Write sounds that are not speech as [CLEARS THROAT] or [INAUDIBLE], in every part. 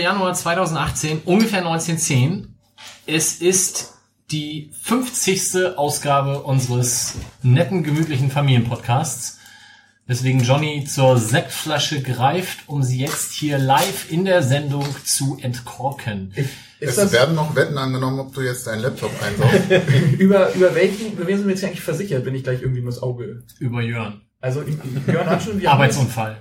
Januar 2018, ungefähr 19.10. Es ist die 50. Ausgabe unseres netten, gemütlichen Familienpodcasts, weswegen Johnny zur Sektflasche greift, um sie jetzt hier live in der Sendung zu entkorken. Ist Es werden noch Wetten angenommen, ob du jetzt deinen Laptop einsaugst. über, über welchen, über wen sind wir jetzt eigentlich versichert, wenn ich gleich irgendwie nur das Auge. Über Jörn. Also, Björn hat schon die Arbeitsunfall.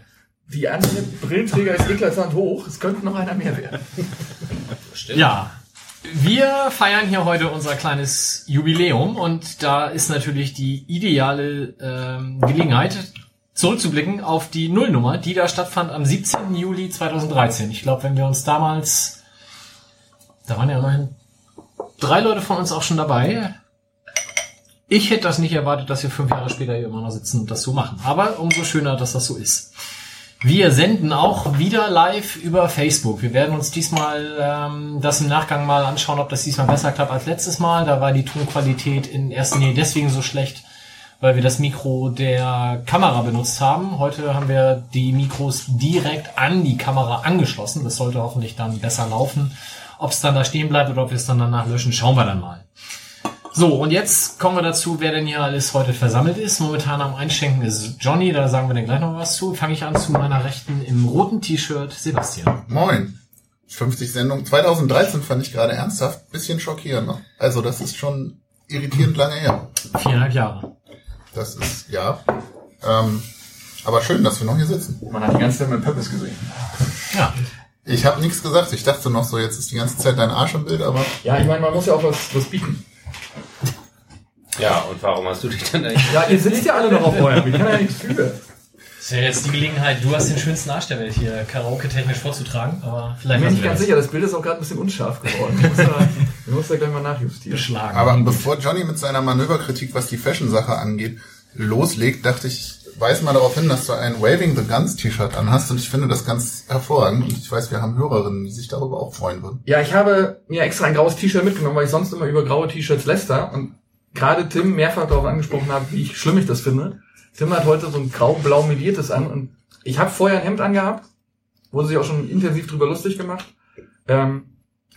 Die andere Brillenträger ist eklatant hoch. Es könnte noch einer mehr werden. Ja. Wir feiern hier heute unser kleines Jubiläum und da ist natürlich die ideale ähm, Gelegenheit, zurückzublicken auf die Nullnummer, die da stattfand am 17. Juli 2013. Ich glaube, wenn wir uns damals, da waren ja immerhin drei Leute von uns auch schon dabei. Ich hätte das nicht erwartet, dass wir fünf Jahre später hier immer noch sitzen und das so machen. Aber umso schöner, dass das so ist. Wir senden auch wieder live über Facebook. Wir werden uns diesmal ähm, das im Nachgang mal anschauen, ob das diesmal besser klappt als letztes Mal. Da war die Tonqualität in erster Linie deswegen so schlecht, weil wir das Mikro der Kamera benutzt haben. Heute haben wir die Mikros direkt an die Kamera angeschlossen. Das sollte hoffentlich dann besser laufen. Ob es dann da stehen bleibt oder ob wir es dann danach löschen, schauen wir dann mal. So, und jetzt kommen wir dazu, wer denn hier alles heute versammelt ist. Momentan am Einschenken ist Johnny, da sagen wir dann gleich noch was zu. Fange ich an zu meiner Rechten im roten T-Shirt, Sebastian. Moin. 50 Sendungen. 2013 fand ich gerade ernsthaft bisschen schockierend. Ne? Also das ist schon irritierend lange her. Viereinhalb Jahre. Das ist, ja. Ähm, aber schön, dass wir noch hier sitzen. Man hat die ganze Zeit mit Purpose gesehen. Ja, Ich habe nichts gesagt. Ich dachte noch so, jetzt ist die ganze Zeit dein Arsch im Bild, aber Ja, ich meine, man muss ja auch was, was bieten. Ja, und warum hast du dich dann eigentlich... Ja, ihr sitzt ja alle noch auf eurem. Ich kann ja nichts für. ist ja jetzt die Gelegenheit, du hast den schönsten Arsch der Welt hier Karaoke-technisch vorzutragen, aber Ich vielleicht bin mir nicht wir ganz das sicher, das Bild ist auch gerade ein bisschen unscharf geworden. Ich muss da, ich muss da gleich mal nachjustieren. beschlagen. aber bevor Johnny mit seiner Manöverkritik, was die Fashion-Sache angeht, loslegt, dachte ich, weise mal darauf hin, dass du ein Waving the Guns T-Shirt anhast und ich finde das ganz hervorragend und ich weiß, wir haben Hörerinnen, die sich darüber auch freuen würden. Ja, ich habe mir extra ein graues T-Shirt mitgenommen, weil ich sonst immer über graue T-Shirts läster und gerade Tim mehrfach darauf angesprochen habe, wie ich schlimm ich das finde. Tim hat heute so ein grau-blau meliertes an und ich habe vorher ein Hemd angehabt, wurde sich auch schon intensiv drüber lustig gemacht. Ähm,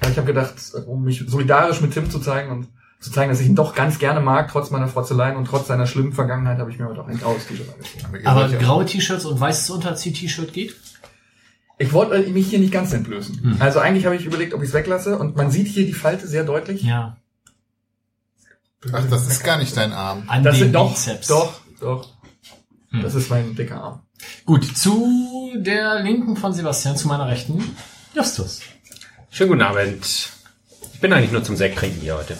aber ich habe gedacht, um mich solidarisch mit Tim zu zeigen und zu zeigen, dass ich ihn doch ganz gerne mag, trotz meiner Frotzeleien und trotz seiner schlimmen Vergangenheit, habe ich mir heute auch ein graues T-Shirt angezogen. aber graue T-Shirts und weißes Unterzieh-T-Shirt geht? Ich wollte mich hier nicht ganz entblößen. Also eigentlich habe ich überlegt, ob ich es weglasse und man sieht hier die Falte sehr deutlich. Ja. Ach, das ist gar nicht dein Arm. An Das den sind doch, Bizeps. doch, doch. Das ist mein dicker Arm. Gut, zu der linken von Sebastian, zu meiner rechten, Justus. Schönen guten Abend. Ich bin eigentlich nur zum Sekt trinken hier heute.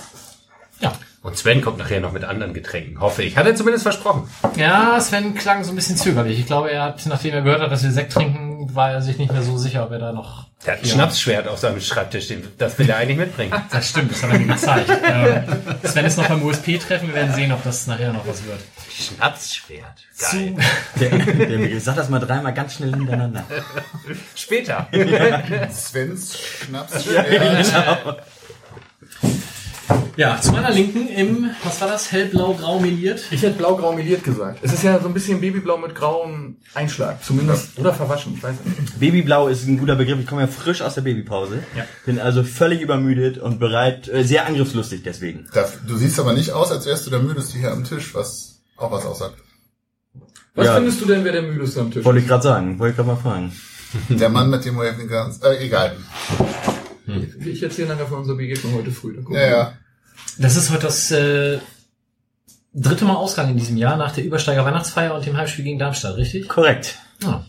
Ja. Und Sven kommt nachher noch mit anderen Getränken, hoffe ich. Hat er zumindest versprochen. Ja, Sven klang so ein bisschen zögerlich. Ich glaube, er hat, nachdem er gehört hat, dass wir Sekt trinken, war er sich nicht mehr so sicher, ob er da noch. Der hat ein Schnapsschwert auf seinem Schreibtisch. Das will er eigentlich mitbringen. [LAUGHS] Das stimmt, das hat er mir gezeigt. ähm, Sven ist noch beim USP-Treffen, wir werden sehen, ob das nachher noch was wird. Schnapsschwert. Geil. Der, der, sag das mal dreimal ganz schnell hintereinander. Später. Svens Schnaps. Ja, zu meiner Linken im, was war das, hellblau-grau meliert? Ich hätte blau-grau meliert gesagt. Es ist ja so ein bisschen Babyblau mit grauem Einschlag. Zumindest. Oder verwaschen, ich weiß nicht. Babyblau ist ein guter Begriff. Ich komme ja frisch aus der Babypause. Bin also völlig übermüdet und bereit, äh, sehr angriffslustig deswegen. Da- Du siehst aber nicht aus, als wärst du der Müdeste hier am Tisch, was auch was aussagt. Was Ja. findest du denn, wer der müdeste am Tisch Wollte ich gerade sagen. Wollte ich gerade mal fragen. Der Mann mit dem Waving Guns. Äh, egal. Ist? Ich erzähle nachher von unserer Begegnung heute früh. Ja, ja. Das ist heute das äh, dritte Mal Ausgang in diesem Jahr nach der Übersteiger Weihnachtsfeier und dem Heimspiel gegen Darmstadt, richtig? Korrekt. Ja.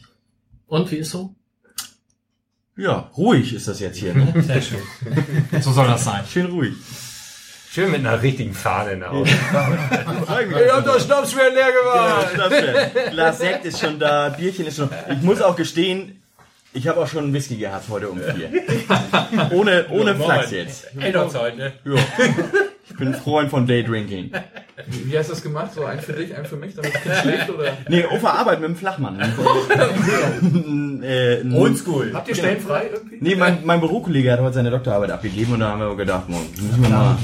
Und wie ist so? Ja, ruhig ist das jetzt hier. Ne? [LAUGHS] Sehr schön. so soll das sein. Schön ruhig. Schön mit einer richtigen Fahne in der Augen. Ich hab das Schnapsschwert leer Glas, Glas Sekt ist schon da, Bierchen ist schon. Ich muss auch gestehen, ich habe auch schon einen Whisky gehabt heute um vier. [LAUGHS] Ohne, ohne Flachs jetzt. Ey, doch Zeit, ne? Ja. Ich bin ein Freund von Daydrinking. Wie hast du das gemacht? So ein für dich, ein für mich, damit das Kind schläft? Oder? Nee, auf der Arbeit mit dem Flachmann. [LAUGHS] äh, Oldschool. Habt ihr Stellen frei irgendwie? Nee, mein, mein Bürokollege hat heute seine Doktorarbeit abgegeben und da haben wir gedacht, boah, müssen wir mal.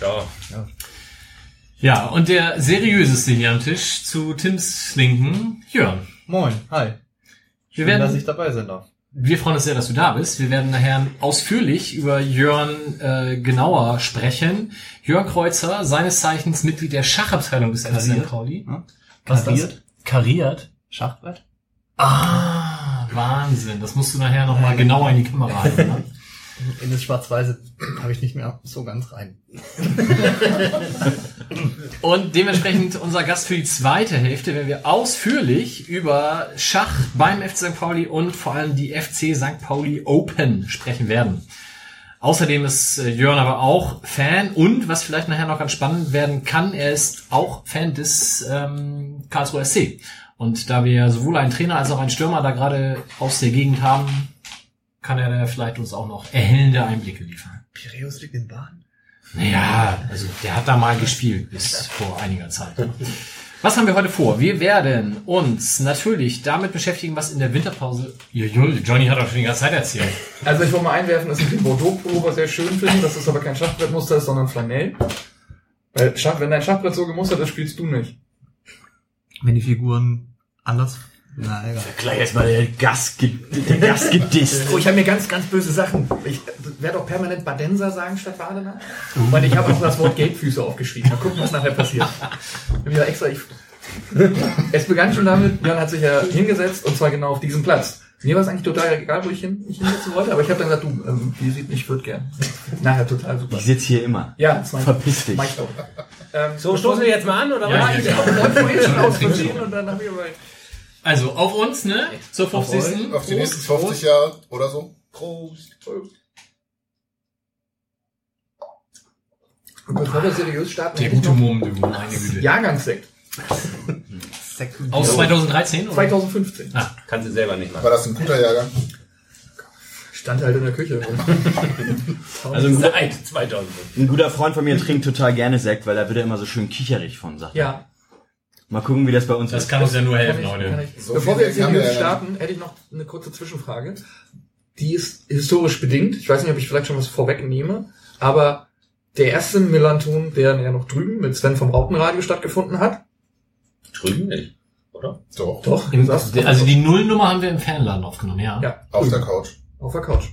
Ja. Ja, und der seriöseste hier am Tisch zu Tims Linken, Jörn. Moin, hi. Wir Schön, werden, dass ich dabei sein darf. wir freuen uns sehr, dass du da bist. Wir werden nachher ausführlich über Jörn äh, genauer sprechen. Jörn Kreuzer, seines Zeichens Mitglied der Schachabteilung des FC St. Kariert. Pauli. Was Kariert? Kariert? Schachbrett? Ah, Wahnsinn. Das musst du nachher nochmal genauer in die Kamera halten. Ne? In das Schwarz-Weiße habe ich nicht mehr so ganz rein. [LAUGHS] Und dementsprechend unser Gast für die zweite Hälfte, wenn wir ausführlich über Schach beim FC St. Pauli und vor allem die FC St. Pauli Open sprechen werden. Außerdem ist äh, Jörn aber auch Fan und, was vielleicht nachher noch ganz spannend werden kann, er ist auch Fan des ähm, Karlsruher SC. Und da wir sowohl einen Trainer als auch einen Stürmer da gerade aus der Gegend haben, kann er da vielleicht uns auch noch erhellende Einblicke liefern. Piräus liegt in Baden? Naja, also der hat da mal gespielt bis vor einiger Zeit. Was haben wir heute vor? Wir werden uns natürlich damit beschäftigen, was in der Winterpause. Johnny hat auch schon die ganze Zeit erzählt. Also ich wollte mal einwerfen, dass ich den Bordeaux-Pullover sehr schön finde, dass es aber kein Schachbrettmuster ist, sondern Flanell. Weil Schach, wenn dein Schachbrett so gemustert ist, spielst du nicht. Wenn die Figuren anders... Na, egal. Gleich erstmal der Gast, ge- der Gast gedisst. Oh, ich habe mir ganz, ganz böse Sachen. Ich werde auch permanent Badenser sagen statt Badener. Weil ich habe auch das Wort Geldfüße aufgeschrieben. Mal gucken, was nachher passiert. Ich hab wieder extra. Ich es begann schon damit, Jan hat sich ja hingesetzt und zwar genau auf diesem Platz. Mir war es eigentlich total egal, wo ich hin, ich hinsetzen wollte, aber ich habe dann gesagt, du, ähm, die sieht nicht, ich würde gern. Nachher total super. Ich sitze hier immer. Ja, das mein, Verpiss dich. mach ich auch. Ähm, So, stoßen wir jetzt mal an, oder Ja, was? ich habe vorhin schon aus Versehen und dann habe ich aber... Also auf uns, ne? Zur 50. Auf die nächsten 50 Jahre oder so. Prost. Und bevor wir seriös starten, Der gute Mumm, du, meine Güte. Jahrgangssekt. Aus 2013? Oder? 2015. Ah, Kannst du selber nicht War machen. das ein guter Jahrgang? Stand halt in der Küche. [LAUGHS] Also ein, guter- Seit 2000. ein guter Freund von mir trinkt total gerne Sekt, weil da wird er immer so schön kicherig von Sachen. ja, Mal gucken, wie das bei uns das ist. kann uns ja nur helfen, Leute. So Bevor wir jetzt haben wir starten, hätte ich noch eine kurze Zwischenfrage. Die ist historisch bedingt. Ich weiß nicht, ob ich vielleicht schon was vorwegnehme, aber der erste Millanton, der ja noch drüben mit Sven vom Rautenradio stattgefunden hat, Drüben nicht, oder? Doch. doch, Im, also die Nullnummer haben wir im Fanladen aufgenommen, ja. ja, Auf der drüben, Couch. auf der Couch.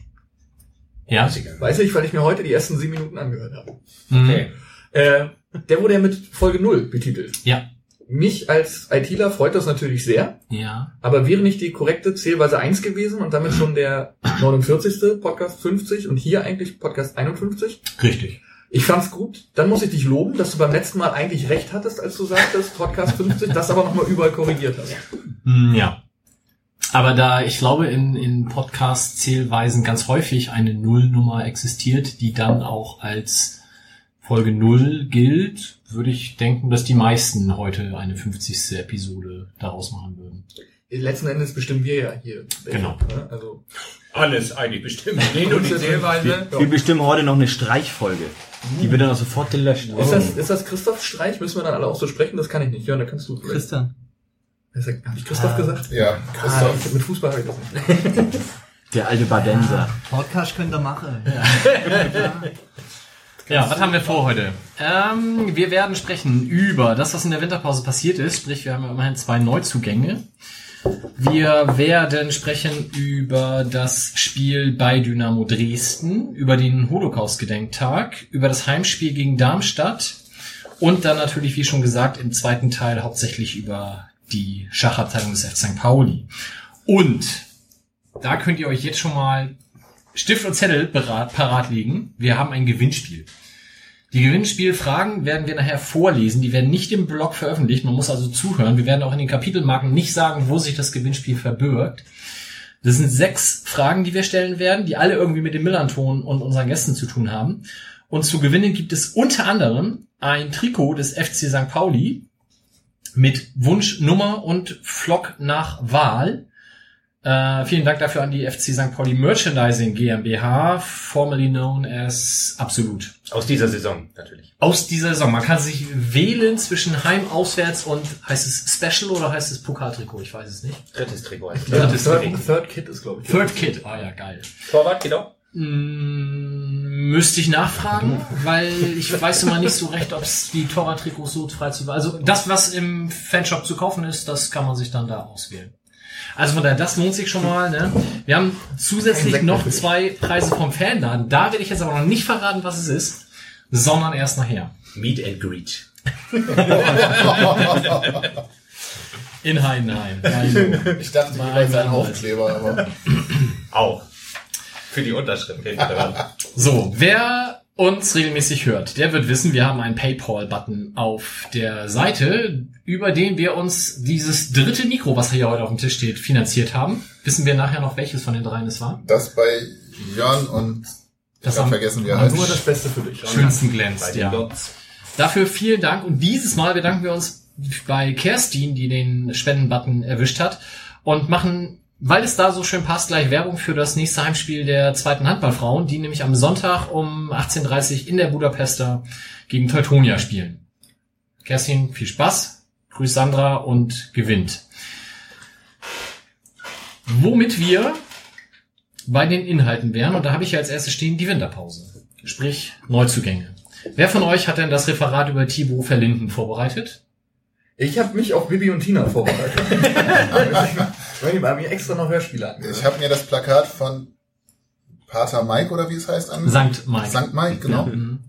Ja. Weiß ich, weil ich mir heute die ersten sieben Minuten angehört habe. Mhm. Okay. Äh, der wurde ja mit Folge null betitelt. Ja. Mich als ITler freut das natürlich sehr, Ja. aber wäre nicht die korrekte Zählweise 1 gewesen und damit schon der 49. Podcast 50 und hier eigentlich Podcast 51? Richtig. Ich fand's gut. Dann muss ich dich loben, dass du beim letzten Mal eigentlich recht hattest, als du sagtest, Podcast 50, das aber nochmal überall korrigiert hast. Hm, Ja. Aber da ich glaube, in, in Podcast-Zählweisen ganz häufig eine Nullnummer existiert, die dann auch als Folge Null gilt, würde ich denken, dass die meisten heute eine 50. Episode daraus machen würden. Letzten Endes bestimmen wir ja hier. Genau. Also, Alles eigentlich bestimmt. Nee, nur die Zählweise. Wir bestimmen heute noch eine Streichfolge. Die wird dann auch sofort gelöscht. ist das, ist das Christoph Streich? Müssen wir dann alle auch so sprechen? Das kann ich nicht. Ja, da kannst du vielleicht. Christian. Habe ich Christoph gesagt? Ja, Ah, Christoph. ich, mit Fußball habe ich das nicht. Der alte Badenser. Podcast könnt ihr machen. [LAUGHS] Ja, was haben wir vor heute? Ähm, wir werden sprechen über das, was in der Winterpause passiert ist. Sprich, wir haben ja immerhin zwei Neuzugänge. Wir werden sprechen über das Spiel bei Dynamo Dresden, über den Holocaust-Gedenktag, über das Heimspiel gegen Darmstadt und dann natürlich, wie schon gesagt, im zweiten Teil hauptsächlich über die Schachabteilung des F. St. Pauli. Und da könnt ihr euch jetzt schon mal Stift und Zettel parat legen. Wir haben ein Gewinnspiel. Die Gewinnspielfragen werden wir nachher vorlesen. Die werden nicht im Blog veröffentlicht. Man muss also zuhören. Wir werden auch in den Kapitelmarken nicht sagen, wo sich das Gewinnspiel verbirgt. Das sind sechs Fragen, die wir stellen werden, die alle irgendwie mit dem Millanton und unseren Gästen zu tun haben. Und zu gewinnen gibt es unter anderem ein Trikot des FC St. Pauli mit Wunschnummer und Flock nach Wahl. Äh, vielen Dank dafür an die FC St. Pauli Merchandising GmbH, formerly known as Absolut. Aus dieser Saison natürlich. Aus dieser Saison. Man kann sich wählen zwischen Heim, Auswärts und heißt es Special oder heißt es Pokaltrikot? Ich weiß es nicht. Drittes Trikot. heißt Ja, das. Third, Third Kit ist, glaube ich. Third Kit. Ah ja, geil. Torwart, genau. Mm, müsste ich nachfragen, weil ich weiß immer nicht so recht, ob es die Torwarttrikots so frei zu Also das, was im Fanshop zu kaufen ist, das kann man sich dann da auswählen. Also von daher, das lohnt sich schon mal. Ne? Wir haben zusätzlich noch zwei Preise vom Fanladen. Da werde ich jetzt aber noch nicht verraten, was es ist, sondern erst nachher. Meet and Greet. In Heidenheim. [LAUGHS] Ich dachte, Mein seinem Gott. Aufkleber, aber Auch. Für die Unterschrift hinten dran. So, wer uns regelmäßig hört, der wird wissen, wir haben einen PayPal-Button auf der Seite, über den wir uns dieses dritte Mikro, was hier heute auf dem Tisch steht, finanziert haben. Wissen wir nachher noch, welches von den dreien es war? das bei Jörn und Das hab am vergessen, er Und nur das. Beste für dich. schönsten Bei glänzt, ja. Dots. Dafür vielen Dank und dieses Mal bedanken wir uns bei Kerstin, die den Spendenbutton erwischt hat und machen, weil es da so schön passt, gleich Werbung für das nächste Heimspiel der zweiten Handballfrauen, die nämlich am Sonntag um 18.30 Uhr in der Budapester gegen Teutonia spielen. Kerstin, viel Spaß, grüß Sandra und gewinnt. Womit wir bei den Inhalten wären, und da habe ich ja als erstes stehen die Winterpause, sprich Neuzugänge. Wer von euch hat denn das Referat über Thibaut Verlinden vorbereitet? Ich habe mich auf Bibi und Tina vorbereitet. [LAUGHS] [LAUGHS] ich habe mir extra noch Hörspiele an. Ich habe mir das Plakat von Pater Mike oder wie es heißt an. Sankt Mike. Sankt Mike, genau. Mhm.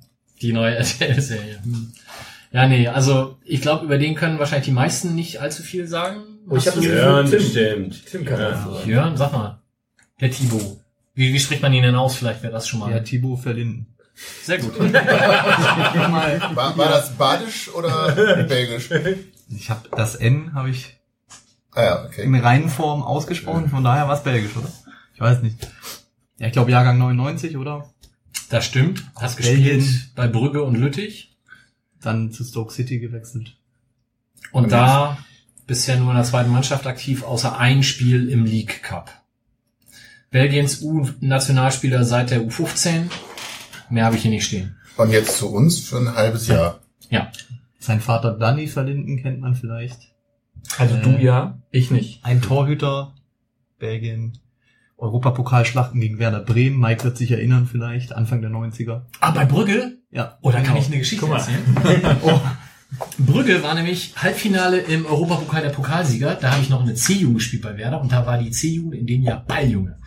Die neue [LAUGHS] RTL-Serie. Mhm. Ja, nee, also ich glaube, über den können wahrscheinlich die meisten nicht allzu viel sagen. Oh, ich Hast hab du- das- Jörn Tim. bestimmt. Tim kann Ja. das. Jörn, sag mal. Der Thibaut. Wie, wie spricht man ihn denn aus? Vielleicht wäre das schon mal. Ja, Thibaut Verlinden. Sehr gut. [LAUGHS] War, war das Badisch oder Belgisch? Ich habe das N habe ich Ah ja, okay. in reinen Form ausgesprochen, von daher war es belgisch, oder? Ich weiß nicht. Ja, ich glaube Jahrgang 99, oder? Das stimmt. Hast Belgien. gespielt bei Brügge und Lüttich. Dann zu Stoke City gewechselt. Und da bisher nur in der zweiten Mannschaft aktiv, außer ein Spiel im League Cup. Belgiens U-Nationalspieler seit der U15. Mehr habe ich hier nicht stehen. Und jetzt zu uns für ein halbes Jahr. Ja. Sein Vater Danny Verlinden kennt man vielleicht. Also Äh, du ja, ich nicht. Ein Torhüter, Belgien. Europapokalschlachten gegen Werder Bremen. Mike wird sich erinnern vielleicht, Anfang der 90er. Ah, bei Brügge? Ja. Oh, da kann genau. ich eine Geschichte Guck mal. erzählen. [LAUGHS] oh. Brügge war nämlich Halbfinale im Europapokal der Pokalsieger. Da habe ich noch eine C-Jugend gespielt bei Werder und da war die C-Jugend in dem Jahr Balljunge.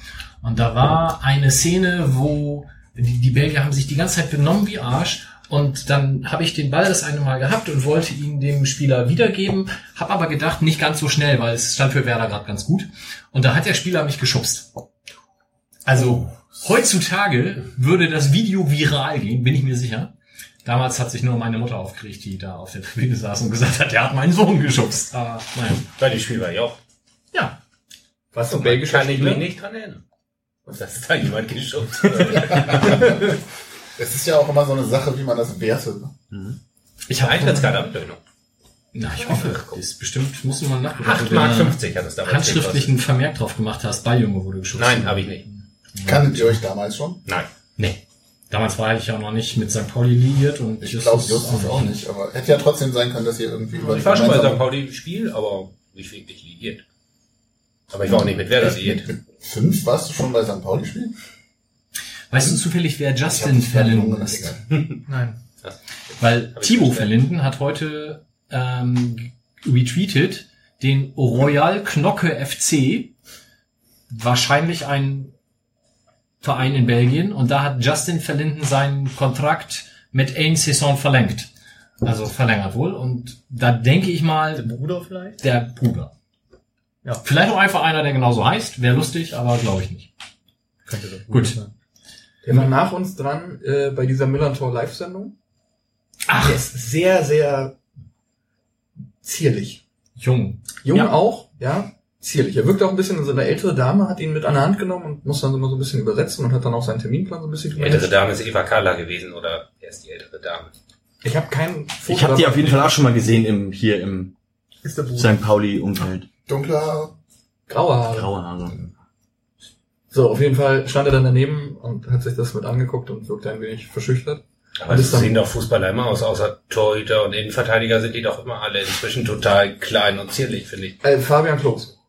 Und da war eine Szene, wo die, die Belgier haben sich die ganze Zeit benommen wie Arsch. Und dann habe ich den Ball das eine Mal gehabt und wollte ihn dem Spieler wiedergeben, habe aber gedacht, nicht ganz so schnell, weil es stand für Werder gerade ganz gut. Und da hat der Spieler mich geschubst. Also heutzutage würde das Video viral gehen, bin ich mir sicher. Damals hat sich nur meine Mutter aufgeregt, die da auf der Tribüne saß und gesagt hat, der hat meinen Sohn geschubst. Aber naja. Bei dem Spiel war ich auch. Ja, Was du Und belgisch kann ich mich nicht dran erinnern. Und das ist da jemand geschubst. [LAUGHS] [LAUGHS] Es ist ja auch immer so eine Sache, wie man das wertet. ne? ich habe Eintrittskarte Ablehnung. Na, ich hoffe, das ist bestimmt, musst du mal nachgucken. 8 Mark 50 hat es damals handschriftlichen Vermerk drauf gemacht hast, Balljunge wurde geschubst. gekostet. Nein, habe ich nicht. Kanntet ihr euch damals schon? Nein. Nee. Damals war ich ja noch nicht mit St. Pauli liiert und Ich glaube, Justus auch nicht, aber hätte ja trotzdem sein können, dass ihr irgendwie über Ich war schon bei St. Pauli im Spiel, aber nicht wirklich liiert. Aber ich war auch nicht mit Werder liiert. Mit fünf warst du schon bei St. Pauli spielen? Weißt du zufällig, wer Justin Verlinden ist? [LAUGHS] Nein. Weil verstanden. Verlinden hat heute ähm, retweetet den Royal Knocke FC, wahrscheinlich ein Verein in Belgien, und da hat Justin Verlinden seinen Kontrakt mit eine Saison verlängert. Also verlängert wohl. Und da denke ich mal, Bruder vielleicht? der Bruder. Ja. Vielleicht auch einfach einer, der genauso heißt. Wäre lustig, aber glaube ich nicht. Könnte das Gut. Der war nach uns dran äh, bei dieser Millantor Live-Sendung. Ach, Der ist sehr, sehr zierlich. jung. Jung Ja. auch, ja. Zierlich. Er wirkt auch ein bisschen, also eine ältere Dame hat ihn mit an der Hand genommen und muss dann immer so ein bisschen übersetzen und hat dann auch seinen Terminplan so ein bisschen Die ältere. Dame ist Eva Carla gewesen oder wer ist die ältere Dame? Ich habe kein Foto. Ich habe die auf jeden Fall auch schon mal gesehen im hier im Ist der Bruder. St. Pauli Umfeld. Dunkler, Graue Haare. Graue Haare. So, auf jeden Fall stand er dann daneben und hat sich das mit angeguckt und wirkte ein wenig verschüchtert. Aber Das sehen doch Fußballer immer aus, außer Torhüter und Innenverteidiger sind die doch immer alle inzwischen total klein und zierlich, finde ich. Äh, Fabian Klos.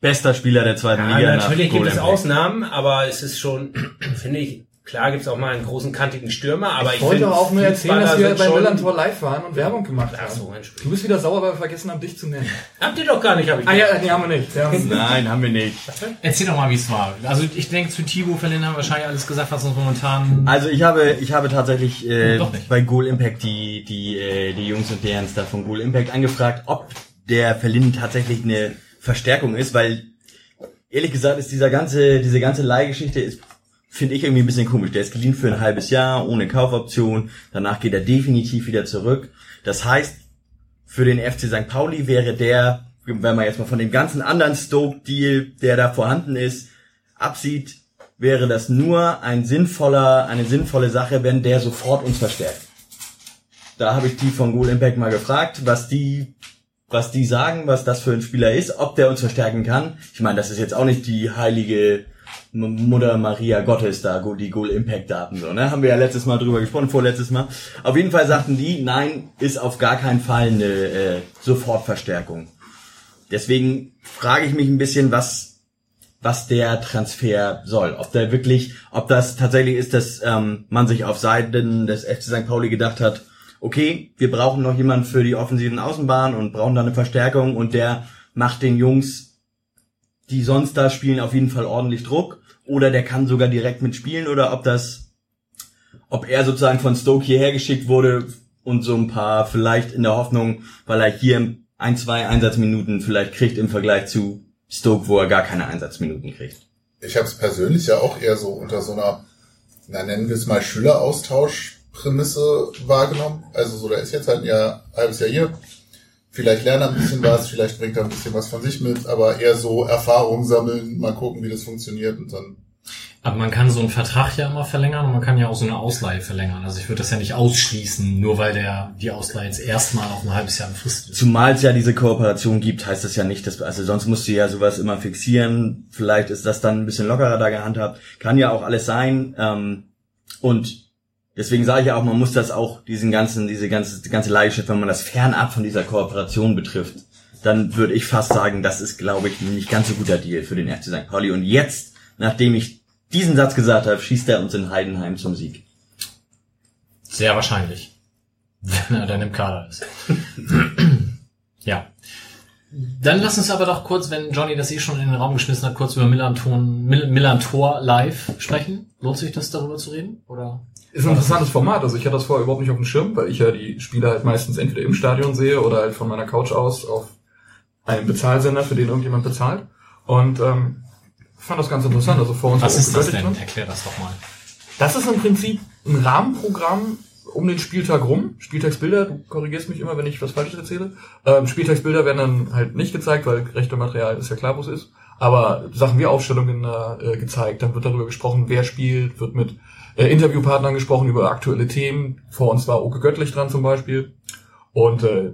Bester Spieler der zweiten Ja, Liga. natürlich nach gibt es Ausnahmen, aber es ist schon, [CLEARS THROAT] finde ich, klar gibt es auch mal einen großen kantigen Stürmer, aber ich, Ich wollte auch nur erzählen, dass wir bei schon- Millantor live waren und Werbung gemacht Ach so, haben. Du bist wieder sauer, weil wir vergessen haben, dich zu nennen. Habt ihr doch gar nicht, habe ich Ah ja, nee, haben wir nicht. Haben [LAUGHS] Nein, haben wir nicht. Erzähl doch mal, wie es war. Also ich denke, zu Thibaut Verlin haben wir wahrscheinlich alles gesagt, was uns momentan... Also ich habe, ich habe tatsächlich äh, Doch nicht. bei Goal Impact die, die, äh, die Jungs und Derns da von Goal Impact angefragt, ob der Verlin tatsächlich eine Verstärkung ist, weil ehrlich gesagt ist dieser ganze, diese ganze Leihgeschichte ist, finde ich irgendwie ein bisschen komisch. Der ist geliehen für ein halbes Jahr ohne Kaufoption. Danach geht er definitiv wieder zurück. Das heißt, für den FC St. Pauli wäre der, wenn man jetzt mal von dem ganzen anderen Stoke-Deal, der da vorhanden ist, absieht, wäre das nur ein sinnvoller, eine sinnvolle Sache, wenn der sofort uns verstärkt. Da habe ich die von Goal Impact mal gefragt, was die, was die sagen, was das für ein Spieler ist, ob der uns verstärken kann. Ich meine, das ist jetzt auch nicht die heilige Mutter Maria Gottes da, die Goal Impact Daten so, ne? Haben wir ja letztes Mal drüber gesprochen, vorletztes Mal. Auf jeden Fall sagten die, nein, ist auf gar keinen Fall eine äh, Sofortverstärkung. Deswegen frage ich mich ein bisschen, was was der Transfer soll. Ob der wirklich, ob das tatsächlich ist, dass ähm, man sich auf Seiten des FC St. Pauli gedacht hat, okay, wir brauchen noch jemanden für die offensiven Außenbahn und brauchen da eine Verstärkung und der macht den Jungs, die sonst da spielen, auf jeden Fall ordentlich Druck oder der kann sogar direkt mitspielen oder ob das, ob er sozusagen von Stoke hierher geschickt wurde und so ein paar vielleicht in der Hoffnung, weil er hier ein, zwei Einsatzminuten vielleicht kriegt im Vergleich zu Stoke, wo er gar keine Einsatzminuten kriegt. Ich habe es persönlich ja auch eher so unter so einer, na nennen wir es mal Schüleraustausch-Prämisse wahrgenommen. Also so, der ist jetzt halt ein Jahr, halbes Jahr hier. Vielleicht lernt er ein bisschen was, vielleicht bringt er ein bisschen was von sich mit, aber eher so Erfahrung sammeln, mal gucken, wie das funktioniert und dann. Aber man kann so einen Vertrag ja immer verlängern und man kann ja auch so eine Ausleihe verlängern. Also ich würde das ja nicht ausschließen, nur weil der die Ausleihe jetzt erstmal auf ein halbes Jahr befristet ist. Zumal es ja diese Kooperation gibt, heißt das ja nicht, dass, also sonst musst du ja sowas immer fixieren. Vielleicht ist das dann ein bisschen lockerer da gehandhabt. Kann ja auch alles sein. Ähm, und deswegen sage ich ja auch, man muss das auch, diesen ganzen, diese ganze, die ganze Leihgeschäft, wenn man das fernab von dieser Kooperation betrifft, dann würde ich fast sagen, das ist, glaube ich, ein nicht ganz so guter Deal für den FC St. Pauli. Und jetzt, nachdem ich diesen Satz gesagt habe, schießt er uns in Heidenheim zum Sieg. Sehr wahrscheinlich. [LAUGHS] Wenn er dann im Kader ist. [LAUGHS] ja. Dann lass uns aber doch kurz, wenn Johnny das eh schon in den Raum geschmissen hat, kurz über Millanton, Mil Millantor live sprechen. Lohnt sich das darüber zu reden? Oder? Ist ein interessantes Format. Also ich hatte das vorher überhaupt nicht auf dem Schirm, weil ich ja die Spiele halt meistens entweder im Stadion sehe oder halt von meiner Couch aus auf einem Bezahlsender, für den irgendjemand bezahlt. Und ähm, fand das ganz interessant. Also vor uns Was ist das denn? Erklär das doch mal. Das ist im Prinzip ein Rahmenprogramm um den Spieltag rum. Spieltagsbilder, du korrigierst mich immer, wenn ich was Falsches erzähle. Ähm, Spieltagsbilder werden dann halt nicht gezeigt, weil rechte Material ist ja klar, wo es ist. Aber Sachen wie Aufstellungen äh, gezeigt, dann wird darüber gesprochen, wer spielt, wird mit äh, Interviewpartnern gesprochen über aktuelle Themen. Vor uns war Oke Göttlich dran zum Beispiel. Und äh,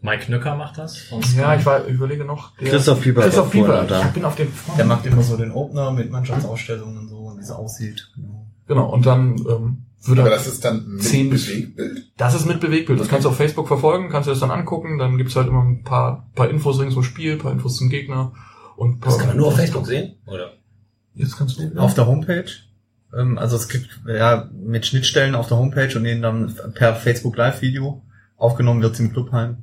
Mike Knöcker macht das. Ja, ich war, ich überlege noch. Der, Christoph Pieper Christoph Pieper. da. Ich bin auf den Der macht immer so den Opener mit Mannschaftsausstellungen und so, und wie es aussieht. Genau. Und dann ähm, wird Aber halt- das ist dann mit Zehn bis- Bewegtbild. Das ist mit Bewegtbild. Das kannst du auf Facebook verfolgen, kannst du das dann angucken. Dann gibt's halt immer ein paar, paar Infos rings zum Spiel, paar Infos zum Gegner. Und paar Das kann man nur auf Facebook sehen, oder? Jetzt kannst du. Auf der Homepage. Ähm, also es gibt ja mit Schnittstellen auf der Homepage und denen dann per Facebook Live-Video aufgenommen wird's im Clubheim.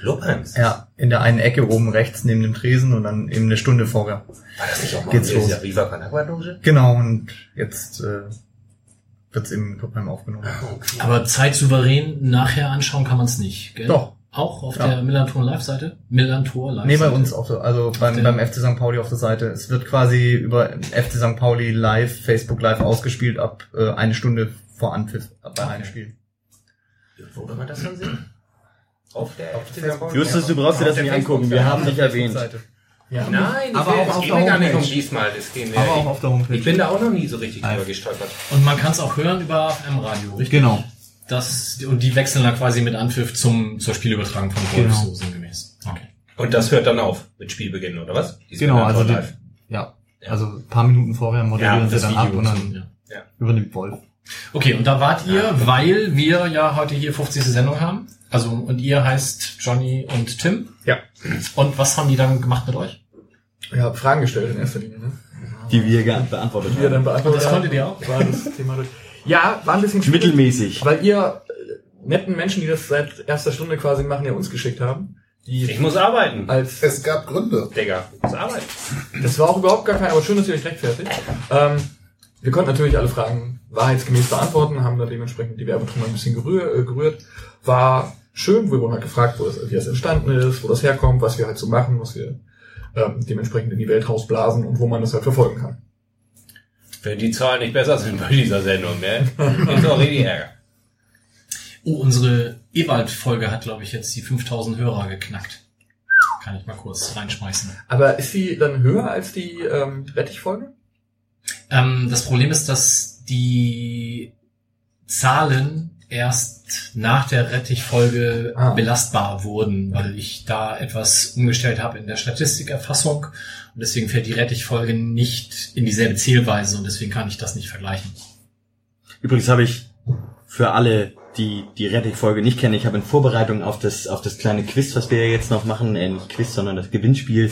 Clubheims. Ja, in der einen Ecke oben rechts neben dem Tresen und dann eben eine Stunde vorher. War das nicht auch mal Geht's los. Viva Con Agua Loge? Genau, und jetzt äh, wird's im Clubheim aufgenommen. Okay. Aber zeitsouverän nachher anschauen kann man es nicht. Gell? Doch. Auch auf Ja. der Millantor Live-Seite? Millantor Live. Nee, bei uns auf der, also beim, der- beim FC St. Pauli auf der Seite. Es wird quasi über FC St. Pauli live, Facebook live ausgespielt ab äh, eine Stunde vor Anpfiff bei einem Spiel. Wo kann man das dann sehen? Auf der FC Justus, du brauchst dir das nicht angucken. Wir haben dich erwähnt. Ja. Nein, Aber auch auf geht der mir gar nicht um Homepage. diesmal. Es Aber auch auf der Homepage. ich bin da auch noch nie so richtig drüber gestolpert. Und man kann es auch hören über FM Radio, richtig? Genau. Das, und die wechseln dann quasi mit Anpfiff zum, zur Spielübertragung von Wolf, Genau. so sinngemäß. Okay. Und das hört dann auf mit Spielbeginn, oder was? Die Genau, also die, live. ja, also ein paar Minuten vorher moderieren sie das dann ab Video und so, dann ja. übernimmt Wolf. Okay, und da wart ihr, weil wir ja heute hier 50. Sendung haben. Also, und ihr heißt Johnny und Tim. Ja. Und was haben die dann gemacht mit euch? Ja, Fragen gestellt in erster Linie, ne? Die wir beantwortet Die ihr dann haben. beantwortet Das habt, konntet ihr auch? War das Thema durch. Ja, war ein bisschen schwierig, Mittelmäßig. weil ihr äh, netten Menschen, die das seit erster Stunde quasi machen, ja uns geschickt haben. Ich Die muss arbeiten. als Es gab Gründe. Digga, ich muss arbeiten. Das war auch überhaupt gar kein, aber schön, dass ihr euch rechtfertigt. Ähm, wir konnten natürlich alle Fragen wahrheitsgemäß beantworten, haben da dementsprechend die Werbetruhe ein bisschen gerühr, äh, gerührt. War schön, wir wurden halt gefragt, wo das, wie das entstanden ist, wo das herkommt, was wir halt so machen, was wir ähm, dementsprechend in die Welt rausblasen und wo man das halt verfolgen kann. Wenn die Zahlen nicht besser sind bei dieser Sendung, ne? Ist auch richtig Ärger. [LAUGHS] Oh, unsere Ewald-Folge hat, glaube ich, jetzt die 5000 Hörer geknackt. Kann ich mal kurz reinschmeißen. Aber ist sie dann höher als die ähm, Rettichfolge? Ähm, das Problem ist, dass die Zahlen erst nach der Rettich-Folge Ah. belastbar wurden, weil ich da etwas umgestellt habe in der Statistikerfassung und deswegen fällt die Rettich-Folge nicht in dieselbe Zählweise und deswegen kann ich das nicht vergleichen. Übrigens habe ich für alle, die die Rettich-Folge nicht kennen, ich habe in Vorbereitung auf das, auf das kleine Quiz, was wir ja jetzt noch machen, äh, nicht Quiz, sondern das Gewinnspiel,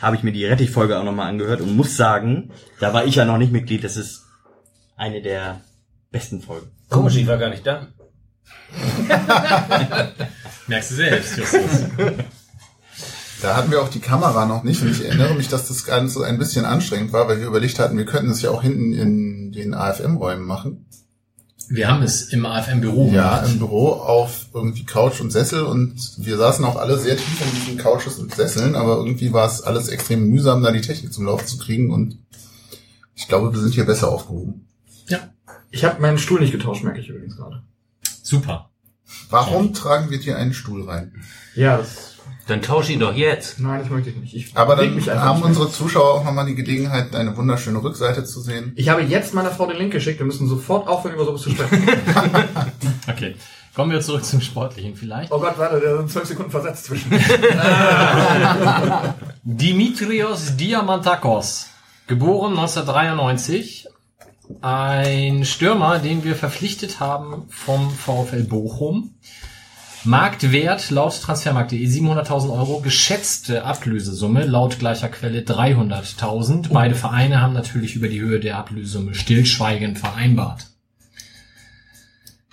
habe ich mir die Rettich-Folge auch nochmal angehört und muss sagen, da war ich ja noch nicht Mitglied, das ist eine der besten Folgen. Komisch, ich war gar nicht da. [LAUGHS] Merkst du selbst, Justus. Da hatten wir auch die Kamera noch nicht und ich erinnere mich, dass das Ganze ein bisschen anstrengend war, weil wir überlegt hatten, wir könnten es ja auch hinten in den AFM-Räumen machen. Wir haben es im AFM-Büro Ja, gemacht. im Büro auf irgendwie Couch und Sessel und wir saßen auch alle sehr tief in diesen Couches und Sesseln, aber irgendwie war es alles extrem mühsam, da die Technik zum Laufen zu kriegen und ich glaube, wir sind hier besser aufgehoben. Ja, Ich habe meinen Stuhl nicht getauscht, merke ich übrigens gerade. Super. Warum tragen wir dir einen Stuhl rein? Ja, das, Dann tausch ihn doch jetzt. nein, das möchte ich nicht. Ich Aber dann haben unsere Zuschauer auch nochmal die Gelegenheit, eine wunderschöne Rückseite zu sehen. Ich habe jetzt meiner Frau den Link geschickt. Wir müssen sofort aufhören, über sowas zu sprechen. [LAUGHS] Okay. Kommen wir zurück zum Sportlichen vielleicht. oh Gott, warte, da sind zwölf Sekunden versetzt zwischen. [LAUGHS] [LAUGHS] Dimitrios Diamantakos, geboren 1993, ein Stürmer, den wir verpflichtet haben vom VfL Bochum. Marktwert laut Transfermarkt.de 700.000 Euro, geschätzte Ablösesumme laut gleicher Quelle 300.000. Beide Vereine haben natürlich über die Höhe der Ablösesumme stillschweigend vereinbart.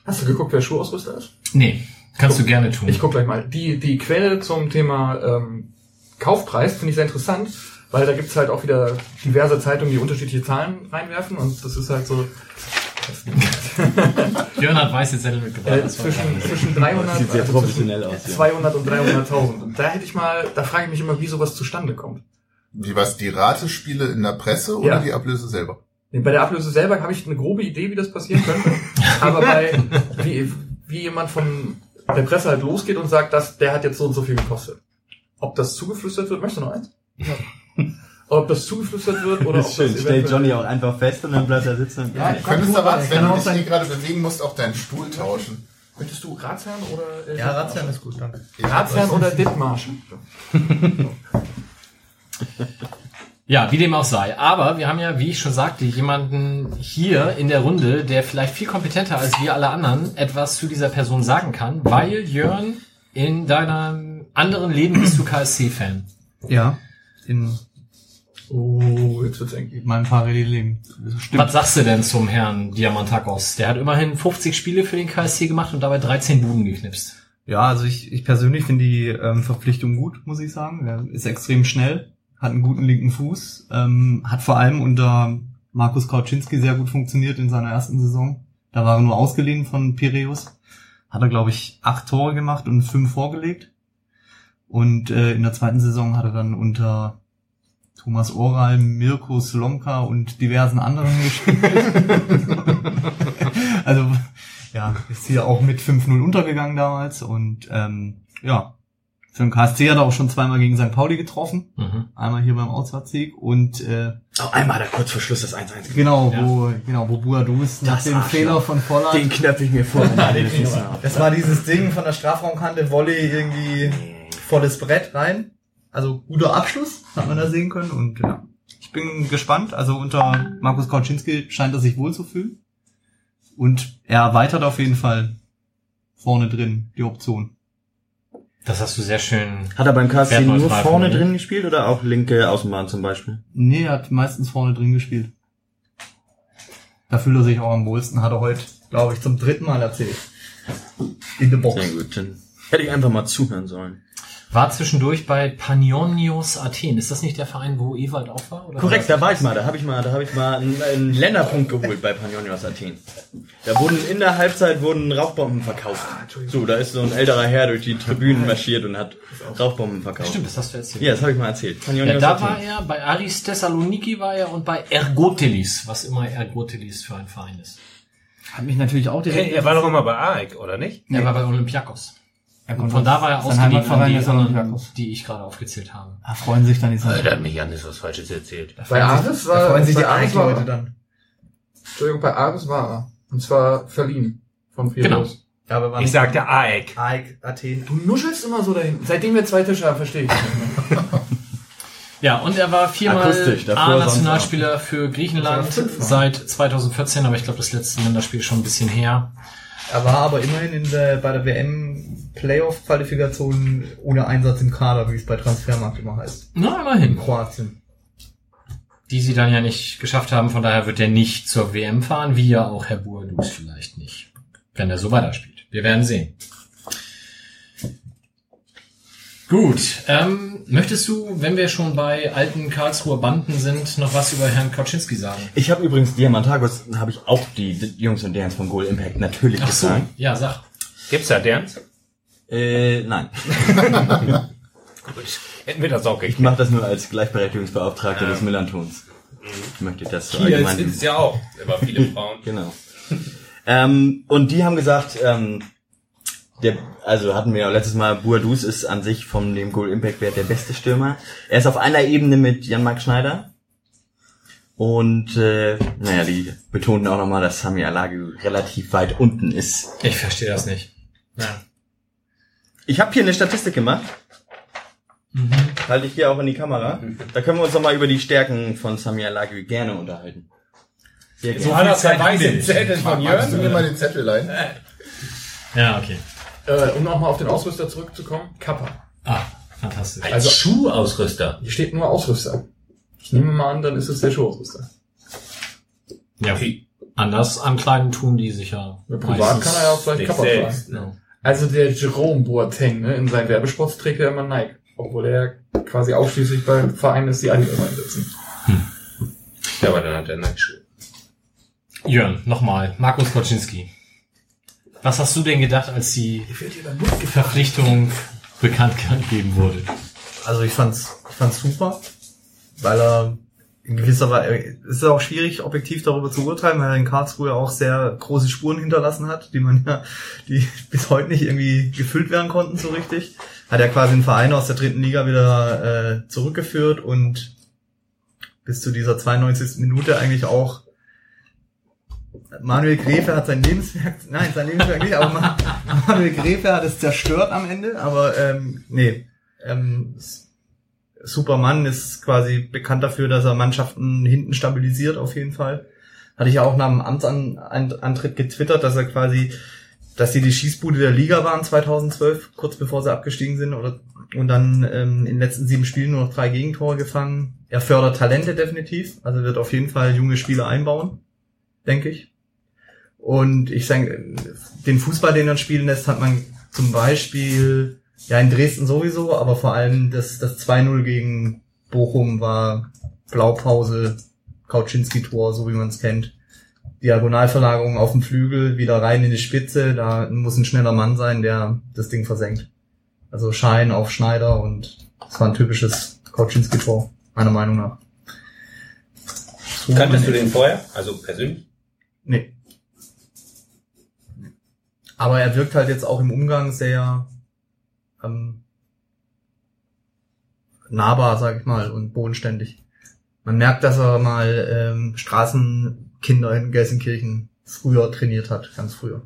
Hast du geguckt, wer Schuhausrüster ist? Nee, kannst du gerne tun. Ich guck gleich mal. Die, die Quelle zum Thema ähm, Kaufpreis finde ich sehr interessant, weil da gibt's halt auch wieder diverse Zeitungen, die unterschiedliche Zahlen reinwerfen und das ist halt so [LAUGHS] Jörn hat weiße Zettel mitgebracht. äh, zwischen, zwischen 300 Sieht sehr also professionell zwischen aus, ja. 200 und 300.000. Und da hätte ich mal, da frage ich mich immer, wie sowas zustande kommt. Wie was, die Ratespiele in der Presse oder Ja. die Ablöse selber? Nee, Bei der Ablöse selber habe ich eine grobe Idee, wie das passieren könnte. [LAUGHS] Aber bei, wie, wie jemand von der Presse halt losgeht und sagt, dass der hat jetzt so und so viel gekostet. Ob das zugeflüstert wird, möchtest du noch eins? Ja. [LAUGHS] Ob das zugeflüstert wird oder [LAUGHS] ob Das ist schön, das stellt Johnny auch einfach fest und dann bleibt er sitzen. Ja, Du könntest aber, wenn du dich hier gerade bewegen musst, auch deinen Stuhl tauschen. Möchtest du Ratsherrn oder äh, Ja, Ratsherrn ist gut, danke. Ratsherrn oder Dithmarsch? [LAUGHS] Ja, wie dem auch sei. Aber wir haben ja, wie ich schon sagte, jemanden hier in der Runde, der vielleicht viel kompetenter als wir alle anderen etwas zu dieser Person sagen kann, weil Jörn in deinem anderen Leben bist du KSC-Fan. Ja, in Oh, jetzt wird's eng. meinem Parallelleben. Stimmt. Was sagst du denn zum Herrn Diamantakos? Der hat immerhin 50 Spiele für den KSC gemacht und dabei 13 Buden geknipst. Ja, also ich, ich persönlich finde die ähm, Verpflichtung gut, muss ich sagen. Er ist extrem schnell, hat einen guten linken Fuß, ähm, hat vor allem unter Markus Kauczynski sehr gut funktioniert in seiner ersten Saison. Da war er nur ausgeliehen von Piräus. Hat er, glaube ich, acht Tore gemacht und fünf vorgelegt. Und äh, in der zweiten Saison hat er dann unter Thomas Oral, Mirko Slomka und diversen anderen gespielt. [LAUGHS] also ja, ist hier auch mit 5-0 untergegangen damals und ähm, ja, für den KSC hat er auch schon zweimal gegen St. Pauli getroffen, Mhm. einmal hier beim Auswärtssieg und äh, Oh, einmal hat er kurz vor Schluss das 1-1 Genau, wo, genau, wo Buadus nach dem. Fehler von Volland. Den knöpfe ich mir vor. [LAUGHS] Das war dieses Ding von der Strafraumkante, Volley irgendwie volles Brett rein. Also guter Abschluss, hat man da sehen können. Und ja, ich bin gespannt. Also unter Markus Kauczynski scheint er sich wohl zu fühlen. Und er erweitert auf jeden Fall vorne drin die Option. Das hast du sehr schön. Hat er beim KSC nur vorne drin gespielt oder auch linke Außenbahn zum Beispiel? Nee, er hat meistens vorne drin gespielt. Da fühlt er sich auch am wohlsten, hat er heute, glaube ich, zum dritten Mal erzählt. In der Box. Sehr gut, dann hätte ich einfach mal zuhören sollen. War zwischendurch bei Panionios Athen. Ist das nicht der Verein, wo Ewald auch war? Oder Korrekt, da war ich mal, da habe ich mal, da habe ich mal einen, einen Länderpunkt geholt bei Panionios Athen. Da wurden in der Halbzeit wurden Rauchbomben verkauft. So, da ist so ein älterer Herr durch die Tribünen marschiert und hat Rauchbomben verkauft. Stimmt, das hast du erzählt. Ja, das habe ich mal erzählt. Ja, Panionios da Athen. war er, bei Aris Thessaloniki war er und bei Ergotelis, was immer Ergotelis für ein Verein ist. Hat mich natürlich auch direkt. Hey, er war doch immer bei AEK, oder nicht? Er war bei Olympiakos. Er Und von da war er ausgeliehen an Heimatverein die anderen, die ich gerade aufgezählt habe. Ah, freuen sich dann die Äh, Da hat mich Janis was Falsches erzählt. Bei Ares Da war, freuen sich die Ares war, Leute dann. Entschuldigung, bei Ares war er. Und zwar verliehen. Von Piros. Ja, aber? Ich sagte AEK. Aik, Athen. Du nuschelst immer so dahin. Seitdem wir zwei Tische haben, verstehe ich nicht. [LAUGHS] Ja, und er war viermal A-Nationalspieler für Griechenland seit 2014, aber ich glaube, das letzte Länderspiel ist schon ein bisschen her. Er war aber immerhin in der, bei der WM Playoff-Qualifikation ohne Einsatz im Kader, wie es bei Transfermarkt immer heißt. Na, In immerhin. Kroatien. Die sie dann ja nicht geschafft haben, von daher wird er nicht zur WM fahren, wie ja auch Herr Boadus vielleicht nicht, wenn er so weiterspielt. Wir werden sehen. Gut, ähm, möchtest du, wenn wir schon bei alten Karlsruher Banden sind, noch was über Herrn Kaczynski sagen? Ich habe übrigens Diamantagos, habe ich auch die, die Jungs und Derns von Goal Impact natürlich Ach so, gesagt. ja, sag. Gibt's da Derns? Äh, nein. Gut. Hätten wir das auch Ich gekriegt. mache das nur als Gleichberechtigungsbeauftragter Ja. des Millantons. Ich möchte das so Hier allgemein. ist ja auch. Immer viele [LAUGHS] Frauen. Genau. ähm, und die haben gesagt, ähm, der, also hatten wir ja letztes Mal, Buadus ist an sich vom dem Goal Impact Wert der beste Stürmer. Er ist auf einer Ebene mit Jan-Marc Schneider. Und äh, naja, die betonten auch nochmal, dass Sami Alagi relativ weit unten ist. Ich verstehe das nicht. Ja. Ich habe hier eine Statistik gemacht. Halte ich hier auch in die Kamera. Da können wir uns nochmal über die Stärken von Sami Alagi gerne unterhalten. Sehr gerne. So hat das ja weiß im Zettel von Magst du mir Jörn. mal den Zettel leihen? Ja, okay. Äh, um nochmal auf den Ausrüster zurückzukommen. Kappa. Ah, fantastisch. Als Also- Schuhausrüster. Hier steht nur Ausrüster. Ich nehme mal an, dann ist es der Schuhausrüster. Ja, anders an kleinen tun die sich ja. Privat kann er ja vielleicht Sich Kappa selbst, tragen. ne? Also der Jerome Boateng, ne, in seinen Werbespots trägt er immer Nike. Obwohl er quasi ausschließlich bei Vereinen ist, die Adidas einsetzen. Ja, aber dann hat er Nike-Schuhe. Jörn, nochmal. Markus Koczynski. Was hast du denn gedacht, als die Verpflichtung bekannt gegeben wurde? Also ich fand's, ich fand's super, weil er in gewisser Weise, es ist auch schwierig, objektiv darüber zu urteilen, weil er in Karlsruhe auch sehr große Spuren hinterlassen hat, die man ja, die [LAUGHS] bis heute nicht irgendwie gefüllt werden konnten so richtig. Hat er quasi einen Verein aus der dritten Liga wieder äh, zurückgeführt und bis zu dieser 92. Minute eigentlich auch Manuel Gräfe hat sein Lebenswerk, nein, sein Lebenswerk nicht, aber Ma- Manuel Gräfe hat es zerstört am Ende, aber ähm, nee, ähm, s- Supermann ist quasi bekannt dafür, dass er Mannschaften hinten stabilisiert auf jeden Fall. Hatte ich ja auch nach dem Amtsantritt getwittert, dass er quasi, dass sie die Schießbude der Liga waren 2012, kurz bevor sie abgestiegen sind oder und dann ähm, in den letzten sieben Spielen nur noch drei Gegentore gefangen. Er fördert Talente definitiv, also wird auf jeden Fall junge Spieler einbauen, denke ich. Und ich sage, den Fußball, den er spielen lässt, hat man zum Beispiel ja in Dresden sowieso, aber vor allem das, das 2-0 gegen Bochum war Blaupause, Kauczynski-Tor, so wie man es kennt. Diagonalverlagerung auf dem Flügel, wieder rein in die Spitze, da muss ein schneller Mann sein, der das Ding versenkt. Also Schein auf Schneider und es war ein typisches Kauczynski-Tor, meiner Meinung nach. So Kanntest du den vorher? Also persönlich? Nee. Aber er wirkt halt jetzt auch im Umgang sehr ähm, nahbar, sag ich mal, und bodenständig. Man merkt, dass er mal ähm, Straßenkinder in Gelsenkirchen früher trainiert hat, ganz früher.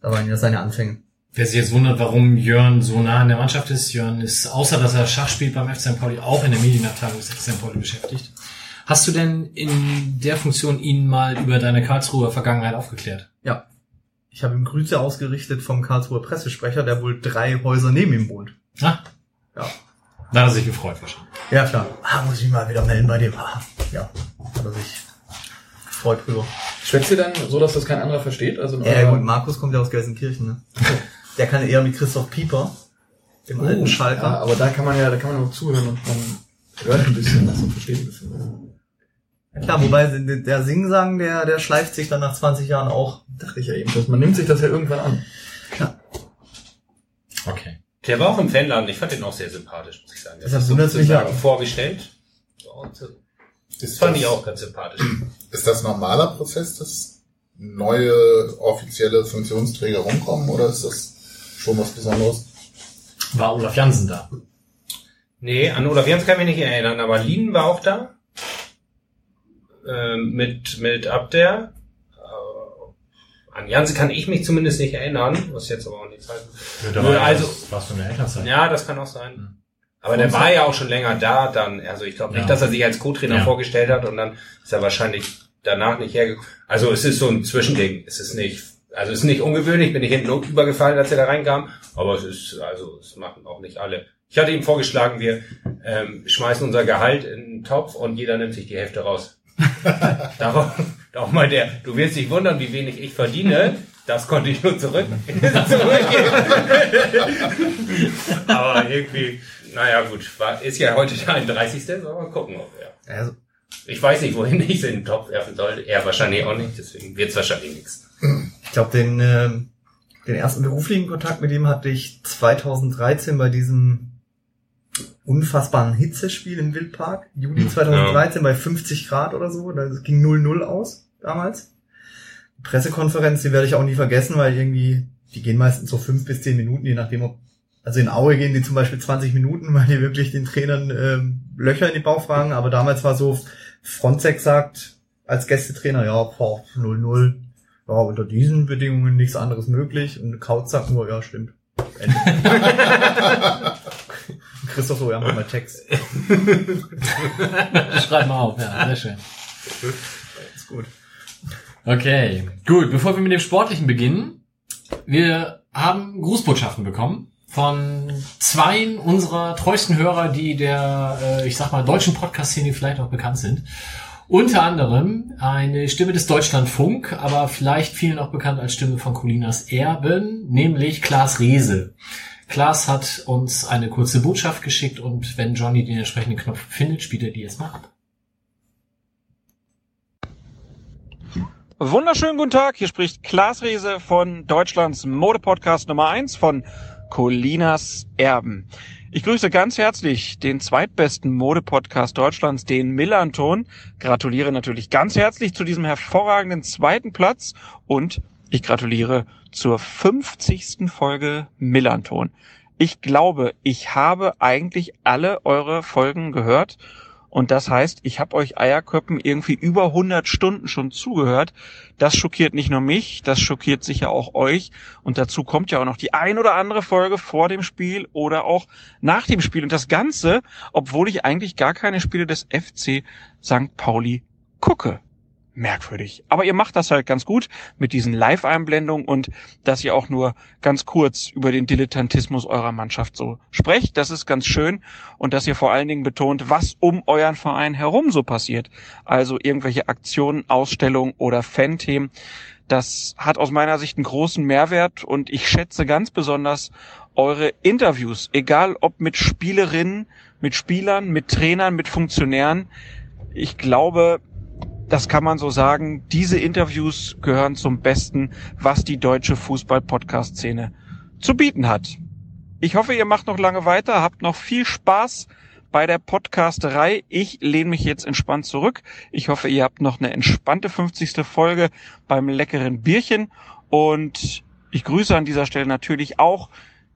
Da waren ja seine Anfänge. Wer sich jetzt wundert, warum Jörn so nah in der Mannschaft ist, Jörn ist, außer dass er Schach spielt beim FC St. Pauli, auch in der Medienabteilung des FC St. Pauli beschäftigt. Hast du denn in der Funktion ihn mal über deine Karlsruher Vergangenheit aufgeklärt? Ja. Ich habe ihm Grüße ausgerichtet vom Karlsruher Pressesprecher, der wohl drei Häuser neben ihm wohnt. Ah, Ja. da hat er sich gefreut wahrscheinlich. Ja, klar. Ah, muss ich mal wieder melden bei dem. Ah, ja, hat er sich gefreut drüber. Schwätzt ihr dann so, dass das kein anderer versteht? Also Ja, eurer- gut, Markus kommt ja aus Gelsenkirchen, ne? Der kann eher mit Christoph Pieper, dem alten Schalker. Ja, aber da kann man ja, da kann man auch zuhören und man hört ein bisschen was und versteht ein bisschen. Ja, klar, wobei der Singsang, der, der schleift sich dann nach 20 Jahren auch, dachte ich ja eben. Das, man nimmt sich das ja irgendwann an. Okay. Der war auch im Fanladen. Ich fand den auch sehr sympathisch, muss ich sagen. Deshalb wundert's mich sozusagen ja. vorgestellt. Und. Das Ist fand das, ich auch ganz sympathisch. ist das normaler Prozess, dass neue offizielle Funktionsträger rumkommen oder ist das schon was Besonderes? War Olaf Jansen da? Nee, an Olaf Jans kann ich mich nicht erinnern, aber Lien war auch da. Ähm, mit, mit Abder. Äh, an Jansen kann ich mich zumindest nicht erinnern, was jetzt aber auch nicht heißt. Nö, also, warst du in der Elternzeit? ja, das kann auch sein. Aber der war ja auch schon länger da dann. Also ich glaube nicht, Ja. dass er sich als Co-Trainer Ja. vorgestellt hat und dann ist er wahrscheinlich danach nicht hergekommen. Also es ist so ein Zwischending. Es ist nicht, also es ist nicht ungewöhnlich, bin ich hinten übergefallen, als er da reinkam. Aber es ist, also es machen auch nicht alle. Ich hatte ihm vorgeschlagen, wir ähm, schmeißen unser Gehalt in den Topf und jeder nimmt sich die Hälfte raus. [LAUGHS] Darauf, darauf mal der, du wirst dich wundern, wie wenig ich verdiene. Das konnte ich nur zurück, [LAUGHS] zurückgeben. Aber irgendwie, naja gut, war, ist ja heute der 31. Sollen wir mal gucken, ob er. Also, Ich weiß nicht, wohin ich den Topf werfen soll. Er wahrscheinlich auch nicht, deswegen wird's wahrscheinlich nichts. ich glaube, den, ähm, den ersten beruflichen Kontakt mit ihm hatte ich 2013 bei diesem unfassbaren Hitzespiel im Wildpark. Juli 2013 bei 50 Grad oder so. Da ging 0-0 aus damals. Die Pressekonferenz, die werde ich auch nie vergessen, weil irgendwie, die gehen meistens so fünf bis zehn Minuten, je nachdem ob, also in Aue gehen die zum Beispiel 20 Minuten, [LAUGHS] weil die wirklich den Trainern ähm, Löcher in die Bauch fragen. Aber damals war so, Frontex sagt als Gästetrainer, ja, boah, 0-0, ja, unter diesen Bedingungen nichts anderes möglich. Und Kaut sagt nur, ja, stimmt. [LAUGHS] [LAUGHS] Christoph ja, mach mal Text. [LAUGHS] Schreib mal auf, ja, sehr schön. Ist gut. Okay, gut. Bevor wir mit dem Sportlichen beginnen, wir haben Grußbotschaften bekommen von zwei unserer treuesten Hörer, die der, äh, ich sag mal, deutschen Podcast-Szene vielleicht auch bekannt sind. Unter anderem eine Stimme des Deutschlandfunk, aber vielleicht vielen auch bekannt als Stimme von Colinas Erben, nämlich Klaas Rehse. Klaas hat uns eine kurze Botschaft geschickt und wenn Johnny den entsprechenden Knopf findet, spielt er die erstmal ab. Wunderschönen guten Tag, hier spricht Klaas Rehse von Deutschlands Mode-Podcast Nummer 1 von Colinas Erben. Ich grüße ganz herzlich den zweitbesten Mode-Podcast Deutschlands, den Millanton. Gratuliere natürlich ganz herzlich zu diesem hervorragenden zweiten Platz und ich gratuliere zur 50. Folge Millanton. Ich glaube, ich habe eigentlich alle eure Folgen gehört und das heißt, ich habe euch Eierköppen irgendwie über 100 Stunden schon zugehört. Das schockiert nicht nur mich, das schockiert sicher auch euch. Und dazu kommt ja auch noch die ein oder andere Folge vor dem Spiel oder auch nach dem Spiel. Und das Ganze, obwohl ich eigentlich gar keine Spiele des FC St. Pauli gucke. Merkwürdig. Aber ihr macht das halt ganz gut mit diesen Live-Einblendungen und dass ihr auch nur ganz kurz über den Dilettantismus eurer Mannschaft so sprecht. Das ist ganz schön und dass ihr vor allen Dingen betont, was um euren Verein herum so passiert. Also irgendwelche Aktionen, Ausstellungen oder Fan-Themen. Das hat aus meiner Sicht einen großen Mehrwert und ich schätze ganz besonders eure Interviews, egal ob mit Spielerinnen, mit Spielern, mit Trainern, mit Funktionären. Ich glaube, das kann man so sagen, diese Interviews gehören zum Besten, was die deutsche Fußball-Podcast-Szene zu bieten hat. Ich hoffe, ihr macht noch lange weiter, habt noch viel Spaß bei der Podcasterei. Ich lehne mich jetzt entspannt zurück. Ich hoffe, ihr habt noch eine entspannte 50. Folge beim leckeren Bierchen und ich grüße an dieser Stelle natürlich auch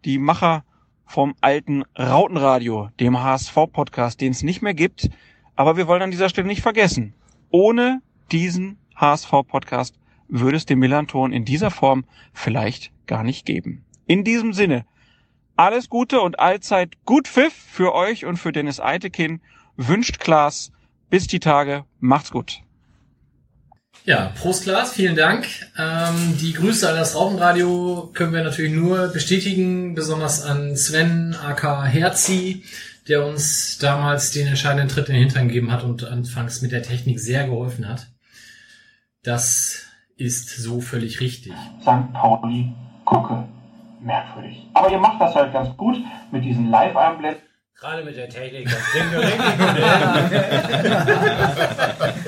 die Macher vom alten Rautenradio, dem HSV-Podcast, den es nicht mehr gibt, Aber wir wollen an dieser Stelle nicht vergessen, ohne diesen HSV-Podcast würde es den Millanton in dieser Form vielleicht gar nicht geben. In diesem Sinne, alles Gute und allzeit gut Pfiff für euch und für Dennis Eitekin. Wünscht Klaas. Bis die Tage. Macht's gut. Ja, Prost Klaas, vielen Dank. Ähm, die Grüße an das Rauchenradio können wir natürlich nur bestätigen, besonders an Sven aka Herzi, der uns damals den entscheidenden Tritt in den Hintern gegeben hat und anfangs mit der Technik sehr geholfen hat. Das ist so völlig richtig. St. Pauli, gucke, merkwürdig. Aber ihr macht das halt ganz gut mit diesen Live-Einblenden. Gerade mit der Technik, das gut.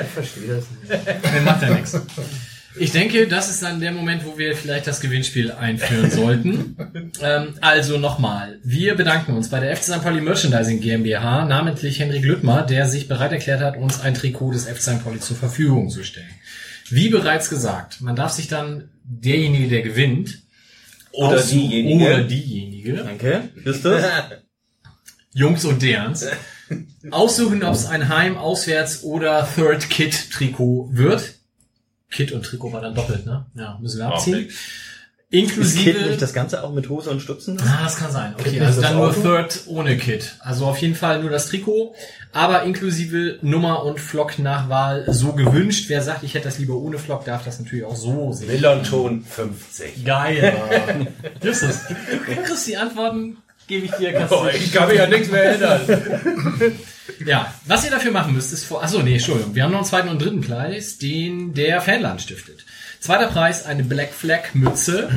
Ich verstehe das nicht. [LAUGHS] Nee, macht ja nichts. Ich denke, das ist dann der Moment, wo wir vielleicht das Gewinnspiel einführen sollten. [LAUGHS] Ähm, also nochmal, wir bedanken uns bei der FC St. Pauli Merchandising GmbH, namentlich Henrik Lüttmer, der sich bereit erklärt hat, uns ein Trikot des FC St. Pauli zur Verfügung zu stellen. Wie bereits gesagt, man darf sich dann derjenige, der gewinnt, Oder diejenige. oder diejenige, Danke. Justus? [LAUGHS] Jungs und Derns, aussuchen, ob es ein Heim-, Auswärts- oder Third-Kit-Trikot wird. Kit und Trikot war dann doppelt, ne? Ja, müssen wir abziehen. Ist Inklusive... Kid nicht das Ganze auch mit Hose und Stutzen? Ah, das kann sein. Okay, Kit also ist dann nur? Third ohne Kit. Also auf jeden Fall nur das Trikot, aber inklusive Nummer und Flock nach Wahl so gewünscht. Wer sagt, ich hätte das lieber ohne Flock, darf das natürlich auch so sehen. Millonton 50. Geil. Justus, du kriegst die Antworten, gebe ich dir. Oh, du- ich kann mich ja nichts mehr erinnern. Ja, was ihr dafür machen müsst, ist vor. Achso, nee, Entschuldigung. Wir haben noch einen zweiten und dritten Preis, den der Fanland stiftet. Zweiter Preis eine Black Flag Mütze.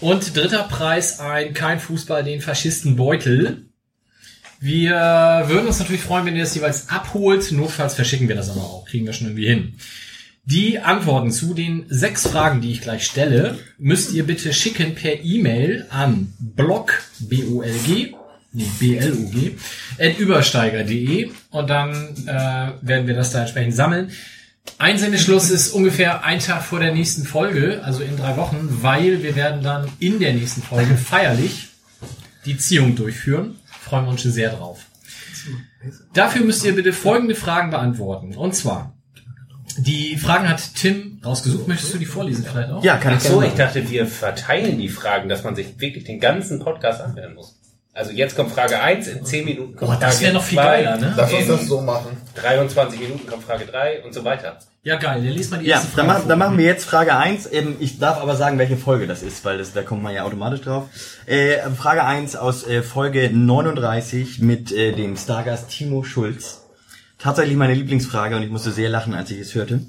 Und dritter Preis ein kein Fußball, den Faschisten Beutel. Wir würden uns natürlich freuen, wenn ihr das jeweils abholt. Notfalls verschicken wir das aber auch. Kriegen wir schon irgendwie hin. Die Antworten zu den sechs Fragen, die ich gleich stelle, müsst ihr bitte schicken per E-Mail an blog, B-O-L-G, nee, B-L-O-G, at übersteiger.de und dann äh, werden wir das da entsprechend sammeln. Einsendeschluss ist ungefähr ein Tag vor der nächsten Folge, also in drei Wochen, weil wir werden dann in der nächsten Folge feierlich die Ziehung durchführen. Freuen wir uns schon sehr drauf. Dafür müsst ihr bitte folgende Fragen beantworten. Und zwar, die Fragen hat Tim rausgesucht. Möchtest du die vorlesen vielleicht auch? Ja, kann Ach ich so, gerne ich dachte, wir verteilen die Fragen, dass man sich wirklich den ganzen Podcast anhören muss. Also jetzt kommt Frage 1, in 10 Minuten kommt Oh, das Frage wäre noch viel 2, geiler, ne? Lass uns das so machen. 23 Minuten kommt Frage 3 und so weiter. Ja, geil. Dann liest mal die Ja, erste dann, Frage machen, dann machen wir jetzt Frage 1. Ähm, ich darf aber sagen, welche Folge das ist, weil das, da kommt man ja automatisch drauf. Äh, Frage 1 aus äh, Folge 39 mit äh, dem Stargast Timo Schulz. Tatsächlich meine Lieblingsfrage und ich musste sehr lachen, als ich es hörte.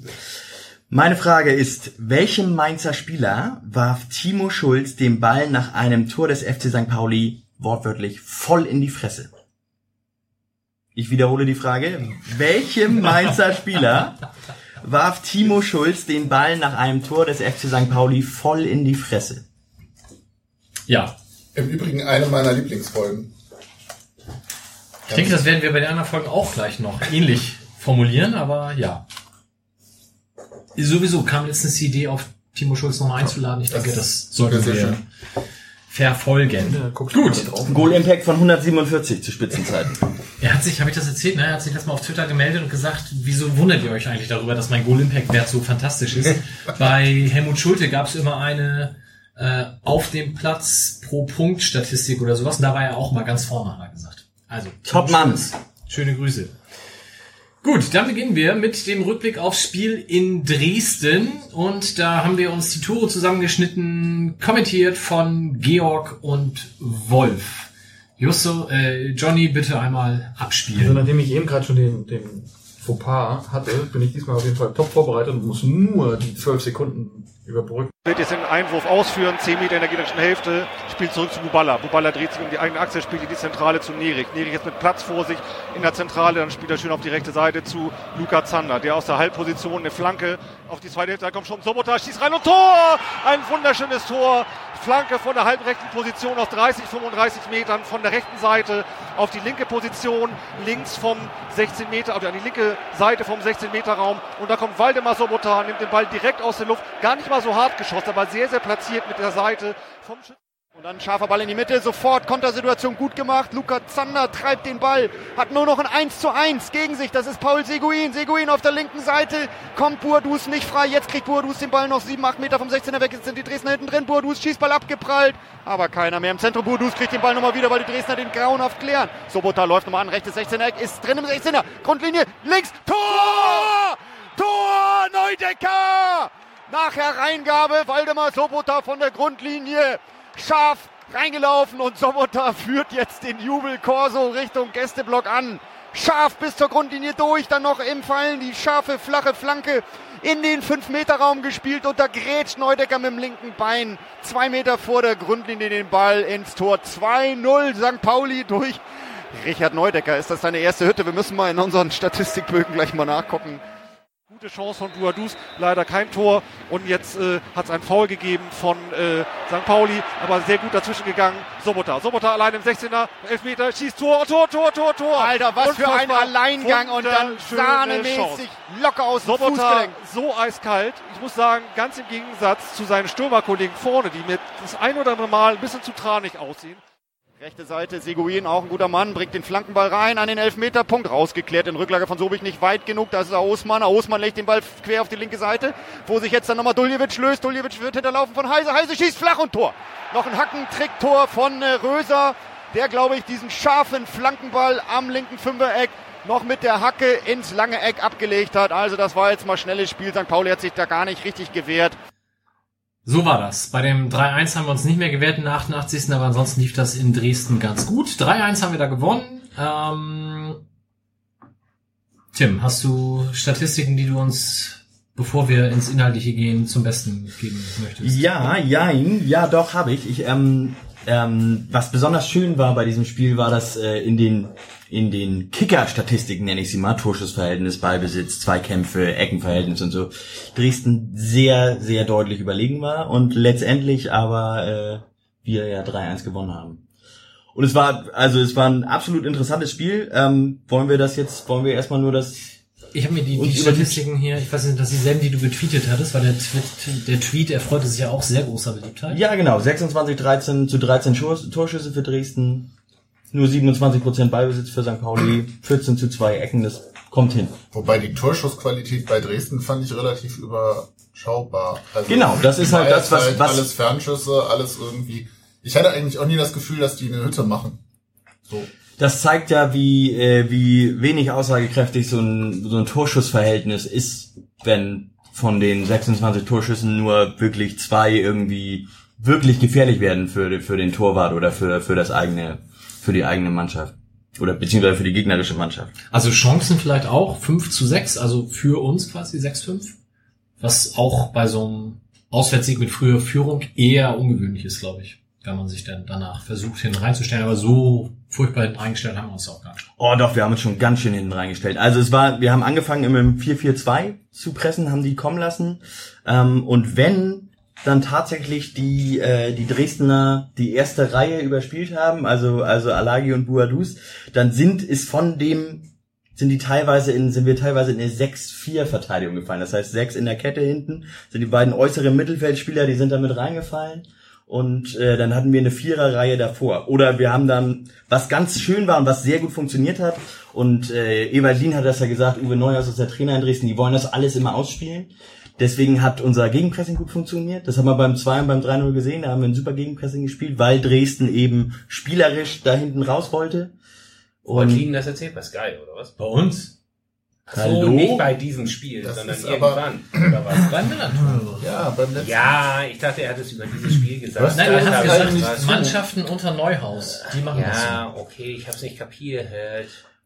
Meine Frage ist, welchem Mainzer Spieler warf Timo Schulz den Ball nach einem Tor des FC St. Pauli wortwörtlich voll in die Fresse? Ich wiederhole die Frage. Welchem Mainzer [LAUGHS] Spieler warf Timo Schulz den Ball nach einem Tor des FC St. Pauli voll in die Fresse? Ja. Im Übrigen eine meiner Lieblingsfolgen. Ich denke, das werden wir bei den anderen Folgen auch gleich noch ähnlich formulieren, aber ja. Sowieso kam letztens die Idee, auf Timo Schulz nochmal einzuladen. Ich denke, das sollten sehr wir schön. verfolgen. Guckt Gut. Goal Impact von 147 zu Spitzenzeiten. Er hat sich, habe ich das erzählt, ne? Er hat sich letztes Mal auf Twitter gemeldet und gesagt, wieso wundert ihr euch eigentlich darüber, dass mein Goal-Impact-Wert so fantastisch ist? [LAUGHS] Bei Helmut Schulte gab es immer eine äh, auf dem Platz pro Punkt Statistik oder sowas und da war er auch mal ganz vorne, hat er gesagt. Also, Top Mann. Schöne Grüße. Gut, dann beginnen wir mit dem Rückblick aufs Spiel in Dresden. Und da haben wir uns die Tore zusammengeschnitten, kommentiert von Georg und Wolf. Justo, äh, Johnny, bitte einmal Also abspielen. nachdem ich eben gerade schon den, den Fauxpas hatte, bin ich diesmal auf jeden Fall top vorbereitet und muss nur die 12 Sekunden überbrücken. Wird jetzt den Einwurf ausführen, 10 Meter in der gegnerischen Hälfte, spielt zurück zu Buballa. Buballa dreht sich um die eigene Achse, spielt in die Zentrale zu Nerich. Nerich jetzt mit Platz vor sich in der Zentrale, dann spielt er schön auf die rechte Seite zu Luca Zander, der aus der Halbposition eine Flanke auf die zweite Hälfte, da kommt schon Sobota, schießt rein und Tor! Ein wunderschönes Tor, Flanke von der halbrechten Position aus 30, 35 Metern von der rechten Seite auf die linke Position, links vom 16 Meter, oder an die linke Seite vom 16 Meter Raum und da kommt Waldemar Sobota, nimmt den Ball direkt aus der Luft, gar nicht mal so hart geschossen, aber sehr, sehr platziert mit der Seite vom Schützen. Und dann scharfer Ball in die Mitte, sofort Kontersituation gut gemacht. Luca Zander treibt den Ball, hat nur noch ein 1 zu 1 gegen sich. Das ist Paul Seguin. Seguin auf der linken Seite, kommt Bourdous nicht frei. Jetzt kriegt Bourdous den Ball noch 7, 8 Meter vom 16er weg. Jetzt sind die Dresdner hinten drin. Bourdous Schießball abgeprallt, aber keiner mehr im Zentrum. Bourdous kriegt den Ball nochmal wieder, weil die Dresdner den grauenhaft klären. Sobota läuft nochmal an, rechtes 16er Eck, ist drin im 16er. Grundlinie, links, Tor! Tor! Neudecker! Nach Hereingabe Waldemar Sobota von der Grundlinie scharf reingelaufen und Sobota führt jetzt den Jubelkorso Richtung Gästeblock an. Scharf bis zur Grundlinie durch, dann noch im Fallen die scharfe, flache Flanke in den 5-Meter-Raum gespielt und da grätscht Neudecker mit dem linken Bein zwei Meter vor der Grundlinie den Ball ins Tor. 2-0 St. Pauli durch Richard Neudecker. Ist das seine erste Hütte? Wir müssen mal in unseren Statistikbögen gleich mal nachgucken gute Chance von Buadus, leider kein Tor. Und jetzt äh, hat es ein Foul gegeben von äh, St. Pauli, aber sehr gut dazwischen gegangen. Sobota, Sobota allein im 16er, Elfmeter, schießt Tor, Tor, Tor, Tor, Tor. Alter, was für ein Alleingang und dann sahnemäßig locker aus dem Sobota Fußgelenk. so eiskalt. Ich muss sagen, ganz im Gegensatz zu seinen Stürmerkollegen vorne, die mir das ein oder andere Mal ein bisschen zu tranig aussehen. Rechte Seite, Seguin, auch ein guter Mann, bringt den Flankenball rein an den Elfmeterpunkt, rausgeklärt in Rücklage von Sobich nicht weit genug, das ist Osman, Osman legt den Ball quer auf die linke Seite, wo sich jetzt dann nochmal Duljevic löst, Duljevic wird hinterlaufen von Heise, Heise schießt flach und Tor. Noch ein Hackentricktor von äh, Röser, der glaube ich diesen scharfen Flankenball am linken Fünfereck noch mit der Hacke ins lange Eck abgelegt hat. Also das war jetzt mal schnelles Spiel, St. Pauli hat sich da gar nicht richtig gewehrt. So war das. Bei dem 3-1 haben wir uns nicht mehr gewehrt in der 88. Aber ansonsten lief das in Dresden ganz gut. 3-1 haben wir da gewonnen. Ähm, Tim, hast du Statistiken, die du uns, bevor wir ins Inhaltliche gehen, zum Besten geben möchtest? Ja, jein, ja doch, habe ich. ich ähm, ähm, was besonders schön war bei diesem Spiel, war, dass äh, in den in den Kicker-Statistiken, nenne ich sie mal, Torschussverhältnis, Ballbesitz, Zweikämpfe, Eckenverhältnis und so, Dresden sehr, sehr deutlich überlegen war und letztendlich aber äh, wir ja 3-1 gewonnen haben. Und es war, also es war ein absolut interessantes Spiel. Ähm, wollen wir das jetzt, wollen wir erstmal nur das Ich habe mir die, die Statistiken hier, ich weiß nicht, das ist dieselben, die du getweetet hattest, weil der Tweet, der Tweet erfreute sich ja auch sehr großer Beliebtheit. Ja, genau. 26, 13 zu 13 Schurs, Torschüsse für Dresden. Nur 27% Ballbesitz für St. Pauli. 14 zu 2 Ecken, das kommt hin. Wobei die Torschussqualität bei Dresden fand ich relativ überschaubar. Also Genau, das ist halt das, was- was- alles Fernschüsse, alles irgendwie. Ich hatte eigentlich auch nie das Gefühl, dass die eine Hütte machen. So. Das zeigt ja, wie, äh, wie wenig aussagekräftig so ein, so ein Torschussverhältnis ist, wenn von den 26 Torschüssen nur wirklich zwei irgendwie wirklich gefährlich werden für, für den Torwart oder für, für das eigene, für die eigene Mannschaft. Oder beziehungsweise für die gegnerische Mannschaft. Also Chancen vielleicht auch 5 zu 6, also für uns quasi 6-5. Was auch bei so einem Auswärtssieg mit früher Führung eher ungewöhnlich ist, glaube ich. Wenn man sich dann danach versucht, hinten reinzustellen. Aber so furchtbar hinten reingestellt haben wir uns auch gar nicht. Oh doch, wir haben uns schon ganz schön hinten reingestellt. Also es war, wir haben angefangen im 4-4-2 zu pressen, haben die kommen lassen. Ähm, und wenn dann tatsächlich die, äh, die Dresdner die erste Reihe überspielt haben, also, also Alagi und Buadus, dann sind es von dem, sind die teilweise in, sind wir teilweise in eine 6-4-Verteidigung gefallen. Das heißt, sechs in der Kette hinten, sind die beiden äußeren Mittelfeldspieler, die sind damit reingefallen. Und äh, dann hatten wir eine Viererreihe davor. Oder wir haben dann, was ganz schön war und was sehr gut funktioniert hat, und äh, Ewald Lien hat das ja gesagt, Uwe Neuhaus ist der Trainer in Dresden, die wollen das alles immer ausspielen. Deswegen hat unser Gegenpressing gut funktioniert. Das haben wir beim 2 und beim 3-0 gesehen. Da haben wir ein super Gegenpressing gespielt, weil Dresden eben spielerisch da hinten raus wollte. Und Und Ihnen das erzählt bei Sky, oder was? Bei uns? So, Hallo? nicht bei diesem Spiel, Das sondern ist aber- irgendwann. Oder was? Bei Millantor. Ja, beim letzten Ja, ich dachte, er hat es über dieses Spiel gesagt. Was? Nein, er Das hat habe gesagt, nicht Mannschaften unter Neuhaus, die machen das so. Ja, okay, ich habe es nicht kapiert.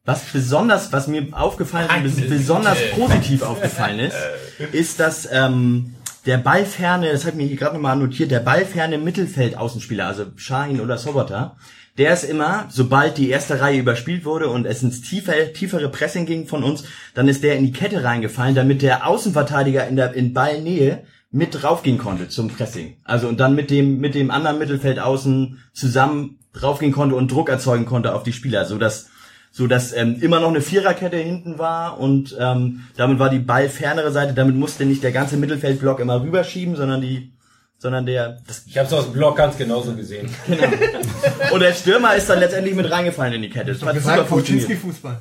Was besonders, was mir aufgefallen ist, besonders positiv aufgefallen ist, [LAUGHS] ist, dass ähm, der ballferne, das hat mir hier gerade nochmal notiert, der ballferne Mittelfeld-Außenspieler, also Shahin oder Sobota, der ist immer, sobald die erste Reihe überspielt wurde und es ins tiefer, tiefere Pressing ging von uns, dann ist der in die Kette reingefallen, damit der Außenverteidiger in der in Ballnähe mit draufgehen konnte zum Pressing. Also und dann mit dem mit dem anderen Mittelfeld außen zusammen draufgehen konnte und Druck erzeugen konnte auf die Spieler, so dass so dass ähm, immer noch eine Viererkette hinten war und ähm, damit war die ballfernere Seite, damit musste nicht der ganze Mittelfeldblock immer rüberschieben, sondern die sondern der, das, Ich habe es aus dem Blog ganz genauso gesehen. [LAUGHS] und der Stürmer ist dann letztendlich mit reingefallen in die Kette. Das hat super funktioniert. Fußball.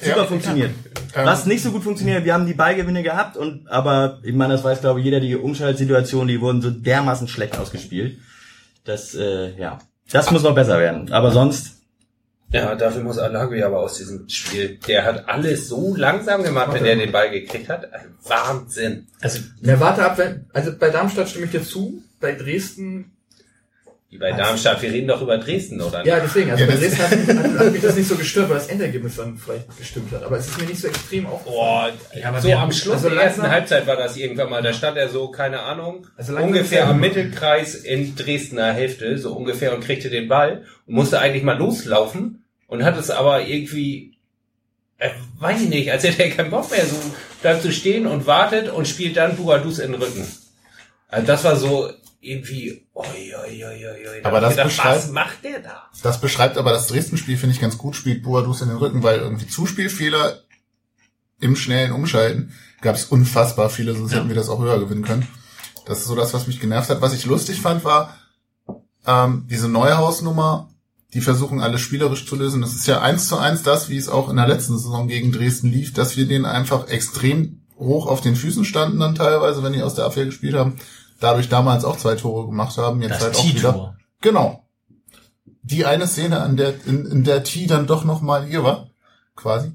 Super funktioniert. Was nicht so gut funktioniert, wir haben die Ballgewinne gehabt und, aber, ich meine, das weiß glaube ich jeder, die Umschaltsituationen, die wurden so dermaßen schlecht ausgespielt. Das, äh, ja. Das muss noch besser werden. Aber sonst, Ja, dafür muss Alagui aber aus diesem Spiel. Der hat alles so langsam gemacht, wenn er den Ball gekriegt hat. Ein Wahnsinn. Also, Ja, warte ab, wenn, also bei Darmstadt stimme ich dir zu, bei Dresden, Wie bei Darmstadt. Wir reden doch über Dresden, oder? ja, deswegen, also Ja, bei das- Dresden hat, hat, hat mich das nicht so gestört, weil das Endergebnis dann vielleicht gestimmt hat. Aber es ist mir nicht so extrem aufgefallen. Boah, Ja, aber so am Schluss also der ersten langsam- Halbzeit war das irgendwann mal. Da stand er so, keine Ahnung, Also ungefähr am Mittelkreis in Dresdner Hälfte, so ungefähr, und kriegte den Ball und musste eigentlich mal loslaufen und hat es aber irgendwie, äh, weiß ich nicht, als hätte er keinen Bock mehr, so bleibt zu stehen und wartet und spielt dann Buadus in den Rücken. Also das war so irgendwie, oi, oi, oi, oi, Aber das gedacht, beschreibt- was macht der da? Das beschreibt aber das Dresden-Spiel, finde ich, ganz gut, spielt Boadus in den Rücken, weil irgendwie Zuspielfehler im schnellen Umschalten gab es unfassbar viele, sonst hätten wir das auch höher gewinnen können. Das ist so das, was mich genervt hat. Was ich lustig fand, war ähm, diese Neuhausnummer, die versuchen alles spielerisch zu lösen. Das ist ja eins zu eins das, wie es auch in der letzten Saison gegen Dresden lief, dass wir denen einfach extrem hoch auf den Füßen standen dann teilweise, wenn die aus der Abwehr gespielt haben. Dadurch damals auch zwei Tore gemacht haben, jetzt das halt auch wieder. Genau. Die eine Szene, an der, in, in der T dann doch nochmal hier war, quasi.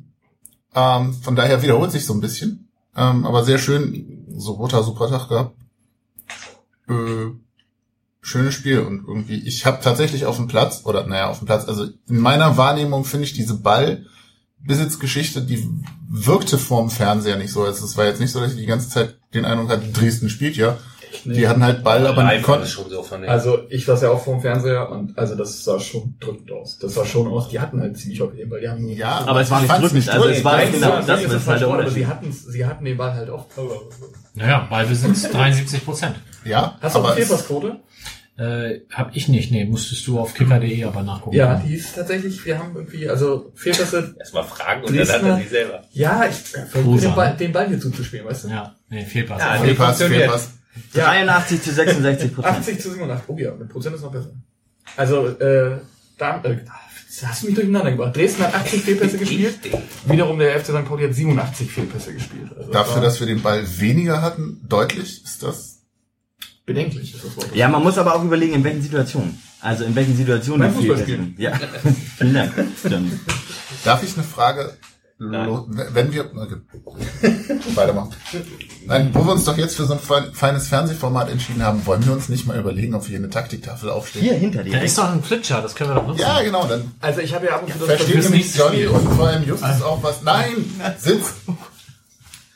Ähm, von daher wiederholt sich so ein bisschen. Ähm, aber sehr schön, so roter super Tag gehabt. Äh, schönes Spiel und irgendwie, ich habe tatsächlich auf dem Platz, oder naja, auf dem Platz, also in meiner Wahrnehmung finde ich diese Ballbesitzgeschichte, die wirkte vorm Fernseher nicht so. Also es war jetzt nicht so, dass ich die ganze Zeit den Eindruck hatte, Dresden spielt ja. Die hatten halt Ball, aber war konnten, das schon so Also ich saß ja auch vor dem Fernseher und also das sah schon drückend aus. Das sah schon aus, die hatten halt ziemlich auf den Ball. Die haben ja, aber es war ich nicht drückend, also es war Nein, genau, das, das ist ist halt der aber Unterschied. sie hatten, sie hatten den Ball halt auch. Naja, Ballbesitz [LAUGHS] 73 Prozent. Ja, Hast du auch aber eine es- Fehlpassquote? Äh, hab ich nicht, nee, musstest du auf kicker.de aber nachgucken. Ja, die ist tatsächlich, wir haben irgendwie, also Fehlpässe, [LAUGHS] Erstmal fragen und dann hat er sie selber. ja, ich versuche den Ball, den Ball hier zuzuspielen, weißt du? Ja, nee, Fehlpass. Ja, nee. Fehlpass, Fehlpass. 83 zu 66 Prozent. 80 zu 87. Oh ja, mit Prozent ist noch besser. Also, äh, da, äh, hast du mich durcheinander gebracht. Dresden hat 80 Fehlpässe gespielt. Wiederum der FC St. Pauli hat 87 Fehlpässe gespielt. Also Dafür, dass wir den Ball weniger hatten, deutlich ist das. bedenklich ist das Wort. Ja, man muss aber auch überlegen, in welchen Situationen. Also in welchen Situationen Beim die Fehlpässe. Ja, vielen Dank. [LAUGHS] Stimmt. Darf ich eine Frage, wenn wir, okay. [LAUGHS] weitermachen. Nein, wo wir uns doch jetzt für so ein fein- feines Fernsehformat entschieden haben, wollen wir uns nicht mal überlegen, ob wir hier eine Taktiktafel aufstellen? Hier hinter Da dir. ist doch ein Flitscher, das können wir doch nutzen. Ja, genau, dann Also ich habe ja ab und zu das versteht Vergnügen, nämlich Johnny und vor allem Justus auch was. Nein, sitz!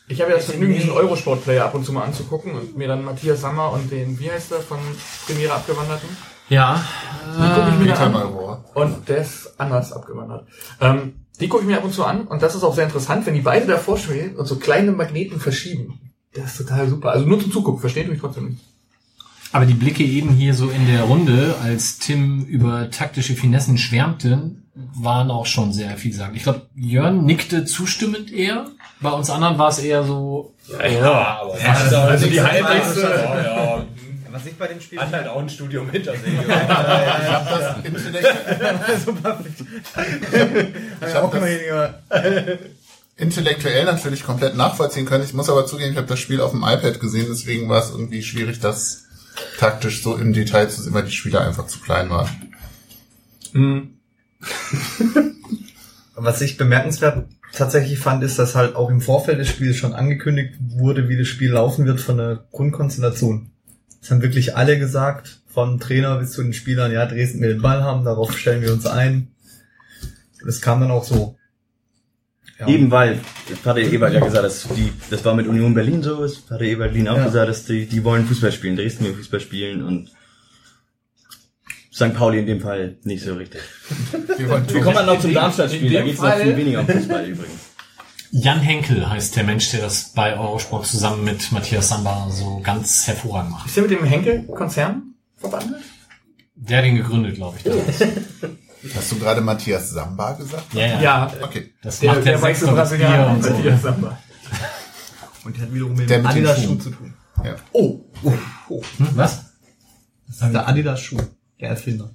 ich habe ja das Vergnügen, diesen Eurosport-Player ab und zu mal anzugucken und mir dann Matthias Sammer und den, wie heißt der, von Premiere abgewanderten. Ja, Die gucke ich mir Peter an. Und der ist anders abgewandert. Ähm, die gucke ich mir ab und zu an und das ist auch sehr interessant, wenn die beide davor stehen und so kleine Magneten verschieben. Das ist total super. Also nur zum Zugucken, versteht mich trotzdem nicht. aber die Blicke eben hier so in der Runde, als Tim über taktische Finessen schwärmte, waren auch schon sehr vielsagend. Ich glaube, Jörn nickte zustimmend eher. Bei uns anderen war es eher so, Ja, aber also die Highlights, Ja, ja. Was ich bei dem Spiel Hat halt auch ein Studium hinter sich. Ich habe das intellektuell, ich hab das [LAUGHS] [LAUGHS] intellektuell natürlich komplett nachvollziehen können. Ich muss aber zugeben, ich habe das Spiel auf dem iPad gesehen, deswegen war es irgendwie schwierig, das taktisch so im Detail zu sehen, weil die Spieler einfach zu klein waren. [LAUGHS] Was ich bemerkenswert tatsächlich fand, ist, dass halt auch im Vorfeld des Spiels schon angekündigt wurde, wie das Spiel laufen wird von der Grundkonstellation. Das haben wirklich alle gesagt, von Trainer bis zu den Spielern, ja, Dresden will den Ball haben, darauf stellen wir uns ein. Das kam dann auch so. Ja. Eben weil, das hatte Ebert ja gesagt, dass die, das war mit Union Berlin so, das hatte Ebert Berlin auch Ja. gesagt, dass die, die wollen Fußball spielen, Dresden will Fußball spielen und St. Pauli in dem Fall nicht so richtig. Wir Wir kommen dann noch zum Darmstadt-Spiel, da dem geht's noch viel weniger um Fußball übrigens. Jan Henkel heißt der Mensch, der das bei Eurosport zusammen mit Matthias Samba so ganz hervorragend macht. Ist der mit dem Henkel-Konzern verbandelt? Der hat ihn gegründet, glaube ich. [LAUGHS] Hast du gerade Matthias Samba gesagt? Ja, ja. Ja, Okay. Das der, macht der der weiße Brasilianer, und so. Matthias Samba. [LAUGHS] Und der hat wiederum mit Der dem mit Adidas. Schuh zu tun. Oh, Hm, was? Das ist der Adidas Schuh. Der Erfinder.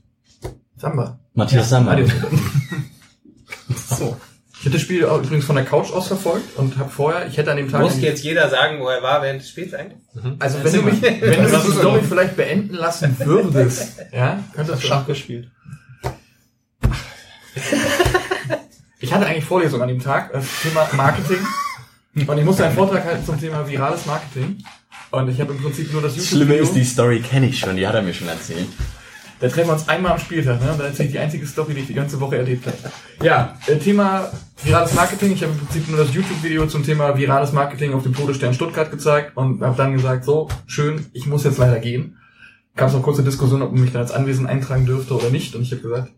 Samba. Matthias Sammer. Adidas. [LAUGHS] so. Ich hätte das Spiel auch übrigens von der Couch aus verfolgt und habe vorher, ich hätte an dem Tag... Muss jetzt jeder sagen, wo er war während des Spiels eigentlich? Also wenn du mich, wenn du die Story vielleicht beenden lassen würdest, ja, könntest du Schach gespielt. Ich hatte eigentlich Vorlesung an dem Tag, das Thema Marketing. Und ich musste einen Vortrag halten zum Thema virales Marketing. Und ich habe im Prinzip nur das Das Schlimme ist, die. Story kenne ich schon, die hat er mir schon erzählt. Da treffen wir uns einmal am Spieltag, ne? Da erzähle ich die einzige Story, die ich die ganze Woche erlebt habe. Ja, äh, Thema virales Marketing. Ich habe im Prinzip nur das YouTube-Video zum Thema virales Marketing auf dem Todesstern Stuttgart gezeigt und habe dann gesagt, so, schön, ich muss jetzt leider gehen. Gab es noch kurze Diskussion, ob man mich da als Anwesend eintragen dürfte oder nicht. Und ich habe gesagt,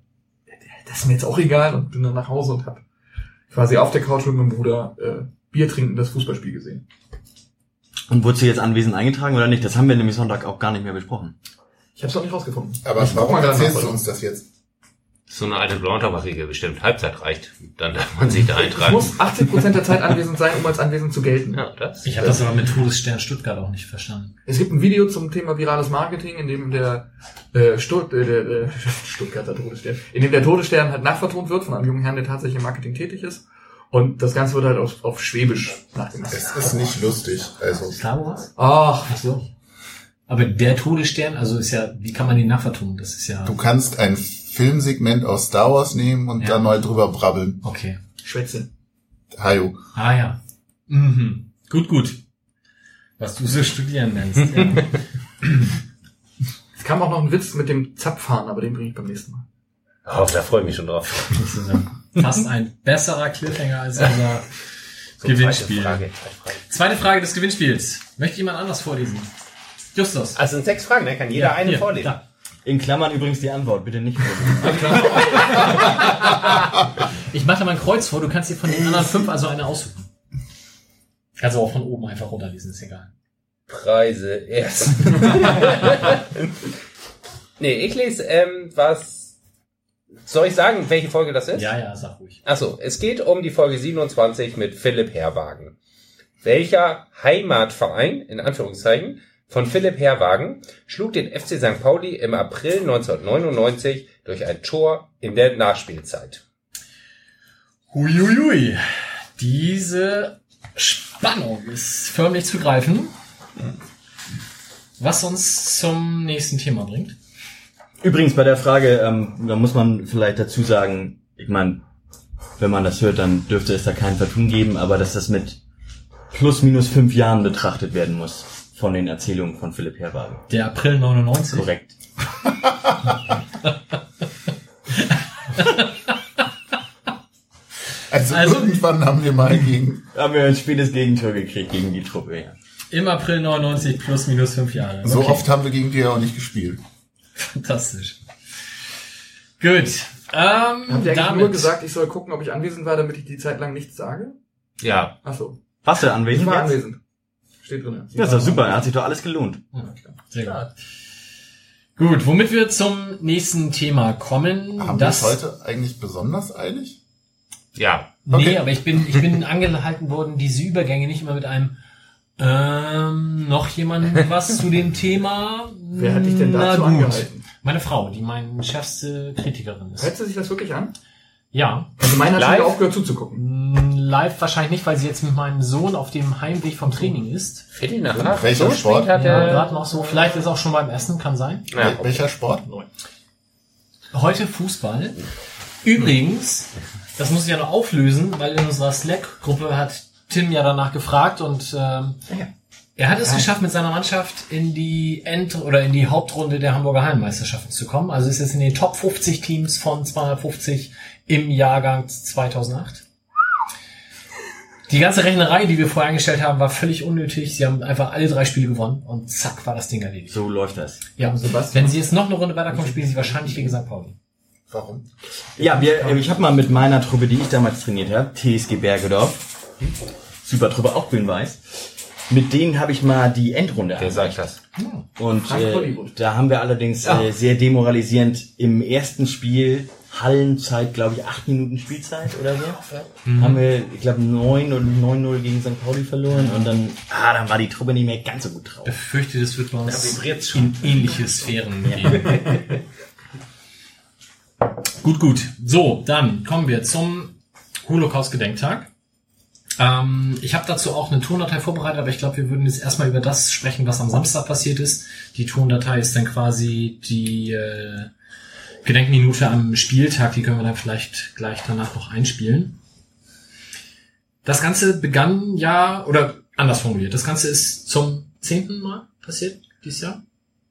das ist mir jetzt auch egal und bin dann nach Hause und habe quasi auf der Couch mit meinem Bruder äh, Bier trinken das Fußballspiel gesehen. Und wurdest du jetzt anwesend eingetragen oder nicht? Das haben wir nämlich Sonntag auch gar nicht mehr besprochen. Ich habe es noch nicht rausgefunden. Aber ich warum mal gerade erzählst du uns das jetzt? So eine alte Blauentabak-Regel bestimmt. Halbzeit reicht. Dann darf man sich da Ich eintragen. muss 80% der Zeit anwesend sein, um als anwesend zu gelten. Ja, das. Ich habe das aber mit Todesstern Stuttgart auch nicht verstanden. Es gibt ein Video zum Thema virales Marketing, in dem der, äh, Stutt, äh, der äh, [LAUGHS] Stuttgarter Todesstern, in dem der Todesstern halt nachvertont wird von einem jungen Herrn, der tatsächlich im Marketing tätig ist. Und das Ganze wird halt auf, auf Schwäbisch nachgemacht. Es ist nicht lustig. Also, Star Wars? Ach, Ach so. Aber der Todesstern, also ist ja, wie kann man den nachvertonen? Das ist ja. du kannst ein Filmsegment aus Star Wars nehmen und Ja. da mal drüber brabbeln. Okay. Schwätze. Hajo. Ah ja. Mhm. Gut, gut. Was du so studieren nennst. Ja. [LAUGHS] Es kam auch noch ein Witz mit dem Zapfhahn, aber den bringe ich beim nächsten Mal. Oh, da freue ich mich schon drauf. Das ist ja fast ein besserer Cliffhanger als unser So, Gewinnspiel. Zweite Frage, zweite Frage. Zweite Frage des Gewinnspiels. Möchte jemand anders vorlesen? Justus. Also sind sechs Fragen, ne? Kann jeder eine hier, vorlesen. da. In Klammern übrigens die Antwort, bitte nicht vorlesen. [LAUGHS] Ich mache da mal ein Kreuz vor, du kannst dir von den anderen fünf also eine aussuchen. Kannst aber auch von oben einfach runterlesen, ist egal. Preise erst. [LAUGHS] nee, ich lese, ähm, was. Soll ich sagen, welche Folge das ist? Ja, ja, sag ruhig. Achso, es geht um die Folge 27 mit Philipp Herwagen. Welcher Heimatverein, in Anführungszeichen, von Philipp Herwagen schlug den FC St. Pauli im April 1999 durch ein Tor in der Nachspielzeit? Huiuiui. Diese Spannung ist förmlich zu greifen. Was uns zum nächsten Thema bringt. Übrigens bei der Frage, ähm, da muss man vielleicht dazu sagen, ich meine, wenn man das hört, dann dürfte es da kein Vertun geben, aber dass das mit plus minus fünf Jahren betrachtet werden muss von den Erzählungen von Philipp Herwagen. Der April 99. Korrekt. [LAUGHS] Also, Also- irgendwann haben wir mal gegen. Haben wir ein spätes Gegentor gekriegt gegen die Truppe, ja. Im April 99 plus minus fünf Jahre. So Okay. oft haben wir gegen die ja auch nicht gespielt. Fantastisch. Gut. Ähm, Habt ihr damit nur gesagt, ich soll gucken, ob ich anwesend war, damit ich die Zeit lang nichts sage? Ja. Ach so. Warst du Ich anwesend war jetzt? anwesend. Steht drin. Ja, ist doch super, hat sich doch alles gelohnt. Sehr gut. Gut, womit wir zum nächsten Thema kommen. Haben wir das es heute eigentlich besonders eilig? Ja. Nee, Okay. aber ich bin, ich bin [LAUGHS] angehalten worden, diese Übergänge nicht immer mit einem ähm, noch jemand was zu dem Thema. Wer hat dich denn Na dazu angehalten? Meine Frau, die meine schärfste Kritikerin Hört ist. sie sich das wirklich an? Ja. Also meine hat schon Live? wieder aufgehört zuzugucken. Mm, Live wahrscheinlich nicht, weil sie jetzt mit meinem Sohn auf dem Heimweg vom Training ist. Viertel nach acht. Welcher so Sport? hat Ja, er. gerade noch so. Vielleicht ist auch schon beim Essen, kann sein. Ja, Wel- Welcher Sport? Heute Fußball. Übrigens, das muss ich ja noch auflösen, weil in unserer Slack-Gruppe hat Tim ja danach gefragt und ähm, er hat es geschafft, mit seiner Mannschaft in die End- oder in die Hauptrunde der Hamburger Heimmeisterschaften zu kommen. Also ist jetzt in den Top 50 Teams von 250 im Jahrgang 2008. Die ganze Rechnerei, die wir vorher eingestellt haben, war völlig unnötig. Sie haben einfach alle drei Spiele gewonnen und zack war das Ding erledigt. So läuft das. Ja, Sebastian. wenn sie jetzt noch eine Runde weiterkommen, spielen sie wahrscheinlich gegen St. Pauli. Warum? Ja, wir, äh, ich habe mal mit meiner Truppe, die ich damals trainiert habe, TSG Bergedorf, super Truppe, auch grün-weiß, mit denen habe ich mal die Endrunde Wer sagt das? Und äh, Hollywood. da haben wir allerdings äh, sehr demoralisierend im ersten Spiel Hallenzeit, glaube ich, acht Minuten Spielzeit oder so. Haben wir, ich glaube, 9 und 9-0 gegen St. Pauli verloren und dann, ah, dann war die Truppe nicht mehr ganz so gut drauf. Ich befürchte, das wird bei uns in ähnliche Sphären gehen. [LAUGHS] gut, gut. So, dann kommen wir zum Holocaust-Gedenktag. Ähm, ich habe dazu auch eine Tondatei vorbereitet, aber ich glaube, wir würden jetzt erstmal über das sprechen, was am Samstag passiert ist. Die Tondatei ist dann quasi die äh, Gedenkminute am Spieltag, die können wir dann vielleicht gleich danach noch einspielen. Das Ganze begann ja, oder anders formuliert, das Ganze ist zum zehnten Mal passiert dieses Jahr.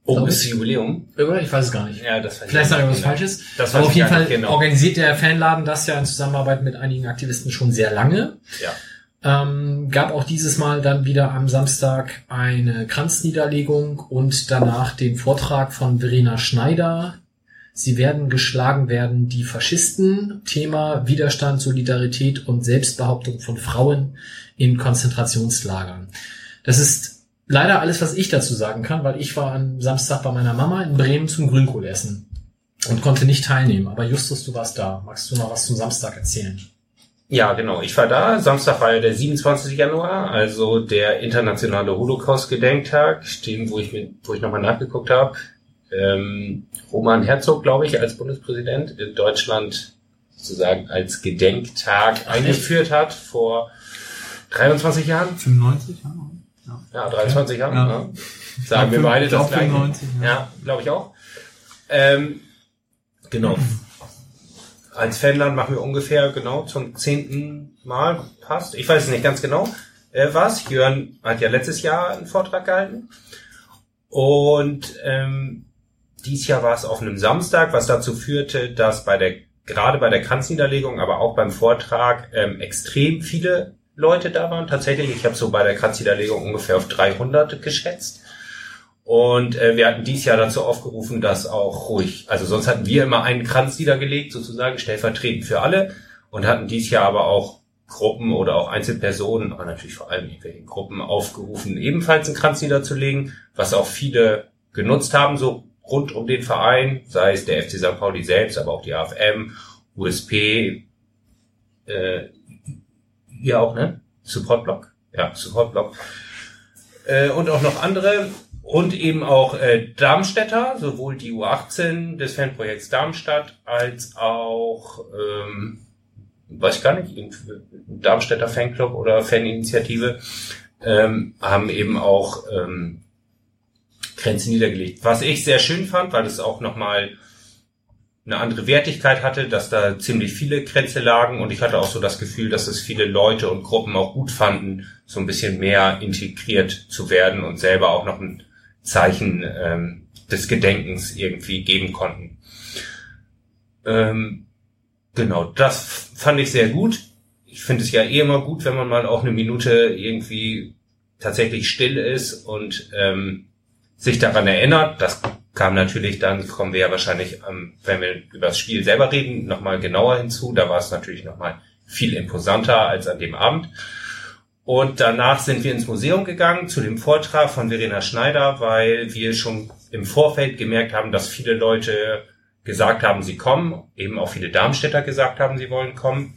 Oh, Glaub ist. Jubiläum? Oder? Ich weiß es gar nicht. Ja, das weiß Vielleicht ich sage ich was genau. Falsches. Das Aber auf jeden Fall genau. organisiert der Fanladen das ja in Zusammenarbeit mit einigen Aktivisten schon sehr lange. Ja. Ähm, gab auch dieses Mal dann wieder am Samstag eine Kranzniederlegung und danach den Vortrag von Verena Schneider. Sie werden geschlagen werden, die Faschisten. Thema Widerstand, Solidarität und Selbstbehauptung von Frauen in Konzentrationslagern. Das ist leider alles, was ich dazu sagen kann, weil ich war am Samstag bei meiner Mama in Bremen zum Grünkohl essen und konnte nicht teilnehmen. Aber Justus, du warst da. Magst du noch was zum Samstag erzählen? Ja, genau. Ich war da. Samstag war ja der 27. Januar, also der internationale Holocaust-Gedenktag, den, wo ich wo ich nochmal nachgeguckt habe. Ähm, Roman Herzog, glaube ich, als Bundespräsident in Deutschland sozusagen als Gedenktag eingeführt hat vor 23 Jahren. 95, ja. Ja, 23 Jahren. Ja. Ja. Sagen wir beide das gleiche. 95, ja. Ja, glaube ich auch. Ähm, genau. Als Fanland machen wir ungefähr genau zum zehnten Mal passt. Ich weiß es nicht ganz genau, äh, was. Jörn hat ja letztes Jahr einen Vortrag gehalten. Und ähm, dies Jahr war es auf einem Samstag, was dazu führte, dass bei der gerade bei der Kranzniederlegung, aber auch beim Vortrag ähm, extrem viele Leute da waren. Tatsächlich, ich habe so bei der Kranzniederlegung ungefähr auf 300 geschätzt. Und äh, wir hatten dies Jahr dazu aufgerufen, dass auch ruhig, also sonst hatten wir immer einen Kranz niedergelegt, sozusagen stellvertretend für alle, und hatten dies Jahr aber auch Gruppen oder auch Einzelpersonen, aber natürlich vor allem irgendwelche Gruppen aufgerufen, ebenfalls einen Kranz niederzulegen, was auch viele genutzt haben, so rund um den Verein, sei es der FC St. Pauli selbst, aber auch die AFM, USP, äh, ihr auch, ne? Supportblock? Ja, Supportblock. Äh, und auch noch andere und eben auch äh, Darmstädter, sowohl die U18 des Fanprojekts Darmstadt als auch, ähm, weiß ich gar nicht, Darmstädter Fanclub oder Faninitiative, ähm, haben eben auch ähm, Grenzen niedergelegt. Was ich sehr schön fand, weil es auch nochmal eine andere Wertigkeit hatte, dass da ziemlich viele Grenze lagen und ich hatte auch so das Gefühl, dass es viele Leute und Gruppen auch gut fanden, so ein bisschen mehr integriert zu werden und selber auch noch ein Zeichen ähm, des Gedenkens irgendwie geben konnten. Ähm, genau, das fand ich sehr gut. Ich finde es ja eh immer gut, wenn man mal auch eine Minute irgendwie tatsächlich still ist und ähm, sich daran erinnert. Das kam natürlich dann, kommen wir ja wahrscheinlich, ähm, wenn wir über das Spiel selber reden, nochmal genauer hinzu. Da war es natürlich nochmal viel imposanter als an dem Abend. Und danach sind wir ins Museum gegangen zu dem Vortrag von Verena Schneider, weil wir schon im Vorfeld gemerkt haben, dass viele Leute gesagt haben, sie kommen, eben auch viele Darmstädter gesagt haben, sie wollen kommen,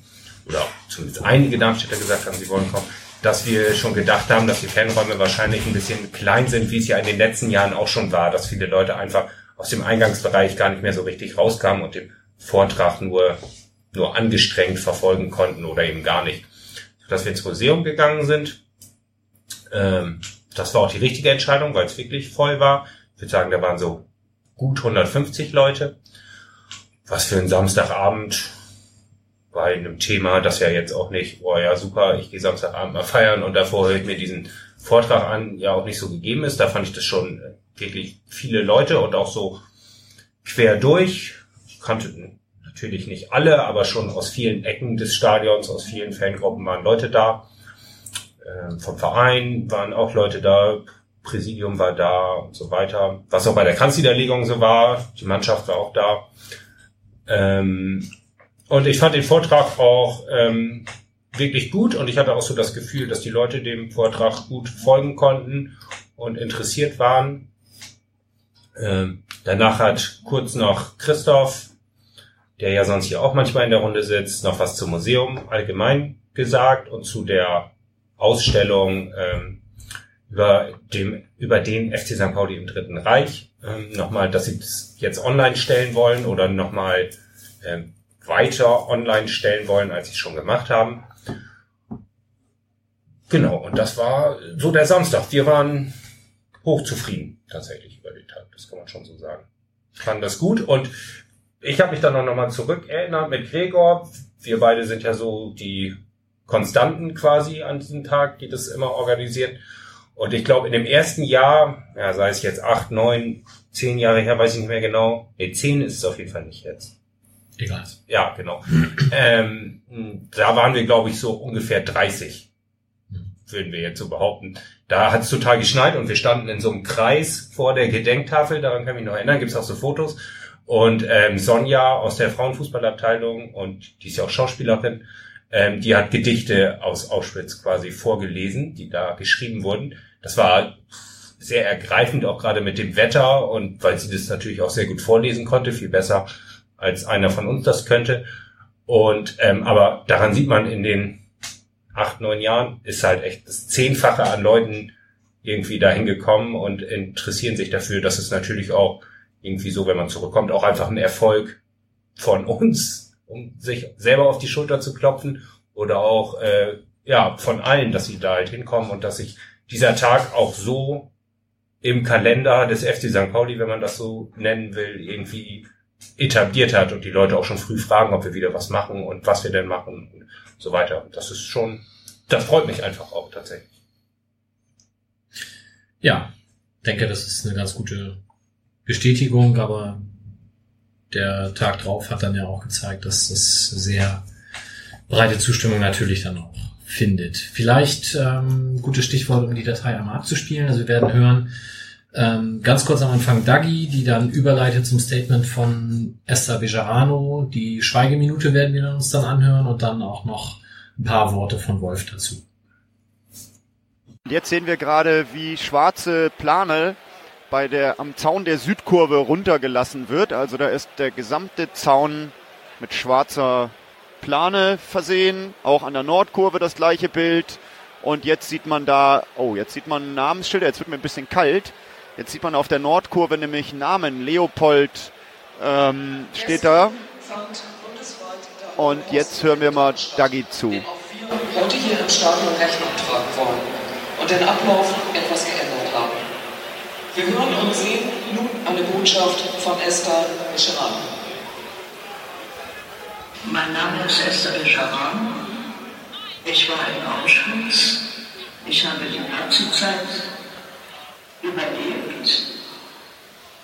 oder zumindest einige Darmstädter gesagt haben, sie wollen kommen, dass wir schon gedacht haben, dass die Fanräume wahrscheinlich ein bisschen klein sind, wie es ja in den letzten Jahren auch schon war, dass viele Leute einfach aus dem Eingangsbereich gar nicht mehr so richtig rauskamen und den Vortrag nur, nur angestrengt verfolgen konnten oder eben gar nicht. Dass wir ins Museum gegangen sind, ähm, das war auch die richtige Entscheidung, weil es wirklich voll war. Ich würde sagen, da waren so gut 150 Leute. Was für ein Samstagabend bei einem Thema, das ja jetzt auch nicht, oh ja, super, ich gehe Samstagabend mal feiern und davor höre ich mir diesen Vortrag an, ja auch nicht so gegeben ist. Da fand ich das schon äh, wirklich viele Leute und auch so quer durch. Ich kannte natürlich nicht alle, aber schon aus vielen Ecken des Stadions, aus vielen Fangruppen waren Leute da. Ähm, vom Verein waren auch Leute da, Präsidium war da und so weiter. Was auch bei der Kranzniederlegung so war, die Mannschaft war auch da. Ähm, und ich fand den Vortrag auch ähm, wirklich gut und ich hatte auch so das Gefühl, dass die Leute dem Vortrag gut folgen konnten und interessiert waren. Ähm, danach hat kurz noch Christoph, der ja sonst hier auch manchmal in der Runde sitzt, noch was zum Museum allgemein gesagt und zu der Ausstellung ähm, über dem über den FC St. Pauli im Dritten Reich ähm, nochmal, dass sie das jetzt online stellen wollen oder nochmal ähm, weiter online stellen wollen, als sie es schon gemacht haben. Genau, und das war so der Samstag. Wir waren hochzufrieden tatsächlich über den Tag, das kann man schon so sagen. Fanden das gut und ich habe mich dann auch nochmal zurückerinnert mit Gregor. Wir beide sind ja so die Konstanten quasi an diesem Tag, die das immer organisiert. Und ich glaube, in dem ersten Jahr, ja, sei es jetzt acht, neun, zehn Jahre her, weiß ich nicht mehr genau. Nee, zehn ist es auf jeden Fall nicht jetzt. Egal. Ja, genau. ähm, da waren wir, glaube ich, so ungefähr 30, würden wir jetzt so behaupten. Da hat es total geschneit und wir standen in so einem Kreis vor der Gedenktafel, daran kann ich mich noch erinnern, gibt es auch so Fotos. Und ähm, Sonja aus der Frauenfußballabteilung und die ist ja auch Schauspielerin, ähm, die hat Gedichte aus Auschwitz quasi vorgelesen, die da geschrieben wurden. Das war sehr ergreifend, auch gerade mit dem Wetter und weil sie das natürlich auch sehr gut vorlesen konnte, viel besser als einer von uns das könnte. Und ähm, aber daran sieht man in den acht, neun Jahren ist halt echt das Zehnfache an Leuten irgendwie dahin gekommen und interessieren sich dafür. Das ist natürlich auch irgendwie so, wenn man zurückkommt, auch einfach ein Erfolg von [LAUGHS] uns, um sich selber auf die Schulter zu klopfen oder auch äh, ja von allen, dass sie da halt hinkommen und dass sich dieser Tag auch so im Kalender des FC St. Pauli, wenn man das so nennen will, irgendwie etabliert hat und die Leute auch schon früh fragen, ob wir wieder was machen und was wir denn machen und so weiter. Das ist schon, das freut mich einfach auch tatsächlich. Ja, denke, das ist eine ganz gute Bestätigung, aber der Tag drauf hat dann ja auch gezeigt, dass das sehr breite Zustimmung natürlich dann auch findet. Vielleicht ähm, gutes Stichwort, um die Datei einmal abzuspielen. Also wir werden hören, ähm, ganz kurz am Anfang Dagi, die dann überleitet zum Statement von Esther Bejarano. Die Schweigeminute werden wir uns dann anhören und dann auch noch ein paar Worte von Wolf dazu. Jetzt sehen wir gerade, wie schwarze Plane bei der, am Zaun der Südkurve runtergelassen wird. Also da ist der gesamte Zaun mit schwarzer Plane versehen. Auch an der Nordkurve das gleiche Bild. Und jetzt sieht man da, oh, jetzt sieht man Namensschilder. Jetzt wird mir ein bisschen kalt. Jetzt sieht man auf der Nordkurve nämlich Namen. Leopold ähm, steht da. Und jetzt hören wir mal Dagi zu. Heute hier im Stadion Rechnung tragen wollen und den Ablauf etwas geändert haben. Wir hören und sehen nun eine Botschaft von Esther Bescheran. Mein Name ist Esther Bescheran. Ich war in Auschwitz. Ich habe die Nazizeit überlebt.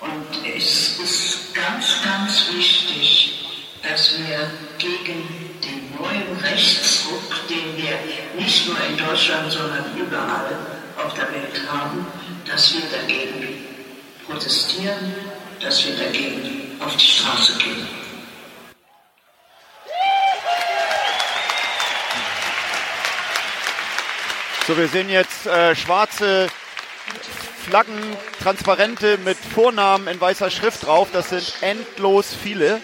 Und es ist ganz, ganz wichtig, dass wir gegen den neuen Rechtsruck, den wir nicht nur in Deutschland, sondern überall auf der Welt haben, dass wir dagegen protestieren, dass wir dagegen auf die Straße gehen. So, wir sehen jetzt äh, schwarze Flaggen, Transparente mit Vornamen in weißer Schrift drauf. Das sind endlos viele.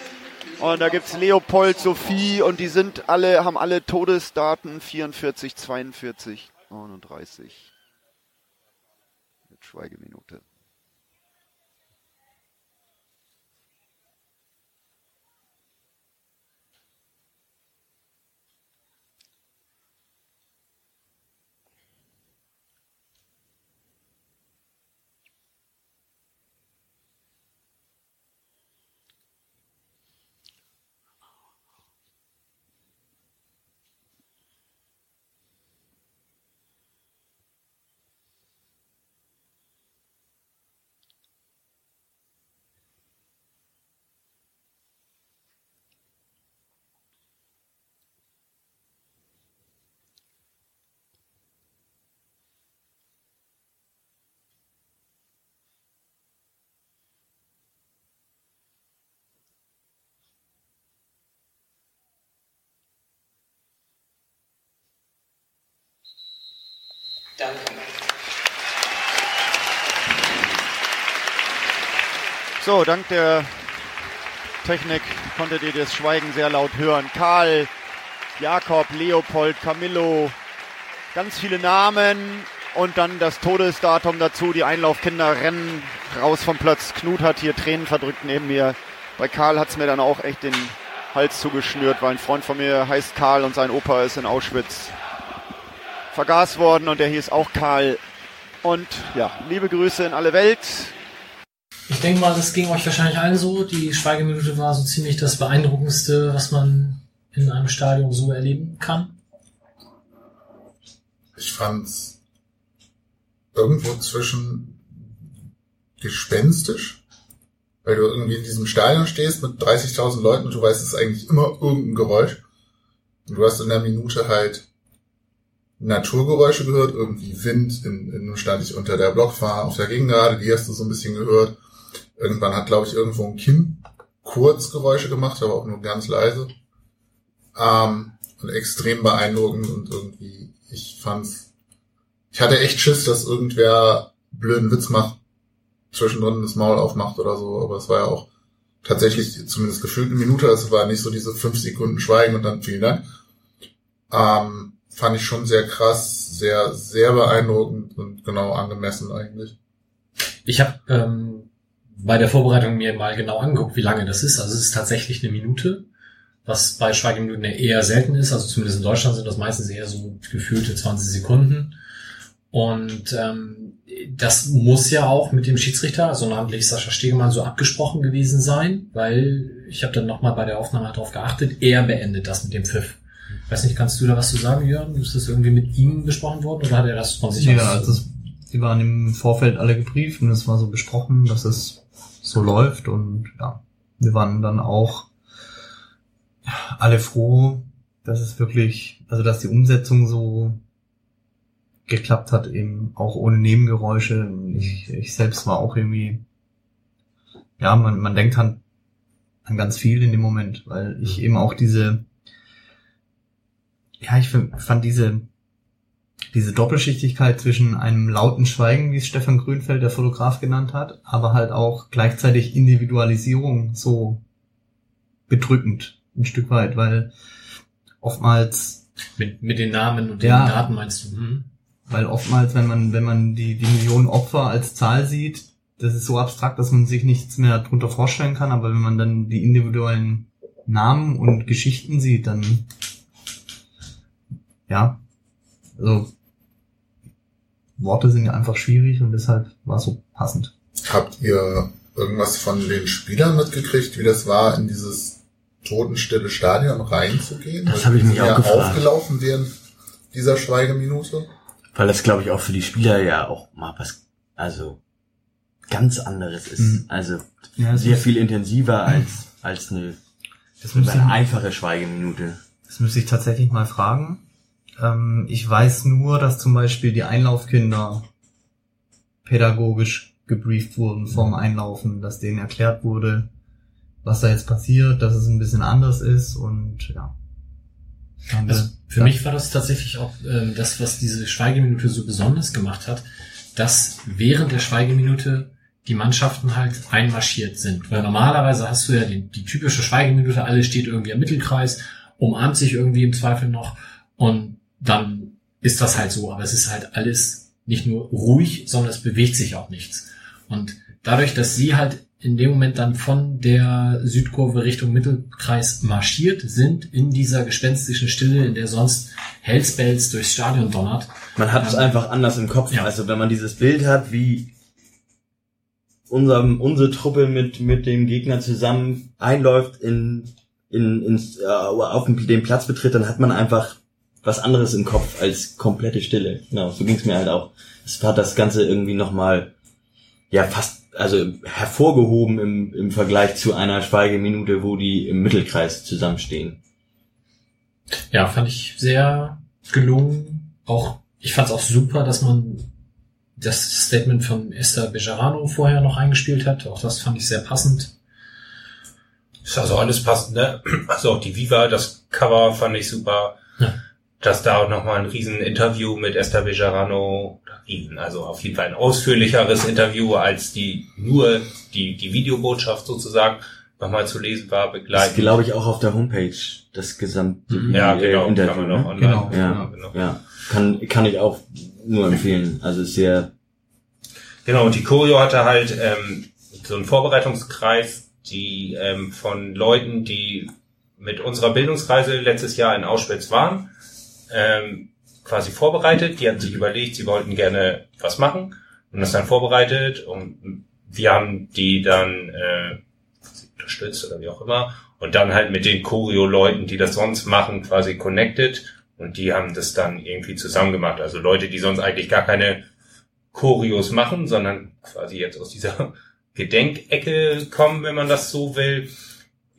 Und da gibt's Leopold, Sophie und die sind alle, haben alle Todesdaten 44, 42, 39. Mit Schweigeminute. Danke. So, dank der Technik konntet ihr das Schweigen sehr laut hören. Karl, Jakob, Leopold, Camillo, ganz viele Namen und dann das Todesdatum dazu. Die Einlaufkinder rennen raus vom Platz. Knut hat hier Tränen verdrückt neben mir. Bei Karl hat's mir dann auch echt den Hals zugeschnürt, weil ein Freund von mir heißt Karl und sein Opa ist in Auschwitz vergaß worden und der hieß auch Karl. Und ja, liebe Grüße in alle Welt. Ich denke mal, das ging euch wahrscheinlich allen so. Die Schweigeminute war so ziemlich das Beeindruckendste, was man in einem Stadion so erleben kann. Ich fand's irgendwo zwischen gespenstisch, weil du irgendwie in diesem Stadion stehst mit 30.000 Leuten und du weißt, es ist eigentlich immer irgendein Geräusch. Und du hast in der Minute halt Naturgeräusche gehört, irgendwie Wind, in, in, stand ich unter der Blockfahne auf der Gegengrade, die hast du so ein bisschen gehört. Irgendwann hat, glaube ich, irgendwo ein Kind kurz Geräusche gemacht, aber auch nur ganz leise. Ähm, und extrem beeindruckend und irgendwie, ich fand's, ich hatte echt Schiss, dass irgendwer blöden Witz macht, zwischendrin das Maul aufmacht oder so, aber es war ja auch tatsächlich zumindest gefühlt eine Minute, es war nicht so diese fünf Sekunden Schweigen und dann vielen Dank. Ähm, fand ich schon sehr krass, sehr, sehr beeindruckend und genau angemessen eigentlich. Ich habe ähm, bei der Vorbereitung mir mal genau angeguckt, wie lange das ist. Also es ist tatsächlich eine Minute, was bei Schweigeminuten eher selten ist. Also zumindest in Deutschland sind das meistens eher so gefühlte 20 Sekunden. Und ähm, das muss ja auch mit dem Schiedsrichter, also namentlich Sascha Stegemann, so abgesprochen gewesen sein, weil ich habe dann nochmal bei der Aufnahme darauf geachtet, er beendet das mit dem Pfiff. Weiß nicht, kannst du da was zu sagen, Jörn? Ist das irgendwie mit ihm besprochen worden oder hat er das von sich Ja, aus? also es, die waren im Vorfeld alle gebrieft und es war so besprochen, dass es so läuft und ja, wir waren dann auch alle froh, dass es wirklich, also dass die Umsetzung so geklappt hat, eben auch ohne Nebengeräusche. Ich, ich selbst war auch irgendwie, ja, man, man denkt an, an ganz viel in dem Moment, weil ich eben auch diese, ja, ich fand diese, diese Doppelschichtigkeit zwischen einem lauten Schweigen, wie es Stefan Grünfeld, der Fotograf, genannt hat, aber halt auch gleichzeitig Individualisierung so bedrückend ein Stück weit, weil oftmals Mit, mit den Namen und Ja. den Daten meinst du? Hm? weil oftmals, wenn man, wenn man die, die Millionen Opfer als Zahl sieht, das ist so abstrakt, dass man sich nichts mehr darunter vorstellen kann, aber wenn man dann die individuellen Namen und Geschichten sieht, dann, ja, also, Worte sind ja einfach schwierig und deshalb war es so passend. Habt ihr irgendwas von den Spielern mitgekriegt, wie das war, in dieses totenstille Stadion reinzugehen? Das habe ich mich auch gefragt. aufgelaufen während dieser Schweigeminute? Weil das, glaube ich, auch für die Spieler ja auch mal was, also ganz anderes ist. Mhm. Also Ja, sehr viel intensiver als, als eine, Das eine einfache Schweigeminute. das müsste ich tatsächlich mal fragen. Ähm, ich weiß nur, dass zum Beispiel die Einlaufkinder pädagogisch gebrieft wurden vorm Einlaufen, dass denen erklärt wurde, was da jetzt passiert, dass es ein bisschen anders ist und ja. Also für mich war das tatsächlich auch ähm, das, was diese Schweigeminute so besonders gemacht hat, dass während der Schweigeminute die Mannschaften halt einmarschiert sind. Weil normalerweise hast du ja die, die typische Schweigeminute, alle steht irgendwie am Mittelkreis, umarmt sich irgendwie im Zweifel noch und dann ist das halt so. Aber es ist halt alles nicht nur ruhig, sondern es bewegt sich auch nichts. Und dadurch, dass sie halt in dem Moment dann von der Südkurve Richtung Mittelkreis marschiert sind, in dieser gespenstischen Stille, in der sonst Hellspells durchs Stadion donnert. Man hat es Ähm, einfach anders im Kopf. ja. Also wenn man dieses Bild hat, wie unser, unsere Truppe mit, mit dem Gegner zusammen einläuft, in, in, ins, äh, auf den, den Platz betritt, dann hat man einfach was anderes im Kopf als komplette Stille. Genau, so ging es mir halt auch. Es hat das Ganze irgendwie nochmal, ja, fast, also hervorgehoben im, im Vergleich zu einer Schweigeminute, wo die im Mittelkreis zusammenstehen. Ja, fand ich sehr gelungen. Auch, ich fand es auch super, dass man das Statement von Esther Bejarano vorher noch eingespielt hat. Auch das fand ich sehr passend. Ist also alles passend, ne? Also auch die Viva, das Cover fand ich super. Ja. Dass da auch nochmal ein riesen Interview mit Esther Bejarano, also auf jeden Fall ein ausführlicheres Interview als die nur die, die Videobotschaft sozusagen nochmal zu lesen war, Das begleitet. glaube ich auch auf der Homepage, das gesamte Ja, äh, genau, Interview. kann man auch ne? online. Genau. Ja, genau. ja. Kann, kann ich auch nur empfehlen. Also sehr, Genau, und die Choreo hatte halt ähm, so einen Vorbereitungskreis, die ähm, von Leuten, die mit unserer Bildungsreise letztes Jahr in Auschwitz waren, ähm, quasi vorbereitet. Die hatten sich überlegt, sie wollten gerne was machen und das dann vorbereitet und wir haben die dann äh, unterstützt oder wie auch immer und dann halt mit den Choreo-Leuten, die das sonst machen, quasi connected und die haben das dann irgendwie zusammen gemacht. Also Leute, die sonst eigentlich gar keine Choreos machen, sondern quasi jetzt aus dieser [LAUGHS] Gedenkecke kommen, wenn man das so will.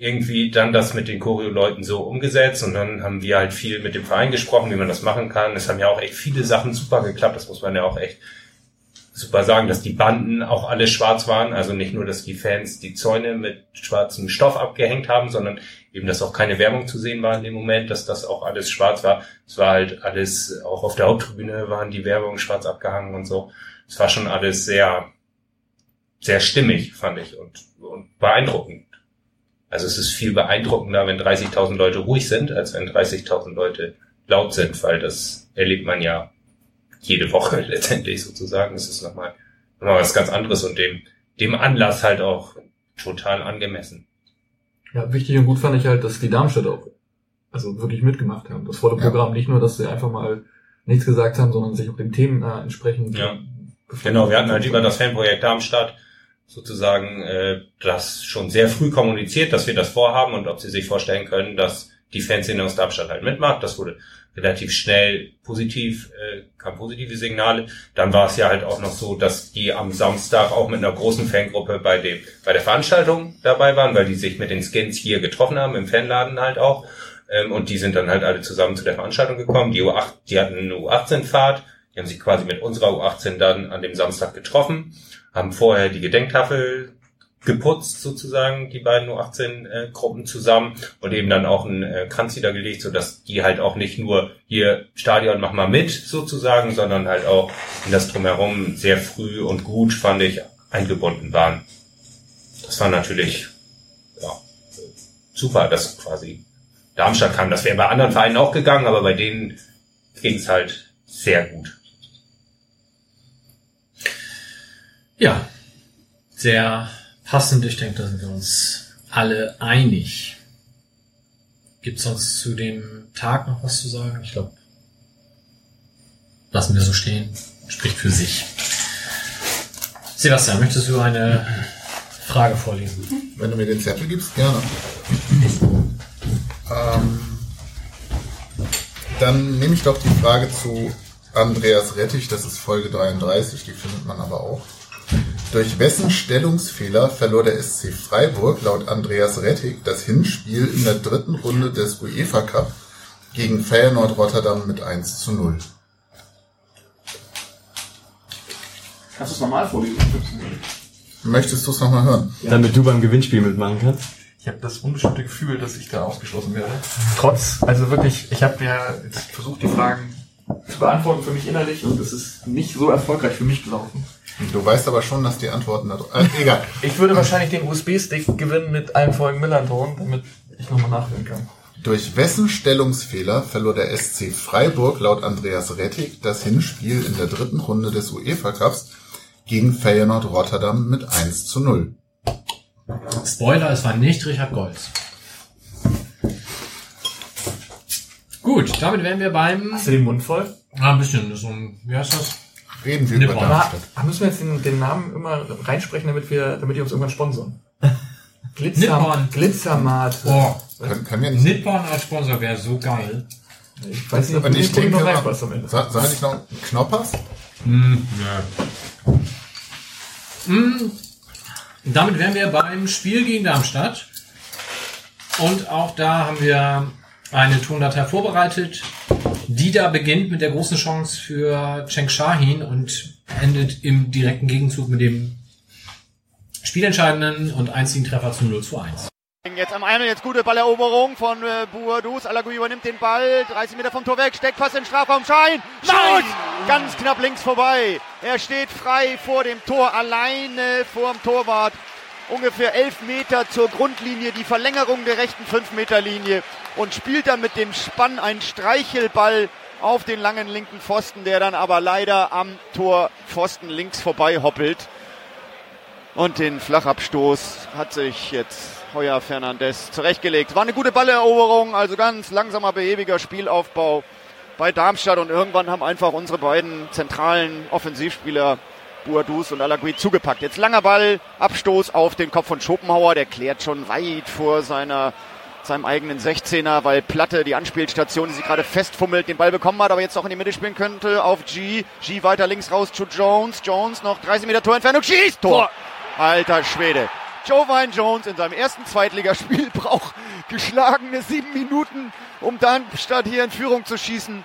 Irgendwie dann das mit den Choreo-Leuten so umgesetzt und dann haben wir halt viel mit dem Verein gesprochen, wie man das machen kann. Es haben ja auch echt viele Sachen super geklappt, das muss man ja auch echt super sagen, dass die Banden auch alle schwarz waren. Also nicht nur, dass die Fans die Zäune mit schwarzem Stoff abgehängt haben, sondern eben, dass auch keine Werbung zu sehen war in dem Moment, dass das auch alles schwarz war. Es war halt alles, auch auf der Haupttribüne waren die Werbung schwarz abgehangen und so. Es war schon alles sehr, sehr stimmig, fand ich, und, und beeindruckend. Also es ist viel beeindruckender, wenn 30.000 Leute ruhig sind, als wenn 30.000 Leute laut sind, weil das erlebt man ja jede Woche [LAUGHS] letztendlich sozusagen. Es ist nochmal, nochmal was ganz anderes und dem, dem Anlass halt auch total angemessen. Ja, wichtig und gut fand ich halt, dass die Darmstädter auch also wirklich mitgemacht haben. Das volle Ja. Programm nicht nur, dass sie einfach mal nichts gesagt haben, sondern sich auch den Themen äh, entsprechend Ja. Genau, wir hatten halt über das Fanprojekt Darmstadt sozusagen äh, das schon sehr früh kommuniziert, dass wir das vorhaben und ob sie sich vorstellen können, dass die Fanszene aus Darmstadt halt mitmacht. Das wurde relativ schnell positiv, äh, kam positive Signale. Dann war es ja halt auch noch so, dass die am Samstag auch mit einer großen Fangruppe bei dem bei der Veranstaltung dabei waren, weil die sich mit den Skins hier getroffen haben, im Fanladen halt auch. Ähm, und die sind dann halt alle zusammen zu der Veranstaltung gekommen. Die U8, die hatten eine U18-Fahrt. Die haben sich quasi mit unserer U18 dann an dem Samstag getroffen, haben vorher die Gedenktafel geputzt sozusagen, die beiden U18-Gruppen zusammen und eben dann auch einen äh, Kranz niedergelegt, sodass die halt auch nicht nur hier Stadion mach mal mit sozusagen, sondern halt auch in das Drumherum sehr früh und gut, fand ich, eingebunden waren. Das war natürlich ja, super, dass quasi Darmstadt kam. Das wäre bei anderen Vereinen auch gegangen, aber bei denen ging es halt sehr gut. Ja, sehr passend. Ich denke, da sind wir uns alle einig. Gibt sonst zu dem Tag noch was zu sagen? Ich glaube, lassen wir so stehen. Spricht für sich. Sebastian, möchtest du eine Frage vorlesen? Wenn du mir den Zettel gibst, gerne. Ähm, dann nehme ich doch die Frage zu Andreas Rettich, das ist Folge 33, die findet man aber auch. Durch wessen Stellungsfehler verlor der SC Freiburg laut Andreas Rettich das Hinspiel in der dritten Runde des UEFA Cup gegen Feyenoord Rotterdam mit 1 zu 0? Kannst du es normal vorlesen? Möchtest du es nochmal hören? damit du beim Gewinnspiel mitmachen kannst. Ich habe das unbestimmte Gefühl, dass ich da ausgeschlossen werde. Trotz, also wirklich, ich habe ja jetzt versucht, die Fragen zu beantworten für mich innerlich und es ist nicht so erfolgreich für mich gelaufen. Du weißt aber schon, dass die Antworten da äh, egal. [LAUGHS] Ich würde wahrscheinlich den USB-Stick gewinnen mit allen Folgen Millanton, damit ich nochmal nachhören kann. Durch wessen Stellungsfehler verlor der SC Freiburg laut Andreas Rettig das Hinspiel in der dritten Runde des UEFA Cups gegen Feyenoord Rotterdam mit 1 zu 0? Spoiler, es war nicht Richard Golz. Gut, damit wären wir beim... Hast du den Mund voll? Ah, ein bisschen, so ein, wie heißt das? Reden wir Nippon. über Aber Darmstadt. müssen wir jetzt den, den Namen immer reinsprechen, damit wir, damit die uns irgendwann sponsern? [LAUGHS] Glitzer, Nippon. Glitzermate. Boah, Können, können wir nicht. Nippon als Sponsor wäre so geil. Ich weiß nicht, ob ich den denke, noch reinpasst am Ende. sollen wir nicht noch einen Knoppers? Hm, ja. Hm, damit wären wir beim Spiel gegen Darmstadt. Und auch da haben wir eine Tondatei vorbereitet, die da beginnt mit der großen Chance für Cenk Shahin und endet im direkten Gegenzug mit dem spielentscheidenden und einzigen Treffer zum 0 zu 1. Jetzt am einen, jetzt gute Balleroberung von äh, Bourdous. Alagui übernimmt den Ball, 30 Meter vom Tor weg, steckt fast in den Strafraum. Schein! Nein! Ganz knapp links vorbei. Er steht frei vor dem Tor, alleine vor dem Torwart. Ungefähr 11 Meter zur Grundlinie, die Verlängerung der rechten 5-Meter-Linie und spielt dann mit dem Spann einen Streichelball auf den langen linken Pfosten, der dann aber leider am Torpfosten links vorbei hoppelt. Und den Flachabstoß hat sich jetzt Heuer Fernandes zurechtgelegt. War eine gute Balleroberung, also ganz langsamer, behäbiger Spielaufbau bei Darmstadt und irgendwann haben einfach unsere beiden zentralen Offensivspieler Boadus und Alagui zugepackt. Jetzt langer Ball, Abstoß auf den Kopf von Schopenhauer, der klärt schon weit vor seiner seinem eigenen 16er, weil Platte, die Anspielstation, die sich gerade festfummelt, den Ball bekommen hat, aber jetzt auch in die Mitte spielen könnte auf G. G weiter links raus zu Jones. Jones noch 30 Meter Torentfernung, schießt! Tor! Alter Schwede. Jovine Jones in seinem ersten Zweitligaspiel [LAUGHS] braucht geschlagene sieben Minuten, um dann statt hier in Führung zu schießen.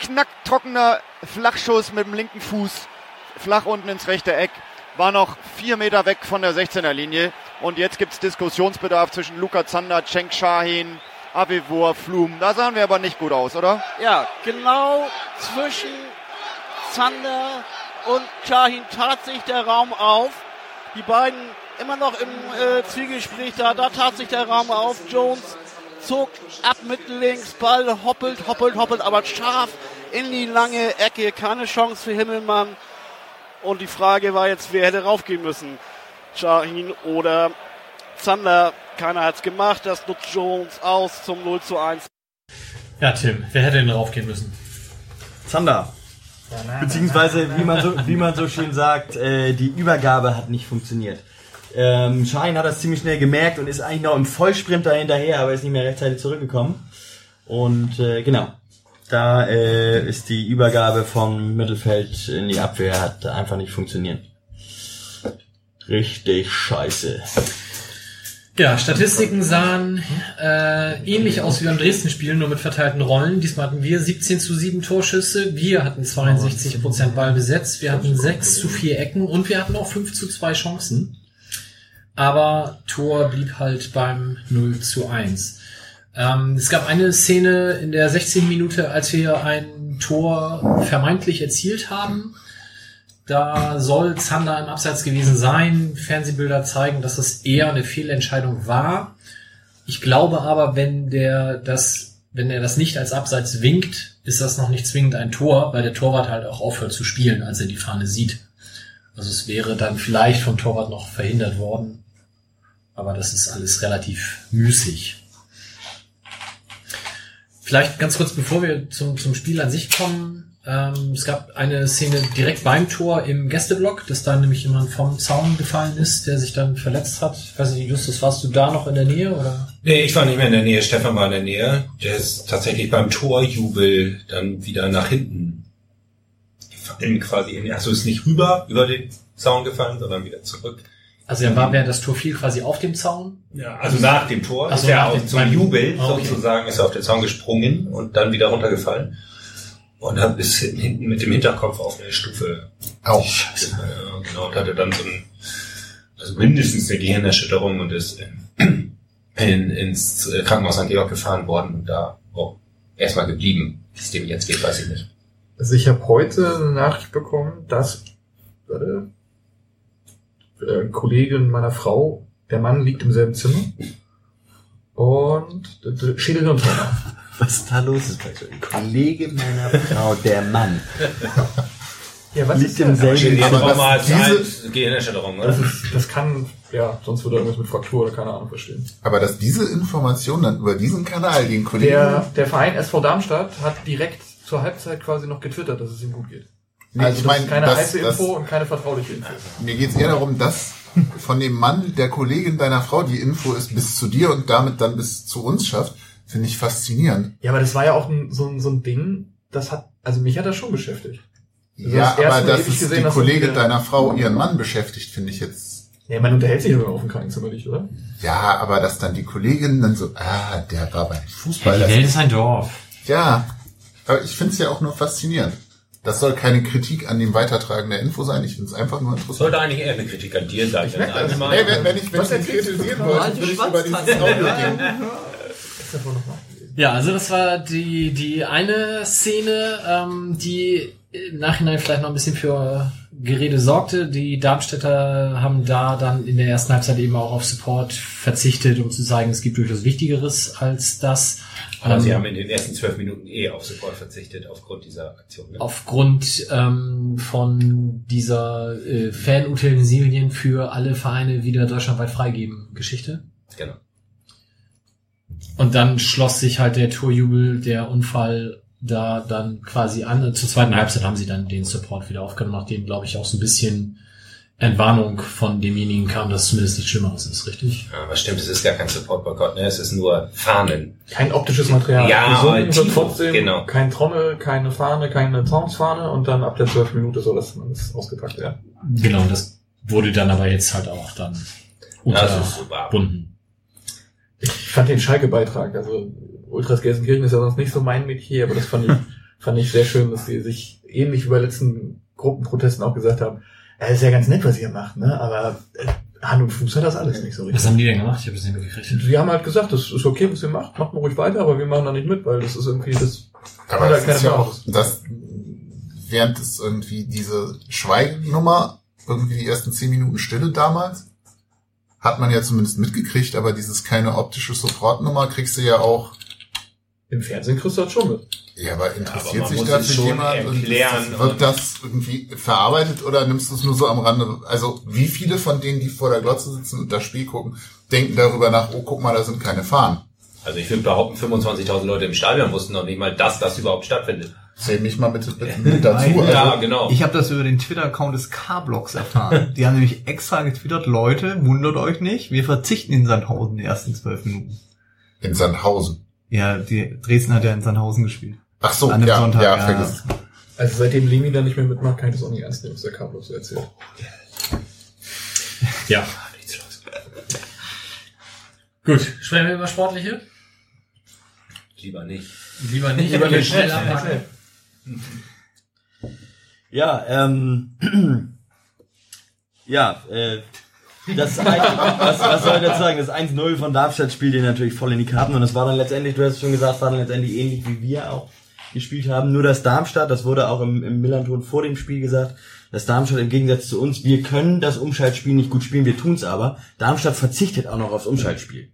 Knacktrockener Flachschuss mit dem linken Fuß, flach unten ins rechte Eck, war noch vier Meter weg von der 16er Linie. Und jetzt gibt's Diskussionsbedarf zwischen Luca Zander, Cenk Shahin, Avivor, Flum. Da sahen wir aber nicht gut aus, oder? Ja, genau zwischen Zander und Shahin tat sich der Raum auf. Die beiden immer noch im äh, Zwiegespräch da. Da tat sich der Raum auf. Jones zog ab mit links, Ball hoppelt, hoppelt, hoppelt, aber scharf in die lange Ecke. Keine Chance für Himmelmann. Und die Frage war jetzt, wer hätte raufgehen müssen? Shahin oder Zander. Keiner hat's gemacht. Das nutzt Jones aus zum 0 zu 1. Ja, Tim, wer hätte denn raufgehen müssen? Zander. Beziehungsweise, wie man so, wie man so schön sagt, äh, die Übergabe hat nicht funktioniert. Ähm, Schein hat das ziemlich schnell gemerkt und ist eigentlich noch im Vollsprint da hinterher, aber ist nicht mehr rechtzeitig zurückgekommen. Und äh, genau, da äh, ist die Übergabe vom Mittelfeld in die Abwehr hat einfach nicht funktioniert. Richtig scheiße. Ja, Statistiken sahen äh, ähnlich aus wie beim Dresden-Spiel, nur mit verteilten Rollen. Diesmal hatten wir 17 zu 7 Torschüsse, wir hatten 62% Ball besetzt, wir hatten 6 zu 4 Ecken und wir hatten auch 5 zu 2 Chancen. Aber Tor blieb halt beim 0 zu 1. Ähm, es gab eine Szene in der 16. Minute, als wir ein Tor vermeintlich erzielt haben. Da soll Zander im Abseits gewesen sein. Fernsehbilder zeigen, dass das eher eine Fehlentscheidung war. Ich glaube aber, wenn der das, wenn er das nicht als Abseits winkt, ist das noch nicht zwingend ein Tor, weil der Torwart halt auch aufhört zu spielen, als er die Fahne sieht. Also es wäre dann vielleicht vom Torwart noch verhindert worden. Aber das ist alles relativ müßig. Vielleicht ganz kurz, bevor wir zum, zum Spiel an sich kommen. Ähm, es gab eine Szene direkt beim Tor im Gästeblock, dass da nämlich jemand vom Zaun gefallen ist, der sich dann verletzt hat. Ich weiß nicht, Justus, warst du da noch in der Nähe oder? Nee, ich war nicht mehr in der Nähe. Stefan war in der Nähe. Der ist tatsächlich beim Torjubel dann wieder nach hinten gefallen, quasi also ist nicht rüber über den Zaun gefallen, sondern wieder zurück. Also er war während das Tor fiel quasi auf dem Zaun? Ja, also nach dem Tor Ach so, ist er auch zum Jubel Ah, okay. sozusagen ist er auf den Zaun gesprungen und dann wieder runtergefallen. Und dann ist hinten, mit dem Hinterkopf auf eine Stufe. Auch. Ja, genau, und hatte dann so ein, also mindestens eine Gehirnerschütterung und ist in, [CLEARS THROAT] in, ins Krankenhaus St. Georg gefahren worden und da auch erstmal geblieben. Wie es dem jetzt geht, weiß ich nicht. Also ich habe heute eine Nachricht bekommen, dass warte, äh, ein Kollegin meiner Frau, der Mann liegt im selben Zimmer und d- d- Schädelhirntrauma. [LAUGHS] Was ist da los? ist ein Kollege meiner Frau, der Mann. Ja, was Liegt ist im denn? selben diese- Gehirnerschütterung, oder? Das, ist, das kann, ja, sonst würde er irgendwas mit Fraktur oder keine Ahnung verstehen. Aber dass diese Information dann über diesen Kanal den Kollegen... Der, der Verein SV Darmstadt hat direkt zur Halbzeit quasi noch getwittert, dass es ihm gut geht. Nee, Also ich das meine, ist keine das- heiße das- Info und keine vertrauliche Info. Mir geht's eher darum, dass von dem Mann, der Kollegin deiner Frau, die Info ist bis zu dir und damit dann bis zu uns schafft, finde ich faszinierend. Ja, aber das war ja auch ein, so, ein, so ein Ding, das hat, also mich hat das schon beschäftigt. Also ja, das aber dass es gesehen, die Kollegin deiner Frau ihren Mann beschäftigt, finde ich jetzt. Ja, man unterhält sich aber auf dem Krankenzimmer nicht, oder? Ja, aber dass dann die Kollegin dann so, ah, der war beim Fußball. Die das- Welt ist ein Dorf. Ja, aber ich finde es ja auch nur faszinierend. Das soll keine Kritik an dem Weitertragen der Info sein. Ich finde es einfach nur interessant. Sollte eigentlich eher eine Kritik an dir sein. Ich merke das. Hey, wenn, wenn ich, wenn ich ihn kritisieren wollte, würde ich über dieses Audio gehen. Ja, also das war die, die eine Szene, ähm, die im Nachhinein vielleicht noch ein bisschen für Gerede sorgte. Die Darmstädter haben da dann in der ersten Halbzeit eben auch auf Support verzichtet, um zu zeigen, es gibt durchaus Wichtigeres als das. Aber sie Ähm, haben in den ersten zwölf Minuten eh auf Support verzichtet aufgrund dieser Aktion. Ne? aufgrund ähm, von dieser äh, Fanutensilien für alle Vereine wieder deutschlandweit freigeben Geschichte. Genau. Und dann schloss sich halt der Torjubel, der Unfall da dann quasi an. Zur zweiten Halbzeit haben sie dann den Support wieder aufgenommen, nachdem, glaube ich, auch so ein bisschen Entwarnung von demjenigen kam, dass zumindest nichts Schlimmeres ist, richtig? Ja, aber stimmt, es ist gar kein Support-Boykott, ne? es ist nur Fahnen. Kein optisches Material. Ja, aber trotzdem genau. kein Trommel, keine Fahne, keine Soundsfahne und dann ab der 12 Minute soll das alles ausgepackt werden. Genau, und das wurde dann aber jetzt halt auch dann super. unterbunden. Ich fand den Schalke-Beitrag, also Ultras Gelsenkirchen ist ja sonst nicht so mein Metier, aber das fand ich, [LAUGHS] fand ich sehr schön, dass die sich ähnlich wie bei letzten Gruppenprotesten auch gesagt haben, ja, ist ja ganz nett, was ihr macht, ne? aber äh, Hand und Fuß hat das alles nicht so Was richtig. haben die denn gemacht? Ich habe es nicht mitgekriegt. Sie haben halt gesagt, das ist okay, was ihr macht, macht mal ruhig weiter, aber wir machen da nicht mit, weil das ist irgendwie das. Aber hat das halt ist ja auch, dass während es irgendwie diese Schweigenummer, irgendwie die ersten zehn Minuten Stille damals, hat man ja zumindest mitgekriegt, aber dieses keine optische Support-Nummer kriegst du ja auch. Im Fernsehen kriegst du das schon mit. Ja, aber aber interessiert sich muss dafür es schon jemand? Und wird das irgendwie verarbeitet oder nimmst du es nur so am Rande? Also wie viele von denen, die vor der Glotze sitzen und das Spiel gucken, denken darüber nach, oh, guck mal, da sind keine Fahnen. Also ich würde behaupten, 25.000 Leute im Stadion wussten noch nicht mal, dass das überhaupt stattfindet. Zähl mich mal bitte, bitte mit dazu. Also, ja, genau. Ich habe das über den Twitter-Account des K-Blocks erfahren. [LAUGHS] Die haben nämlich extra getwittert, Leute, wundert euch nicht, wir verzichten in Sandhausen die ersten zwölf Minuten. in Sandhausen. Ja, die Dresden hat ja in Sandhausen gespielt. Ach so, An dem ja, Sonntag, ja, ja. vergiss. Also seitdem Lemi da nicht mehr mitmacht, kann ich das auch nicht ernst nehmen, was der Carlos so erzählt. [LAUGHS] Ja. Gut, sprechen wir über Sportliche? Lieber nicht. Lieber nicht, Lieber okay, nicht. schnell Schnell, abhaken. Ja, ähm, [CLEARS THROAT] ja, äh, das was, was soll ich dazu sagen? Das 1-0 von Darmstadt spielt ihr natürlich voll in die Karten und es war dann letztendlich, du hast es schon gesagt, war dann letztendlich ähnlich wie wir auch gespielt haben. Nur dass Darmstadt, das wurde auch im, im Millanton vor dem Spiel gesagt, dass Darmstadt im Gegensatz zu uns, wir können das Umschaltspiel nicht gut spielen, wir tun's aber. Darmstadt verzichtet auch noch aufs Umschaltspiel.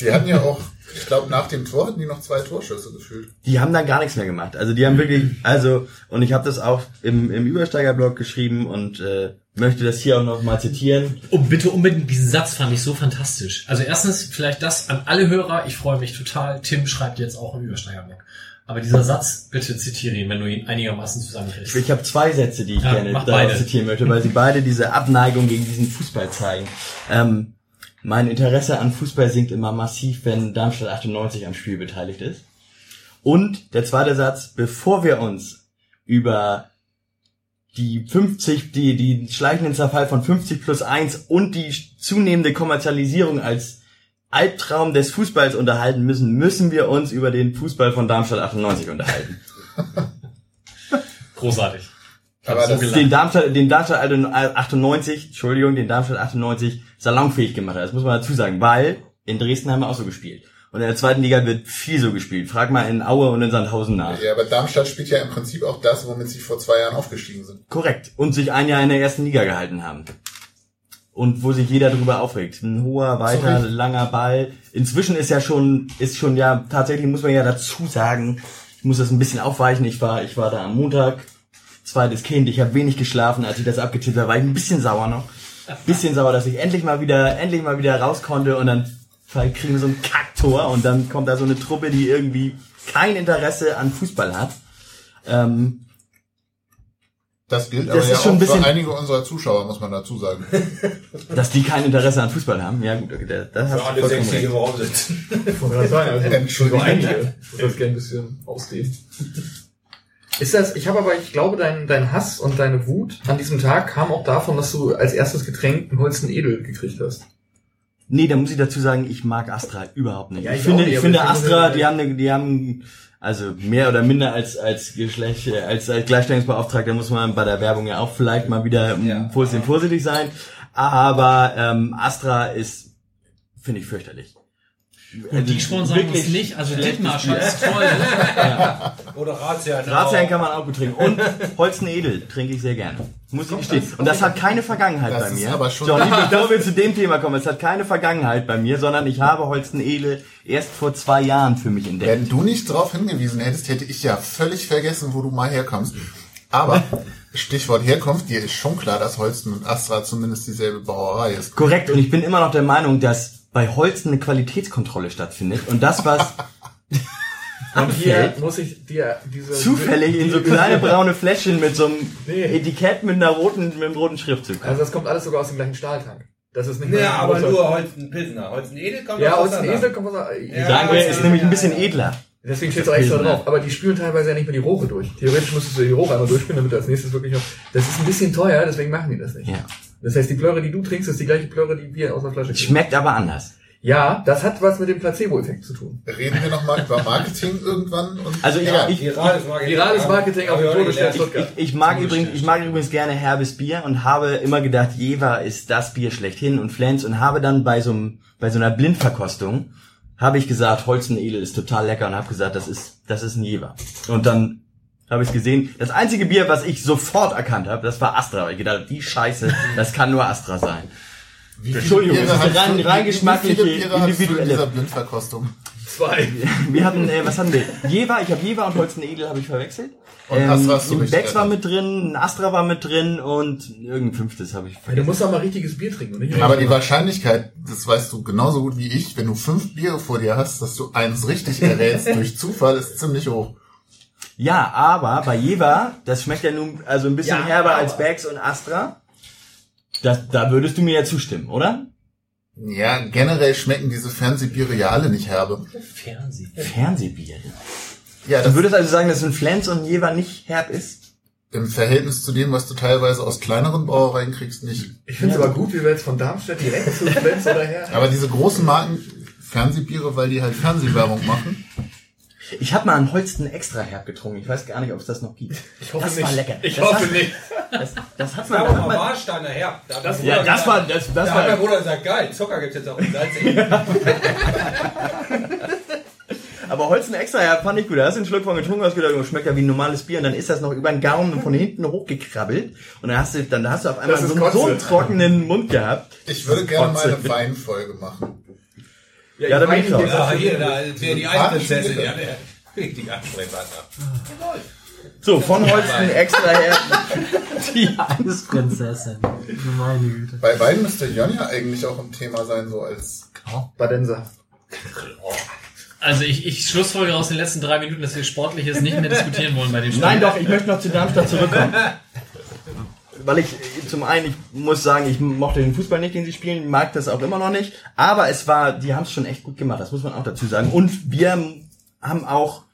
Die hatten ja auch, ich glaube, nach dem Tor hatten die noch zwei Torschüsse gefühlt. Die haben dann gar nichts mehr gemacht. Also die haben wirklich, also, und ich habe das auch im, im Übersteigerblog geschrieben und äh, möchte das hier auch noch mal zitieren. Oh, bitte unbedingt, diesen Satz fand ich so fantastisch. Also erstens, vielleicht das an alle Hörer, ich freue mich total. Tim schreibt jetzt auch im Übersteigerblog. Aber dieser Satz, bitte zitiere ihn, wenn du ihn einigermaßen zusammenkriegst. Ich habe zwei Sätze, die ich Ja, gerne daraus beide. zitieren möchte, weil sie beide diese Abneigung gegen diesen Fußball zeigen. Ähm, mein Interesse an Fußball sinkt immer massiv, wenn Darmstadt 98 am Spiel beteiligt ist. Und der zweite Satz, bevor wir uns über die 50, die, die schleichenden Zerfall von 50 plus 1 und die zunehmende Kommerzialisierung als Albtraum des Fußballs unterhalten müssen, müssen wir uns über den Fußball von Darmstadt 98 unterhalten. [LAUGHS] Großartig. Aber das, den Darmstadt, den Darmstadt 98, Entschuldigung, den Darmstadt 98 salonfähig gemacht hat. Das muss man dazu sagen, weil in Dresden haben wir auch so gespielt. Und in der zweiten Liga wird viel so gespielt. Frag mal in Aue und in Sandhausen nach. ja, aber Darmstadt spielt ja im Prinzip auch das, womit sie vor zwei Jahren aufgestiegen sind. Korrekt. Und sich ein Jahr in der ersten Liga gehalten haben. Und wo sich jeder drüber aufregt. Ein hoher, weiter, Sorry. langer Ball. Inzwischen ist ja schon, ist schon ja, tatsächlich muss man ja dazu sagen, ich muss das ein bisschen aufweichen. Ich war, ich war da am Montag, zweites Kind, ich habe wenig geschlafen, als ich das abgetippt habe, war ich ein bisschen sauer noch. Bisschen sauer, dass ich endlich mal wieder, endlich mal wieder raus konnte und dann kriegen wir so ein Kacktor und dann kommt da so eine Truppe, die irgendwie kein Interesse an Fußball hat. Ähm, Das gilt Das aber ja ist schon auch ein bisschen- für einige unserer Zuschauer, muss man dazu sagen. [LAUGHS] dass die kein Interesse an Fußball haben. Ja gut, okay, da, da hast Für alle vollkommen sechs, die recht. im Raum sitzen. Also Entschuldigung. Ich würde das gerne ein bisschen ausdehnen. Ist das, ich habe aber, ich glaube, dein, dein Hass und deine Wut an diesem Tag kam auch davon, dass du als erstes Getränk einen Holsten Edel gekriegt hast. Nee, da muss ich dazu sagen, ich mag Astra überhaupt nicht. Ja, ich, ich finde, nicht, ich finde Astra, äh, die haben, eine, die haben Also mehr oder minder als als Geschlecht, als, als Gleichstellungsbeauftragter muss man bei der Werbung ja auch vielleicht mal wieder um Ja. vorsichtig vorsichtig sein. Aber ähm, Astra ist, finde ich, fürchterlich. Und die sponsern uns wirklich nicht, also Dittmarscher ist toll. Oder Razian. Ratsherrn kann man auch gut trinken. Und Holzen Edel trinke ich sehr gerne. Muss ich gestehen. Und das hat keine Vergangenheit Das bei ist mir. aber schon- Johnny, [LAUGHS] bevor wir zu dem Thema kommen, es hat keine Vergangenheit bei mir, sondern ich habe Holzen Edel erst vor zwei Jahren für mich entdeckt. Wenn du nicht darauf hingewiesen hättest, hätte ich ja völlig vergessen, wo du mal herkommst. Aber Stichwort Herkunft, dir ist schon klar, dass Holsten und Astra zumindest dieselbe Brauerei ist. Korrekt. Und ich bin immer noch der Meinung, dass bei Holzen eine Qualitätskontrolle stattfindet. Und das, was [LAUGHS] Und hier muss ich dir diese... zufällig in so kleine braune Fläschchen mit so einem Nee. Etikett mit einer roten, mit einem roten Schriftzug. Also das kommt alles sogar aus dem gleichen Stahltank. Das ist nicht Ja, mehr- aber nur Holzen Pilsner. Holzen Edel kommt Ja, aus aus dem auseinander. Esel kommt was... Ja, Sagen wir, ja, ist ja, nämlich ein ja, bisschen ja. edler. Deswegen steht es auch extra drauf. Aber die spülen teilweise ja nicht mehr die Rohre durch. Theoretisch müsstest du die Rohre einmal durchspülen, damit du als nächstes wirklich noch... Das ist ein bisschen teuer, deswegen machen die das nicht. Ja. Das heißt, die Plöre, die du trinkst, ist die gleiche Plöre, die wir aus der Flasche kriegen. Schmeckt aber anders. Ja, das hat was mit dem Placebo-Effekt zu tun. Reden wir nochmal über Marketing irgendwann? Und Also ich, Egal. ich, Virales Marketing. Virales Marketing auf dem Todesstern Ich, ich, ich mag übrigens, ich mag übrigens gerne herbes Bier und habe immer gedacht, Jever ist das Bier schlechthin und Flens und habe dann bei so einem, bei so einer Blindverkostung habe ich gesagt, Holzenedel ist total lecker und habe gesagt, das ist, das ist ein Jever. Und dann habe ich gesehen, das einzige Bier, was ich sofort erkannt habe, das war Astra. Weil ich gedacht, die Scheiße, das kann nur Astra sein. Wie Entschuldigung, Biere das ist rein- du- rein wie geschmackliche, viele Biere hattest du in individuelle- dieser Blindverkostung? Zwei. [LAUGHS] Wir hatten, äh, was hatten wir? Jever, ich habe Jever und Holzenedel habe ich verwechselt. Ähm, Und Astra hast du Becks war mit drin, ein Astra war mit drin und irgendein fünftes habe ich Du vergessen. musst auch mal richtiges Bier trinken. Nicht Aber die Wahrscheinlichkeit, das weißt du genauso gut wie ich, wenn du fünf Biere vor dir hast, dass du eins richtig errätst [LAUGHS] durch Zufall, ist ziemlich hoch. Ja, aber bei Jever, das schmeckt ja nun also ein bisschen Ja, herber aber- als Becks und Astra. Das, da würdest du mir ja zustimmen, oder? Ja, generell schmecken diese Fernsehbiere ja alle nicht herbe. Fernsehen. Fernsehbier. Ja, Du würdest also sagen, dass ein Flens und ein Jever nicht herb ist? im Verhältnis zu dem, was du teilweise aus kleineren Brauereien kriegst, nicht. Ich finde es aber gut, wie wir jetzt von Darmstadt direkt zu Flens oder her. Aber diese großen Marken Fernsehbiere, weil die halt Fernsehwerbung machen. Ich habe mal einen Holsten extra herb getrunken. Ich weiß gar nicht, ob es das noch gibt. Ich hoffe das nicht. war lecker. Ich das hoffe hat, nicht. Das, das hat Das man, war da auch hat mal Warsteiner her. Da mein ja, das gesagt- war, das, das Da hat mein war, Bruder gesagt, geil, Zucker gibt's jetzt auch in Salzig. [LAUGHS] aber Holzen extra herb fand ich gut. Da hast du einen Schluck von getrunken, hast gedacht, oh, schmeckt ja wie ein normales Bier und dann ist das noch über den Gaumen von hinten hochgekrabbelt und dann hast du, dann hast du auf einmal Das so, so einen trockenen Mund gehabt. Ich würde gerne mal eine. Weinfolge machen. Ja, da bin ich. Ja, hier, da wäre die Eisprinzessin, ja, der richtige Ansprechpartner. So, von Holzen extra herb. [LAUGHS] Die Eisprinzessin. Meine Güte. Bei Wein müsste Jon ja eigentlich auch ein Thema sein, so als Badenser. Also ich, ich schlussfolgere aus den letzten drei Minuten, dass wir Sportliches nicht mehr diskutieren wollen bei dem Spiel. Nein, doch, ich möchte noch zu Darmstadt zurückkommen. [LAUGHS] Weil ich zum einen, ich muss sagen, ich mochte den Fußball nicht, den sie spielen, mag das auch immer noch nicht. Aber es war, die haben es schon echt gut gemacht, das muss man auch dazu sagen. Und wir haben auch,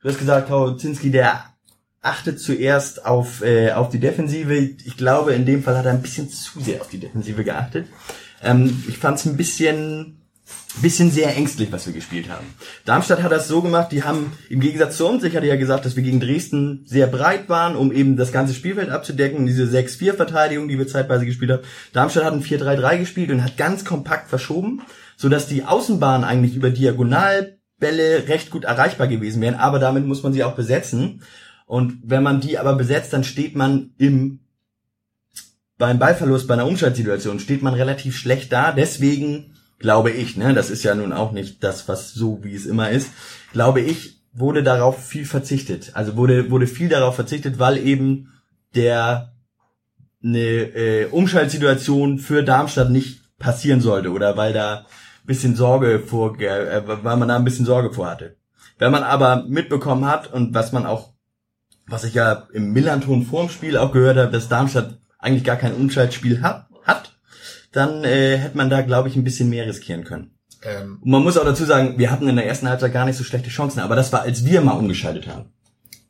du hast gesagt, Kautzinski, der achtet zuerst auf, äh, auf die Defensive. Ich glaube, in dem Fall hat er ein bisschen zu sehr auf die Defensive geachtet. Ähm, ich fand es ein bisschen bisschen sehr ängstlich, was wir gespielt haben. Darmstadt hat das so gemacht, die haben im Gegensatz zu uns, ich hatte ja gesagt, dass wir gegen Dresden sehr breit waren, um eben das ganze Spielfeld abzudecken, diese 6-4-Verteidigung, die wir zeitweise gespielt haben. Darmstadt hat ein 4-3-3 gespielt und hat ganz kompakt verschoben, sodass die Außenbahnen eigentlich über Diagonalbälle recht gut erreichbar gewesen wären, aber damit muss man sie auch besetzen. Und wenn man die aber besetzt, dann steht man im beim Ballverlust bei einer Umschaltsituation steht man relativ schlecht da, deswegen glaube ich, ne, das ist ja nun auch nicht das, was so wie es immer ist, glaube ich, wurde darauf viel verzichtet. Also wurde, wurde viel darauf verzichtet, weil eben der eine äh, Umschaltsituation für Darmstadt nicht passieren sollte oder weil da ein bisschen Sorge vor, äh, weil man da ein bisschen Sorge vor hatte. Wenn man aber mitbekommen hat und was man auch, was ich ja im Millanton vorm Spiel auch gehört habe, dass Darmstadt eigentlich gar kein Umschaltspiel hat, hat dann äh, hätte man da, glaube ich, ein bisschen mehr riskieren können. ähm, Und man muss auch dazu sagen, wir hatten in der ersten Halbzeit gar nicht so schlechte Chancen, aber das war, als wir mal umgeschaltet haben.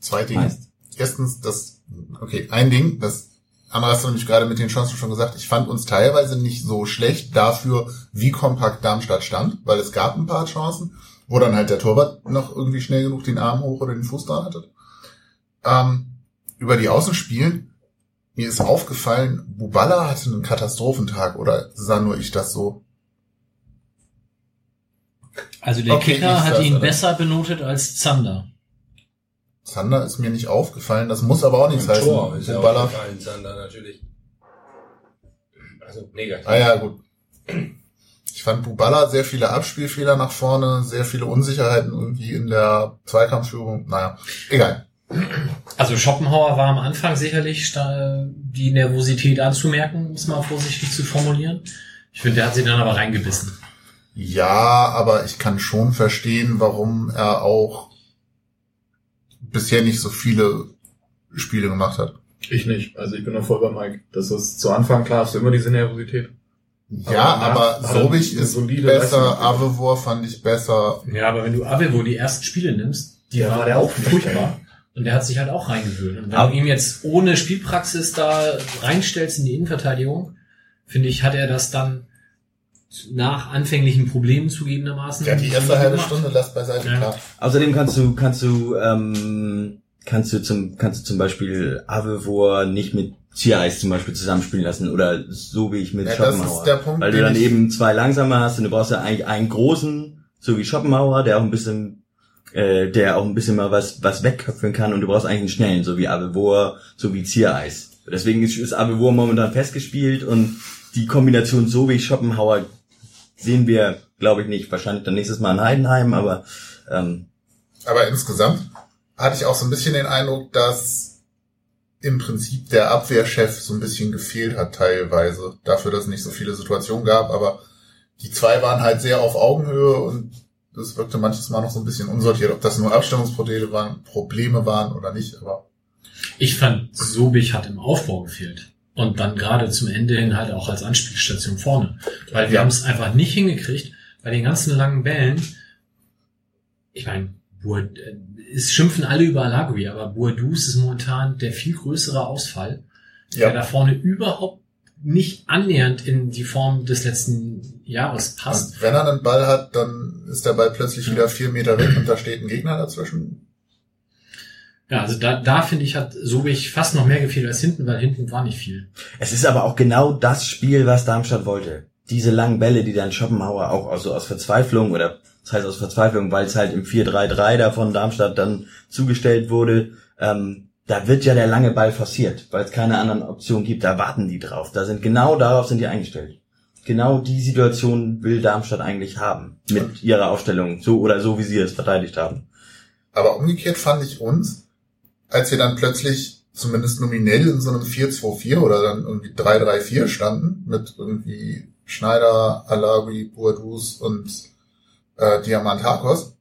zwei Dinge. Meist. Erstens, das, okay, ein Ding, das Anna hast du nämlich gerade mit den Chancen schon gesagt, ich fand uns teilweise nicht so schlecht dafür, wie kompakt Darmstadt stand, weil es gab ein paar Chancen. wo dann halt der Torwart noch irgendwie schnell genug den Arm hoch oder den Fuß dran hatte. Ähm, über die Außenspielen, mir ist aufgefallen, Bubala hatte einen Katastrophentag oder sah nur ich das so? Also der Okay, Kicker hat ihn oder? besser benotet als Zander. Zander ist mir nicht aufgefallen, das muss aber auch nichts heißen. Tor ist ja Bubala- aufgefallen, Sander natürlich. Also negativ. Ah ja, gut. Ich fand Bubala sehr viele Abspielfehler nach vorne, sehr viele Unsicherheiten irgendwie in der Zweikampfführung. Naja, egal. Also Schopenhauer war am Anfang sicherlich die Nervosität anzumerken, um es mal vorsichtig zu formulieren. Ich finde, der hat sie dann aber reingebissen. Ja, aber ich kann schon verstehen, warum er auch bisher nicht so viele Spiele gemacht hat. Ich nicht. Also ich bin da voll bei Mike. Das ist zu Anfang klar, hast du immer diese Nervosität. Ja, Aber aber er Sobich ist besser. Avevor fand ich besser. Ja, aber wenn du Avevo die ersten Spiele nimmst, die Ja, war der auch auch furchtbar. Und der hat sich halt auch reingewöhnt. Und wenn Aber- du ihm jetzt ohne Spielpraxis da reinstellst in die Innenverteidigung, finde ich, hat er das dann nach anfänglichen Problemen zugegebenermaßen. Ja, die erste halbe gemacht. Stunde lasst beiseite, Ja. klar. Außerdem kannst du, kannst du, ähm, kannst du zum, kannst du zum Beispiel Avevor nicht mit Ziereis zum Beispiel zusammenspielen lassen oder so wie ich mit Ja, das Schopenhauer. ist der Punkt, Weil du dann eben zwei langsame hast und du brauchst ja eigentlich einen großen, so wie Schopenhauer, der auch ein bisschen, äh, der auch ein bisschen mal was, was wegköpfen kann und du brauchst eigentlich einen schnellen, so wie Avevor, so wie Ziereis. Deswegen ist, ist Avevor momentan festgespielt und die Kombination so wie Schopenhauer sehen wir, glaube ich, nicht. Wahrscheinlich dann nächstes Mal in Heidenheim, aber ähm, Aber insgesamt hatte ich auch so ein bisschen den Eindruck, dass im Prinzip der Abwehrchef so ein bisschen gefehlt hat teilweise. Dafür, dass es nicht so viele Situationen gab, aber die zwei waren halt sehr auf Augenhöhe und das wirkte manches Mal noch so ein bisschen unsortiert, ob das nur Abstimmungsprobleme waren, Probleme waren oder nicht, aber Ich fand, Sobich hat im Aufbau gefehlt. Und dann gerade zum Ende hin halt auch als Anspielstation vorne. Weil wir haben es einfach nicht hingekriegt, bei den ganzen langen Bällen. Ich meine, äh, es schimpfen alle über Alagui, aber Bourdous ist momentan der viel größere Ausfall, ja. der da vorne überhaupt nicht annähernd in die Form des letzten Jahres passt. Und wenn er einen Ball hat, dann ist der Ball plötzlich wieder vier Meter weg und da steht ein Gegner dazwischen. Ja, also da, da finde ich, hat Sobich fast noch mehr gefehlt als hinten, weil hinten war nicht viel. es ist aber auch genau das Spiel, was Darmstadt wollte. Diese langen Bälle, die dann Schopenhauer auch also aus Verzweiflung oder das heißt aus Verzweiflung, weil es halt im 4-3-3 da von Darmstadt dann zugestellt wurde, ähm, da wird ja der lange Ball forciert, weil es keine anderen Optionen gibt. Da warten die drauf. Da sind genau darauf sind die eingestellt. Genau die Situation will Darmstadt eigentlich haben mit ihrer Aufstellung, so oder so wie sie es verteidigt haben. Aber umgekehrt fand ich uns, als wir dann plötzlich zumindest nominell in so einem 4-2-4 oder dann irgendwie 3-3-4 standen, mit irgendwie Schneider, Alagui, Bourdous und äh, Diamantakos,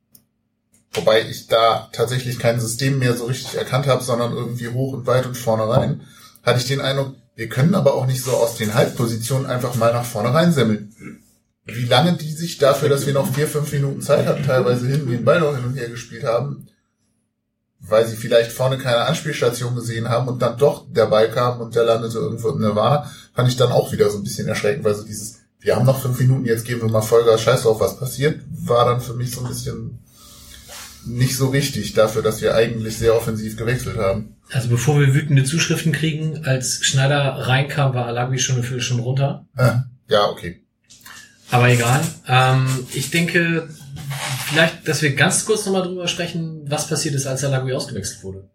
wobei ich da tatsächlich kein System mehr so richtig erkannt habe, sondern irgendwie hoch und weit und vorne rein, hatte ich den Eindruck, wir können aber auch nicht so aus den Halbpositionen einfach mal nach vorne reinsemmeln. Wie lange die sich dafür, dass wir noch vier, fünf Minuten Zeit hatten, teilweise hinten den Ball noch hin und her gespielt haben, weil sie vielleicht vorne keine Anspielstation gesehen haben und dann doch der Ball kam und der landete irgendwo im Nirvana, fand ich dann auch wieder so ein bisschen erschreckend, weil so dieses, wir haben noch fünf Minuten, jetzt geben wir mal Vollgas, scheiß drauf, was passiert, war dann für mich so ein bisschen nicht so richtig dafür, dass wir eigentlich sehr offensiv gewechselt haben. Also bevor wir wütende Zuschriften kriegen, als Schneider reinkam, war Alagui schon eine Viertelstunde runter. Äh, ja, okay. Aber egal. Ähm, ich denke, vielleicht, dass wir ganz kurz nochmal drüber sprechen, was passiert ist, als Alagui ausgewechselt wurde.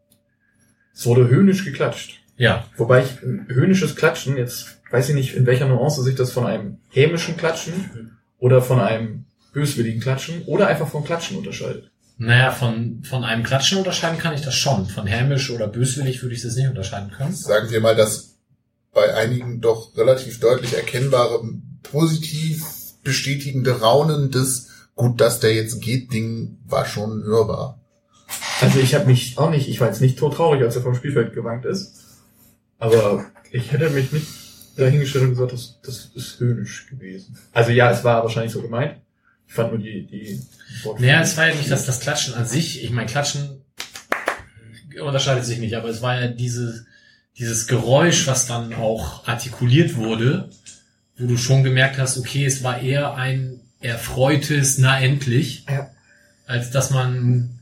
Es wurde höhnisch geklatscht. Ja. Wobei ich ein höhnisches Klatschen, jetzt weiß ich nicht, in welcher Nuance sich das von einem hämischen Klatschen oder von einem böswilligen Klatschen oder einfach vom Klatschen unterscheidet. Naja, von, von einem Klatschen unterscheiden kann ich das schon. Von hämisch oder böswillig würde ich das nicht unterscheiden können. Sagen wir mal, dass bei einigen doch relativ deutlich erkennbare, positiv bestätigende Raunen des gut, dass der jetzt geht, Ding war schon hörbar. Also ich habe mich auch nicht, ich war jetzt nicht todtraurig, als er vom Spielfeld gewankt ist. Aber ich hätte mich nicht dahingestellt und gesagt, das, das ist höhnisch gewesen. Also ja, es war wahrscheinlich so gemeint. Ich fand nur die, die Naja, es war ja nicht das, das Klatschen an sich. Ich meine, Klatschen unterscheidet sich nicht, aber es war ja diese, dieses Geräusch, was dann auch artikuliert wurde, wo du schon gemerkt hast, okay, es war eher ein erfreutes, na endlich. Ja. als dass man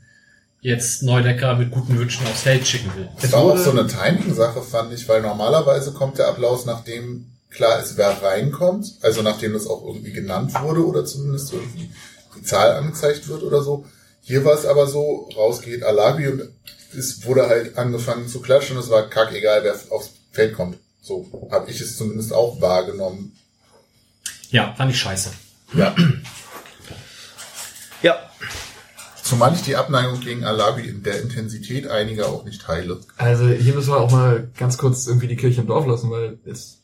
jetzt Neudecker mit guten Wünschen aufs Feld schicken will. Das war auch so eine Timing-Sache, fand ich, weil normalerweise kommt der Applaus, nachdem klar ist, wer reinkommt, also nachdem das auch irgendwie genannt wurde oder zumindest irgendwie die Zahl angezeigt wird oder so. Hier war es aber so, rausgeht Alabi und es wurde halt angefangen zu klatschen und es war kackegal, wer aufs Feld kommt. So habe ich es zumindest auch wahrgenommen. Ja, fand ich scheiße. Ja. Ja. Zumal ich die Abneigung gegen Alabi in der Intensität einiger auch nicht teile. Also hier müssen wir auch mal ganz kurz irgendwie die Kirche im Dorf lassen, weil es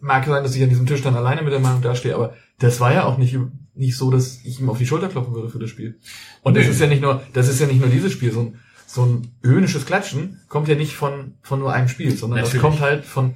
mag sein, dass ich an diesem Tisch dann alleine mit der Meinung dastehe, aber das war ja auch nicht, nicht so, dass ich ihm auf die Schulter klopfen würde für das Spiel. Und das Nee. ist ja nicht nur, das ist ja nicht nur dieses Spiel, so ein, so ein höhnisches Klatschen kommt ja nicht von, von nur einem Spiel, sondern Natürlich. das kommt halt von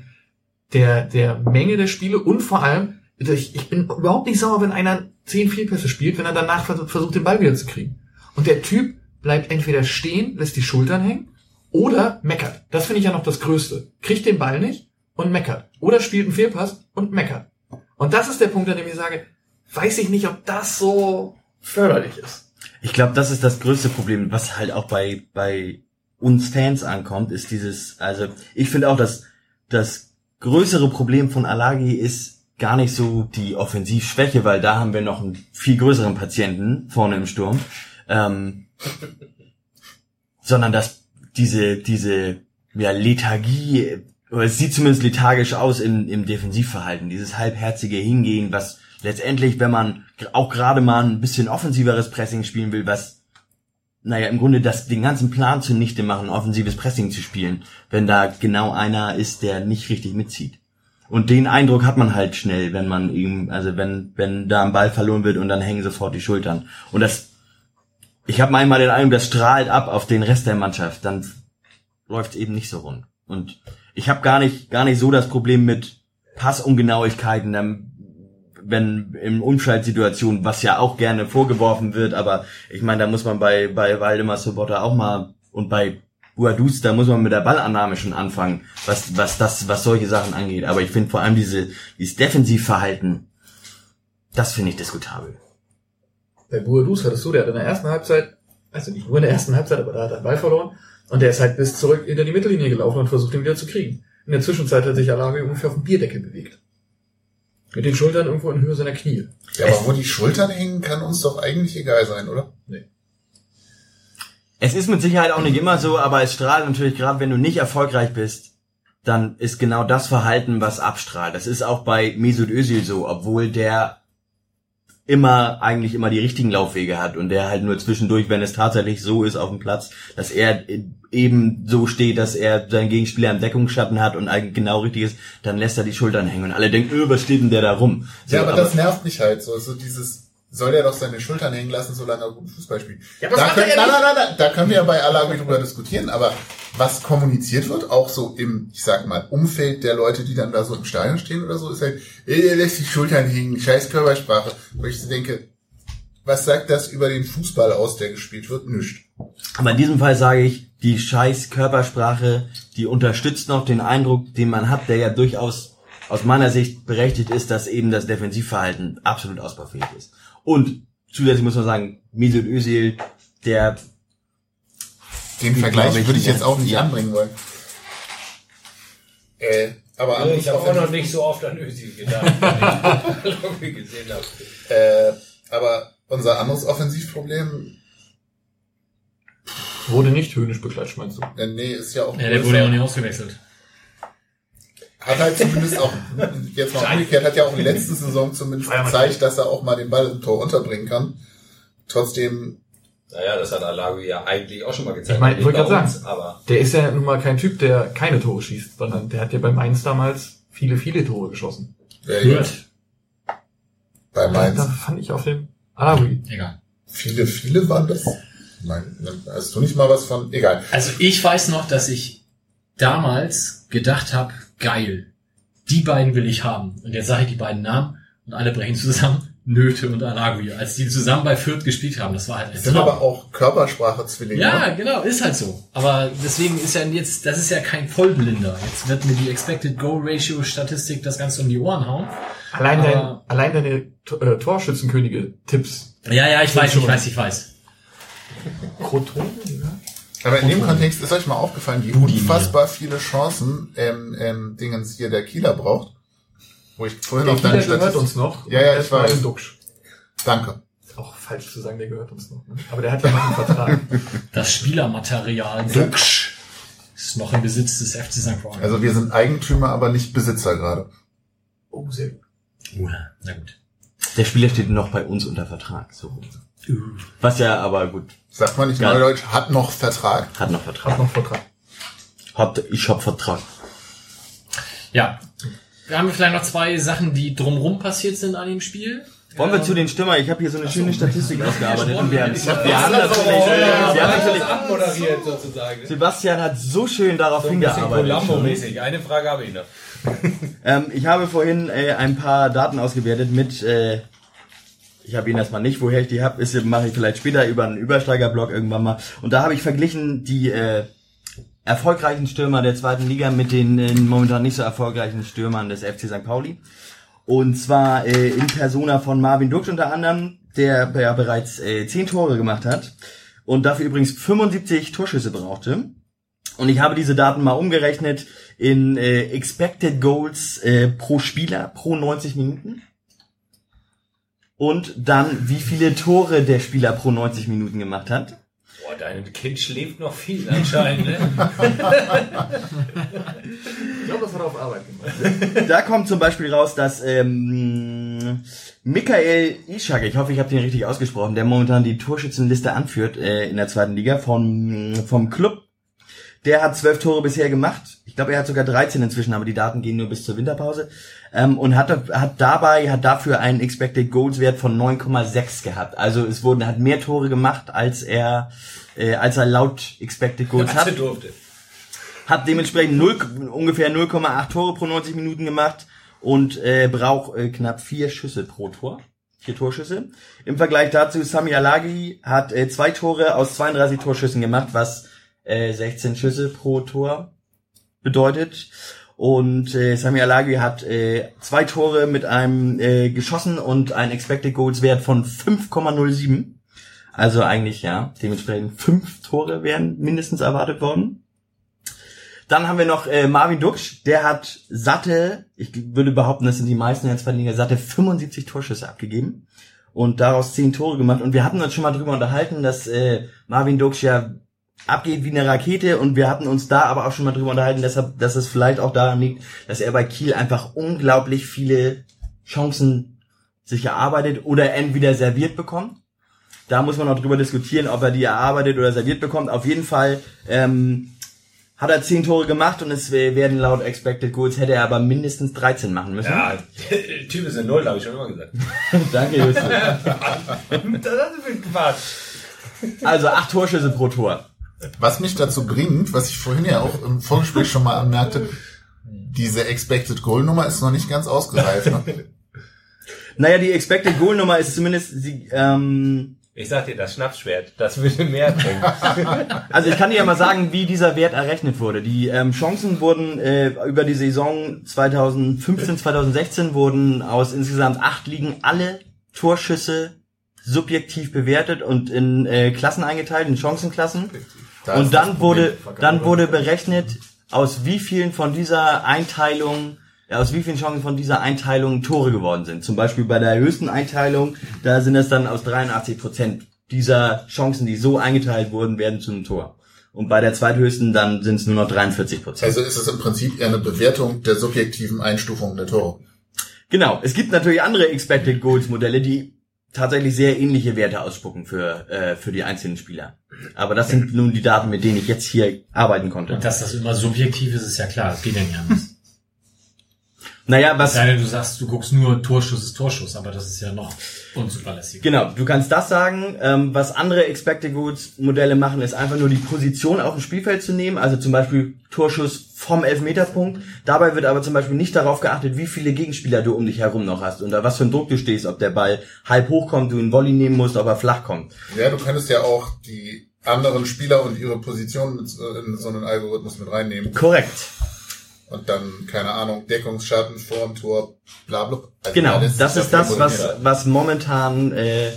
der, der Menge der Spiele und vor allem, ich, ich bin überhaupt nicht sauer, wenn einer zehn Fehlpässe spielt, wenn er danach vers- versucht, den Ball wieder zu kriegen. Und der Typ bleibt entweder stehen, lässt die Schultern hängen oder meckert. Das finde ich ja noch das Größte. Kriegt den Ball nicht und meckert. Oder spielt einen Fehlpass und meckert. Und das ist der Punkt, an dem ich sage, weiß ich nicht, ob das so förderlich ist. Ich glaube, das ist das größte Problem, was halt auch bei, bei uns Fans ankommt, ist dieses, also ich finde auch, dass das größere Problem von Alagi ist gar nicht so die Offensivschwäche, weil da haben wir noch einen viel größeren Patienten vorne im Sturm, ähm, sondern dass diese, diese ja, Lethargie, es sieht zumindest lethargisch aus im, im Defensivverhalten, dieses halbherzige Hingehen, was letztendlich, wenn man auch gerade mal ein bisschen offensiveres Pressing spielen will, was naja, im Grunde das, den ganzen Plan zunichte machen, offensives Pressing zu spielen, wenn da genau einer ist, der nicht richtig mitzieht. Und den Eindruck hat man halt schnell, wenn man ihm, also wenn, wenn da ein Ball verloren wird und dann hängen sofort die Schultern. Und das, ich habe einmal den Eindruck, das strahlt ab auf den Rest der Mannschaft, dann läuft eben nicht so rund. Und ich habe gar nicht, gar nicht so das Problem mit Passungenauigkeiten, dann wenn in Umschaltsituationen, was ja auch gerne vorgeworfen wird, aber ich meine, da muss man bei, bei Waldemar Sobotta auch mal und bei Buadus, da muss man mit der Ballannahme schon anfangen, was, was das, was solche Sachen angeht. Aber ich finde vor allem diese, dieses Defensivverhalten, das finde ich diskutabel. Bei Buadus hattest du, der hat in der ersten Halbzeit, also nicht nur in der ersten Halbzeit, aber da hat er Ball verloren. Und der ist halt bis zurück hinter die Mittellinie gelaufen und versucht, ihn wieder zu kriegen. In der Zwischenzeit hat sich Alage ungefähr auf den Bierdeckel bewegt. Mit den Schultern irgendwo in Höhe seiner Knie. Ja, aber wo die Schultern hängen, kann uns doch eigentlich egal sein, oder? Nee. Es ist mit Sicherheit auch nicht immer so, aber es strahlt natürlich gerade, wenn du nicht erfolgreich bist, dann ist genau das Verhalten, was abstrahlt. Das ist auch bei Mesut Özil so, obwohl der immer eigentlich immer die richtigen Laufwege hat und der halt nur zwischendurch, wenn es tatsächlich so ist auf dem Platz, dass er eben so steht, dass er seinen Gegenspieler im Deckungsschatten hat und eigentlich genau richtig ist, dann lässt er die Schultern hängen und alle denken, öh, was steht denn der da rum? So, ja, aber, das nervt mich halt so. So dieses, soll der doch seine Schultern hängen lassen, solange er gut Fußball spielt. Ja, da, das macht können, er ja nein, nein, nein, nein, da können wir ja bei Alabi drüber diskutieren, aber was kommuniziert wird, auch so im, ich sag mal, Umfeld der Leute, die dann da so im Stadion stehen oder so, ist halt, ey, der lässt die Schultern hängen, scheiß Körpersprache. Wo ich so denke, was sagt das über den Fußball aus, der gespielt wird? Nichts. Aber in diesem Fall sage ich, die scheiß Körpersprache, die unterstützt noch den Eindruck, den man hat, der ja durchaus aus meiner Sicht berechtigt ist, dass eben das Defensivverhalten absolut ausbaufähig ist. Und zusätzlich muss man sagen, Mesut Özil, der Den Ich Vergleich ich- würde ich jetzt auch nicht ja. anbringen wollen. Äh, aber Also ich habe auch noch nicht so oft an Özil gedacht, [LAUGHS] wenn ich gesehen habe. Äh, aber unser anderes Offensivproblem, Wurde nicht höhnisch beklatscht, meinst du? äh, nee, ist ja auch Ja, der wurde ja auch nicht ausgewechselt. Hat halt zumindest auch, jetzt mal umgekehrt, hat ja auch in der letzten Saison zumindest gezeigt, dass er auch mal den Ball im Tor unterbringen kann. Trotzdem, Naja, das hat Alawi ja eigentlich auch schon mal gezeigt. Ich meine, ich wollte gerade sagen, Aber der ist ja nun mal kein Typ, der keine Tore schießt, sondern der hat ja bei Mainz damals viele, viele Tore geschossen. wer jetzt bei Da Mainz, fand ich auf dem Alawi. Egal. viele, viele waren das. Nein, hast du nicht mal was von, egal. Also ich weiß noch, dass ich damals gedacht habe, geil, die beiden will ich haben. Und jetzt sage ich die beiden Namen. und alle brechen zusammen. [LAUGHS] Nöte und Aragui, als die zusammen bei Fürth gespielt haben, das war halt Das sind aber auch Körpersprache-Zwillinge. Ja, genau, ist halt so. Aber deswegen ist ja jetzt, das ist ja kein Vollblinder. Jetzt wird mir die Expected Goal Ratio Statistik das Ganze um die Ohren hauen. Allein, dein, Aber- allein deine äh, Torschützenkönige-Tipps. Ja, ja, ich weiß, ich weiß, ich weiß. Kroton? Aber in dem Kontext ist euch mal aufgefallen, wie unfassbar viele Chancen ähm, ähm, Dingens hier der Kieler braucht. Wo ich vorhin Der auf deine Kieler gehört Statistik- uns noch. Ja, ja, ich weiß. Danke. Ist auch falsch zu sagen, der gehört uns noch. Ne? Aber der hat ja noch einen Vertrag. [LAUGHS] Das Spielermaterial Duxch ist noch im Besitz des FC St. Pauli. Also wir sind Eigentümer, aber nicht Besitzer gerade. Oh, sehr gut. Uh, na gut. Der Spieler steht noch bei uns unter Vertrag. So. Was ja aber gut. Sagt man nicht Ja. Neudeutsch, hat noch Vertrag. Hat noch Vertrag. Hat noch Vertrag. Hat, ich hab Vertrag. Ja. Wir haben vielleicht noch zwei Sachen, die drumrum passiert sind an dem Spiel. Wollen wir zu den Stürmer? Ich habe hier so eine schöne Statistik ausgearbeitet. Und wir, Ich wir hab- haben natürlich, wir haben natürlich abmoderiert sozusagen. Sebastian hat so schön darauf So ein hingearbeitet. Columbo-mäßig. Eine Frage habe ich noch. Ähm, ich habe vorhin äh, ein paar Daten ausgewertet mit, äh, ich habe ihn erstmal nicht, woher ich die habe, ist mache ich vielleicht später über einen Übersteigerblog irgendwann mal. Und da habe ich verglichen die äh, erfolgreichen Stürmer der zweiten Liga mit den äh, momentan nicht so erfolgreichen Stürmern des FC St. Pauli. Und zwar äh, in Persona von Marvin Dux unter anderem, der ja bereits äh, 10 Tore gemacht hat und dafür übrigens 75 Torschüsse brauchte. Und ich habe diese Daten mal umgerechnet in äh, Expected Goals äh, pro Spieler pro 90 Minuten. Und dann, wie viele Tore der Spieler pro 90 Minuten gemacht hat. Boah, dein Kind schläft noch viel anscheinend, ne? Ich glaube, das hat er auf Arbeit gemacht. Da kommt zum Beispiel raus, dass ähm, Michael Ishak, ich hoffe, ich habe den richtig ausgesprochen, der momentan die Torschützenliste anführt äh, in der zweiten Liga vom, vom Club. Der hat zwölf Tore bisher gemacht. Ich glaube, er hat sogar 13 inzwischen, aber die Daten gehen nur bis zur Winterpause. Ähm, und hat, hat dabei, hat dafür einen Expected Goals Wert von 9,6 gehabt. Also es wurden, hat mehr Tore gemacht, als er, äh, als er laut Expected Goals Als hat durfte. hat dementsprechend 0, ungefähr 0,8 Tore pro 90 Minuten gemacht und äh, braucht äh, knapp vier Schüsse pro Tor. Vier Torschüsse. Im Vergleich dazu, Sami Alagi hat äh, zwei Tore aus 32 Torschüssen gemacht, was äh, 16 Schüsse pro Tor bedeutet. Und äh, Sami Alagi hat äh, zwei Tore mit einem äh, geschossen und einen Expected Goals Wert von 5,07. Also eigentlich, ja, dementsprechend fünf Tore wären mindestens erwartet worden. Dann haben wir noch äh, Marvin Duksch, der hat satte, ich würde behaupten, das sind die meisten Liga, satte 75 Torschüsse abgegeben und daraus 10 Tore gemacht. Und wir hatten uns schon mal drüber unterhalten, dass äh, Marvin Duksch ja abgeht wie eine Rakete und wir hatten uns da aber auch schon mal drüber unterhalten, deshalb, dass es vielleicht auch daran liegt, dass er bei Kiel einfach unglaublich viele Chancen sich erarbeitet oder entweder serviert bekommt. Da muss man noch drüber diskutieren, ob er die erarbeitet oder serviert bekommt. Auf jeden Fall ähm, hat er 10 Tore gemacht und es werden laut Expected Goals hätte er aber mindestens 13 machen müssen. Ja, [LAUGHS] Typ ist eine Null, habe ich schon immer gesagt. [LAUGHS] Danke, Justus. [LAUGHS] das ist ein Quatsch. Also acht Torschüsse pro Tor. Was mich dazu bringt, was ich vorhin ja auch im Vorgespräch schon mal anmerkte, diese Expected Goal Nummer ist noch nicht ganz ausgereift. Ne? [LAUGHS] Naja, die Expected Goal Nummer ist zumindest, sie, ähm, Ich sag dir, das Schnapsschwert, das würde mehr bringen. [LAUGHS] also ich kann dir ja mal sagen, wie dieser Wert errechnet wurde. Die ähm, Chancen wurden äh, über die Saison 2015, 2016 wurden aus insgesamt acht Ligen alle Torschüsse subjektiv bewertet und in äh, Klassen eingeteilt, in Chancenklassen. Da und dann wurde, dann wurde berechnet, aus wie vielen von dieser Einteilung, ja, aus wie vielen Chancen von dieser Einteilung Tore geworden sind. Zum Beispiel bei der höchsten Einteilung, da sind es dann aus 83 Prozent dieser Chancen, die so eingeteilt wurden, werden zu einem Tor. Und bei der zweithöchsten dann sind es nur noch 43 Prozent. Also ist es im Prinzip eher eine Bewertung der subjektiven Einstufung der Tore. Genau. Es gibt natürlich andere Expected Goals Modelle, die tatsächlich sehr ähnliche Werte ausspucken für, äh, für die einzelnen Spieler. Aber das sind nun die Daten, mit denen ich jetzt hier arbeiten konnte. Und dass das immer subjektiv ist, ist ja klar. Das geht ja nicht anders. Naja, was... Sei denn, du sagst, du guckst nur Torschuss ist Torschuss, aber das ist ja noch unzuverlässig. Genau, du kannst das sagen. Ähm, was andere Expected Goods Modelle machen, ist einfach nur die Position auf dem Spielfeld zu nehmen. Also zum Beispiel Torschuss vom Elfmeterpunkt. Dabei wird aber zum Beispiel nicht darauf geachtet, wie viele Gegenspieler du um dich herum noch hast, unter was für einen Druck du stehst, ob der Ball halb hoch kommt, du einen Volley nehmen musst, ob er flach kommt. Ja, du könntest ja auch die anderen Spieler und ihre Position mit, so- in so einen Algorithmus mit reinnehmen. Korrekt. Und dann, keine Ahnung, Deckungsschatten, vorm Tor, bla bla. Also Genau, das ja ist das, was, was momentan äh,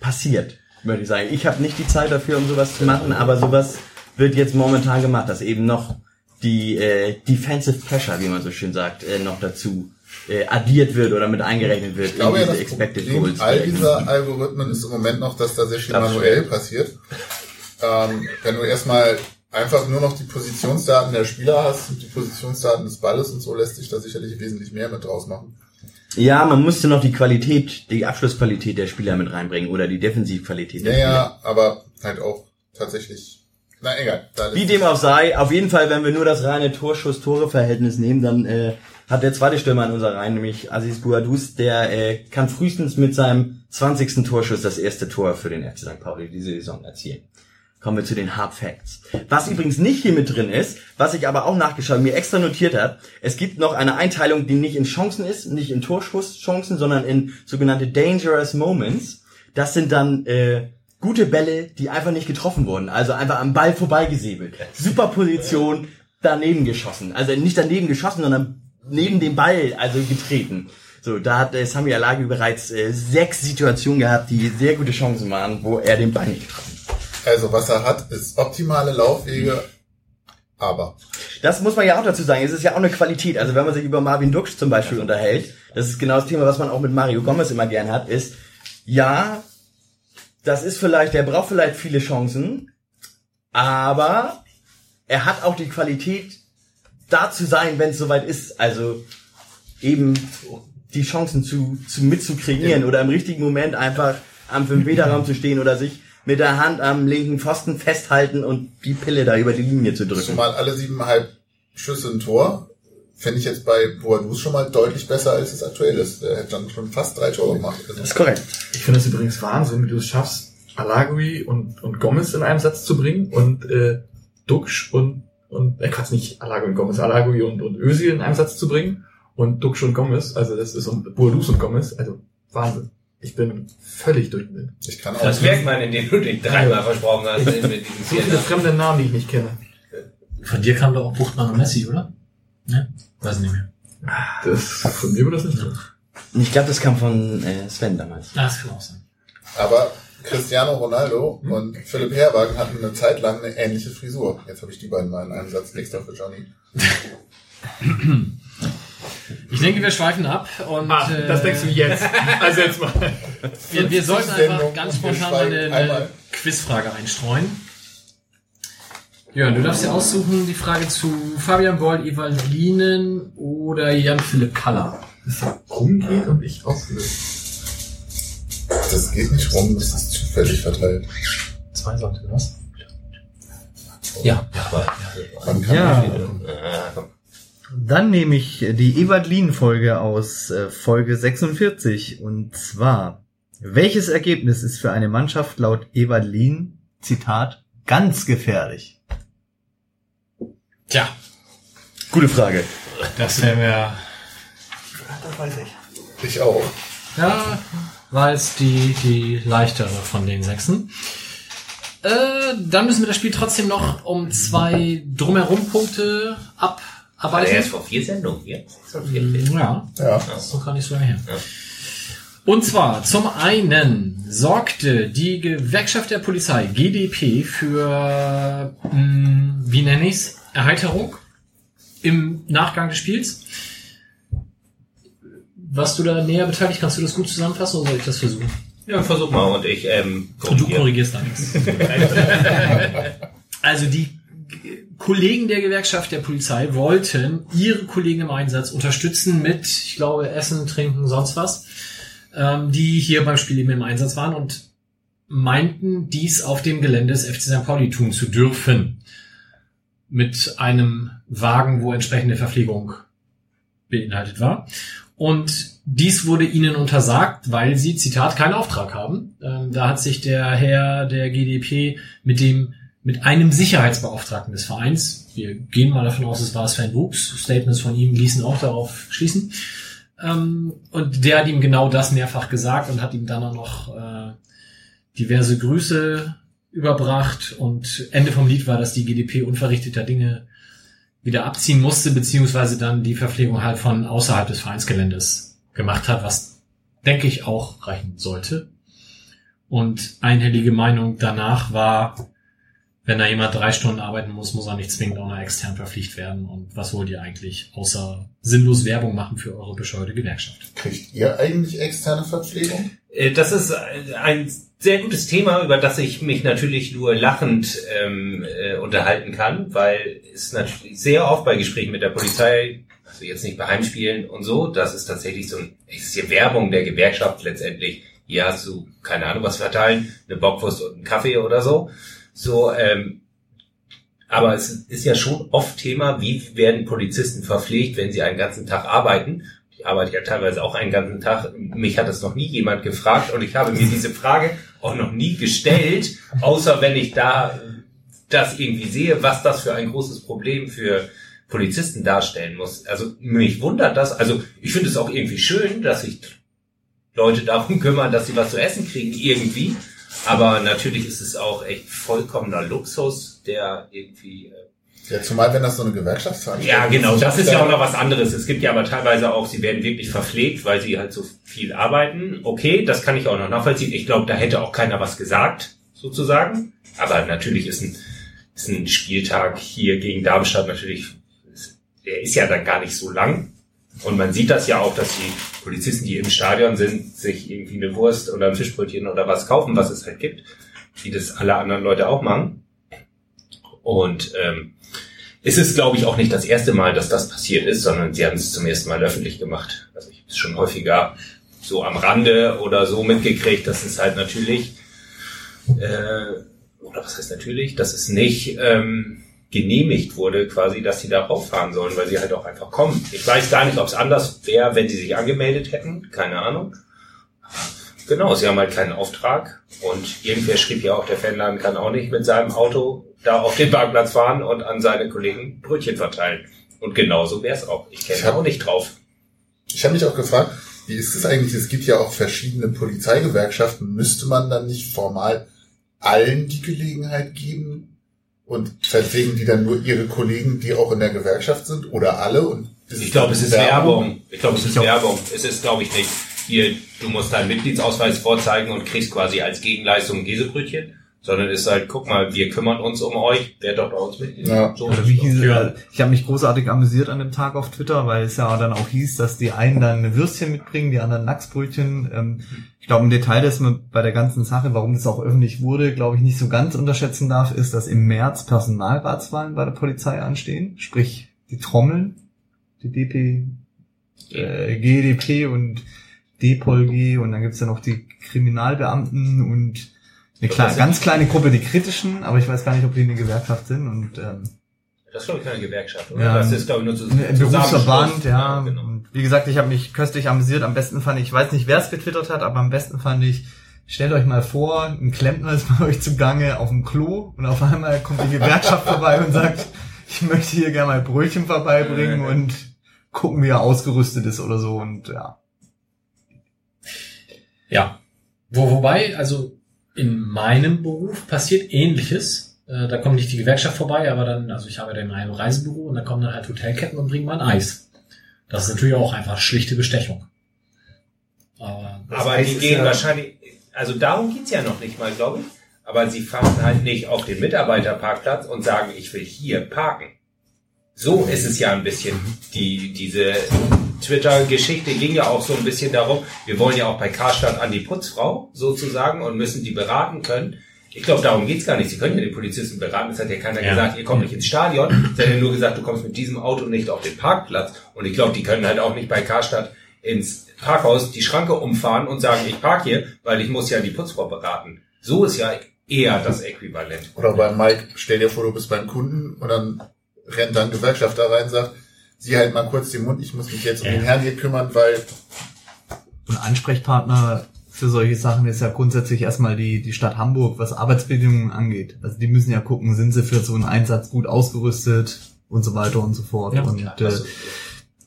passiert, würde ich sagen. Ich habe nicht die Zeit dafür, um sowas zu machen, aber sowas wird jetzt momentan gemacht, dass eben noch die äh, Defensive Pressure, wie man so schön sagt, äh, noch dazu äh, addiert wird oder mit eingerechnet wird Ich glaube ja, in das Expected Problem Goals. all dieser Algorithmen ist im Moment noch, dass da sehr viel Das manuell passiert. Ähm, wenn du erstmal einfach nur noch die Positionsdaten der Spieler hast und die Positionsdaten des Balles und so, lässt sich da sicherlich wesentlich mehr mit draus machen. Ja, man musste noch die Qualität, die Abschlussqualität der Spieler mit reinbringen oder die Defensivqualität Ja, ja, aber halt auch tatsächlich. Na egal. Wie dem auch sei, auf jeden Fall, wenn wir nur das reine Torschuss-Tore-Verhältnis nehmen, dann äh, hat der zweite Stürmer in unserer Reihe, nämlich Aziz Bouadouz, der äh, kann frühestens mit seinem 20. Torschuss das erste Tor für den FC St. Pauli diese Saison erzielen. Kommen wir zu den Hard Facts. Was übrigens nicht hier mit drin ist, was ich aber auch nachgeschaut, mir extra notiert habe, es gibt noch eine Einteilung, die nicht in Chancen ist, nicht in Torschusschancen, sondern in sogenannte Dangerous Moments. Das sind dann äh, gute Bälle, die einfach nicht getroffen wurden, also einfach am Ball vorbeigesäbelt. Super Position, daneben geschossen. Also nicht daneben geschossen, sondern neben dem Ball, also getreten. So, da hat äh, Sami Alagi bereits äh, sechs Situationen gehabt, die sehr gute Chancen waren, wo er den Ball nicht getroffen hat. Also was er hat, ist optimale Laufwege, aber Das muss man ja auch dazu sagen. Es ist ja auch eine Qualität. Also wenn man sich über Marvin Duksch zum Beispiel unterhält, das ist genau das Thema, was man auch mit Mario Gomez immer gern hat, ist, ja, das ist vielleicht, der braucht vielleicht viele Chancen, aber er hat auch die Qualität, da zu sein, wenn es soweit ist. Also eben die Chancen zu, zu mitzukreieren oder im richtigen Moment einfach am 5-Meter-Raum zu stehen oder sich mit der Hand am linken Pfosten festhalten und die Pille da über die Linie zu drücken. zumal alle siebeneinhalb Schüsse ein Tor, fände ich jetzt bei Boadus schon mal deutlich besser, als es aktuell ist. Der hätte dann schon fast drei Tore gemacht. Also, Das ist korrekt. Ich finde es übrigens Wahnsinn, wie du es schaffst, Alagui und, und Gomez in einem Satz zu bringen und äh, Duxch und, und äh, Quatsch, nicht Alagui und Gomez, Alagui und, und Özil in einem Satz zu bringen und Duxch und Gomez, also das ist und Boadus und Gomez, also Wahnsinn. Ich bin völlig durch den Wind. Ich kann Das merkt man, indem du dich dreimal versprochen hast. mit diesen So viele fremde Namen, die ich nicht kenne. Von dir kam doch auch Buchtmann und Messi, oder? Ne? Weiß nicht mehr. Das, von mir wird das nicht so. Ich glaube, das kam von äh, Sven damals. Ah, das kann auch sein. Aber Cristiano Ronaldo und Philipp Herwagen hatten eine Zeit lang eine ähnliche Frisur. Jetzt habe ich die beiden mal in einem Satz extra für Johnny. [CLEARS THROAT] Ich denke, wir schweifen ab und Ah, das denkst du jetzt. Also jetzt mal. wir, wir sollten 50 einfach ganz spontan eine, eine. Quizfrage einstreuen. Jörn, du darfst dir aussuchen, die Frage zu Fabian Boll, Ewald Lienen oder Jan-Philipp Kaller. Das rumgeht und ich auflöse. Das geht nicht rum, das ist zufällig verteilt. Zwei sollte was? Ja. Man kann Ja. nicht- komm. Dann nehme ich die Evalin-Folge aus äh, Folge 46 und zwar, welches Ergebnis ist für eine Mannschaft laut Evalin, Zitat, ganz gefährlich? Tja, Gute Frage. das wäre mir... Das weiß ich. Ich auch. Ja, war jetzt die, die leichtere von den Sechsen. Äh, dann müssen wir das Spiel trotzdem noch um zwei Drumherum-Punkte Aber abarbeiten. erst vor vier Sendungen jetzt. Sendungen. Ja, Ja. das ist doch gar nicht so lange her. Und zwar, zum einen sorgte die Gewerkschaft der Polizei, GDP, für, mh, wie nenne ich's, Erheiterung im Nachgang des Spiels. Was du da näher beteiligt, kannst du das gut zusammenfassen oder soll ich das versuchen? Ja, versuch mal und ich ähm, Und du korrigiere. korrigierst dann nichts. [LAUGHS] Also die Kollegen der Gewerkschaft der Polizei wollten ihre Kollegen im Einsatz unterstützen mit, ich glaube, Essen, Trinken, sonst was, ähm, die hier beim Spiel eben im Einsatz waren und meinten, dies auf dem Gelände des FC St. Pauli tun zu dürfen. Mit einem Wagen, wo entsprechende Verpflegung beinhaltet war. Und dies wurde ihnen untersagt, weil sie, Zitat, keinen Auftrag haben. Ähm, da hat sich der Herr der GDP mit dem mit einem Sicherheitsbeauftragten des Vereins, wir gehen mal davon aus, es war Sven Wuchs, Statements von ihm ließen auch darauf schließen, ähm, und der hat ihm genau das mehrfach gesagt und hat ihm dann auch noch äh, diverse Grüße überbracht. Und Ende vom Lied war, dass die GDP unverrichteter Dinge wieder abziehen musste, beziehungsweise dann die Verpflegung halt von außerhalb des Vereinsgeländes gemacht hat, was denke ich auch reichen sollte. Und einhellige Meinung danach war, wenn da jemand drei Stunden arbeiten muss, muss er nicht zwingend auch noch extern verpflichtet werden. Und was wollt ihr eigentlich außer sinnlos Werbung machen für eure bescheuerte Gewerkschaft? Kriegt ihr eigentlich externe Verpflegung? Äh, Das ist ein sehr gutes Thema, über das ich mich natürlich nur lachend ähm, äh, unterhalten kann, weil es natürlich sehr oft bei Gesprächen mit der Polizei, also jetzt nicht bei Heimspielen und so, das ist tatsächlich so ein, es ist hier Werbung der Gewerkschaft letztendlich. Hier hast du, keine Ahnung, was verteilen, eine Bockwurst und einen Kaffee oder so. So, ähm, aber es ist ja schon oft Thema, wie werden Polizisten verpflegt, wenn sie einen ganzen Tag arbeiten. Ich arbeite ja teilweise auch einen ganzen Tag. Mich hat das noch nie jemand gefragt und ich habe mir diese Frage auch noch nie gestellt, außer wenn ich da das irgendwie sehe, was das für ein großes Problem für Polizisten darstellen muss. Also mich wundert das. Also ich finde es auch irgendwie schön, dass sich Leute darum kümmern, dass sie was zu essen kriegen irgendwie. Aber natürlich ist es auch echt vollkommener Luxus, der irgendwie äh, Ja, zumal wenn das so eine Gewerkschaftsveranstaltung ja, genau, das ist ja auch noch was anderes. Es gibt ja aber teilweise auch, sie werden wirklich verpflegt, weil sie halt so viel arbeiten. Okay, das kann ich auch noch nachvollziehen. Ich glaube, da hätte auch keiner was gesagt, sozusagen. Aber natürlich ist ein, ist ein Spieltag hier gegen Darmstadt natürlich, der ist ja dann gar nicht so lang. Und man sieht das ja auch, dass die Polizisten, die im Stadion sind, sich irgendwie eine Wurst oder ein Fischbrötchen oder was kaufen, was es halt gibt, wie das alle anderen Leute auch machen. Und ähm, es ist, glaube ich, auch nicht das erste Mal, dass das passiert ist, sondern sie haben es zum ersten Mal öffentlich gemacht. Also ich habe es schon häufiger so am Rande oder so mitgekriegt, dass es halt natürlich, äh, oder was heißt natürlich, dass es nicht ähm, genehmigt wurde, quasi, dass sie da rauffahren sollen, weil sie halt auch einfach kommen. Ich weiß gar nicht, ob es anders wäre, wenn sie sich angemeldet hätten, keine Ahnung. Genau, sie haben halt keinen Auftrag und irgendwer schrieb ja auch, der Fanladen kann auch nicht mit seinem Auto da auf den Parkplatz fahren und an seine Kollegen Brötchen verteilen. Und genauso wäre es auch. Ich käme auch nicht drauf. Ich habe mich auch gefragt, wie ist es eigentlich? Es gibt ja auch verschiedene Polizeigewerkschaften. Müsste man dann nicht formal allen die Gelegenheit geben und verpflegen die dann nur ihre Kollegen, die auch in der Gewerkschaft sind oder alle? Und Ich glaube, es ist Werbung. Ich glaube, es ist Werbung. Es ist, glaube ich, nicht hier, du musst deinen Mitgliedsausweis vorzeigen und kriegst quasi als Gegenleistung ein Käsebrötchen, sondern es ist halt, guck mal, wir kümmern uns um euch, wer doch bei uns Mitglied. Ja. So Oder ist wie hieß doch. es, ich habe mich großartig amüsiert an dem Tag auf Twitter, weil es ja dann auch hieß, dass die einen dann eine Würstchen mitbringen, die anderen Lachsbrötchen. Ähm, ich glaube, im Detail, das man bei der ganzen Sache, warum das auch öffentlich wurde, glaube ich, nicht so ganz unterschätzen darf, ist, dass im März Personalratswahlen bei der Polizei anstehen. Sprich, die Trommeln, die DP, äh, GDP und DPOLG und dann gibt's ja noch die Kriminalbeamten und eine Das kle sind- ganz kleine Gruppe, die kritischen, aber ich weiß gar nicht, ob die eine Gewerkschaft sind und ähm, Das ist, glaube ich, keine Gewerkschaft, oder? ja, das ist, glaube ich, nur so ein Berufsverband, Zusammenschluss. ja. genau. Und wie gesagt, ich habe mich köstlich amüsiert. Am besten fand ich, ich weiß nicht, wer es getwittert hat, aber am besten fand ich, stellt euch mal vor, ein Klempner ist [LAUGHS] bei euch zugange auf dem Klo und auf einmal kommt die Gewerkschaft vorbei und sagt, ich möchte hier gerne mal Brötchen vorbeibringen und gucken, wie er ausgerüstet ist oder so und ja. Ja. Wo, wobei, also in meinem Beruf passiert ähnliches. Äh, da kommt nicht die Gewerkschaft vorbei, aber dann, also ich arbeite in einem Reisebüro und da kommen dann halt Hotelketten und bringen mal ein Eis. Das ist natürlich auch einfach schlichte Bestechung. Aber, Aber die gehen wahrscheinlich, also darum geht's ja noch nicht mal, glaube ich. Aber sie fahren halt nicht auf den Mitarbeiterparkplatz und sagen, ich will hier parken. So ist es ja ein bisschen. Die, diese Twitter-Geschichte ging ja auch so ein bisschen darum, wir wollen ja auch bei Karstadt an die Putzfrau sozusagen und müssen die beraten können. Ich glaube, darum geht's gar nicht. Sie können ja die Polizisten beraten. Es hat ja keiner Ja. gesagt, ihr kommt nicht ins Stadion. Sie hat ja nur gesagt, du kommst mit diesem Auto nicht auf den Parkplatz. Und ich glaube, die können halt auch nicht bei Karstadt ins Parkhaus die Schranke umfahren und sagen, ich park hier, weil ich muss ja die Putzfrau beraten. So ist ja eher das Äquivalent. Oder bei Mike, stell dir vor, du bist beim Kunden und dann rennt dann Gewerkschafter rein und sagt, sie halt mal kurz den Mund, ich muss mich jetzt um Ja. den Herrn hier kümmern, weil Und Ansprechpartner für solche Sachen ist ja grundsätzlich erstmal die, die Stadt Hamburg, was Arbeitsbedingungen angeht. Also die müssen ja gucken, sind sie für so einen Einsatz gut ausgerüstet und so weiter und so fort. Ja, und klar, äh,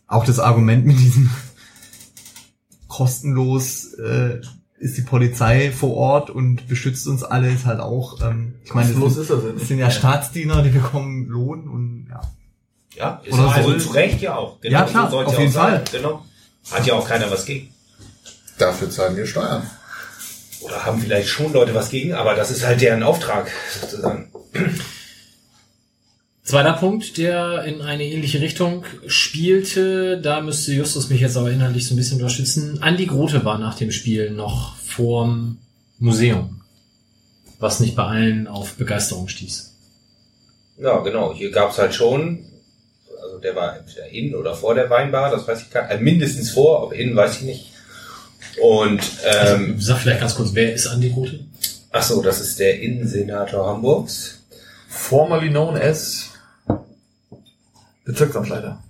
auch das Argument mit diesem [LAUGHS] kostenlos äh, ist die Polizei vor Ort und beschützt uns alle, ist halt auch, ähm, ich meine, das ist das das sind ja Staatsdiener, die bekommen Lohn und ja. Ja, ist Oder also zu Recht ja auch. Ja, klar, so auf jeden. Fall. Genau. Hat ja auch keiner was gegen. dafür zahlen wir Steuern. Oder haben vielleicht schon Leute was gegen, aber das ist halt deren Auftrag, sozusagen. Zweiter Punkt, der in eine ähnliche Richtung spielte, da müsste Justus mich jetzt aber inhaltlich so ein bisschen unterstützen. Andi Grote war nach dem Spiel noch vorm Museum, was nicht bei allen auf Begeisterung stieß. Ja, genau. Hier gab's halt schon, also der war entweder in oder vor der Weinbar, das weiß ich gar nicht. Also mindestens vor, ob innen weiß ich nicht. Und ähm, Also, sag vielleicht ganz kurz, wer ist Andi Grote? ach so, das ist der Innensenator Hamburgs. Formerly known as Bezirksamtsleiter.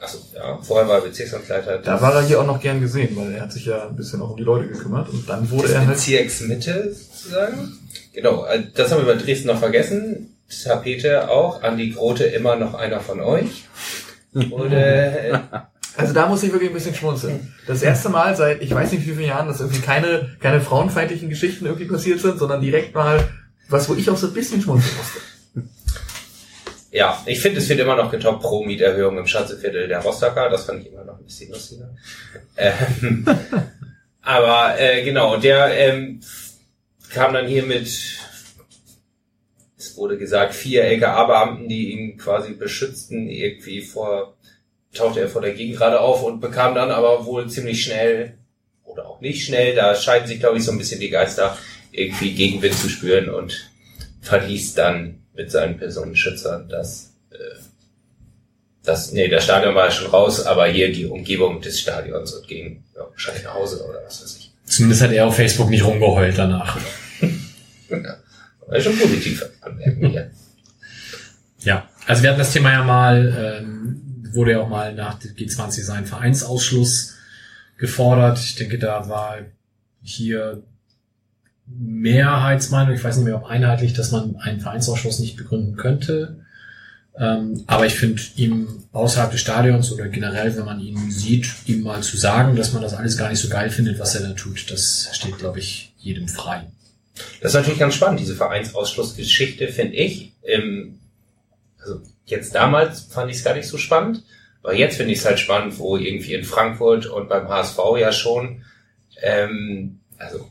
Achso, ja, vorher war er Bezirksamtsleiter Da war er hier auch noch gern gesehen, weil er hat sich ja ein bisschen auch um die Leute gekümmert und dann wurde er halt Bezirksmitte sozusagen. Genau, äh, das haben wir bei Dresden noch vergessen. Tapete auch, Andi Grote immer noch einer von euch. Und äh, [LAUGHS] Also da muss ich wirklich ein bisschen schmunzeln. Das erste Mal seit ich weiß nicht wie vielen Jahren, dass irgendwie keine, keine frauenfeindlichen Geschichten irgendwie passiert sind, sondern direkt mal was, wo ich auch so ein bisschen schmunzeln musste. Ja, ich finde, es wird immer noch getoppt pro Mieterhöhung im Schatzeviertel der Rostocker. Das fand ich immer noch ein bisschen lustiger. [LAUGHS] Ähm, aber äh, genau, der ähm, kam dann hier mit, es wurde gesagt, vier LKA-Beamten, die ihn quasi beschützten, irgendwie vor, tauchte er vor der Gegend gerade auf und bekam dann aber wohl ziemlich schnell, oder auch nicht schnell, da scheiden sich, glaube ich, so ein bisschen die Geister, irgendwie Gegenwind zu spüren und verließ dann mit seinen Personenschützern das, äh, das, nee, das Stadion war schon raus, aber hier die Umgebung des Stadions und ging ja, wahrscheinlich nach Hause oder was weiß ich. Zumindest hat er auf Facebook nicht rumgeheult danach. [LAUGHS] War schon positiv anmerken hier. Ja, also wir hatten das Thema ja mal, ähm, wurde ja auch mal nach dem G20 sein Vereinsausschluss gefordert. Ich denke, da war hier Mehrheitsmeinung, ich weiß nicht mehr, ob einheitlich, dass man einen Vereinsausschuss nicht begründen könnte. Ähm, aber ich finde, ihm außerhalb des Stadions oder generell, wenn man ihn sieht, ihm mal zu sagen, dass man das alles gar nicht so geil findet, was er da tut, das steht, glaube ich, jedem frei. Das ist natürlich ganz spannend, diese Vereinsausschlussgeschichte, finde ich. Ähm, also jetzt damals fand ich es gar nicht so spannend, aber jetzt finde ich es halt spannend, wo irgendwie in Frankfurt und beim HSV ja schon, ähm, also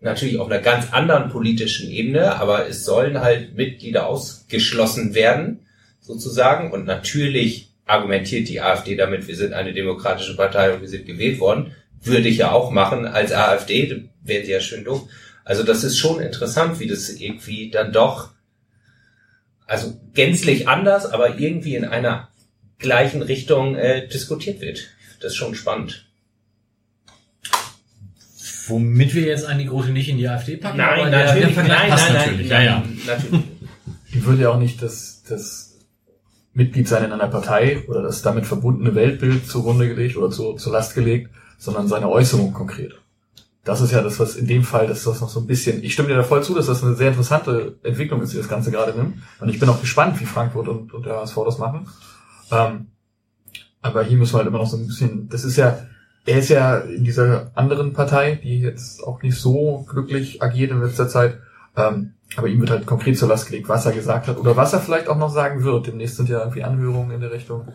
natürlich auf einer ganz anderen politischen Ebene, aber es sollen halt Mitglieder ausgeschlossen werden, sozusagen. Und natürlich argumentiert die AfD damit, wir sind eine demokratische Partei und wir sind gewählt worden. Würde ich ja auch machen als AfD, wäre sie ja schön doof. Also das ist schon interessant, wie das irgendwie dann doch, also gänzlich anders, aber irgendwie in einer gleichen Richtung äh, diskutiert wird. Das ist schon spannend. Womit wir jetzt Andi Grote nicht in die AfD packen? Nein, aber der- natürlich, der Vergleich nein, passt nein, nein, natürlich. ja, ja. natürlich. Ich würde ja auch nicht das, das Mitglied sein in einer Partei oder das damit verbundene Weltbild zugrunde gelegt oder zu, zur Last gelegt, sondern seine Äußerung konkret. Das ist ja das, was in dem Fall, dass das noch so ein bisschen, ich stimme dir da voll zu, dass das eine sehr interessante Entwicklung ist, die das Ganze gerade nimmt. Und ich bin auch gespannt, wie Frankfurt und, und der HSV das machen. Ähm, aber hier müssen wir halt immer noch so ein bisschen, das ist ja, er ist ja in dieser anderen Partei, die jetzt auch nicht so glücklich agiert in letzter Zeit, ähm, aber ihm wird halt konkret zur Last gelegt, was er gesagt hat oder was er vielleicht auch noch sagen wird. Demnächst sind ja irgendwie Anhörungen in der Richtung.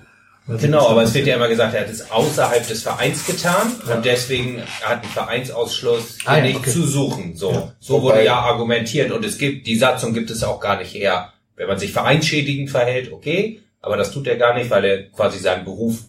Genau, aber es wird ja immer gesagt, er hat es außerhalb des Vereins getan Ja. und deswegen hat ein Vereinsausschluss Ah, ja, nicht okay. zu suchen. So, Ja. so Wobei- wurde ja argumentiert und es gibt, die Satzung gibt es auch gar nicht her. Wenn man sich vereinsschädigend verhält, okay, aber das tut er gar nicht, weil er quasi seinem Beruf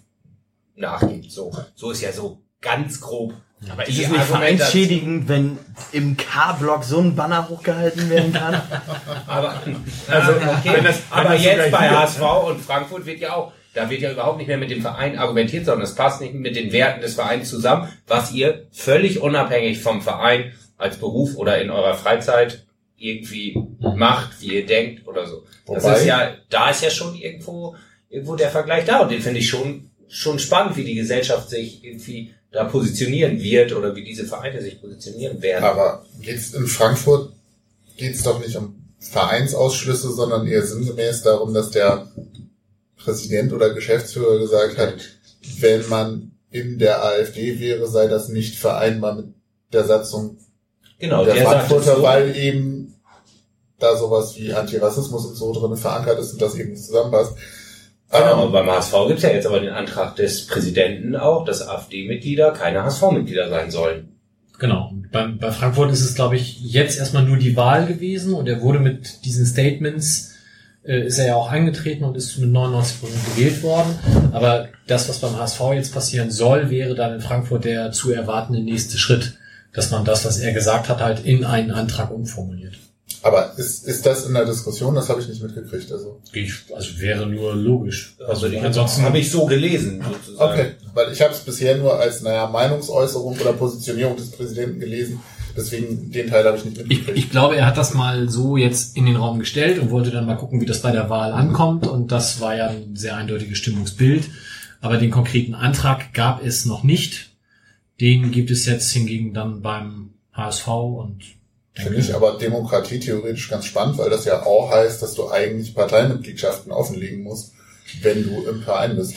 nachgeht. So, so ist ja so ganz grob. Aber ist es nicht vereinsschädigend, wenn im K-Block so ein Banner hochgehalten werden kann? [LAUGHS] Aber, [LAUGHS] Also, okay. wenn das- wenn aber das jetzt bei HSV und Frankfurt wird ja auch, da wird ja überhaupt nicht mehr mit dem Verein argumentiert, sondern es passt nicht mit den Werten des Vereins zusammen, was ihr völlig unabhängig vom Verein als Beruf oder in eurer Freizeit irgendwie macht, wie ihr denkt oder so. Das Wobei- ist ja, da ist ja schon irgendwo irgendwo der Vergleich da und den finde ich schon, schon spannend, wie die Gesellschaft sich irgendwie da positionieren wird oder wie diese Vereine sich positionieren werden. Aber geht's in Frankfurt geht's doch nicht um Vereinsausschlüsse, sondern eher sinngemäß darum, dass der Präsident oder Geschäftsführer gesagt hat, wenn man in der AfD wäre, sei das nicht vereinbar mit der Satzung Genau, der, der Frankfurter, so. weil eben da sowas wie Antirassismus und so drin verankert ist und das eben nicht zusammenpasst. Genau, Ähm, beim HSV gibt's ja jetzt aber den Antrag des Präsidenten auch, dass AfD-Mitglieder keine HSV-Mitglieder sein sollen. Genau. Beim, bei Frankfurt ist es, glaube ich, jetzt erstmal nur die Wahl gewesen und er wurde mit diesen Statements, äh, ist er ja auch angetreten und ist mit 99 Prozent gewählt worden. Aber das, was beim HSV jetzt passieren soll, wäre dann in Frankfurt der zu erwartende nächste Schritt, dass man das, was er gesagt hat, halt in einen Antrag umformuliert. Aber ist, ist das in der Diskussion? Das habe ich nicht mitgekriegt. Also Ich, also wäre nur logisch. Also die ansonsten habe ich so gelesen, sozusagen. okay, weil ich habe es bisher nur als naja Meinungsäußerung oder Positionierung des Präsidenten gelesen. Deswegen den Teil habe ich nicht Ich, mitgekriegt. ich glaube, er hat das mal so jetzt in den Raum gestellt und wollte dann mal gucken, wie das bei der Wahl ankommt. Und das war ja ein sehr eindeutiges Stimmungsbild. Aber den konkreten Antrag gab es noch nicht. Den gibt es jetzt hingegen dann beim HSV und Finde ich aber Demokratie theoretisch ganz spannend, weil das ja auch heißt, dass du eigentlich Parteimitgliedschaften offenlegen musst, wenn du im Verein bist.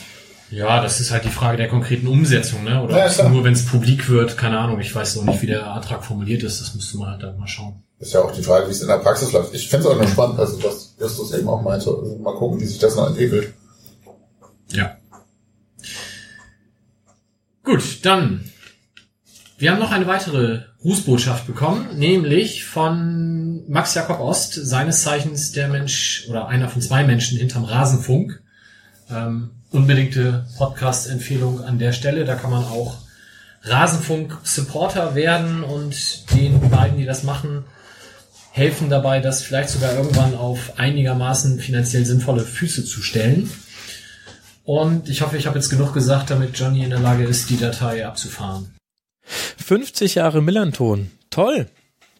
ja, das ist halt die Frage der konkreten Umsetzung, ne? Oder Ja, nur, wenn es publik wird, keine Ahnung. Ich weiß noch nicht, wie der Antrag formuliert ist. Das müsste man halt dann mal schauen. Ist ja auch die Frage, wie es in der Praxis läuft. Ich finde es auch nur spannend, also was Justus eben auch meinte. Also mal gucken, wie sich das noch entwickelt. Ja. Gut, dann. Wir haben noch eine weitere Grußbotschaft bekommen, nämlich von Max Jakob Ost, seines Zeichens der Mensch oder einer von zwei Menschen hinterm Rasenfunk. Ähm, unbedingte Podcast-Empfehlung an der Stelle. Da kann man auch Rasenfunk-Supporter werden und den beiden, die das machen, helfen dabei, das vielleicht sogar irgendwann auf einigermaßen finanziell sinnvolle Füße zu stellen. Und ich hoffe, ich habe jetzt genug gesagt, damit Johnny in der Lage ist, die Datei abzufahren. 50 Jahre Millanton. Toll.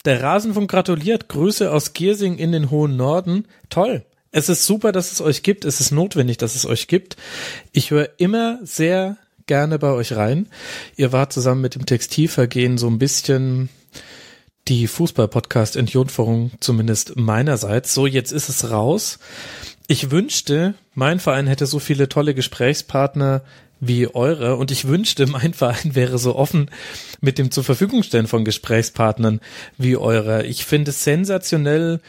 Der Rasenfunk gratuliert. Grüße aus Giersing in den hohen Norden. Toll. Es ist super, dass es euch gibt. Es ist notwendig, dass es euch gibt. Ich höre immer sehr gerne bei euch rein. Ihr wart zusammen mit dem Textilvergehen so ein bisschen die Fußball-Podcast-Entjungferung, zumindest meinerseits. So, jetzt ist es raus. Ich wünschte, mein Verein hätte so viele tolle Gesprächspartner wie eure und ich wünschte, mein Verein wäre so offen mit dem zur Verfügung stellen von Gesprächspartnern wie eure. Ich finde es sensationell,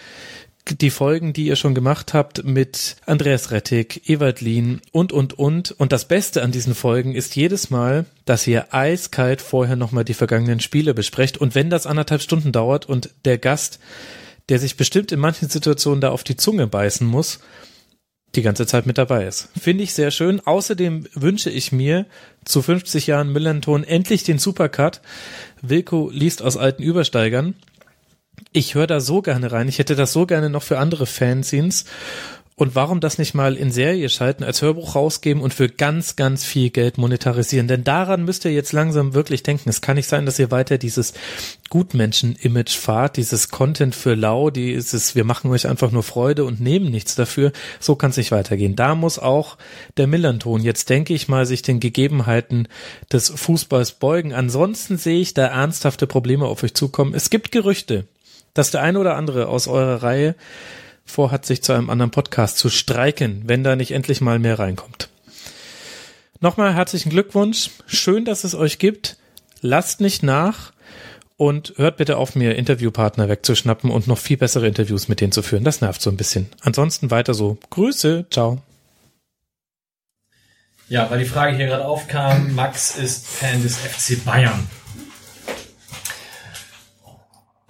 die Folgen, die ihr schon gemacht habt mit Andreas Rettig, Ewald Lien und, und, und. Und das Beste an diesen Folgen ist jedes Mal, dass ihr eiskalt vorher nochmal die vergangenen Spiele besprecht. Und wenn das anderthalb Stunden dauert und der Gast, der sich bestimmt in manchen Situationen da auf die Zunge beißen muss, die ganze Zeit mit dabei ist. Finde ich sehr schön. Außerdem wünsche ich mir zu 50 Jahren Millanton endlich den Supercut. Wilko liest aus alten Übersteigern. Ich höre da so gerne rein. Ich hätte das so gerne noch für andere Fanzines. Und warum das nicht mal in Serie schalten, als Hörbuch rausgeben und für ganz, ganz viel Geld monetarisieren? Denn daran müsst ihr jetzt langsam wirklich denken. Es kann nicht sein, dass ihr weiter dieses Gutmenschen-Image fahrt, dieses Content für lau, dieses wir machen euch einfach nur Freude und nehmen nichts dafür. So kann es nicht weitergehen. Da muss auch der Millanton jetzt, denke ich mal, sich den Gegebenheiten des Fußballs beugen. Ansonsten sehe ich da ernsthafte Probleme auf euch zukommen. Es gibt Gerüchte, dass der eine oder andere aus eurer Reihe vorhat, sich zu einem anderen Podcast zu streiken, wenn da nicht endlich mal mehr reinkommt. Nochmal herzlichen Glückwunsch. Schön, dass es euch gibt. Lasst nicht nach und hört bitte auf, mir Interviewpartner wegzuschnappen und noch viel bessere Interviews mit denen zu führen. Das nervt so ein bisschen. Ansonsten weiter so. Grüße. Ciao. Ja, weil die Frage hier gerade aufkam, Max ist Fan des FC Bayern.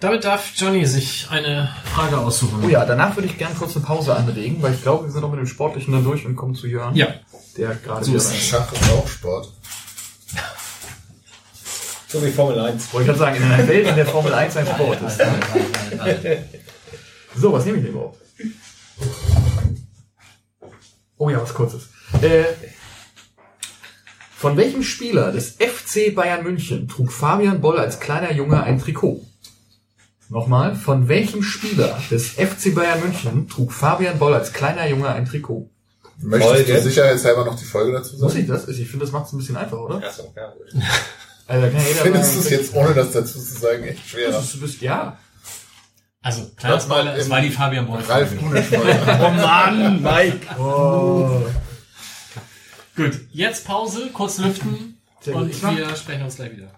Damit darf Johnny sich eine Frage aussuchen. Oh ja, danach würde ich gerne kurz eine Pause anregen, weil ich glaube, wir sind auch mit dem Sportlichen dann durch und kommen zu Jörn. Ja. Der gerade So ist. Schach ist auch Sport. So wie Formel 1. Wollte ich gerade sagen, in einer Welt, in der Formel 1 ein Sport ist. So, was nehme ich denn überhaupt? Oh ja, was kurzes. Äh, von welchem Spieler des FC Bayern München trug Fabian Boll als kleiner Junge ein Trikot? Nochmal, von welchem Spieler des FC Bayern München trug Fabian Boll als kleiner Junge ein Trikot? Möchtest Folge. du sicherheitshalber noch die Folge dazu sagen? Muss ich das? Ich finde, das macht es ein bisschen einfacher, oder? Ach so, ja. [LAUGHS] Also, da kann jeder Findest du es jetzt, ohne das dazu zu sagen, echt schwerer? Das ist, du bist, ja. Also, kleiner Das war es war die Fabian Wolf. Ralf. [LAUGHS] Oh Mann, Mike. Oh. Gut, jetzt Pause, kurz lüften und wir sprechen uns gleich wieder.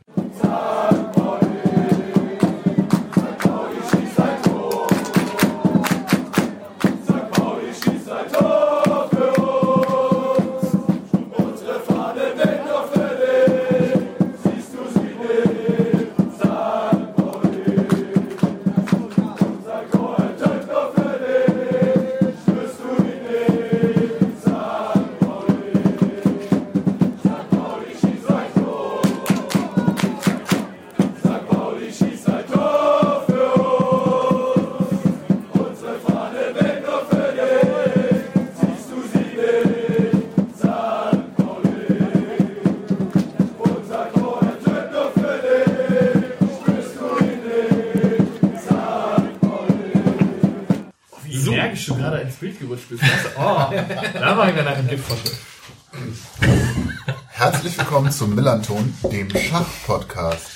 Bild gerutscht bist. Weißt du? Oh, da war ich dann nach dem Gift Herzlich willkommen zum Millanton, dem Schach-Podcast.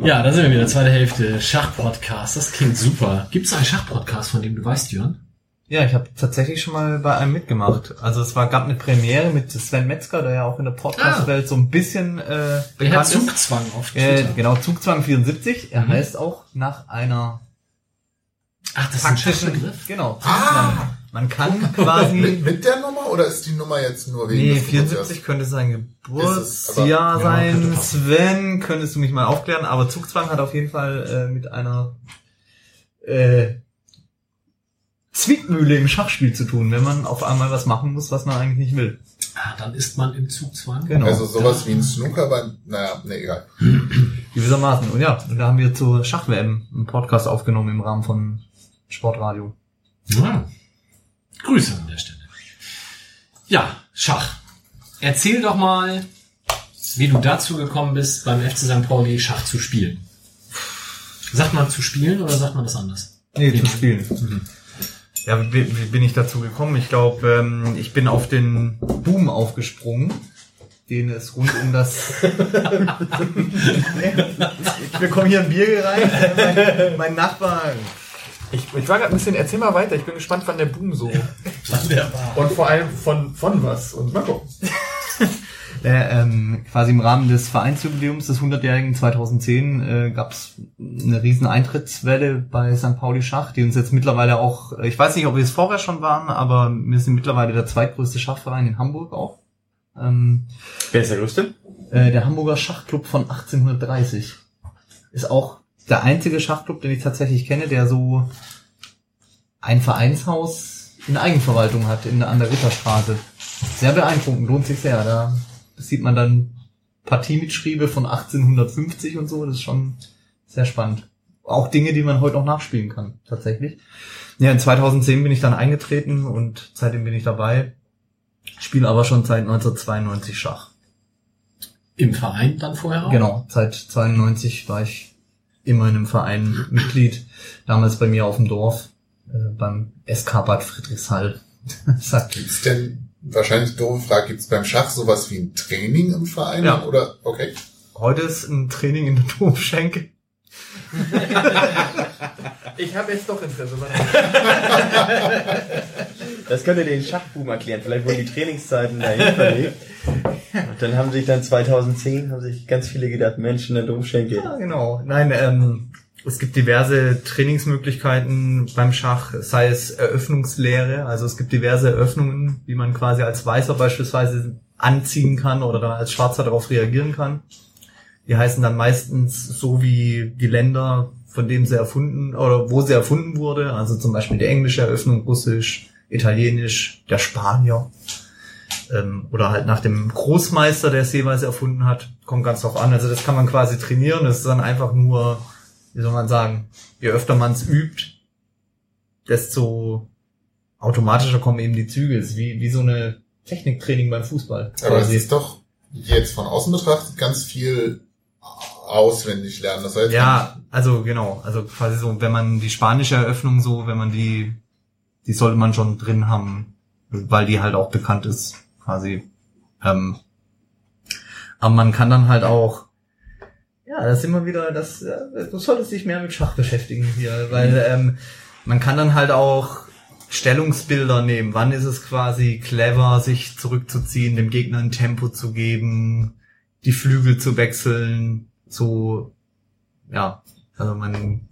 Ja, da sind wir wieder, zweite Hälfte, Schachpodcast, das klingt super. Gibt es einen Schachpodcast, von dem du weißt, Jörn? Ja, ich habe tatsächlich schon mal bei einem mitgemacht. Also es war gab eine Premiere mit Sven Metzger, der ja auch in der Podcast-Welt so ein bisschen äh, Der hat bekannt ist. Zugzwang auf Äh, Twitter. genau, Zugzwang 74. Er Mhm. heißt auch nach einer Ach, das ist ein Schachbegriff? Genau. Zugzwang. Man kann quasi Mit, mit der Nummer oder ist die Nummer jetzt nur wegen Nee, des Geburtstags? 74 könnte sein aber- Geburtsjahr ja, sein. könnte passen. Sven, könntest du mich mal aufklären? Aber Zugzwang hat auf jeden Fall äh, mit einer äh, Zwickmühle im Schachspiel zu tun, wenn man auf einmal was machen muss, was man eigentlich nicht will. Ah, dann ist man im Zugzwang. Genau. Also sowas wie ein Snooker beim, naja, nee, egal. Gewissermaßen. Und ja, und da haben wir zur Schach-WM einen Podcast aufgenommen im Rahmen von Sportradio. Ja. Grüße an der Stelle. Ja, Schach. Erzähl doch mal, wie du dazu gekommen bist, beim FC St. Pauli Schach zu spielen. Sagt man zu spielen oder sagt man das anders? Nee, zu spielen. Ja, wie, bin ich dazu gekommen? Ich glaube, ähm, ich bin auf den Boom aufgesprungen, den es rund um das... [LAUGHS] [LAUGHS] ich bekomme hier ein Bier rein. Äh, mein, mein Nachbar... Ich, ich war gerade ein bisschen, erzähl mal weiter, ich bin gespannt, wann der Boom so. [LAUGHS] Und vor allem von, von was. Und mal gucken. [LAUGHS] Äh, ähm, quasi im Rahmen des Vereinsjubiläums des 100-jährigen 2010 äh, gab es eine riesen Eintrittswelle bei St. Pauli Schach, die uns jetzt mittlerweile auch, ich weiß nicht, ob wir es vorher schon waren, aber wir sind mittlerweile der zweitgrößte Schachverein in Hamburg auch. Ähm, Wer ist der größte? äh, der Hamburger Schachclub von 1830 ist auch der einzige Schachclub, den ich tatsächlich kenne, der so ein Vereinshaus in Eigenverwaltung hat, in, an der Ritterstraße. Sehr beeindruckend, lohnt sich sehr. Da sieht man dann Partiemitschriebe von 1850 und so, das ist schon sehr spannend. Auch Dinge, die man heute noch nachspielen kann, tatsächlich. Ja, in 2010 bin ich dann eingetreten und seitdem bin ich dabei, spiele aber schon seit 1992 Schach. Im Verein dann vorher auch? Genau, seit 92 war ich in einem Verein Mitglied. Damals bei mir auf dem Dorf, äh, beim SK Bad Friedrichshall. [LAUGHS] Sagt Gibt's denn, wahrscheinlich doofe Frage, gibt's beim Schach sowas wie ein Training im Verein? Ja. Oder, okay. Heute ist ein Training in der Domschenke. [LAUGHS] Ich habe jetzt doch Interesse. Das könnte den Schachboom erklären. Vielleicht wurden die Trainingszeiten dahin verlegt. Und dann haben sich dann 2010 haben sich ganz viele gedacht, Mensch, eine Domschenke. Ja, genau. Nein, ähm, es gibt diverse Trainingsmöglichkeiten beim Schach, sei es Eröffnungslehre, also es gibt diverse Eröffnungen, wie man quasi als Weißer beispielsweise anziehen kann oder als Schwarzer darauf reagieren kann. Die heißen dann meistens so wie die Länder, von denen sie erfunden oder wo sie erfunden wurde, also zum Beispiel die englische Eröffnung, Russisch, Italienisch, der Spanier ähm, oder halt nach dem Großmeister, der es jeweils erfunden hat, kommt ganz drauf an. Also das kann man quasi trainieren. Das ist dann einfach nur, wie soll man sagen, je öfter man es übt, desto automatischer kommen eben die Züge. Es ist wie, wie so eine Techniktraining beim Fußball. Aber es quasi. ist doch jetzt von außen betrachtet ganz viel auswendig lernen. Das heißt, Ja, also genau, also quasi so, wenn man die spanische Eröffnung so, wenn man die, die sollte man schon drin haben, weil die halt auch bekannt ist, quasi. Ähm, aber man kann dann halt auch, ja, das ist immer wieder, das, äh, du solltest dich mehr mit Schach beschäftigen hier, weil ähm, man kann dann halt auch Stellungsbilder nehmen. Wann ist es quasi clever, sich zurückzuziehen, dem Gegner ein Tempo zu geben, die Flügel zu wechseln, so, ja, also man,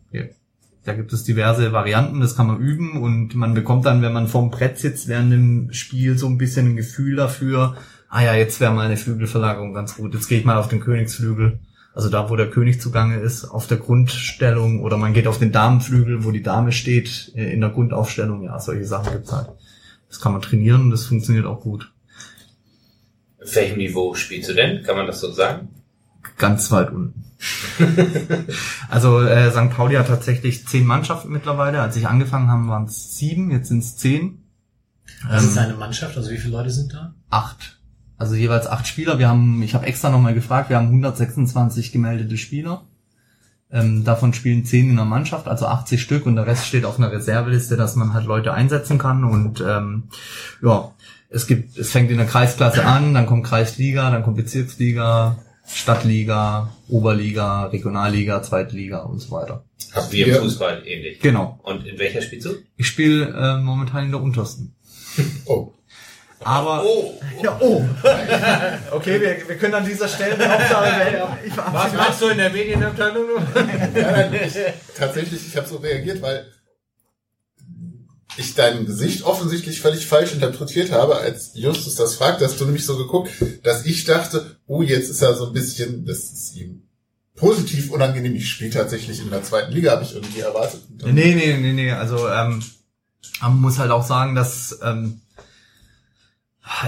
da gibt es diverse Varianten, das kann man üben und man bekommt dann, wenn man vorm Brett sitzt, während dem Spiel so ein bisschen ein Gefühl dafür, ah ja, jetzt wäre meine Flügelverlagerung ganz gut, jetzt gehe ich mal auf den Königsflügel. Also da, wo der König zugange ist, auf der Grundstellung oder man geht auf den Damenflügel, wo die Dame steht, äh, in der Grundaufstellung. Ja, solche Sachen gibt's halt. Das kann man trainieren und das funktioniert auch gut. Auf welchem Niveau spielst du denn? Kann man das so sagen? Ganz weit unten. [LAUGHS] also äh, St. Pauli hat tatsächlich zehn Mannschaften mittlerweile. Als ich angefangen habe, waren es sieben, jetzt sind es zehn. Was ist Ähm, eine Mannschaft? Also wie viele Leute sind da? acht. Also jeweils acht Spieler. Wir haben, ich habe extra nochmal gefragt, wir haben 126 gemeldete Spieler. Ähm, davon spielen zehn in der Mannschaft, also 80 Stück und der Rest steht auf einer Reserveliste, dass man halt Leute einsetzen kann. Und ähm, ja, es gibt, es fängt in der Kreisklasse an, dann kommt Kreisliga, dann kommt Bezirksliga, Stadtliga, Oberliga, Regionalliga, Zweitliga und so weiter. Habt Wie im ihr, Fußball ähnlich. Genau. Und in welcher spielst du? Ich spiele äh, momentan in der untersten. [LAUGHS] oh, Aber Oh, ja, oh. [LAUGHS] Okay, wir, wir können an dieser Stelle eine Aufgabe [LAUGHS] ich was machst du in der Medienabteilung? Nein, ich, tatsächlich, ich habe so reagiert, weil ich dein Gesicht offensichtlich völlig falsch interpretiert habe, als Justus das fragt, hast du nämlich so geguckt, dass ich dachte, oh, jetzt ist er so ein bisschen, das ist ihm positiv unangenehm. Ich spiele tatsächlich in der zweiten Liga, habe ich irgendwie erwartet. Nee, nee, nee, nee. Also ähm, man muss halt auch sagen, dass ähm,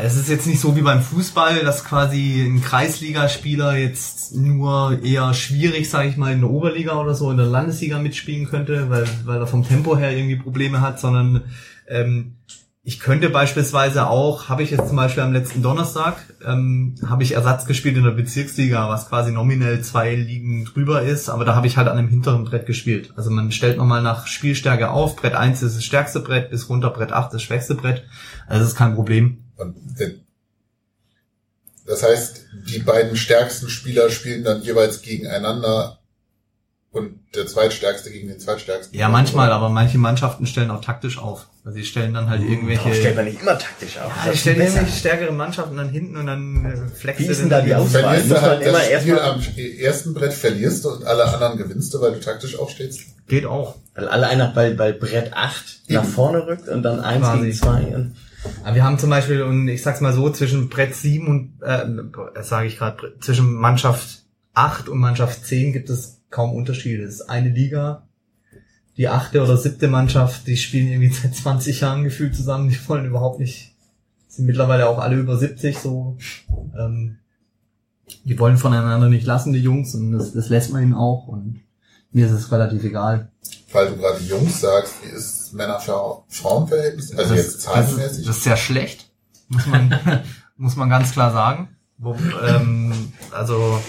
es ist jetzt nicht so wie beim Fußball, dass quasi ein Kreisligaspieler jetzt nur eher schwierig, sage ich mal, in der Oberliga oder so in der Landesliga mitspielen könnte, weil, weil er vom Tempo her irgendwie Probleme hat, sondern ähm, ich könnte beispielsweise auch, habe ich jetzt zum Beispiel am letzten Donnerstag, ähm, habe ich Ersatz gespielt in der Bezirksliga, was quasi nominell zwei Ligen drüber ist, aber da habe ich halt an einem hinteren Brett gespielt. Also man stellt nochmal nach Spielstärke auf, Brett 1 ist das stärkste Brett, bis runter Brett 8 das schwächste Brett. Also das ist kein Problem. Und das heißt, die beiden stärksten Spieler spielen dann jeweils gegeneinander und der zweitstärkste gegen den zweitstärksten. Ja, manchmal, aber manche Mannschaften stellen auch taktisch auf. Also die stellen dann halt irgendwelche... Darauf stellt man nicht immer taktisch auf. Ja, ist stellen besser. irgendwelche stärkere Mannschaften dann hinten und dann äh, flexen Wie ist denn da die Auswahl? Verlierst du halt immer das Spiel am ersten Brett verlierst du und alle anderen gewinnst du, weil du taktisch aufstehst. Geht auch. Weil alle einer bei, bei Brett 8 nach vorne rückt und dann 1 Quasi. gegen 2. Aber wir haben zum Beispiel, und ich sag's mal so, zwischen Brett 7 und, äh, das sage ich gerade, zwischen Mannschaft 8 und Mannschaft 10 gibt es kaum Unterschiede. Es ist eine Liga. Die achte oder siebte Mannschaft, die spielen irgendwie [LAUGHS] seit 20 Jahren gefühlt zusammen, die wollen überhaupt nicht, sind mittlerweile auch alle über 70 so. Ähm, die wollen voneinander nicht lassen, die Jungs, und das, das lässt man ihnen auch. Und mir ist es relativ egal. Weil du gerade Jungs sagst, ist Männer-Frauen-Verhältnis? Also das, jetzt zahlenmäßig. das ist sehr schlecht, muss man, [LAUGHS] muss man ganz klar sagen. Wo, ähm, also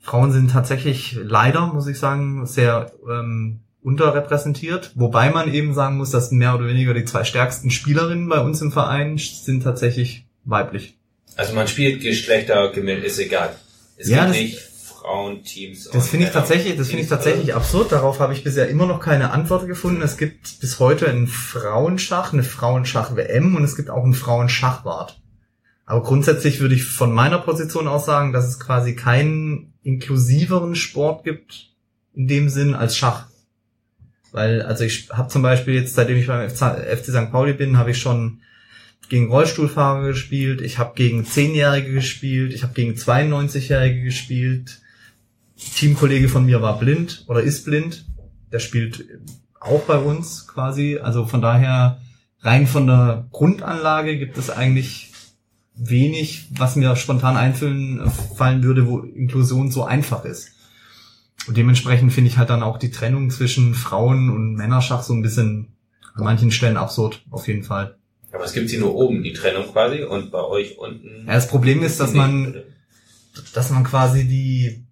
Frauen sind tatsächlich leider, muss ich sagen, sehr ähm, unterrepräsentiert. Wobei man eben sagen muss, dass mehr oder weniger die zwei stärksten Spielerinnen bei uns im Verein sind tatsächlich weiblich. Also man spielt Geschlechter gemischt, ist egal. Es Ja, das- nicht Frauenteams. Das finde ich tatsächlich, das finde ich tatsächlich absurd. Darauf habe ich bisher immer noch keine Antwort gefunden. Es gibt bis heute einen Frauenschach, eine Frauenschach-WM und es gibt auch einen Frauenschachwart. Aber grundsätzlich würde ich von meiner Position aus sagen, dass es quasi keinen inklusiveren Sport gibt in dem Sinn als Schach. Weil, also ich habe zum Beispiel jetzt, seitdem ich beim FC St. Pauli bin, habe ich schon gegen Rollstuhlfahrer gespielt, ich habe gegen Zehnjährige gespielt, ich habe gegen 92-Jährige gespielt. Teamkollege von mir war blind oder ist blind. Der spielt auch bei uns quasi. Also von daher rein von der Grundanlage gibt es eigentlich wenig, was mir spontan einfallen fallen würde, wo Inklusion so einfach ist. Und dementsprechend finde ich halt dann auch die Trennung zwischen Frauen und Männerschach so ein bisschen an manchen Stellen absurd, auf jeden Fall. Aber es gibt sie nur oben, die Trennung quasi, und bei euch unten. Ja, das Problem ist, dass man, dass man quasi die,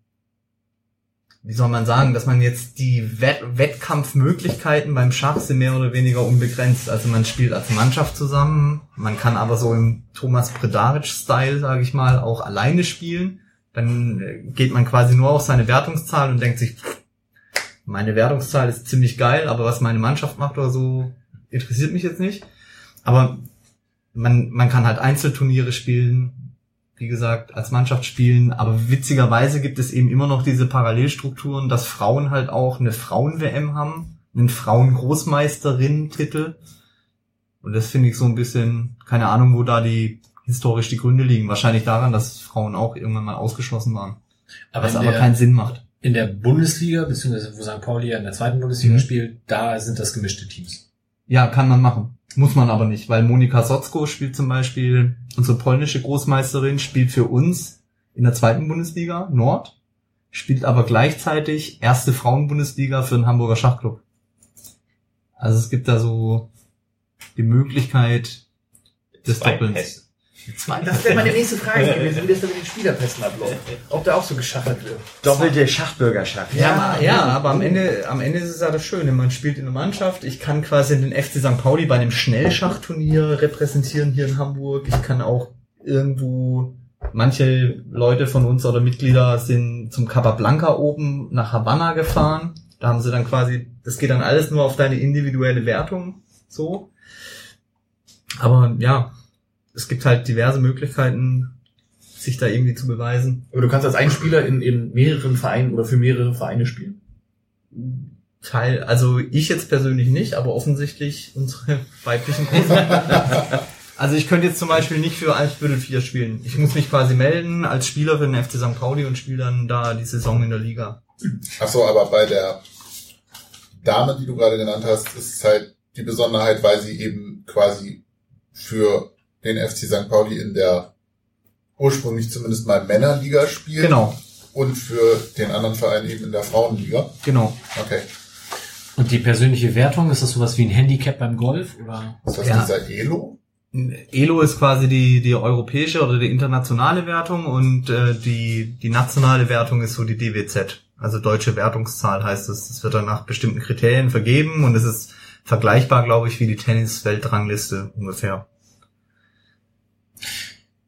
wie soll man sagen, dass man jetzt die Wett Wettkampfmöglichkeiten beim Schach sind mehr oder weniger unbegrenzt. Also man spielt als Mannschaft zusammen, man kann aber so im Thomas Predaric-Style, sage ich mal, auch alleine spielen. Dann äh, geht man quasi nur auf seine Wertungszahl und denkt sich, meine Wertungszahl ist ziemlich geil, aber was meine Mannschaft macht oder so, interessiert mich jetzt nicht. Aber man, man kann halt Einzelturniere spielen, wie gesagt, als Mannschaft spielen, aber witzigerweise gibt es eben immer noch diese Parallelstrukturen, dass Frauen halt auch eine Frauen-WM haben, einen Frauen-Großmeisterin-Titel. Und das finde ich so ein bisschen, keine Ahnung, wo da die historisch die Gründe liegen. Wahrscheinlich daran, dass Frauen auch irgendwann mal ausgeschlossen waren. Aber was aber der- keinen Sinn macht. In der Bundesliga, beziehungsweise wo St. Pauli ja in der zweiten Bundesliga Mhm. spielt, da sind das gemischte Teams. Ja, kann man machen. Muss man aber nicht, weil Monika Sotzko spielt zum Beispiel, unsere polnische Großmeisterin, spielt für uns in der zweiten Bundesliga Nord, spielt aber gleichzeitig erste Frauenbundesliga für den Hamburger Schachclub. Also es gibt da so die Möglichkeit des Doppelns. Das wäre meine nächste Frage gewesen, wie das da mit den Spielerpässen abläuft. Ob da auch so geschachert wird. Doppelte Schachbürgerschaft. Ja, ma- ja, aber am Ende, am Ende ist es ja das Schöne. Man spielt in der Mannschaft. Ich kann quasi den FC St. Pauli bei einem Schnellschachturnier repräsentieren hier in Hamburg. Ich kann auch irgendwo, manche Leute von uns oder Mitglieder sind zum Capablanca oben nach Havanna gefahren. Da haben sie dann quasi, das geht dann alles nur auf deine individuelle Wertung, so. Aber ja, es gibt halt diverse Möglichkeiten, sich da irgendwie zu beweisen. Aber du kannst als ein Spieler in, in mehreren Vereinen oder für mehrere Vereine spielen. Teil, also ich jetzt persönlich nicht, aber offensichtlich unsere [LAUGHS] weiblichen Kurse. [LAUGHS] also ich könnte jetzt zum Beispiel nicht für Eimsbüttel 4 spielen. Ich muss mich quasi melden als Spieler für den FC St. Pauli und spiele dann da die Saison in der Liga. Ach so, aber bei der Dame, die du gerade genannt hast, ist es halt die Besonderheit, weil sie eben quasi für den FC St. Pauli in der ursprünglich zumindest mal Männerliga spielt. Genau. Und für den anderen Verein eben in der Frauenliga. Genau. Okay. Und die persönliche Wertung, ist das sowas wie ein Handicap beim Golf? Oder? Ist das Ja. dieser Elo? Elo ist quasi die, die europäische oder die internationale Wertung und äh, die, die nationale Wertung ist so die DWZ. Also deutsche Wertungszahl heißt es. Das wird dann nach bestimmten Kriterien vergeben und es ist vergleichbar, glaube ich, wie die Tennis-Weltrangliste ungefähr.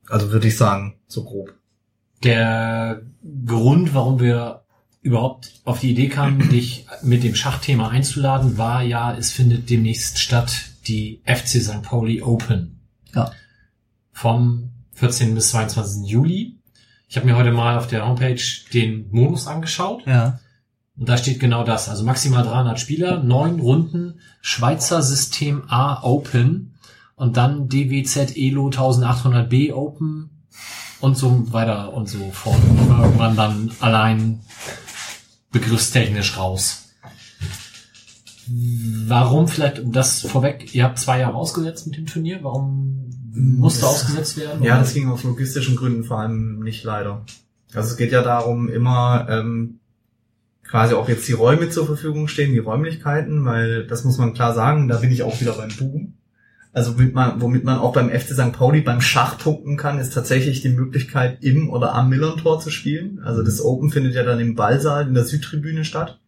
Also würde ich sagen, so grob. Der Grund, warum wir überhaupt auf die Idee kamen, [CLEARS THROAT] dich mit dem Schachthema einzuladen, war ja, es findet demnächst statt die FC St. Pauli Open. Ja. Vom 14. bis 22. Juli. Ich habe mir heute mal auf der Homepage den Modus angeschaut. Ja. Und da steht genau das. Also maximal 300 Spieler, neun Runden, Schweizer System A Open und dann DWZ Elo 1800B Open und so weiter und so fort. Und irgendwann dann allein begriffstechnisch raus. Warum vielleicht, um das vorweg, ihr habt zwei Jahre ausgesetzt mit dem Turnier, warum musste Das- ausgesetzt werden? Ja, Oder? das ging aus logistischen Gründen vor allem nicht leider. Also es geht ja darum, immer ähm, quasi auch jetzt die Räume zur Verfügung stehen, die Räumlichkeiten, weil das muss man klar sagen, da bin ich auch wieder beim Boom. Also womit man, womit man auch beim FC St. Pauli beim Schach punkten kann, ist tatsächlich die Möglichkeit, im oder am Millern-Tor zu spielen. Also das Open findet ja dann im Ballsaal in der Südtribüne statt.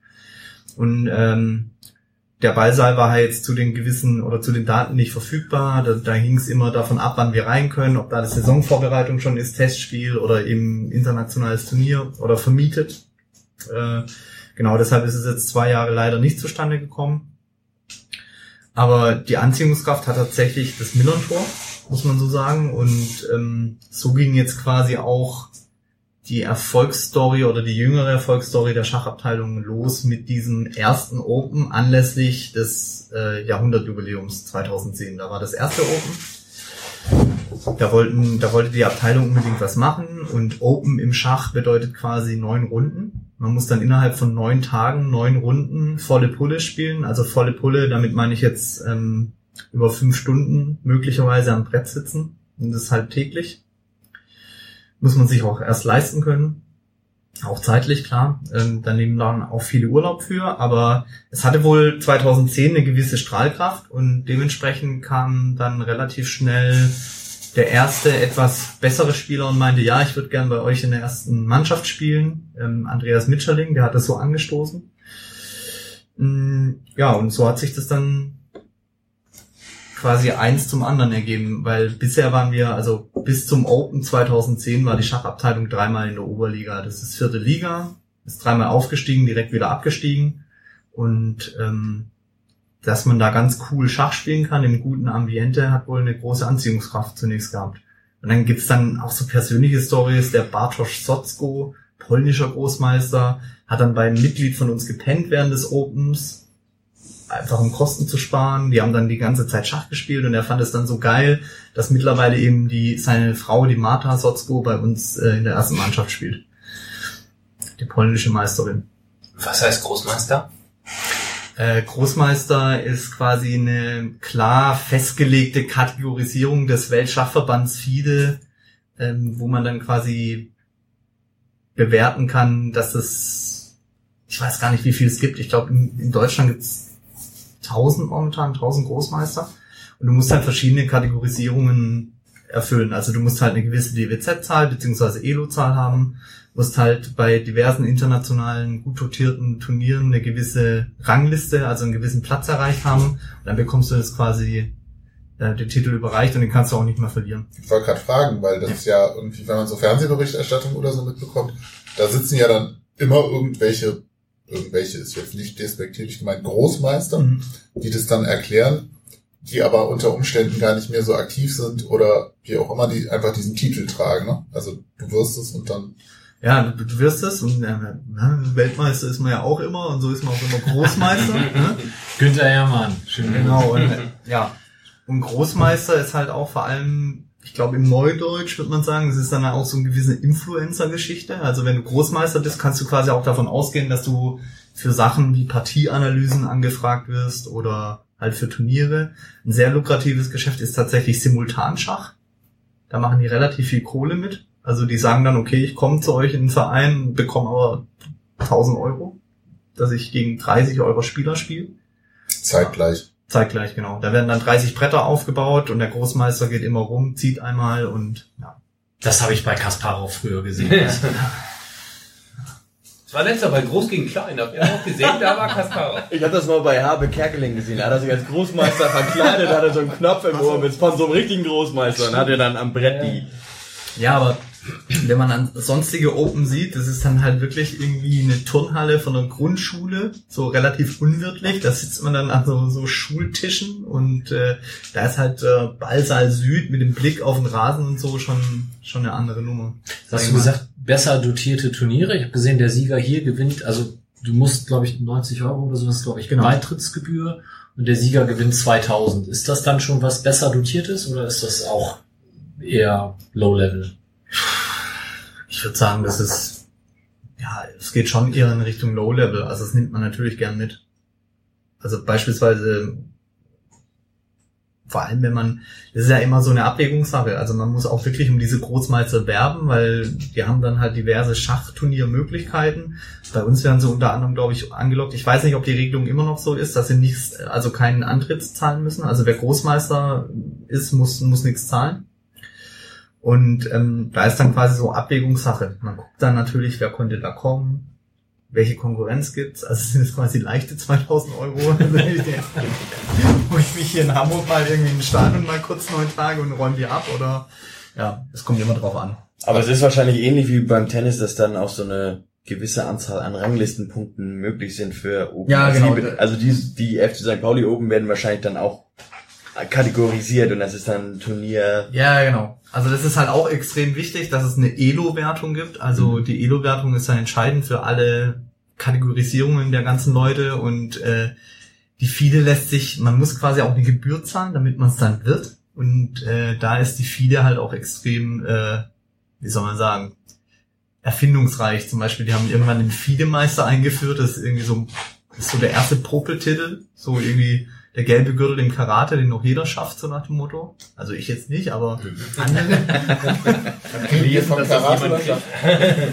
Und ähm, der Ballsaal war halt jetzt zu den gewissen oder zu den Daten nicht verfügbar. Da, da hing es immer davon ab, wann wir rein können, ob da die Saisonvorbereitung schon ist, Testspiel oder eben internationales Turnier oder vermietet. Äh, genau, deshalb ist es jetzt zwei Jahre leider nicht zustande gekommen. Aber die Anziehungskraft hat tatsächlich das Millern-Tor, muss man so sagen. Und ähm, so ging jetzt quasi auch die Erfolgsstory oder die jüngere Erfolgsstory der Schachabteilung los mit diesem ersten Open anlässlich des äh, Jahrhundertjubiläums 2010. Da war das erste Open. Da wollten, da wollte die Abteilung unbedingt was machen und Open im Schach bedeutet quasi neun Runden. Man muss dann innerhalb von neun Tagen neun Runden volle Pulle spielen. Also volle Pulle, damit meine ich jetzt ähm, über fünf Stunden möglicherweise am Brett sitzen. Und das ist halt täglich muss man sich auch erst leisten können. Auch zeitlich, klar. Ähm, da nehmen dann auch viele Urlaub für, aber es hatte wohl 2010 eine gewisse Strahlkraft und dementsprechend kam dann relativ schnell der erste etwas bessere Spieler und meinte, ja, ich würde gern bei euch in der ersten Mannschaft spielen. Ähm, Andreas Mitscherling, der hat das so angestoßen. Mm, Ja, und so hat sich das dann quasi eins zum anderen ergeben, weil bisher waren wir, also bis zum Open 2010 war die Schachabteilung dreimal in der Oberliga. Das ist vierte Liga, ist dreimal aufgestiegen, direkt wieder abgestiegen. Und ähm, dass man da ganz cool Schach spielen kann im guten Ambiente, hat wohl eine große Anziehungskraft zunächst gehabt. Und dann gibt's dann auch so persönliche Stories, der Bartosz Sotzko, polnischer Großmeister, hat dann bei einem Mitglied von uns gepennt während des Opens, einfach um Kosten zu sparen. Die haben dann die ganze Zeit Schach gespielt und er fand es dann so geil, dass mittlerweile eben die seine Frau, die Marta Sotzko, bei uns äh, in der ersten Mannschaft spielt. Die polnische Meisterin. Was heißt Großmeister? Äh, Großmeister ist quasi eine klar festgelegte Kategorisierung des Weltschachverbands FIDE, ähm, wo man dann quasi bewerten kann, dass es, ich weiß gar nicht, wie viel es gibt. Ich glaube, in, in Deutschland gibt es 1000 momentan, 1000 Großmeister. Und du musst halt verschiedene Kategorisierungen erfüllen. Also du musst halt eine gewisse DWZ-Zahl beziehungsweise ELO-Zahl haben, musst halt bei diversen internationalen gut dotierten Turnieren eine gewisse Rangliste, also einen gewissen Platz erreicht haben. Und dann bekommst du das quasi äh, den Titel überreicht und den kannst du auch nicht mehr verlieren. Ich wollte gerade fragen, weil das ist ja irgendwie, wenn man so Fernsehberichterstattung oder so mitbekommt, da sitzen ja dann immer irgendwelche, irgendwelche ist jetzt nicht despektierlich gemeint, Großmeister, Mhm. die das dann erklären, die aber unter Umständen gar nicht mehr so aktiv sind oder wie auch immer, die einfach diesen Titel tragen. Ne? Also du wirst es und dann Ja, du, du wirst es und äh, Weltmeister ist man ja auch immer und so ist man auch immer Großmeister. [LAUGHS] ne? Günther Herrmann. Schön. Genau, und, äh, ja. Und Großmeister ist halt auch vor allem, ich glaube im Neudeutsch würde man sagen, es ist dann auch so eine gewisse Influencer-Geschichte. Also wenn du Großmeister bist, kannst du quasi auch davon ausgehen, dass du für Sachen wie Partieanalysen angefragt wirst oder halt für Turniere. Ein sehr lukratives Geschäft ist tatsächlich Simultanschach. Da machen die relativ viel Kohle mit. Also die sagen dann, okay, ich komme zu euch in den Verein, bekomme aber 1000 Euro, dass ich gegen 30 Euro Spieler spiele. zeitgleich. Zeitgleich, genau. Da werden dann 30 Bretter aufgebaut und der Großmeister geht immer rum, zieht einmal und ja. Das habe ich bei Kasparov früher gesehen. [LAUGHS] Das war letzter bei Groß gegen Klein, habt ihr auch gesehen, da war Kasparov. Ich habe das mal bei Habe Kerkeling gesehen. Da hat er sich als Großmeister verkleidet, hat er so einen Knopf im Ohr mit von so einem richtigen Großmeister und hat er dann am Brett die. Ja, aber wenn man an sonstige Open sieht, das ist dann halt wirklich irgendwie eine Turnhalle von einer Grundschule, so relativ unwirtlich. Da sitzt man dann an so, so Schultischen und äh, da ist halt äh, Ballsaal Süd mit dem Blick auf den Rasen und so schon schon eine andere Nummer. Hast du gesagt, besser dotierte Turniere? Ich habe gesehen, der Sieger hier gewinnt, also du musst, glaube ich, 90 Euro oder sowas, glaube ich, Genau. Beitrittsgebühr und der Sieger gewinnt 2000. Ist das dann schon was besser dotiertes oder ist das auch eher Low Level? Ich würde sagen, das ist ja, es geht schon eher in Richtung Low Level. Also das nimmt man natürlich gern mit. Also beispielsweise vor allem wenn man, das ist ja immer so eine Abwägungssache. Also man muss auch wirklich um diese Großmeister werben, weil die haben dann halt diverse Schachturniermöglichkeiten. Bei uns werden sie unter anderem, glaube ich, angelockt. Ich weiß nicht, ob die Regelung immer noch so ist, dass sie nichts, also keinen Antritt zahlen müssen. Also wer Großmeister ist, muss, muss nichts zahlen. Und ähm, da ist dann quasi so Abwägungssache. Man guckt dann natürlich, wer konnte da kommen, welche Konkurrenz gibt's. Also sind es quasi leichte 2000 Euro, [LAUGHS] wo ich mich hier in Hamburg mal irgendwie in den Stadion mal kurz neun Tage und räume die ab oder ja, es kommt immer drauf an. Aber es ist wahrscheinlich ähnlich wie beim Tennis, dass dann auch so eine gewisse Anzahl an Ranglistenpunkten möglich sind für Open. Ja, also genau. Die, also die, die FC St. Pauli Open werden wahrscheinlich dann auch kategorisiert und das ist dann ein Turnier. Ja, genau. Also das ist halt auch extrem wichtig, dass es eine Elo-Wertung gibt. Also die Elo-Wertung ist dann entscheidend für alle Kategorisierungen der ganzen Leute und äh, die FIDE lässt sich, man muss quasi auch eine Gebühr zahlen, damit man es dann wird. Und äh, da ist die FIDE halt auch extrem, äh, wie soll man sagen, erfindungsreich. Zum Beispiel, die haben irgendwann den FIDE-Meister eingeführt, das ist irgendwie so, das ist so der erste Popeltitel, so irgendwie der gelbe Gürtel im Karate, den noch jeder schafft, so nach dem Motto. Also ich jetzt nicht, aber andere. [LAUGHS] Vom Karate [LAUGHS]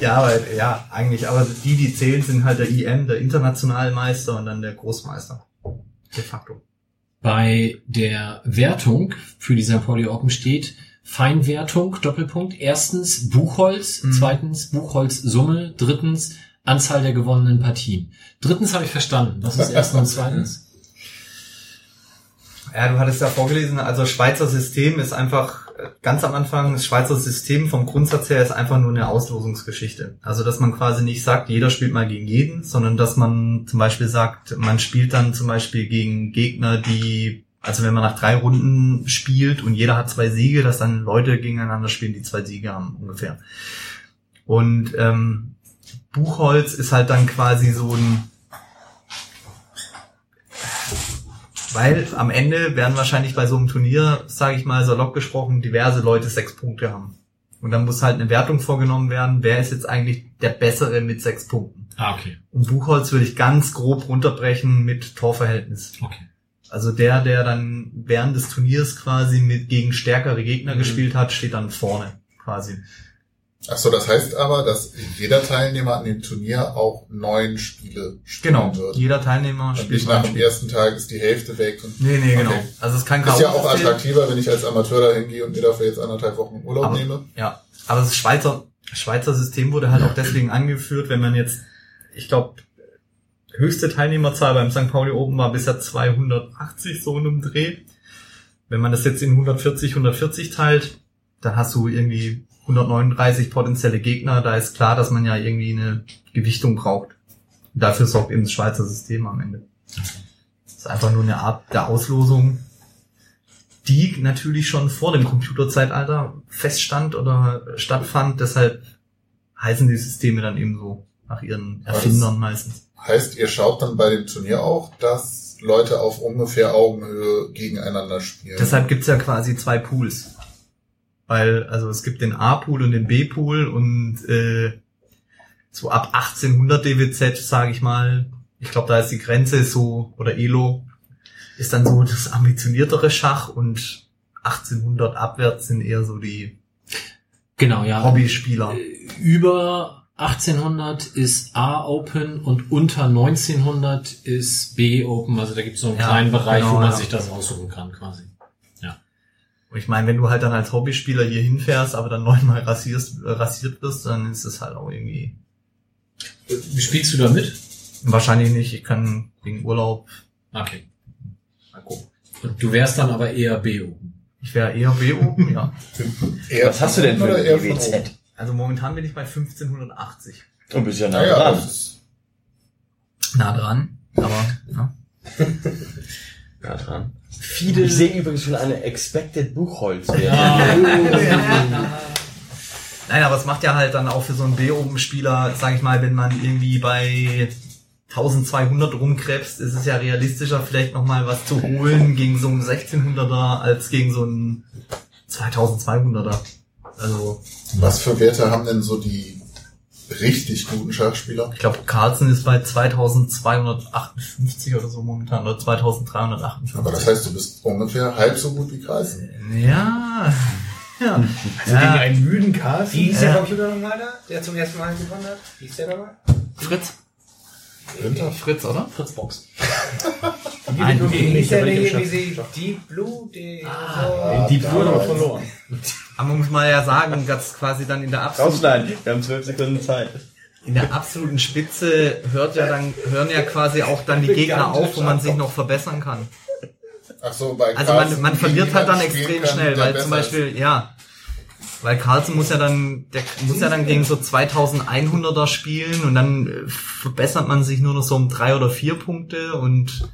ja, aber, ja, eigentlich, aber die, die zählen, sind halt der IM, der internationale Meister und dann der Großmeister. De facto. bei der Wertung für die St. Pauli Open steht Feinwertung, Doppelpunkt. Erstens Buchholz, Mhm. zweitens Buchholz-Summe, drittens Anzahl der gewonnenen Partien. Drittens habe ich verstanden. Was ist erstens [LAUGHS] und zweitens? Ja, du hattest ja vorgelesen, also Schweizer System ist einfach ganz am Anfang, das Schweizer System vom Grundsatz her ist einfach nur eine Auslosungsgeschichte. Also dass man quasi nicht sagt, jeder spielt mal gegen jeden, sondern dass man zum Beispiel sagt, man spielt dann zum Beispiel gegen Gegner, die, also wenn man nach drei Runden spielt und jeder hat zwei Siege, dass dann Leute gegeneinander spielen, die zwei Siege haben ungefähr. Und ähm, Buchholz ist halt dann quasi so ein Weil am Ende werden wahrscheinlich bei so einem Turnier, sage ich mal salopp gesprochen, diverse Leute sechs Punkte haben. Und dann muss halt eine Wertung vorgenommen werden, wer ist jetzt eigentlich der Bessere mit sechs Punkten. Ah, okay. Und Buchholz würde ich ganz grob runterbrechen mit Torverhältnis. Okay. Also der, der dann während des Turniers quasi mit gegen stärkere Gegner Mhm. gespielt hat, steht dann vorne quasi. Ach so, das heißt aber, dass jeder Teilnehmer an dem Turnier auch neun Spiele spielen Genau. wird. Jeder Teilnehmer Und spielt nicht nach dem ersten Tag ist die Hälfte weg. Und Nee, nee, genau. Okay. Also es kann Ist ja auch attraktiver, wenn ich als Amateur da hingehe und mir dafür jetzt anderthalb Wochen Urlaub Aber- nehme. Ja, aber das Schweizer, Schweizer System wurde halt auch deswegen angeführt, wenn man jetzt, ich glaube, höchste Teilnehmerzahl beim St. Pauli Open war bisher 280 so in einem Dreh. Wenn man das jetzt in 140, 140 teilt, dann hast du irgendwie 139 potenzielle Gegner. Da ist klar, dass man ja irgendwie eine Gewichtung braucht. Dafür sorgt eben das Schweizer System am Ende. Das ist einfach nur eine Art der Auslosung, die natürlich schon vor dem Computerzeitalter feststand oder stattfand. Deshalb heißen die Systeme dann eben so nach ihren Erfindern meistens. Heißt, ihr schaut dann bei dem Turnier auch, dass Leute auf ungefähr Augenhöhe gegeneinander spielen. Deshalb gibt's ja quasi zwei Pools. Weil, also es gibt den A-Pool und den B-Pool und äh, so ab 1800 DWZ, sage ich mal, ich glaube, da ist die Grenze so, oder Elo, ist dann so das ambitioniertere Schach und 1800 abwärts sind eher so die Genau, ja. Hobbyspieler. Über 1800 ist A Open und unter 1900 ist B Open. Also da gibt es so einen Ja, kleinen Bereich, genau, wo man ja. sich das aussuchen kann quasi. Und ich meine, wenn du halt dann als Hobbyspieler hier hinfährst, aber dann neunmal rasierst, äh, rasiert wirst, dann ist es halt auch irgendwie. Wie spielst du da mit? Wahrscheinlich nicht. Ich kann wegen Urlaub. Okay. Mal gucken. Und du wärst dann aber eher B Open. Ich wäre eher B oben, ja. Eher Was hast du denn für DWZ? oben? Also momentan bin ich bei 1580. Du bist ja nah dran. das ist, Nah dran, aber ja. [LAUGHS] Nah dran. Viele. Ich sehe übrigens schon eine Expected Buchholz. [LAUGHS] Nein, aber es macht ja halt dann auch für so einen B-Oben-Spieler, sag ich mal, wenn man irgendwie bei 1200 rumkrebst, ist es ja realistischer, vielleicht nochmal was zu holen gegen so einen 1600er als gegen so einen 2200er. Also, was für Werte haben denn so die richtig guten Schachspieler? ich glaube, Carlsen ist bei 2258 oder so momentan, oder 2358. Aber das heißt, du bist ungefähr halb so gut wie Kreis. Ja. [LAUGHS] Ja. Also gegen ja. einen müden Karl. Wie hieß Ja. der Computer nochmal da, der zum ersten Mal gewonnen hat? Wie hieß der nochmal? Fritz. Winter. Fritz, oder? Fritzbox. [LAUGHS] Nein, Wie hieß der, nicht, wie aber sie Deep Blue? Die, Ah, so. die Blue verloren. Aber man muss mal ja sagen, dass quasi dann in der absoluten, Rausschneiden. Wir haben zwölf Sekunden Zeit. in der absoluten Spitze hört ja dann, hören ja quasi auch dann die Gegner auf, wo man sich noch verbessern kann. Ach so, bei Also man, man verliert halt dann extrem kann, schnell, weil zum Beispiel, ja, weil Carlsen muss ja dann, der muss ja dann gegen so 2100er spielen und dann äh, verbessert man sich nur noch so um drei oder vier Punkte und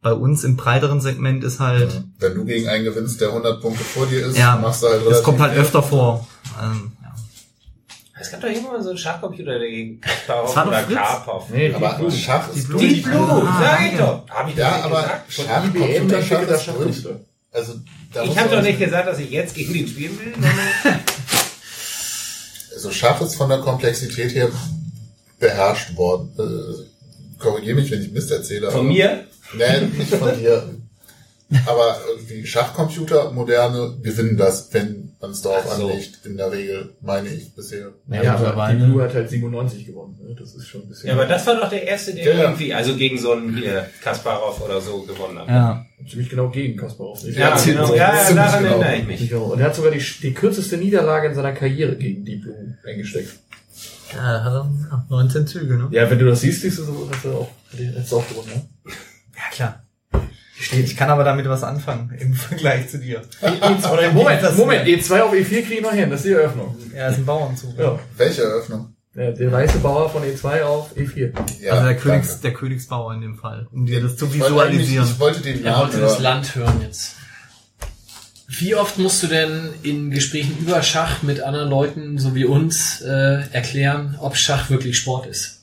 bei uns im breiteren Segment ist halt, ist. Wenn du gegen einen gewinnst, der 100 Punkte vor dir ist, ja, machst du halt das kommt halt öfter vor. Ähm, ja. Es gab doch immer mal so einen Schachcomputer, der gegen Kasparov Das oder. Karpov. Nee, Aber Schach ist Blue- Deep Blue, Ah, sag ich doch. Hab ich doch Ja, aber gesagt. Schach, Computerschach durch. Schachcomputer. Also, da Ich habe doch nicht gesagt, dass ich jetzt gegen den spielen will. [LAUGHS] Also Schach ist von der Komplexität her beherrscht worden. Äh, Korrigiere mich, wenn ich Mist erzähle. Von mir? Nein, nicht von dir. Aber irgendwie Schachcomputer, moderne, gewinnen das, wenn man es darauf Ach so. anlegt, in der Regel, meine ich bisher. Ja, aber die Blue hat halt 97 gewonnen. Ne? Das ist schon ein bisschen. Ja, aber das war doch der erste, der Ja, ja. irgendwie, also gegen so einen hier, Kasparov oder so gewonnen hat. Ja. ziemlich genau gegen Kasparov. Ja, ziemlich- genau. ja, ja ziemlich daran genau. erinnere ich mich. Genau. Und er hat sogar die, die kürzeste Niederlage in seiner Karriere gegen Deep Blue eingesteckt. Ja, hat er ja, 19 Züge, ne? Ja, wenn du das siehst, siehst du so, dass du auch, hättest du auch gewonnen, ne? Ja, klar. Ich kann aber damit was anfangen [LAUGHS] im Vergleich zu dir. Oder Moment, Moment, E2 auf E4 kriege ich noch hin, das ist die Eröffnung. Er ist ein Bauernzug. Ja. Welche Eröffnung? Der, der weiße Bauer von E2 auf E4. Ja, also der, danke. Königs, der Königsbauer in dem Fall, um dir das zu Ich wollte eigentlich- visualisieren. Ich wollte den Er Namen wollte das. Land hören jetzt. Wie oft musst du denn in Gesprächen über Schach mit anderen Leuten, so wie uns, äh, erklären, ob Schach wirklich Sport ist?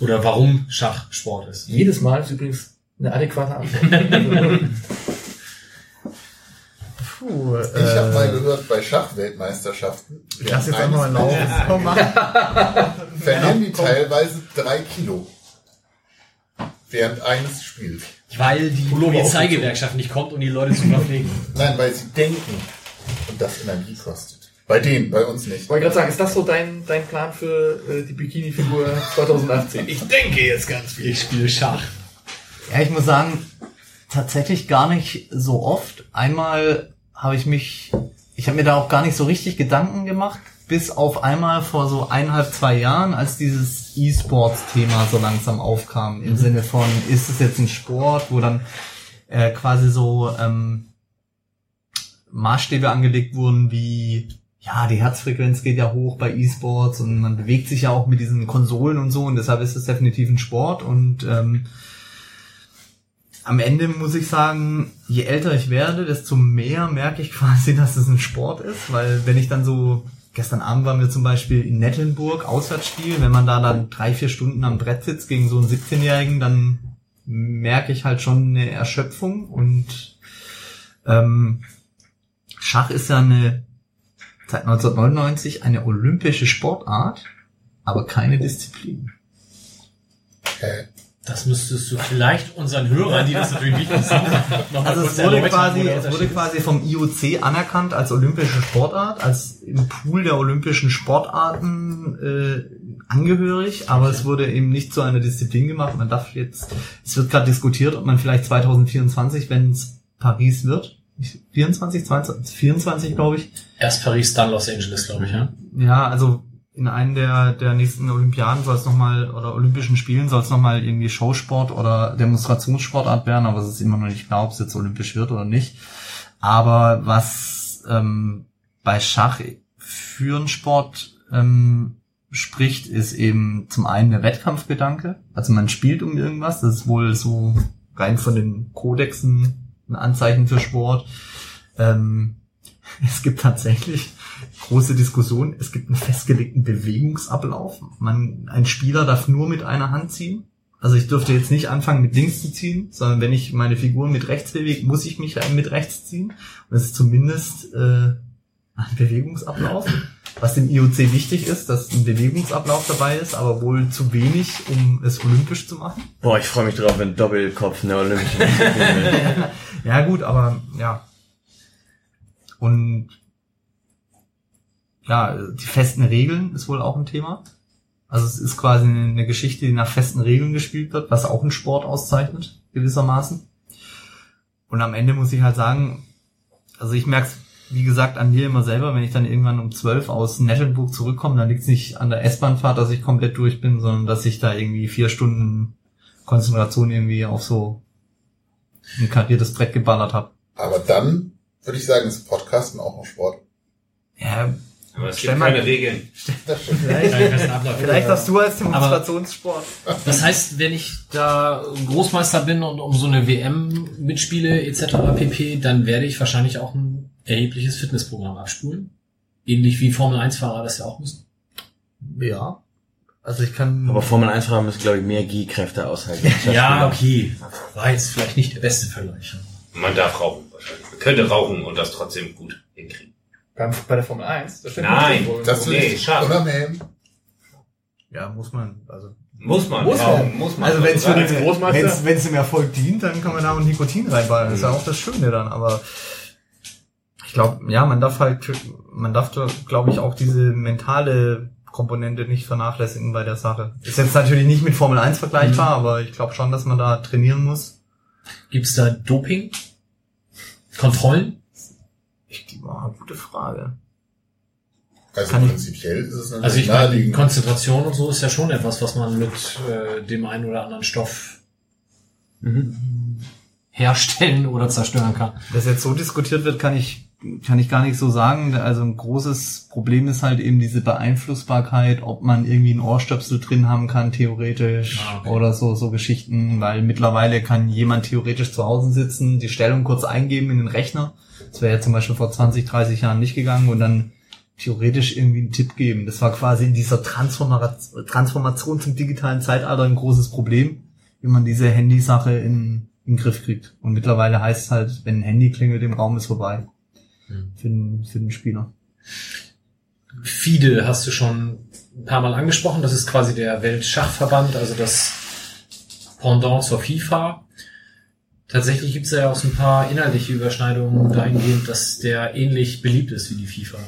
Oder warum Schach Sport ist? Jedes Mal ist übrigens eine adäquate Antwort. [LAUGHS] Puh, Ich habe äh, mal gehört, bei Schachweltmeisterschaften lass jetzt [LAUGHS] verlieren die teilweise drei Kilo während eines Spiels. Weil die Polizeigewerkschaft nicht kommt, um die Leute zu verpflegen. Nein, weil sie denken und das Energie kostet. Bei denen, bei uns nicht. Ich wollte gerade sagen, ist das so dein, dein Plan für äh, die Bikini-Figur 2018? Ich denke jetzt ganz viel. Ich spiele Schach. Ja, ich muss sagen, tatsächlich gar nicht so oft. Einmal habe ich mich, ich habe mir da auch gar nicht so richtig Gedanken gemacht, bis auf einmal vor so eineinhalb, zwei Jahren, als dieses E-Sports-Thema so langsam aufkam, im Sinne von, ist es jetzt ein Sport, wo dann äh, quasi so ähm, Maßstäbe angelegt wurden wie ja, die Herzfrequenz geht ja hoch bei E-Sports und man bewegt sich ja auch mit diesen Konsolen und so und deshalb ist es definitiv ein Sport und ähm, am Ende muss ich sagen, je älter ich werde, desto mehr merke ich [LAUGHS] quasi, dass es ein Sport ist, weil wenn ich dann so, gestern Abend waren wir zum Beispiel in Nettelnburg, Auswärtsspiel, wenn man da dann drei, vier Stunden am Brett sitzt gegen so einen 17-Jährigen, dann merke ich halt schon eine Erschöpfung und ähm, Schach ist ja eine seit 1999 eine olympische Sportart, aber keine Disziplin. Hä? Das müsstest du vielleicht unseren Hörern, die das natürlich nicht wissen, [LAUGHS] nochmal Also kurz es wurde quasi, es wurde quasi vom IOC anerkannt als olympische Sportart, als im Pool der olympischen Sportarten äh, angehörig, aber es wurde eben nicht zu einer Disziplin gemacht. Man darf jetzt, es wird gerade diskutiert, ob man vielleicht 2024, wenn es Paris wird, 24, 22, 24 glaube ich, Erst Paris, dann Los Angeles, glaube ich, ja. ja, also in einem der, der nächsten Olympiaden soll es nochmal, oder Olympischen Spielen soll es nochmal irgendwie Showsport oder Demonstrationssportart werden, aber es ist immer noch nicht klar, ob es jetzt olympisch wird oder nicht. Aber was ähm, bei Schach für einen Sport ähm, spricht, ist eben zum einen der Wettkampfgedanke. Also man spielt um irgendwas, das ist wohl so rein von den Kodexen ein Anzeichen für Sport. Ähm, [LAUGHS] es gibt tatsächlich große Diskussion. Es gibt einen festgelegten Bewegungsablauf. Man, ein Spieler darf nur mit einer Hand ziehen. Also ich dürfte jetzt nicht anfangen mit links zu ziehen, sondern wenn ich meine Figur mit rechts bewege, muss ich mich mit rechts ziehen. Und es ist zumindest äh, ein Bewegungsablauf. Was dem IOC wichtig ist, dass ein Bewegungsablauf dabei ist, aber wohl zu wenig, um es olympisch zu machen. Boah, ich freue mich drauf, wenn Doppelkopf eine olympische wird. [LAUGHS] Ja gut, aber ja. Und ja, die festen Regeln ist wohl auch ein Thema. Also es ist quasi eine Geschichte, die nach festen Regeln gespielt wird, was auch einen Sport auszeichnet, gewissermaßen. Und am Ende muss ich halt sagen, also ich merke es, wie gesagt, an mir immer selber, wenn ich dann irgendwann um 12 aus Nettelburg zurückkomme, dann liegt es nicht an der S-Bahnfahrt, dass ich komplett durch bin, sondern dass ich da irgendwie vier Stunden Konzentration irgendwie auf so ein kariertes Brett geballert habe. Aber dann würde ich sagen, ist Podcasten auch noch Sport. Ja, Aber es gibt keine Regeln. [LAUGHS] Vielleicht, vielleicht hast du als Demonstrationssport. Das heißt, wenn ich da Großmeister bin und um so eine WM mitspiele etc. pp, dann werde ich wahrscheinlich auch ein erhebliches Fitnessprogramm abspulen. Ähnlich wie Formel 1-Fahrer das ja auch müssen. Ja. Also ich kann. Aber Formel 1 Fahrer müssen, glaube ich, mehr G-Kräfte aushalten. [LAUGHS] Ja, okay. War jetzt vielleicht nicht der beste Vergleich. Man darf rauchen wahrscheinlich. Man könnte rauchen und das trotzdem gut hinkriegen. Beim, bei der Formel 1? Das Nein, Das Nee, will ich schade. oder Helm? Ja, muss man. Also Muss man, Muss ja, man. muss man. Also wenn es dem Erfolg dient, dann kann man da auch Nikotin reinballen. Das ist ja auch das Schöne dann. Aber ich glaube, ja, man darf halt, man darf, glaube ich, auch diese mentale Komponente nicht vernachlässigen bei der Sache. Ist jetzt natürlich nicht mit Formel 1 vergleichbar, aber ich glaube schon, dass man da trainieren muss. Gibt's da Doping? Kontrollen? Ich, war gute Frage. Also Kann ich- prinzipiell ist es natürlich Also ich meine. Konzentration und so ist ja schon etwas, was man mit äh, dem einen oder anderen Stoff herstellen oder zerstören kann. Dass jetzt so diskutiert wird, kann ich kann ich gar nicht so sagen. Also ein großes Problem ist halt eben diese Beeinflussbarkeit, ob man irgendwie ein Ohrstöpsel drin haben kann, theoretisch, Ah, okay. oder so, so Geschichten, weil mittlerweile kann jemand theoretisch zu Hause sitzen, die Stellung kurz eingeben in den Rechner. Das wäre ja zum Beispiel vor 20, 30 Jahren nicht gegangen und dann theoretisch irgendwie einen Tipp geben. Das war quasi in dieser Transforma Transformation zum digitalen Zeitalter ein großes Problem, wie man diese Handysache in, in den Griff kriegt. Und mittlerweile heißt es halt, wenn ein Handy klingelt im Raum, ist vorbei. Für den, für den Spieler. FIDE hast du schon ein paar Mal angesprochen. Das ist quasi der Weltschachverband, also das Pendant zur FIFA. Tatsächlich gibt es ja auch so ein paar inhaltliche Überschneidungen dahingehend, dass der ähnlich beliebt ist wie die FIFA.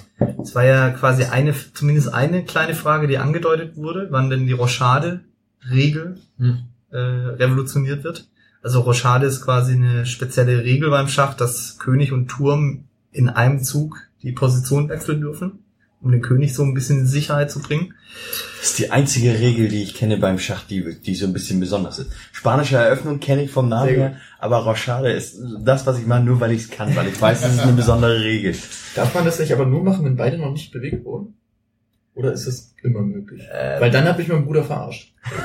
Es war ja quasi eine, zumindest eine kleine Frage, die angedeutet wurde, wann denn die Rochade-Regel Hm. äh, revolutioniert wird. Also Rochade ist quasi eine spezielle Regel beim Schach, dass König und Turm in einem Zug die Position wechseln dürfen, um den König so ein bisschen in Sicherheit zu bringen. Das ist die einzige Regel, die ich kenne beim Schach, die, die so ein bisschen besonders ist. Spanische Eröffnung kenne ich vom Namen her, aber Rochade ist das, was ich mache, nur weil ich es kann, weil ich weiß, es ist eine besondere Regel. Darf man das nicht aber nur machen, wenn beide noch nicht bewegt wurden? Oder ist das immer möglich? Ähm. Weil dann habe ich meinen Bruder verarscht. [LAUGHS]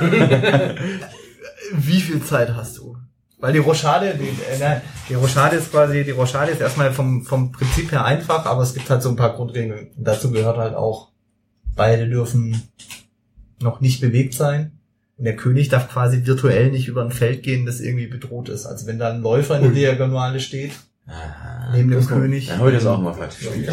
Wie viel Zeit hast du? Weil die Rochade, die, äh, nein, die Rochade ist quasi, die Rochade ist erstmal vom, vom Prinzip her einfach, aber es gibt halt so ein paar Grundregeln. Und dazu gehört halt auch, beide dürfen noch nicht bewegt sein. Und der König darf quasi virtuell nicht über ein Feld gehen, das irgendwie bedroht ist. Also wenn da ein Läufer in der Diagonale steht, neben dem König. Dann ich das auch mal falsch gespielt.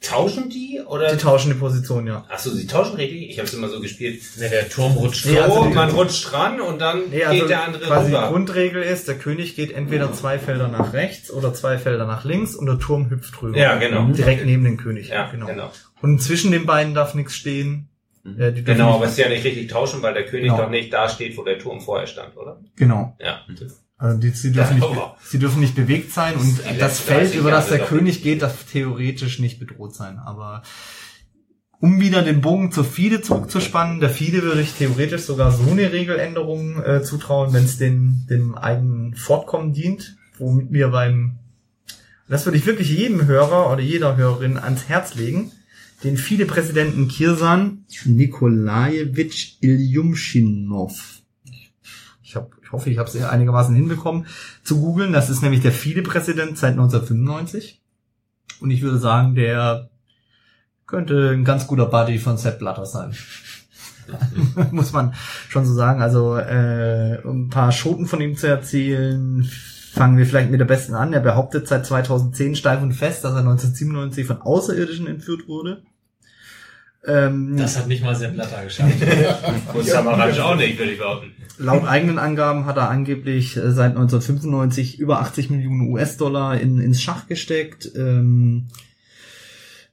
Äh, tauschen die oder? Die tauschen die Position, ja. Achso, sie tauschen richtig? Ich habe es immer so gespielt. Ne, der Turm rutscht So, Nee, also die- man rutscht ran und dann Nee, also geht der andere quasi die rüber. Grundregel ist, der König geht entweder zwei Felder nach rechts oder zwei Felder nach links und der Turm hüpft drüber. Ja, genau. Direkt neben den König. Ja, genau. Und zwischen den beiden darf nichts stehen. Äh, die dürfen Genau, aber es ist ja nicht richtig tauschen, weil der König Genau. doch nicht da steht, wo der Turm vorher stand, oder? Genau. Ja. Also die, sie, dürfen Ja, nicht, sie dürfen nicht bewegt sein und das Feld, 30 über das der König geht, darf theoretisch nicht bedroht sein. Aber um wieder den Bogen zur FIDE zurückzuspannen, der FIDE würde ich theoretisch sogar so eine Regeländerung äh, zutrauen, wenn es den, dem eigenen Fortkommen dient, womit wir beim, das würde ich wirklich jedem Hörer oder jeder Hörerin ans Herz legen, den FIDE-Präsidenten Kirsan Nikolajewitsch Iljumschinov ich, hoffe, ich habe es einigermaßen hinbekommen, zu googeln. Das ist nämlich der FIDE-Präsident seit 1995. Und ich würde sagen, der könnte ein ganz guter Buddy von Sepp Blatter sein. [LAUGHS] Muss man schon so sagen. Also äh, um ein paar Schoten von ihm zu erzählen, fangen wir vielleicht mit der besten an. Er behauptet seit 2010 steif und fest, dass er 1997 von Außerirdischen entführt wurde. Ähm, Das hat nicht mal Sepp Blatter geschafft. Und [LAUGHS] Samaranch auch nicht, würde ich behaupten. Laut eigenen Angaben hat er angeblich äh, seit 1995 über 80 Millionen US-Dollar in, ins Schach gesteckt. Ähm,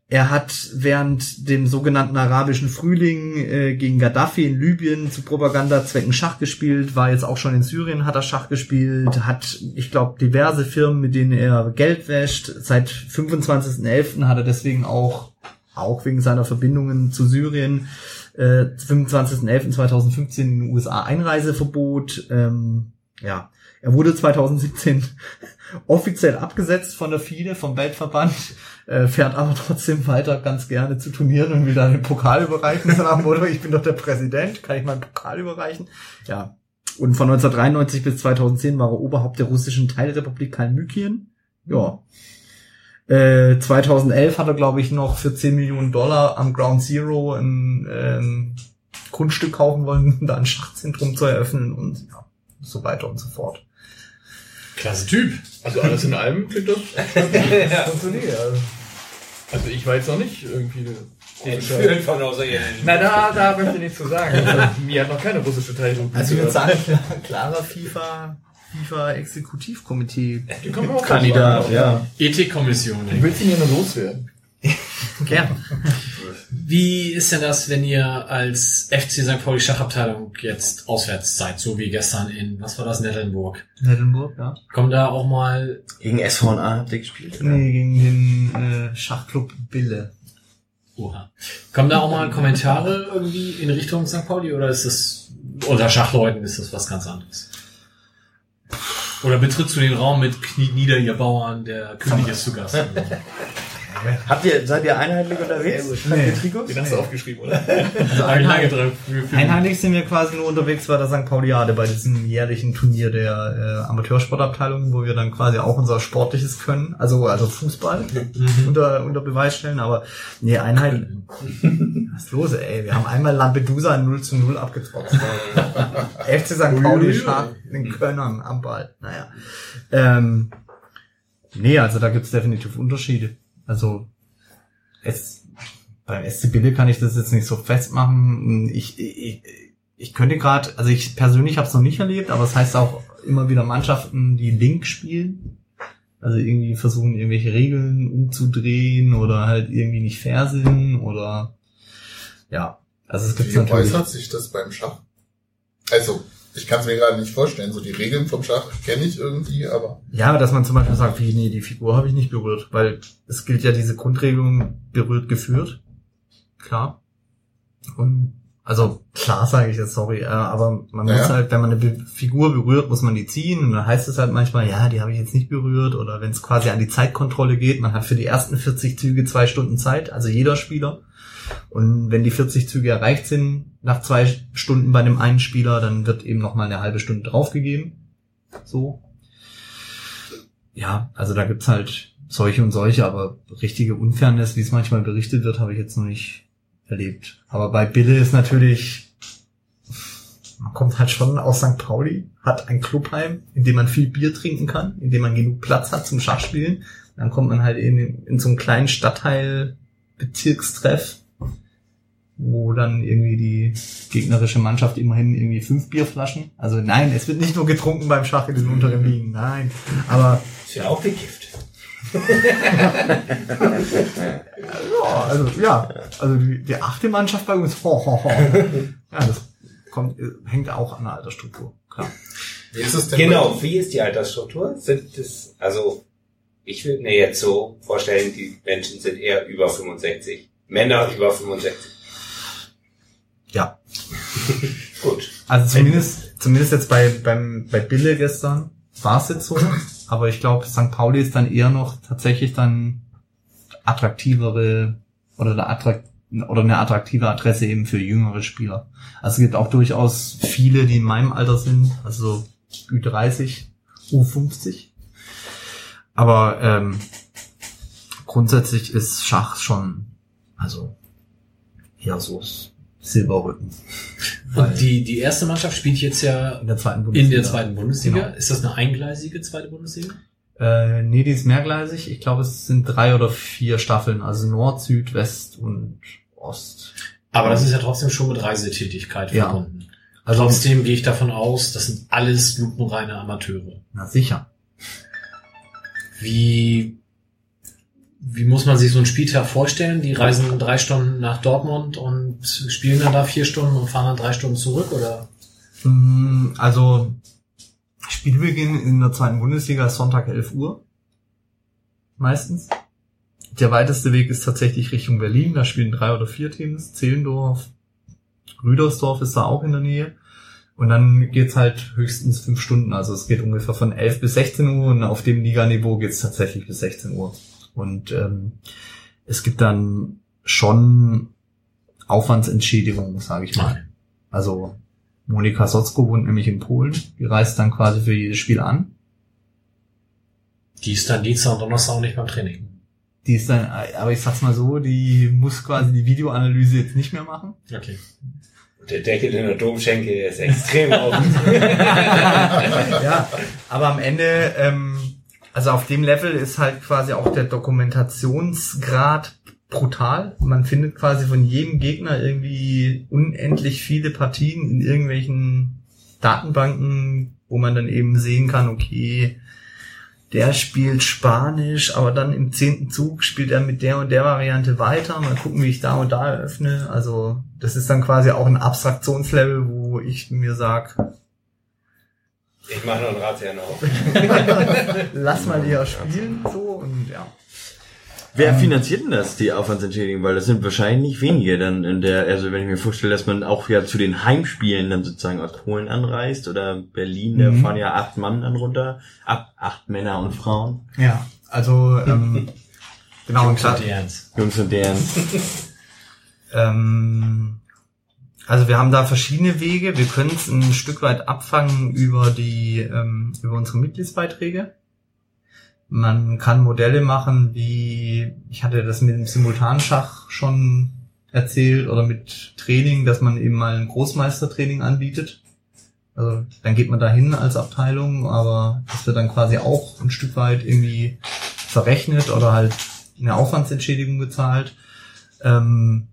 er hat während dem sogenannten arabischen Frühling äh, gegen Gaddafi in Libyen zu Propagandazwecken Schach gespielt, war jetzt auch schon in Syrien, hat er Schach gespielt, hat, ich glaube, diverse Firmen, mit denen er Geld wäscht. Seit 25.11. hat er deswegen auch, auch wegen seiner Verbindungen zu Syrien, äh, 25.11.2015 in den USA Einreiseverbot. Ähm, ja, er wurde 2017 [LAUGHS] offiziell abgesetzt von der FIDE, vom Weltverband, äh, fährt aber trotzdem weiter ganz gerne zu Turnieren und will dann den Pokal überreichen. Motto, ich bin doch der Präsident, kann ich meinen Pokal überreichen? Ja. Und von 1993 bis 2010 war er Oberhaupt der russischen Teilrepublik Kalmykien. Ja. Äh, 2011 hat er, glaube ich, noch für 10 Millionen Dollar am Ground Zero ein ähm, Grundstück kaufen wollen, um da ein Schachzentrum zu eröffnen und ja, so weiter und so fort. Klasse Typ. Also alles in allem klingt das [LAUGHS] Ja. funktioniert. Also ich war jetzt noch nicht irgendwie Entführt von Außerirdischen. Na, da, da möchte ich nichts zu sagen. [LAUGHS] Also, mir hat noch keine russische Beteiligung. Also ich würde sagen, klarer FIFA, FIFA Exekutivkomitee Die kommen auch Kandidat, ja. Ethikkommission. Du willst ihn ja nur loswerden. Gern. Wie ist denn das, wenn ihr als FC St. Pauli Schachabteilung jetzt auswärts seid, so wie gestern in, was war das, Nettelnburg? Nettelnburg, ja. Kommen da auch mal Gegen SVA habt ihr gespielt? oder? Nee, gegen den äh, Schachclub Bille. Oha. Kommen da auch mal Kommentare irgendwie in Richtung St. Pauli oder ist das unter Schachleuten ist das was ganz anderes? Oder betrittst du den Raum mit Kniet nieder, ihr Bauern, der König ist zu Gast? [LAUGHS] Habt ihr, seid ihr einheitlich unterwegs? Nee. Den hast du aufgeschrieben, oder? [LAUGHS] Also einheitlich, einheitlich sind wir quasi nur unterwegs bei der St. Pauliade, bei diesem jährlichen Turnier der äh, Amateursportabteilung, wo wir dann quasi auch unser sportliches Können, also also Fußball, unter, unter Beweis stellen. Aber nee, Einheit. Was ist los, ey? Wir haben einmal Lampedusa 0 zu 0 abgetrotzt. FC St. Pauli schlag den Könnern am Ball. Naja. Ähm, nee, also da gibt's definitiv Unterschiede. Also es, beim SC Bille kann ich das jetzt nicht so festmachen. Ich, ich, ich könnte gerade, also ich persönlich habe es noch nicht erlebt, aber es heißt auch immer wieder Mannschaften, die Link spielen. Also irgendwie versuchen, irgendwelche Regeln umzudrehen oder halt irgendwie nicht fair sind oder ja. Also es gibt Wie natürlich. äußert sich das beim Schach? Also, ich kann es mir gerade nicht vorstellen. So die Regeln vom Schach kenne ich irgendwie, aber Ja, dass man zum Beispiel sagt, wie, nee, die Figur habe ich nicht berührt, weil es gilt ja diese Grundregelung berührt geführt. Klar. Und also klar sage ich jetzt, sorry, äh, aber man Ja. muss halt, wenn man eine Be Figur berührt, muss man die ziehen und dann heißt es halt manchmal, ja, die habe ich jetzt nicht berührt oder wenn es quasi an die Zeitkontrolle geht, man hat für die ersten 40 Züge zwei Stunden Zeit, also jeder Spieler. Und wenn die 40 Züge erreicht sind, nach zwei Stunden bei dem einen Spieler, dann wird eben noch mal eine halbe Stunde draufgegeben. So. Ja, also da gibt's halt solche und solche, aber richtige Unfairness, wie es manchmal berichtet wird, habe ich jetzt noch nicht erlebt. Aber bei Bille ist natürlich, man kommt halt schon aus St. Pauli, hat ein Clubheim, in dem man viel Bier trinken kann, in dem man genug Platz hat zum Schachspielen. Dann kommt man halt in, in so einen kleinen Stadtteil Bezirkstreff, wo dann irgendwie die gegnerische Mannschaft immerhin irgendwie fünf Bierflaschen. Also nein, es wird nicht nur getrunken beim Schach in den unteren Ligen, nein. Aber Ist ja auch gekifft. [LAUGHS] ja, also ja, also die, die achte Mannschaft bei uns, ho, ho, ho. ja, das kommt, hängt auch an der Altersstruktur, klar. wie ist es denn? Genau, wie ist die Altersstruktur? Sind das, also, ich würde mir jetzt so vorstellen, die Menschen sind eher über 65. Männer über 65. Ja. [LAUGHS] Gut. Also zumindest, zumindest jetzt bei, beim, bei Bille gestern war es jetzt so. [LAUGHS] Aber ich glaube, St. Pauli ist dann eher noch tatsächlich dann attraktivere oder eine, attrakt, oder eine attraktive Adresse eben für jüngere Spieler. Also es gibt auch durchaus viele, die in meinem Alter sind, also Ü30, U50. Aber ähm, grundsätzlich ist Schach schon, also eher so Silberrücken. Und die, die erste Mannschaft spielt jetzt ja In der zweiten in Bundesliga. der zweiten Bundesliga. Genau. Ist das eine eingleisige zweite Bundesliga? Äh, nee, die ist mehrgleisig. Ich glaube, es sind drei oder vier Staffeln, also Nord, Süd, West und Ost. Aber das ist ja trotzdem schon mit Reisetätigkeit Ja. verbunden. Also- trotzdem gehe ich davon aus, das sind alles lupenreine Amateure. Na sicher. Wie, wie muss man sich so einen Spieltag vorstellen? Die reisen drei Stunden nach Dortmund und spielen dann da vier Stunden und fahren dann drei Stunden zurück oder? Mm, Also Spielbeginn in der zweiten Bundesliga ist Sonntag 11 Uhr. Meistens. Der weiteste Weg ist tatsächlich Richtung Berlin. Da spielen drei oder vier Teams. Zehlendorf, Rüdersdorf ist da auch in der Nähe. Und dann geht's halt höchstens fünf Stunden. Also es geht ungefähr von 11 bis 16 Uhr und auf dem Liganiveau geht's tatsächlich bis 16 Uhr. Und ähm, es gibt dann schon Aufwandsentschädigungen, sage ich mal. Also Monika Sotzko wohnt nämlich in Polen. Die reist dann quasi für jedes Spiel an. Die ist dann Dienstag und Donnerstag auch nicht beim Training. Die ist dann, aber ich sag's mal so, die muss quasi die Videoanalyse jetzt nicht mehr machen. Okay. Der Deckel in der Domschenke ist extrem offen. [LAUGHS] ja, aber am Ende, ähm, also auf dem Level ist halt quasi auch der Dokumentationsgrad brutal. Man findet quasi von jedem Gegner irgendwie unendlich viele Partien in irgendwelchen Datenbanken, wo man dann eben sehen kann, okay, der spielt Spanisch, aber dann im zehnten Zug spielt er mit der und der Variante weiter. Mal gucken, wie ich da und da eröffne. Also das ist dann quasi auch ein Abstraktionslevel, wo ich mir sag, Ich mache noch ein Ratsherrn auf. lass mal die ja spielen so und ja. Wer finanziert denn das, die Aufwandsentschädigung? Weil das sind wahrscheinlich nicht wenige dann in der, also wenn ich mir vorstelle, dass man auch ja zu den Heimspielen dann sozusagen aus Polen anreist oder Berlin, da Mhm. fahren ja acht Mann dann runter, ab acht Männer und Frauen. Ja, also ähm, [LAUGHS] genau Jungs und Derns. Jungs und Derns. [LAUGHS] ähm, also wir haben da verschiedene Wege. Wir können es ein Stück weit abfangen über die ähm, über unsere Mitgliedsbeiträge. Man kann Modelle machen, wie ich hatte das mit dem Simultanschach schon erzählt oder mit Training, dass man eben mal ein Großmeistertraining anbietet. Also dann geht man dahin als Abteilung, aber das wird dann quasi auch ein Stück weit irgendwie verrechnet oder halt eine Aufwandsentschädigung gezahlt. Ähm,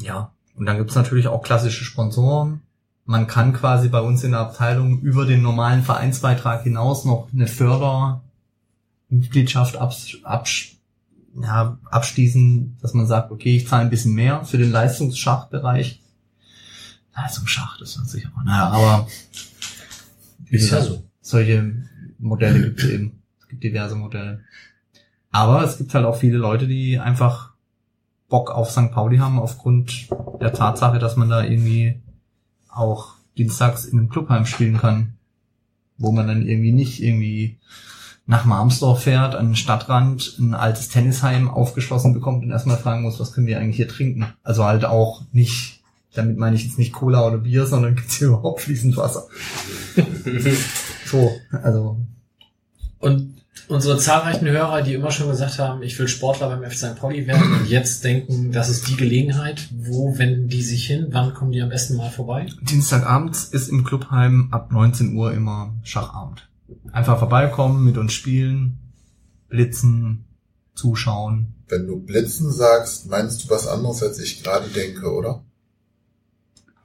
ja, und dann gibt's natürlich auch klassische Sponsoren. Man kann quasi bei uns in der Abteilung über den normalen Vereinsbeitrag hinaus noch eine Fördermitgliedschaft abs abs ja, abschließen, dass man sagt, okay, ich zahle ein bisschen mehr für den Leistungsschachbereich. Leistungsschach, das ist sicher auch. Naja, aber Ist ja so. solche Modelle gibt es eben. Es gibt diverse Modelle. Aber es gibt halt auch viele Leute, die einfach Bock auf St. Pauli haben, aufgrund der Tatsache, dass man da irgendwie auch dienstags in einem Clubheim spielen kann, wo man dann irgendwie nicht irgendwie nach Marmsdorf fährt, an den Stadtrand, ein altes Tennisheim aufgeschlossen bekommt und erstmal fragen muss, was können wir eigentlich hier trinken? Also halt auch nicht, damit meine ich jetzt nicht Cola oder Bier, sondern [LAUGHS] gibt's hier überhaupt fließend Wasser. [LAUGHS] so, also Und unsere zahlreichen Hörer, die immer schon gesagt haben, ich will Sportler beim FC St. Pauli werden und jetzt denken, das ist die Gelegenheit, wo wenden die sich hin? Wann kommen die am besten mal vorbei? Dienstagabends ist im Clubheim ab 19 Uhr immer Schachabend. Einfach vorbeikommen, mit uns spielen, blitzen, zuschauen. Wenn du Blitzen sagst, meinst du was anderes, als ich gerade denke, oder?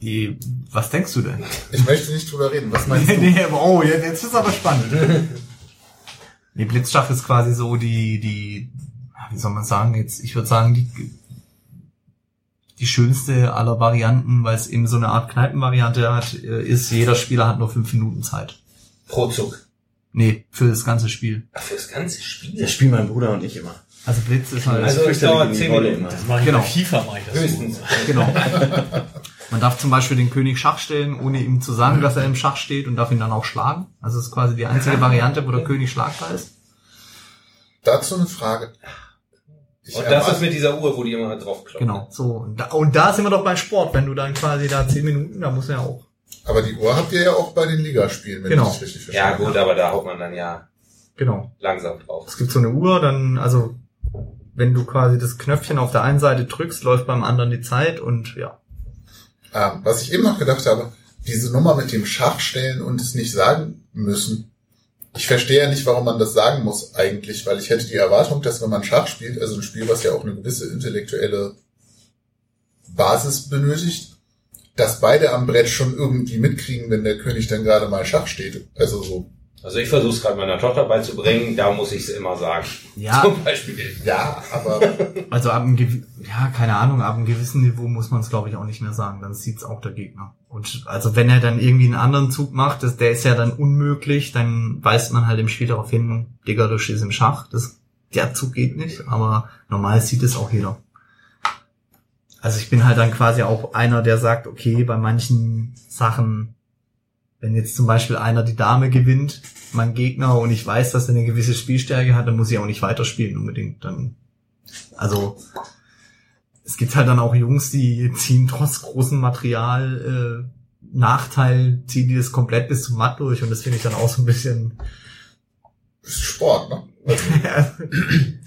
Die, was denkst du denn? Ich möchte nicht drüber reden. Was meinst [LAUGHS] du? nee, oh, jetzt, jetzt ist aber spannend. [LAUGHS] nee, Blitzschach ist quasi so die, die, wie soll man sagen jetzt, ich würde sagen, die, die schönste aller Varianten, weil es eben so eine Art Kneipenvariante hat, äh, ist, jeder Spieler hat nur fünf Minuten Zeit. Pro Zug. Nee, für das ganze Spiel. Ach, für das ganze Spiel? Das spielen mein Bruder und ich immer. Also Blitz ist halt. Also es dauert zehn Minuten. Das mache ich Genau. FIFA, mache ich das Höchstens. so. Genau. [LAUGHS] Man darf zum Beispiel den König Schach stellen, ohne ihm zu sagen, dass er im Schach steht und darf ihn dann auch schlagen. Also es ist quasi die einzige Variante, wo der König schlagbar ist. Dazu eine Frage. Ich Und das ist mit dieser Uhr, wo die immer drauf kloppen. Genau. So. Und da, und da sind wir doch beim Sport. Wenn du dann quasi da zehn Minuten, da muss er ja auch. Aber die Uhr habt ihr ja auch bei den Ligaspielen, wenn Genau. ich das richtig verstehe. Ja gut, aber da haut man dann ja Genau. langsam drauf. Es gibt so eine Uhr, dann, also, wenn du quasi das Knöpfchen auf der einen Seite drückst, läuft beim anderen die Zeit und ja. Ah, was ich eben noch gedacht habe, diese Nummer mit dem Schachstellen und es nicht sagen müssen. Ich verstehe ja nicht, warum man das sagen muss eigentlich, weil ich hätte die Erwartung, dass wenn man Schach spielt, also ein Spiel, was ja auch eine gewisse intellektuelle Basis benötigt, dass beide am Brett schon irgendwie mitkriegen, wenn der König dann gerade mal Schach steht. Also so. Also ich versuche es gerade meiner Tochter beizubringen, da muss ich es immer sagen. Ja. [LAUGHS] Zum Beispiel. Ja, aber [LAUGHS] Also ab einem, gewi- ja, keine Ahnung, ab einem gewissen Niveau muss man es, glaube ich, auch nicht mehr sagen. Dann sieht's auch der Gegner. Und also wenn er dann irgendwie einen anderen Zug macht, das, der ist ja dann unmöglich, dann weist man halt im Spiel darauf hin, Digga, du stehst im Schach. Das, der Zug geht nicht, aber normal sieht es auch jeder. Also ich bin halt dann quasi auch einer, der sagt, okay, bei manchen Sachen, wenn jetzt zum Beispiel einer die Dame gewinnt, mein Gegner, und ich weiß, dass er eine gewisse Spielstärke hat, dann muss ich auch nicht weiterspielen unbedingt. Dann, also es gibt halt dann auch Jungs, die ziehen trotz großem Material äh, Nachteil, ziehen die das komplett bis zum Matt durch und das finde ich dann auch so ein bisschen ist Sport, ne? [LAUGHS]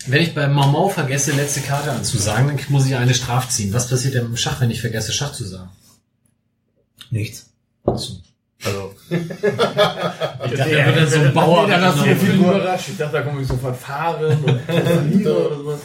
Wenn ich beim Mau vergesse, letzte Karte anzusagen, dann muss ich eine Straf ziehen. Was passiert denn im Schach, wenn ich vergesse, Schach zu sagen? nichts. Achso. Also [LAUGHS] Ich dachte, er wird dann so ein Bauer. Dann hast du viel überrascht. Ich dachte, da komme ich sofort fahren und [LAUGHS] oder sowas.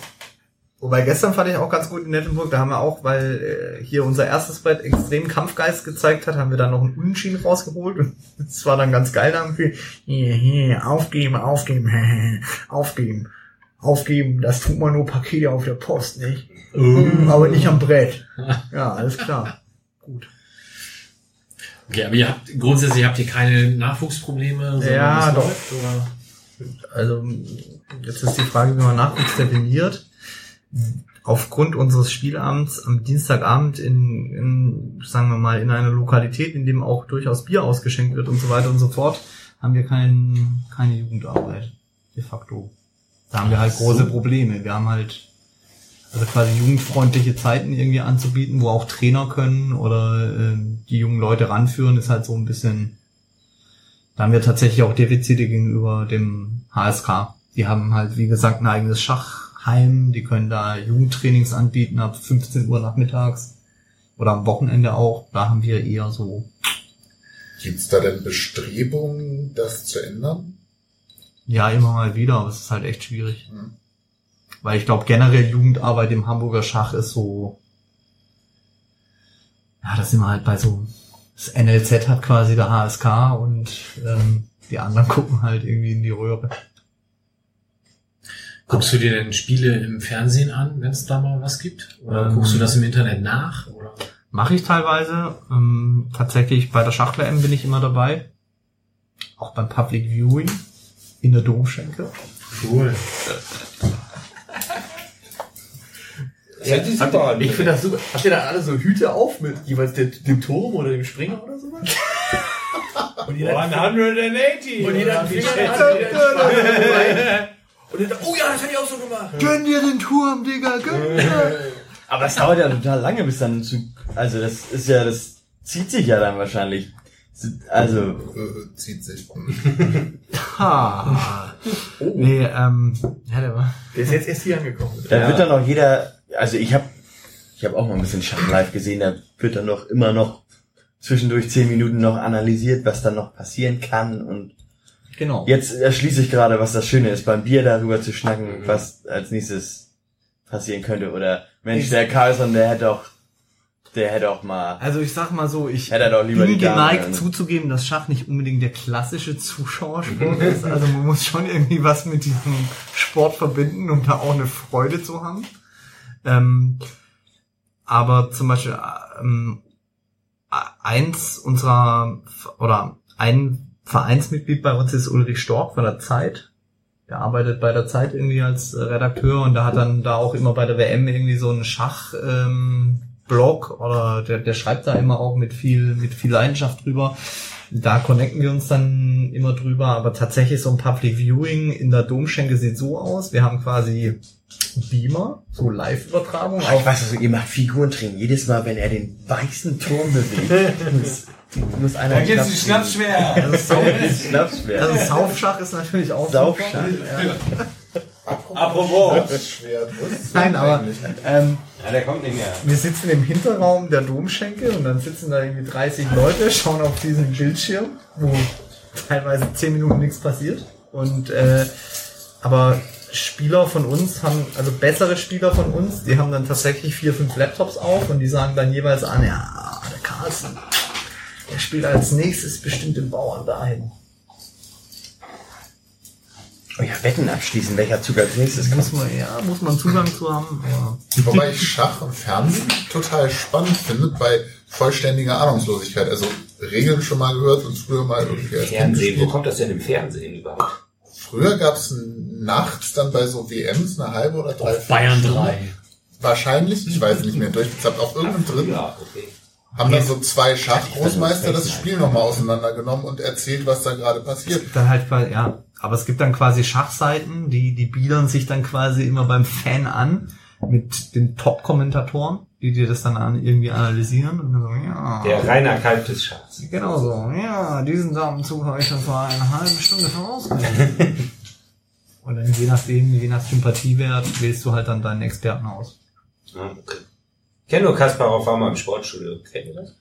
Wobei gestern fand ich auch ganz gut in Nettenburg, da haben wir auch, weil äh, hier unser erstes Brett extrem Kampfgeist gezeigt hat, haben wir dann noch einen Unentschieden rausgeholt und es war dann ganz geil, da haben wir hier, hier, aufgeben, aufgeben, [LAUGHS] aufgeben, aufgeben, das tut man nur Pakete auf der Post, nicht? Uh. Aber nicht am Brett. Ja, alles klar. Okay, aber ihr habt, grundsätzlich habt ihr keine Nachwuchsprobleme? Ja, es doch. läuft, oder? Also jetzt ist die Frage, wie man Nachwuchs definiert. Aufgrund unseres Spielabends am Dienstagabend in, in, sagen wir mal, in einer Lokalität, in dem auch durchaus Bier ausgeschenkt wird und so weiter und so fort, haben wir kein, keine Jugendarbeit. De facto. Da haben wir halt große Probleme. Wir haben halt also quasi jugendfreundliche Zeiten irgendwie anzubieten, wo auch Trainer können oder äh, die jungen Leute ranführen, ist halt so ein bisschen da haben wir tatsächlich auch Defizite gegenüber dem HSK. Die haben halt, wie gesagt, ein eigenes Schachheim. Die können da Jugendtrainings anbieten ab 15 Uhr nachmittags oder am Wochenende auch. Da haben wir eher so. Gibt's da denn Bestrebungen, das zu ändern? Ja, immer mal wieder, aber es ist halt echt schwierig. Weil ich glaube, generell Jugendarbeit im Hamburger Schach ist so. Ja, da sind wir halt bei so. Das NLZ hat quasi der HSK und ähm, die anderen [LAUGHS] gucken halt irgendwie in die Röhre. Guckst du dir denn Spiele im Fernsehen an, wenn es da mal was gibt? Oder Ähm, guckst du das im Internet nach? Oder? Mache ich teilweise. Ähm, tatsächlich bei der Schach-WM bin ich immer dabei. Auch beim Public Viewing in der Domschenke. Cool. Ja, die super an. ich finde das super. Habt ihr da alle so Hüte auf mit jeweils dem, dem Turm oder dem Springer oder sowas? Und jeder, 180. und jeder hat entspannt. Und dann, oh ja, das hätte ich auch so gemacht. Gönn dir den Turm, Digga, gönn dir. Aber es dauert ja total lange, bis dann zu, also das ist ja, das zieht sich ja dann wahrscheinlich. Also, Äh, zieht sich. [LAUGHS] Ha. Nee, ähm, ja, der war. Der ist jetzt erst hier angekommen. da wird dann auch jeder, also ich habe ich habe auch mal ein bisschen Schach live gesehen, da wird dann noch immer noch zwischendurch zehn Minuten noch analysiert, was dann noch passieren kann und Genau. jetzt erschließe ich gerade, was das Schöne ist, beim Bier darüber zu schnacken, was als nächstes passieren könnte oder Mensch, der Carlson, der hätte auch der hätte auch mal Also ich sag mal so, ich Hätte doch lieber bin die Dame, geneigt zuzugeben, dass Schach nicht unbedingt der klassische Zuschauersport ist. Also man muss schon irgendwie was mit diesem Sport verbinden, um da auch eine Freude zu haben. Ähm, aber zum Beispiel ähm, eins unserer oder ein Vereinsmitglied bei uns ist Ulrich Stork von der Zeit. Der arbeitet bei der Zeit irgendwie als äh, Redakteur und der hat dann da auch immer bei der WM irgendwie so einen Schach ähm, Blog oder der, der schreibt da immer auch mit viel mit viel Leidenschaft drüber. Da connecten wir uns dann immer drüber, aber tatsächlich so ein Public Viewing in der Domschenke sieht so aus. Wir haben quasi Beamer, so Live-Übertragung. Ich weiß, also ihr macht Figurentraining. Jedes Mal, wenn er den weißen Turm bewegt, [LAUGHS] muss, einer Dann gibt's die Schnappschwer. [LAUGHS] Also Sau- Schnappschwer. Also Saufschach ist natürlich auch Saufschach. super. Ja. Apropos. Schwer, was? Nein, aber ähm, Ja, der kommt nicht mehr. wir sitzen im Hinterraum der Domschenke und dann sitzen da irgendwie 30 Leute, schauen auf diesen Bildschirm, wo teilweise 10 Minuten nichts passiert. Und äh, aber Spieler von uns haben, also bessere Spieler von uns, die haben dann tatsächlich vier, fünf Laptops auf und die sagen dann jeweils an, ja, der Carlsen, der spielt als nächstes bestimmt den Bauern dahin. Oh ja, Wetten abschließen, welcher Zug als nächstes kommt. Muss man, ja, muss man Zugang zu haben. Ja. Wobei ich Schach im Fernsehen total spannend finde bei vollständiger Ahnungslosigkeit. Also Regeln schon mal gehört und früher mal irgendwie als Fernsehen, wo kommt das denn im Fernsehen überhaupt? Früher gab's nachts dann bei so WMs eine halbe oder drei Bayern Stunden. 3. Wahrscheinlich, ich weiß nicht mehr, durchgezappt. Auf irgendeinem dritten Ja, okay. haben dann so zwei Schachgroßmeister das Spiel nochmal auseinandergenommen und erzählt, was da gerade passiert. dann halt ja, aber es gibt dann quasi Schachseiten, die, die biedern sich dann quasi immer beim Fan an mit den Top-Kommentatoren, die dir das dann an, irgendwie analysieren und dann so, ja. Der Rainer Kalb des Schachs. Genau so, ja, diesen Samenzug habe ich schon vor einer halben Stunde vorausgesehen. [LAUGHS] und dann je nachdem, je nach Sympathiewert, wählst du halt dann deinen Experten aus. Ja, okay. Ich kenne nur Kasparov war mal im Sportstudio. Kennt ihr das?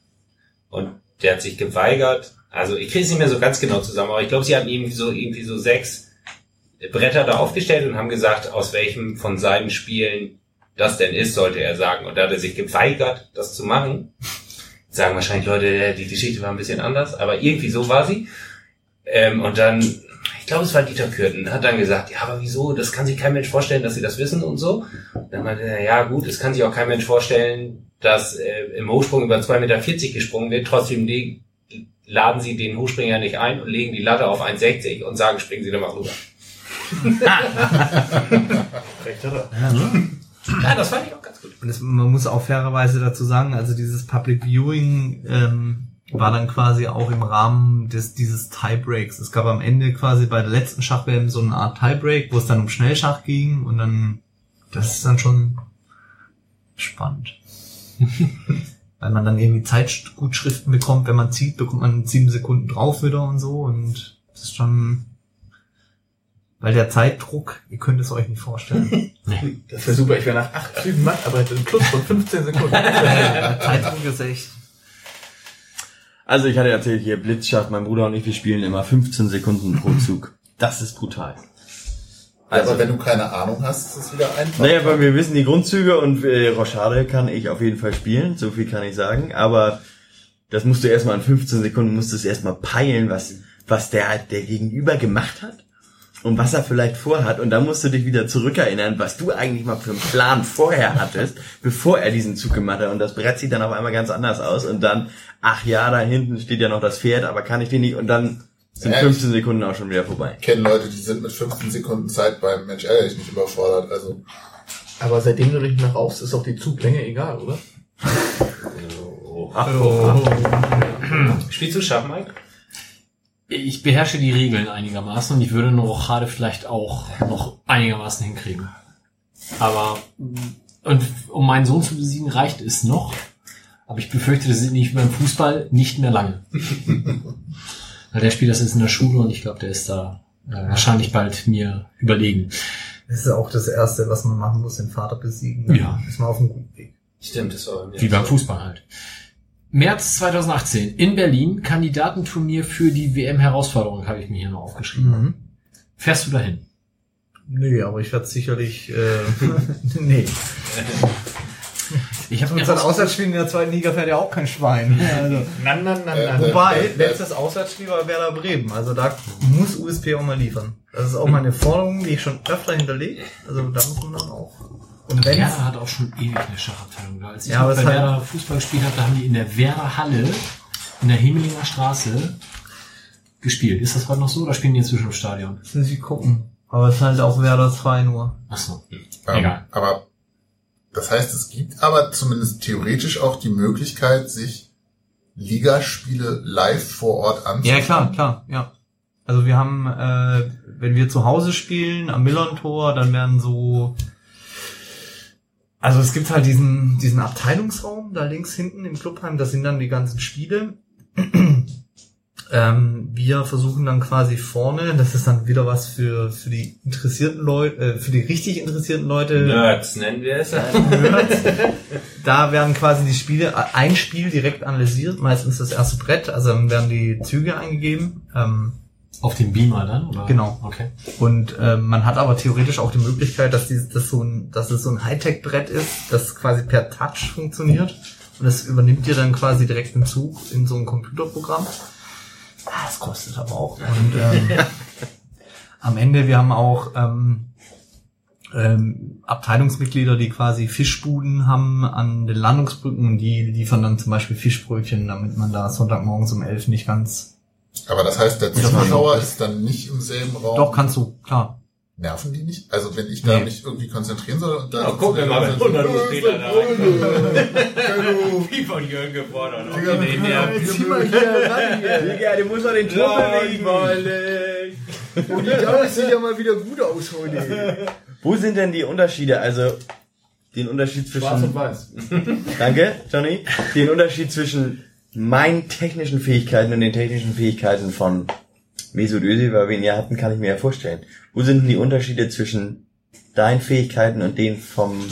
Und der hat sich geweigert. Also ich kriege es nicht mehr so ganz genau zusammen, aber ich glaube, sie hatten irgendwie so irgendwie so sechs Bretter da aufgestellt und haben gesagt, aus welchem von seinen Spielen das denn ist, sollte er sagen. Und da hat er sich geweigert, das zu machen. Sagen wahrscheinlich Leute, die Geschichte war ein bisschen anders, aber irgendwie so war sie. Ähm, und dann, ich glaube, es war Dieter Kürten, hat dann gesagt, ja, aber wieso, das kann sich kein Mensch vorstellen, dass sie das wissen und so. Dann meinte er, ja gut, es kann sich auch kein Mensch vorstellen, dass äh, im Hochsprung über 2,40 Meter gesprungen wird, trotzdem legen, laden sie den Hochspringer nicht ein und legen die Latte auf 1,60 und sagen, springen sie da mal rüber. [LAUGHS] Recht hat er. Ja, das fand ich auch ganz gut. Und es, man muss auch fairerweise dazu sagen, also dieses Public Viewing ähm, war dann quasi auch im Rahmen des dieses Tiebreaks. Es gab am Ende quasi bei der letzten Schachwm so eine Art Tiebreak, wo es dann um Schnellschach ging und dann das ist dann schon spannend. [LAUGHS] Weil man dann irgendwie Zeitgutschriften bekommt, wenn man zieht, bekommt man sieben Sekunden drauf wieder und so und das ist schon weil der Zeitdruck, ihr könnt es euch nicht vorstellen. [LAUGHS] Das wäre super, ich wäre nach acht Zügen matt, aber hätte einen Plus von 15 Sekunden. [LAUGHS] der Zeitdruck ist echt. Also ich hatte erzählt, hier Blitzschach, mein Bruder und ich, wir spielen immer 15 Sekunden pro Zug. Das ist brutal. Also, aber wenn du keine Ahnung hast, ist es wieder einfach. Naja, weil wir wissen die Grundzüge und äh, Rochade kann ich auf jeden Fall spielen, so viel kann ich sagen, aber das musst du erstmal in 15 Sekunden, musst du es erstmal peilen, was, was der, der Gegenüber gemacht hat und was er vielleicht vorhat. Und dann musst du dich wieder zurückerinnern, was du eigentlich mal für einen Plan vorher hattest, bevor er diesen Zug gemacht hat. Und das Brett sieht dann auf einmal ganz anders aus. Und dann, ach ja, da hinten steht ja noch das Pferd, aber kann ich den nicht? Und dann sind Ja, 15 Sekunden auch schon wieder vorbei. Ich kenne Leute, die sind mit 15 Sekunden Zeit beim Mensch ehrlich nicht überfordert. Also Aber seitdem du nicht mehr rauchst, ist auch die Zuglänge egal, oder? Ach, oh. Spielst du Schach, Mike? Ich beherrsche die Regeln einigermaßen und ich würde eine Rochade vielleicht auch noch einigermaßen hinkriegen. Aber und um meinen Sohn zu besiegen, reicht es noch. Aber ich befürchte, das ist nicht beim Fußball nicht mehr lange. [LAUGHS] Weil der spielt das jetzt in der Schule und ich glaube, der ist da äh, wahrscheinlich bald mir überlegen. Das ist auch das Erste, was man machen muss, den Vater besiegen. Dann Ja. Ist man auf einem guten Weg. Stimmt, das war Wie beim Fußball halt. März 2018 in Berlin, Kandidatenturnier für die WM-Herausforderung, habe ich mir hier noch aufgeschrieben. Mhm. Fährst du dahin? Nee, aber ich werde sicherlich, äh, [LAUGHS] nee. [LAUGHS] [LAUGHS] Ich habe Und sein Auswärtsspiel in der zweiten Liga fährt ja auch kein Schwein. [LAUGHS] Also. Na, na, na, Äh, na. Wobei, letztes Auswärtsspiel war Werder Bremen. Also da muss USP auch mal liefern. Das ist auch meine Forderung, die ich schon öfter hinterlegt. Also da muss man dann auch. Und wenn Werder hat auch schon ewig eine Schachabteilung da. Als ich Ja, bei hat- Werder Fußball gespielt habe, da haben die in der Werder Halle in der Hemelinger Straße gespielt. Ist das heute noch so oder spielen die inzwischen im Stadion? müssen Sie gucken. Aber es ist halt auch Werder 2 nur. Ach so. ähm, Egal. aber das heißt, es gibt aber zumindest theoretisch auch die Möglichkeit, sich Ligaspiele live vor Ort anzuschauen. Ja, klar, klar, ja. Also wir haben, äh, wenn wir zu Hause spielen, am Millern-Tor, dann werden so, also es gibt halt diesen, diesen Abteilungsraum da links hinten im Clubheim, das sind dann die ganzen Spiele. Ähm, wir versuchen dann quasi vorne, das ist dann wieder was für, für die interessierten Leute, äh, für die richtig interessierten Leute. Nerds nennen wir es. Nerds. Da werden quasi die Spiele, äh, ein Spiel direkt analysiert, meistens das erste Brett, also dann werden die Züge eingegeben. Ähm, Auf dem Beamer dann? Oder? Genau. Okay. und ähm, man hat aber theoretisch auch die Möglichkeit, dass, dieses, dass, so ein, dass es so ein Hightech-Brett ist, das quasi per Touch funktioniert. Und das übernimmt ihr dann quasi direkt im Zug in so ein Computerprogramm. Ah, das kostet aber auch. Und ähm, [LAUGHS] am Ende, wir haben auch ähm, ähm, Abteilungsmitglieder, die quasi Fischbuden haben an den Landungsbrücken und die liefern dann zum Beispiel Fischbrötchen, damit man da Sonntagmorgens um elf nicht ganz... Aber das heißt, der Zuschauer ist dann nicht im selben Raum. Doch, kannst du, klar. Nerven die nicht? Also wenn ich da Nee. mich irgendwie konzentrieren soll und da Ja, guck mir mal, wenn 100 USPler da reinkommen. Wie von Jürgen gefordert. Digga, Okay, nee, zieh mal hier ran hier. Digga, du musst doch den ich wollen. Und die Dame sieht ja mal wieder gut aus heute. Wo sind denn die Unterschiede? Also den Unterschied zwischen Schwarz und weiß. Danke, Johnny. Den Unterschied zwischen meinen technischen Fähigkeiten und den technischen Fähigkeiten von Mesut Özil, weil wir ihn ja hatten, kann ich mir ja vorstellen. Wo sind denn die Unterschiede zwischen deinen Fähigkeiten und denen vom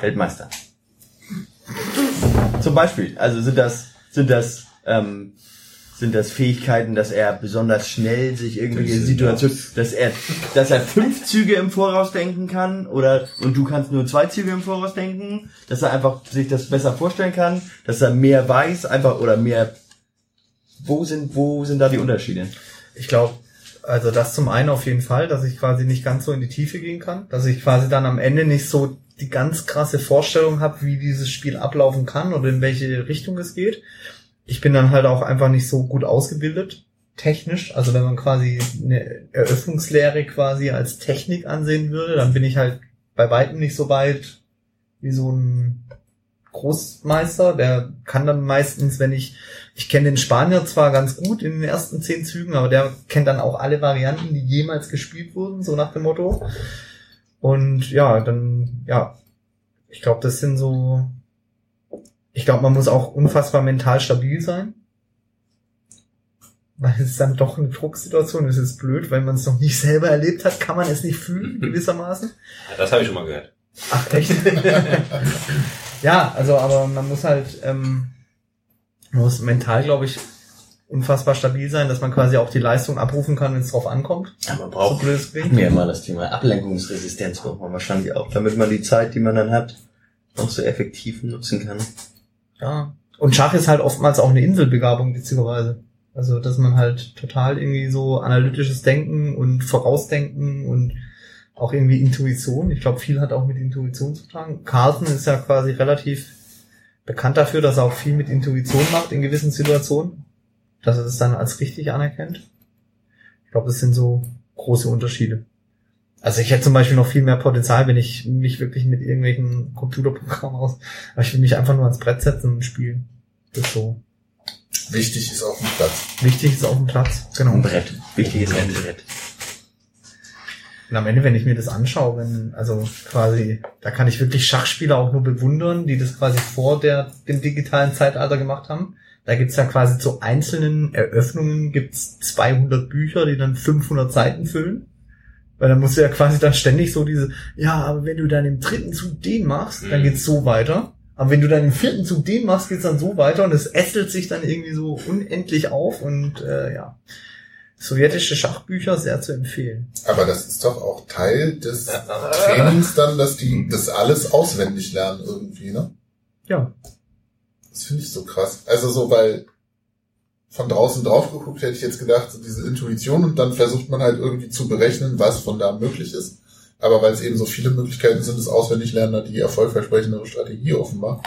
Weltmeister? Zum Beispiel, also sind das sind das ähm, Sind das Fähigkeiten, dass er besonders schnell sich irgendwelche Situationen, dass er, dass er fünf Züge im Voraus denken kann oder und du kannst nur zwei Züge im Voraus denken, dass er einfach sich das besser vorstellen kann, dass er mehr weiß, einfach oder mehr. Wo sind wo sind da die Unterschiede? Ich glaube, also das zum einen auf jeden Fall, dass ich quasi nicht ganz so in die Tiefe gehen kann, dass ich quasi dann am Ende nicht so die ganz krasse Vorstellung habe, wie dieses Spiel ablaufen kann oder in welche Richtung es geht. Ich bin dann halt auch einfach nicht so gut ausgebildet, technisch. Also wenn man quasi eine Eröffnungslehre quasi als Technik ansehen würde, dann bin ich halt bei weitem nicht so weit wie so ein Großmeister. Der kann dann meistens, wenn ich, ich kenne den Spanier zwar ganz gut in den ersten zehn Zügen, aber der kennt dann auch alle Varianten, die jemals gespielt wurden, so nach dem Motto. Und ja, dann, ja, ich glaube, das sind so, ich glaube, man muss auch unfassbar mental stabil sein. Weil es ist dann doch eine Drucksituation, das ist blöd, weil man es noch nicht selber erlebt hat, kann man es nicht fühlen, gewissermaßen. Ja, das habe ich schon mal gehört. Ach, echt? [LAUGHS] ja, also, aber man muss halt, ähm, man muss mental, glaube ich, unfassbar stabil sein, dass man quasi auch die Leistung abrufen kann, wenn es drauf ankommt. Ja, man braucht So ja mal das Thema Ablenkungsresistenz braucht man wahrscheinlich auch, damit man die Zeit, die man dann hat, auch so effektiv nutzen kann. Ja. Und Schach ist halt oftmals auch eine Inselbegabung, witzigerweise. Also, dass man halt total irgendwie so analytisches Denken und Vorausdenken und auch irgendwie Intuition. Ich glaube, viel hat auch mit Intuition zu tun. Carlsen ist ja quasi relativ bekannt dafür, dass er auch viel mit Intuition macht in gewissen Situationen. Dass er das dann als richtig anerkennt. Ich glaube, das sind so große Unterschiede. Also ich hätte zum Beispiel noch viel mehr Potenzial, wenn ich mich wirklich mit irgendwelchen Computerprogrammen aus, aber ich will mich einfach nur ans Brett setzen und spielen. Das ist so. Wichtig ist auf dem Platz. Wichtig ist auf dem Platz. Genau. Ein Brett. Wichtig ist ein Brett. Und am Ende, wenn ich mir das anschaue, wenn, also quasi, da kann ich wirklich Schachspieler auch nur bewundern, die das quasi vor der, dem digitalen Zeitalter gemacht haben. Da gibt's ja quasi zu einzelnen Eröffnungen gibt's 200 Bücher, die dann 500 Seiten füllen. Weil dann musst du ja quasi dann ständig so diese, ja, aber wenn du dann im dritten Zug den machst, dann geht's so weiter. Aber wenn du dann im vierten Zug den machst, geht's dann so weiter und es ästelt sich dann irgendwie so unendlich auf und äh, ja. Sowjetische Schachbücher sehr zu empfehlen. Aber das ist doch auch Teil des Trainings dann, dass die das alles auswendig lernen irgendwie, ne? Ja. Das finde ich so krass. Also so, weil von draußen drauf geguckt hätte ich jetzt gedacht, so diese Intuition und dann versucht man halt irgendwie zu berechnen, was von da möglich ist. Aber weil es eben so viele Möglichkeiten sind, ist auswendig lernen die erfolgversprechendere Strategie offenbar.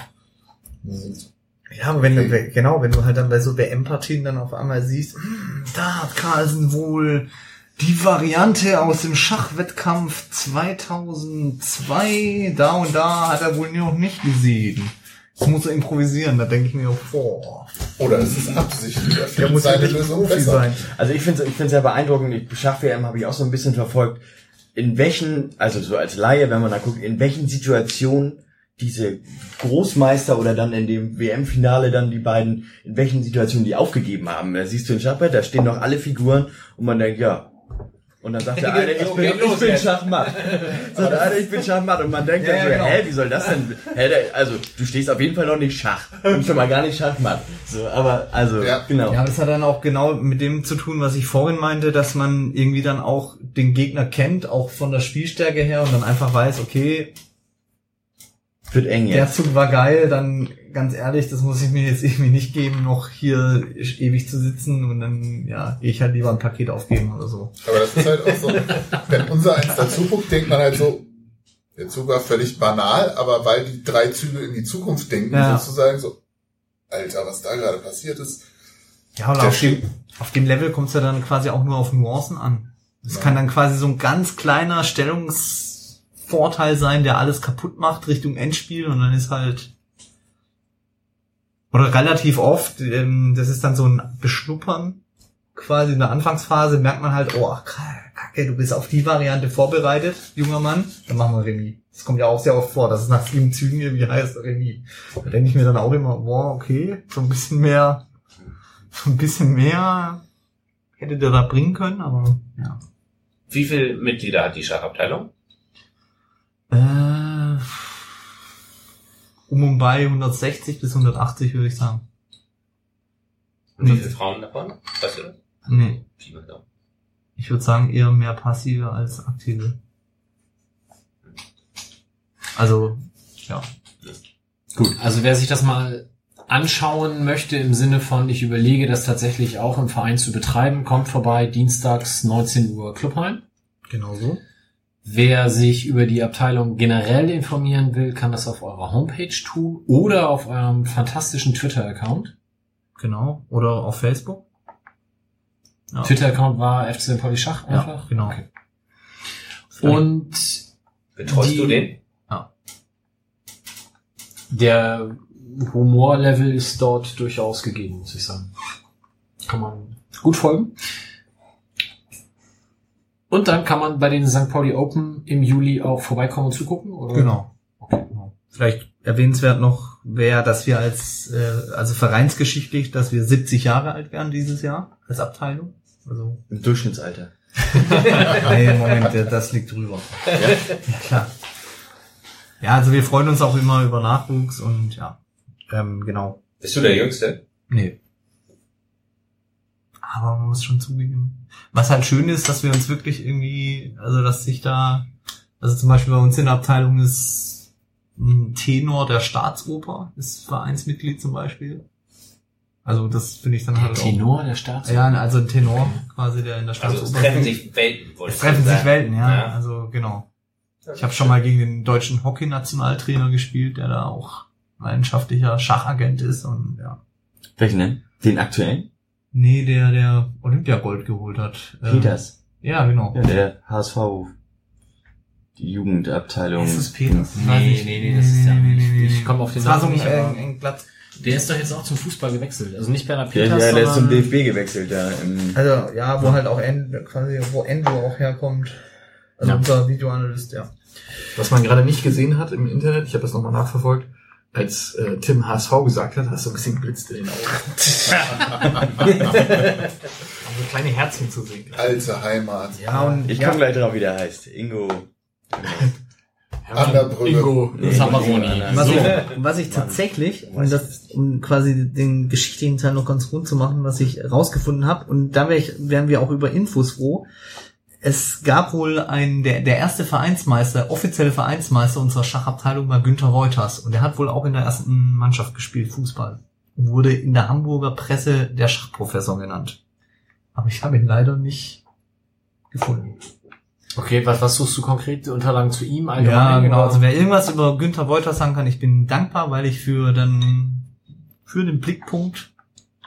Und Ja, aber wenn du, genau, wenn du halt dann bei so WM-Partien dann auf einmal siehst, "Hm, da hat Carlsen wohl die Variante aus dem Schachwettkampf 2002, da und da hat er wohl noch nicht gesehen. Das muss er improvisieren, da denke ich mir, boah. Oder es ist absichtlich. Er Der muss ja seine nicht Lösung Profi besser. sein. Also ich finde es ich find's sehr beeindruckend. Die Schach-WM habe ich auch so ein bisschen verfolgt. In welchen, also so als Laie, wenn man da guckt, in welchen Situationen diese Großmeister oder dann in dem WM-Finale dann die beiden, in welchen Situationen die aufgegeben haben. Da siehst du ein Schachbrett, da stehen noch alle Figuren und man denkt, ja. Und dann sagt der eine, ich bin, ich bin Schachmatt. [LAUGHS] So, der eine, ich bin Schachmatt. Und man denkt Ja, dann ja, so, genau. hä, wie soll das denn? Hä, der, also, du stehst auf jeden Fall noch nicht Schach. Und schon mal gar nicht Schachmatt. So, aber, also, Ja. genau. Ja, das hat dann auch genau mit dem zu tun, was ich vorhin meinte, dass man irgendwie dann auch den Gegner kennt, auch von der Spielstärke her und dann einfach weiß, okay, Wird eng der jetzt. Zug war geil, dann ganz ehrlich, das muss ich mir jetzt irgendwie nicht geben, noch hier ewig zu sitzen und dann, ja, ich halt lieber ein Paket aufgeben oder so. Aber das ist halt auch so, wenn unser eins dazu guckt, denkt man halt so, der Zug war völlig banal, aber weil die drei Züge in die Zukunft denken, Ja. sozusagen so, Alter, was da gerade passiert ist. Ja, und Der auf dem, auf dem Level kommt es ja dann quasi auch nur auf Nuancen an. Es kann dann quasi so ein ganz kleiner Stellungsvorteil sein, der alles kaputt macht Richtung Endspiel und dann ist halt oder relativ oft, ähm, das ist dann so ein Beschnuppern quasi in der Anfangsphase, merkt man halt, oh, kacke, du bist auf die Variante vorbereitet, junger Mann, dann machen wir Remis. Das kommt ja auch sehr oft vor, dass es nach sieben Zügen irgendwie heißt Remis. Da denke ich mir dann auch immer, boah, okay, so ein bisschen mehr so ein bisschen mehr hätte der da bringen können, aber ja. Wie viele Mitglieder hat die Schachabteilung? Äh, um und bei 160 bis 180 würde ich sagen. Und wie viele Frauen davon? Weißt du das? Nee. Ich würde sagen eher mehr passive als aktive. Also, ja. Gut, also wer sich das mal anschauen möchte im Sinne von, ich überlege das tatsächlich auch im Verein zu betreiben, kommt vorbei, dienstags 19 Uhr Clubheim. Genau so. Wer sich über die Abteilung generell informieren will, kann das auf eurer Homepage tun oder auf eurem fantastischen Twitter-Account. Genau. Oder auf Facebook. Ja. Twitter-Account war FC Pauli Schach Ja, einfach. genau. Okay. Und Betreust die- du den? Ja. Der Humorlevel ist dort durchaus gegeben, muss ich sagen. Kann man gut folgen. Und dann kann man bei den St. Pauli Open im Juli auch vorbeikommen und zugucken, oder? Genau. genau. Vielleicht erwähnenswert noch wäre, dass wir als, äh, also vereinsgeschichtlich, dass wir 70 Jahre alt werden dieses Jahr als Abteilung. Also Im Durchschnittsalter. [LAUGHS] nee, Moment, das liegt drüber. Ja? ja, klar. Ja, also wir freuen uns auch immer über Nachwuchs und ja, ähm, genau. Bist du der Jüngste? Nee. Aber man muss schon zugeben. Was halt schön ist, dass wir uns wirklich irgendwie, also dass sich da, also zum Beispiel bei uns in der Abteilung ist ein Tenor der Staatsoper, ist Vereinsmitglied zum Beispiel. Also das finde ich dann Der halt Tenor auch. der Staatsoper? Ja, also ein Tenor quasi, der in der Also Staatsoper. es treffen singt. sich Welten, wollte Es treffen sich. Welten, ja. Ja. Also genau. Ich habe schon mal gegen den deutschen Hockey-Nationaltrainer gespielt, der da auch leidenschaftlicher Schachagent ist und ja. Welchen denn? Den aktuellen? Nee, der, der Olympiagold geholt hat. Ähm, Peters. Ja, genau. Ja, der HSV. Die Jugendabteilung. Ist es Peters? Nee, nee, nee, das ist ja nicht. Ich komme auf den Das war so Namen ein, nicht, äh, ein glatt. der ist doch jetzt auch zum Fußball gewechselt. Also nicht Bernhard Ja, Peters, ja, der ist zum DFB gewechselt, ja. Im Also ja, wo halt auch End, quasi, wo Andrew auch herkommt. Also Ja. unser Videoanalyst, ja. Was man gerade nicht gesehen hat im Internet, ich habe das nochmal nachverfolgt, als äh, Tim HSV gesagt hat, hast du ein bisschen geblitzt in den Augen. [LAUGHS] um so kleine Herzchen zu sehen. Alte Heimat. Ja, und ich ja, komme gleich drauf, wie der heißt. Ingo. An der Brücke. Ingo. Zamperoni. was, ich, was ich tatsächlich, um das, um quasi den geschichtlichen Teil noch ganz rund zu machen, was ich rausgefunden habe, und da wär ich, wären wir auch über Infos froh. Es gab wohl ein, der, der erste Vereinsmeister, offizielle Vereinsmeister unserer Schachabteilung war Günther Reuters. Und der hat wohl auch in der ersten Mannschaft gespielt, Fußball. Und wurde in der Hamburger Presse der Schachprofessor genannt. Aber ich habe ihn leider nicht gefunden. Okay, was, was suchst du konkret? Die Unterlagen zu ihm allgemein? Ja, genau. oder? Also wer irgendwas über Günther Wolters sagen kann, ich bin dankbar, weil ich für dann für den Blickpunkt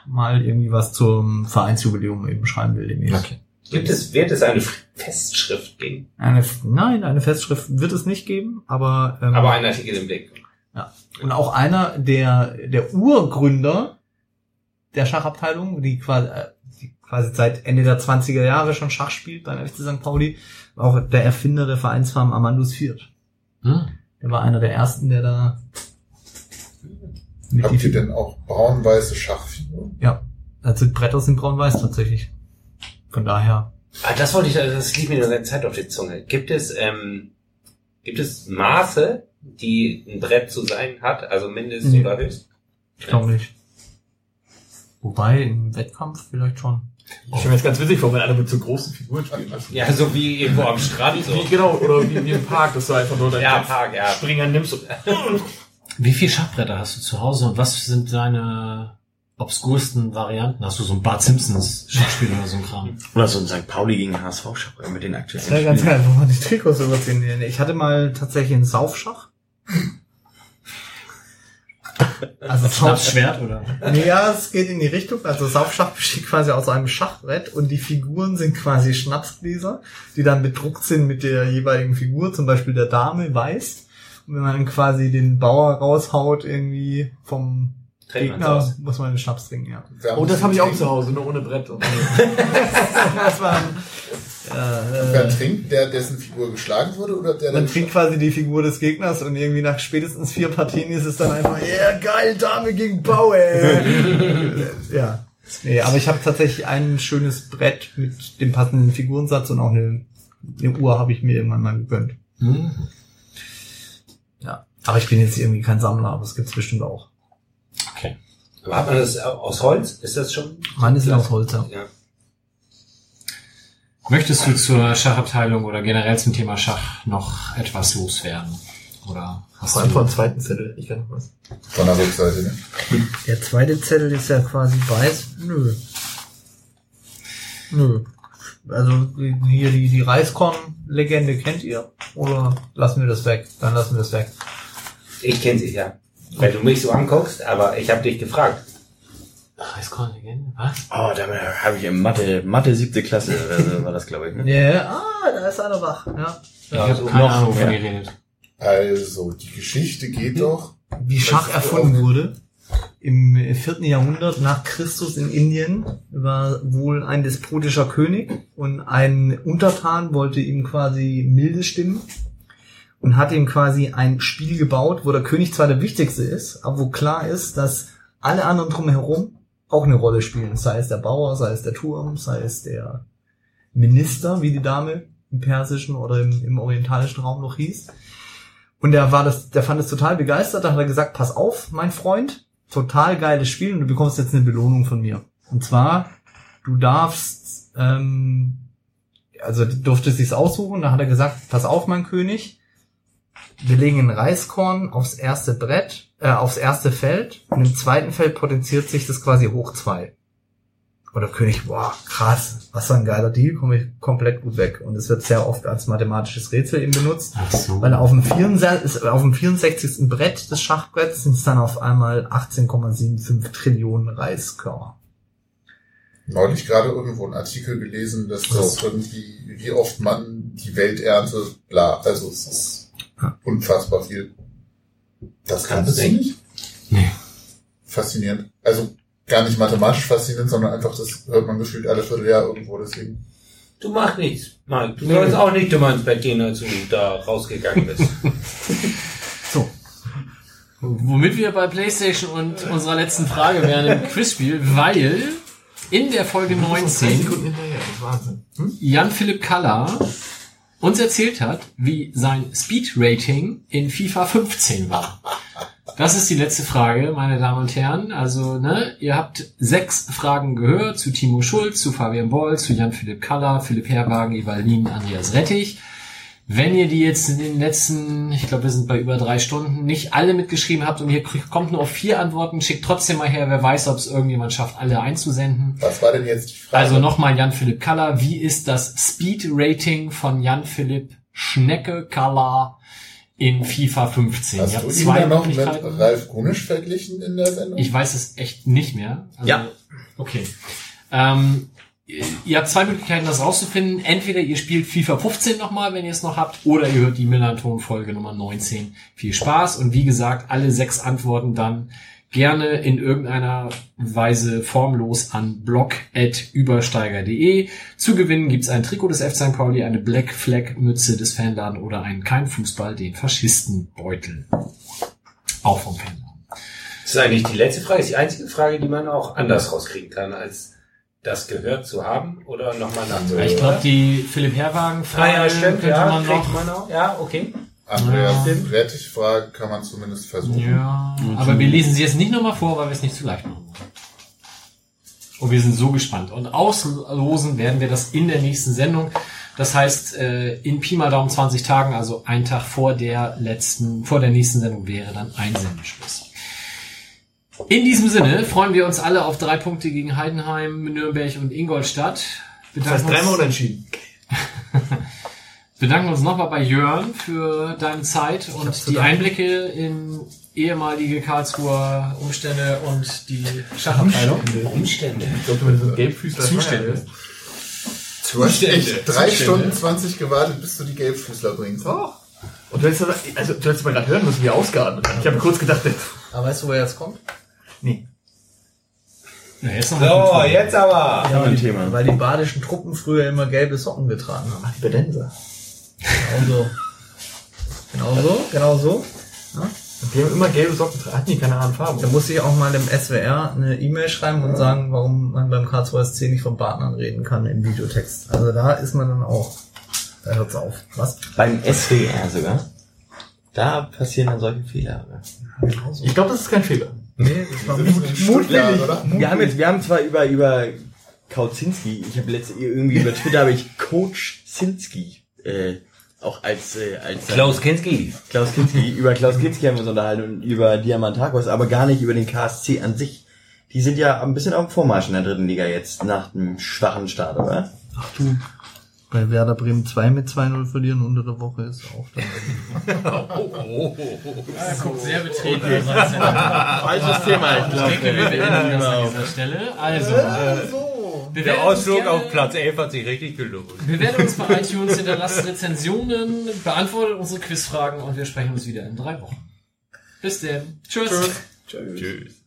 mal irgendwie was zum Vereinsjubiläum eben schreiben will demnächst. Okay. Gibt es, wird es eine Festschrift geben? Eine, nein, eine Festschrift wird es nicht geben, aber ähm, Aber ein Artikel im Blick. ja. und auch einer der der Urgründer der Schachabteilung, die quasi, äh, die quasi seit Ende der 20er Jahre schon Schach spielt beim FC St. Pauli, war auch der Erfinder der Vereinsfarm Amandus Viert. Hm. Der war einer der ersten, der da Habt die- ihr denn auch braun-weiße Schachfiguren? Ja, also die Bretter sind braun-weiß tatsächlich. Von daher. Ah, das wollte ich, das liegt mir die ganze Zeit auf die Zunge. Gibt es, ähm, gibt es Maße, die ein Brett zu sein hat, also mindest Nee. oder höchst? Ich glaube nicht. Wobei, im Wettkampf vielleicht schon. Ich stelle mir jetzt ganz witzig vor, wenn alle mit so großen Figuren spielen lassen. Ja, so wie irgendwo am Strand so. Wie, genau, oder wie, wie im Park, dass du einfach nur deinen Ja, Park, ja. Springer nimmst und [LAUGHS] Wie viel Schachbretter hast du zu Hause und was sind deine obskursten Varianten? Hast du so ein Bart Simpsons Schachspiel oder so ein Kram? Oder so ein St. Pauli gegen HSV Schach mit den aktuellen. Ja, ganz geil, wo man die Trikots überziehen. Ich hatte mal tatsächlich einen Saufschach. [LAUGHS] Also Schnapsschwert oder? Ja, es geht in die Richtung. Also Saufschach besteht quasi aus einem Schachbrett und die Figuren sind quasi Schnapsgläser, die dann bedruckt sind mit der jeweiligen Figur, zum Beispiel der Dame weiß. Und wenn man dann quasi den Bauer raushaut irgendwie vom Gegner, aus. muss man den Schnaps trinken, ja. Wer Oh, das habe ich auch zu Hause, nur ohne Brett. Und [LAUGHS] das war ein, Wer trinkt, der dessen Figur geschlagen wurde oder der Man dann trinkt quasi die Figur des Gegners und irgendwie nach spätestens vier Partien ist es dann einfach, ja geil, Dame gegen Bauer. [LAUGHS] ja. Nee, aber ich habe tatsächlich ein schönes Brett mit dem passenden Figurensatz und auch eine, eine Uhr habe ich mir irgendwann mal gegönnt. Hm. Ja. Aber ich bin jetzt irgendwie kein Sammler, aber es gibt's bestimmt auch. Aber hat man das aus Holz? Ist das schon? Meine sind aus Holz, ja. Möchtest du zur Schachabteilung oder generell zum Thema Schach noch etwas loswerden? Oder hast Vor allem dem zweiten Zettel. Ich kann noch was. Von der Rückseite, ne? Der zweite Zettel ist ja quasi weiß. Nö. Nö. Also hier die, die Reiskorn-Legende kennt ihr? Oder lassen wir das weg? Dann lassen wir das weg. Ich kenne sie, ja. Weil du mich so anguckst, aber ich habe dich gefragt. Reiskorn-Legende? Was? Oh, damit habe ich in Mathe, Mathe siebte Klasse oder so war das, glaube ich. Ne? Ja, yeah. ah, da ist einer wach. Ja. Ich habe keine Ahnung, wovon ihr redet. Also, die Geschichte geht doch. Wie Schach erfunden wurde. Im vierten Jahrhundert nach Christus in Indien war wohl ein despotischer König und ein Untertan wollte ihm quasi milde stimmen und hat ihm quasi ein Spiel gebaut, wo der König zwar der wichtigste ist, aber wo klar ist, dass alle anderen drumherum auch eine Rolle spielen. Sei es der Bauer, sei es der Turm, sei es der Minister, wie die Dame im persischen oder im, im orientalischen Raum noch hieß. Und der war das, der fand es total begeistert, da hat er gesagt, pass auf, mein Freund, total geiles Spiel und du bekommst jetzt eine Belohnung von mir. Und zwar, du darfst, ähm, also du durftest sich's aussuchen, da hat er gesagt, pass auf, mein König, wir legen ein Reiskorn aufs erste Brett, äh, aufs erste Feld und im zweiten Feld potenziert sich das quasi hoch zwei. Und der König, boah, krass, was für ein geiler Deal, komme ich komplett gut weg. Und es wird sehr oft als mathematisches Rätsel eben benutzt. Ach so. Weil auf dem, 64, auf dem 64. Brett des Schachbretts sind es dann auf einmal 18,75 Trillionen Reiskörner. Neulich gerade irgendwo einen Artikel gelesen, dass das irgendwie, wie oft man die Welternte, bla, also es ist unfassbar viel. Das kannst du nicht? Nee. Faszinierend. Also gar nicht mathematisch faszinierend, sondern einfach, das hört man gefühlt alle Vierteljahr irgendwo, deswegen. Du machst nichts, Mike. Du sollst auch nicht dummer ins Bett gehen, als du da rausgegangen bist. [LAUGHS] So. Womit wir bei PlayStation und unserer letzten Frage wären im Quizspiel, weil in der Folge 19 Sekunden hinterher, das ist Wahnsinn. Hm? Jan-Philipp Kaller uns erzählt hat, wie sein Speed-Rating in FIFA 15 war. Das ist die letzte Frage, meine Damen und Herren. Also, ne, ihr habt sechs Fragen gehört zu Timo Schulz, zu Fabian Boll, zu Jan-Philipp Kaller, Philipp Herwagen, Evalin, Andreas Rettich. Wenn ihr die jetzt in den letzten, ich glaube, wir sind bei über drei Stunden, nicht alle mitgeschrieben habt und hier kommt nur auf vier Antworten, schickt trotzdem mal her, wer weiß, ob es irgendjemand schafft, alle einzusenden. Was war denn jetzt die Frage? Also nochmal Jan-Philipp Kaller. Wie ist das Speed-Rating von Jan-Philipp Schnecke Kaller in FIFA 15? Hast Ihr du ihn zwei dann noch mit. Ralf Gunisch verglichen in der Sendung? Ich weiß es echt nicht mehr. Also, Ja. Okay. Ähm, ihr habt zwei Möglichkeiten, das rauszufinden. Entweder ihr spielt FIFA 15 nochmal, wenn ihr es noch habt, oder ihr hört die Millanton-Folge Nummer 19. Viel Spaß. Und wie gesagt, alle sechs Antworten dann gerne in irgendeiner Weise formlos an blog.übersteiger.de. Zu gewinnen gibt's ein Trikot des F. St. Pauli, eine Black Flag Mütze des Fanladen oder einen Kein Fußball, den Faschistenbeutel. Auch vom Fanladen. Das ist eigentlich die letzte Frage, ist die einzige Frage, die man auch anders rauskriegen kann, als das gehört zu haben oder nochmal nachzuhören. Ich glaube, die Philipp Herwagen-Frage Ah ja, stimmt, könnte ja, man noch. man auch. Ja, okay. Andreas Rettich-Frage kann man zumindest versuchen. Ja, aber wir lesen sie jetzt nicht nochmal vor, weil wir es nicht zu leicht machen wollen. Und wir sind so gespannt. Und auslosen werden wir das in der nächsten Sendung. Das heißt, äh, in Pi mal Daumen 20 Tagen, also ein Tag vor der letzten, vor der nächsten Sendung wäre dann ein Sendeschluss. In diesem Sinne freuen wir uns alle auf drei Punkte gegen Heidenheim, Nürnberg und Ingolstadt. Das heißt dreimal unentschieden. [LAUGHS] bedanken uns nochmal bei Jörn für deine Zeit und hab's zu die. Einblicke in ehemalige Karlsruher Umstände und die Schachabteilung. Umstände. Ich glaube, wenn du so ein Gelbfüßler Zustände. Du hast echt drei Zustände. Stunden 20 gewartet, bis du die Gelbfüßler bringst. Oh. Und du hättest, also, du hättest mal gerade hören müssen, wie er ausgeatmet hat. Ich habe kurz gedacht, Aber weißt du, wo er jetzt kommt? Nee. Ja, jetzt noch So, jetzt aber. Ja, ein die, Thema. weil die badischen Truppen früher immer gelbe Socken getragen haben. Ach, die Bedenser. Genau so. Genau so, genau so. Und die haben immer gelbe Socken. getragen. Hatten die keine anderen Farben? Da musste ich auch mal dem SWR eine E-Mail schreiben und sagen, warum man beim K2SC nicht von Partnern reden kann im Videotext. Also da ist man dann auch, da hört's auf. Was? Beim SWR sogar. Da passieren dann solche Fehler. Genau so. Ich glaube, das ist kein Fehler. Nee, das war Mut- Stuttgart, oder? Wir haben jetzt, wir haben zwar über, über Kautzinski, ich habe letzte irgendwie über Twitter habe ich Coach Zinski, äh, auch als, äh, als Klaus Kinski. Klaus Kinski, über Klaus Kinski haben wir uns unterhalten und über Diamantakos, aber gar nicht über den KSC an sich. Die sind ja ein bisschen auf dem Vormarsch in der dritten Liga jetzt, nach dem schwachen Start, oder? Ach du, bei Werder Bremen 2 mit 2-0 verlieren unter der Woche ist auch dann. [LAUGHS] Ja, guckt sehr betreten. Okay. Falsches Thema, ich Ich denke, wir wir beenden das an mal dieser. Stelle. Also, Der bewertet Ausflug uns gerne- auf Platz 11 hat sich richtig gelohnt. Bewertet uns bei iTunes, hinterlasst Rezensionen, beantwortet unsere Quizfragen und wir sprechen uns wieder in drei Wochen. Bis denn. Tschüss. Tschüss. Tschüss. wir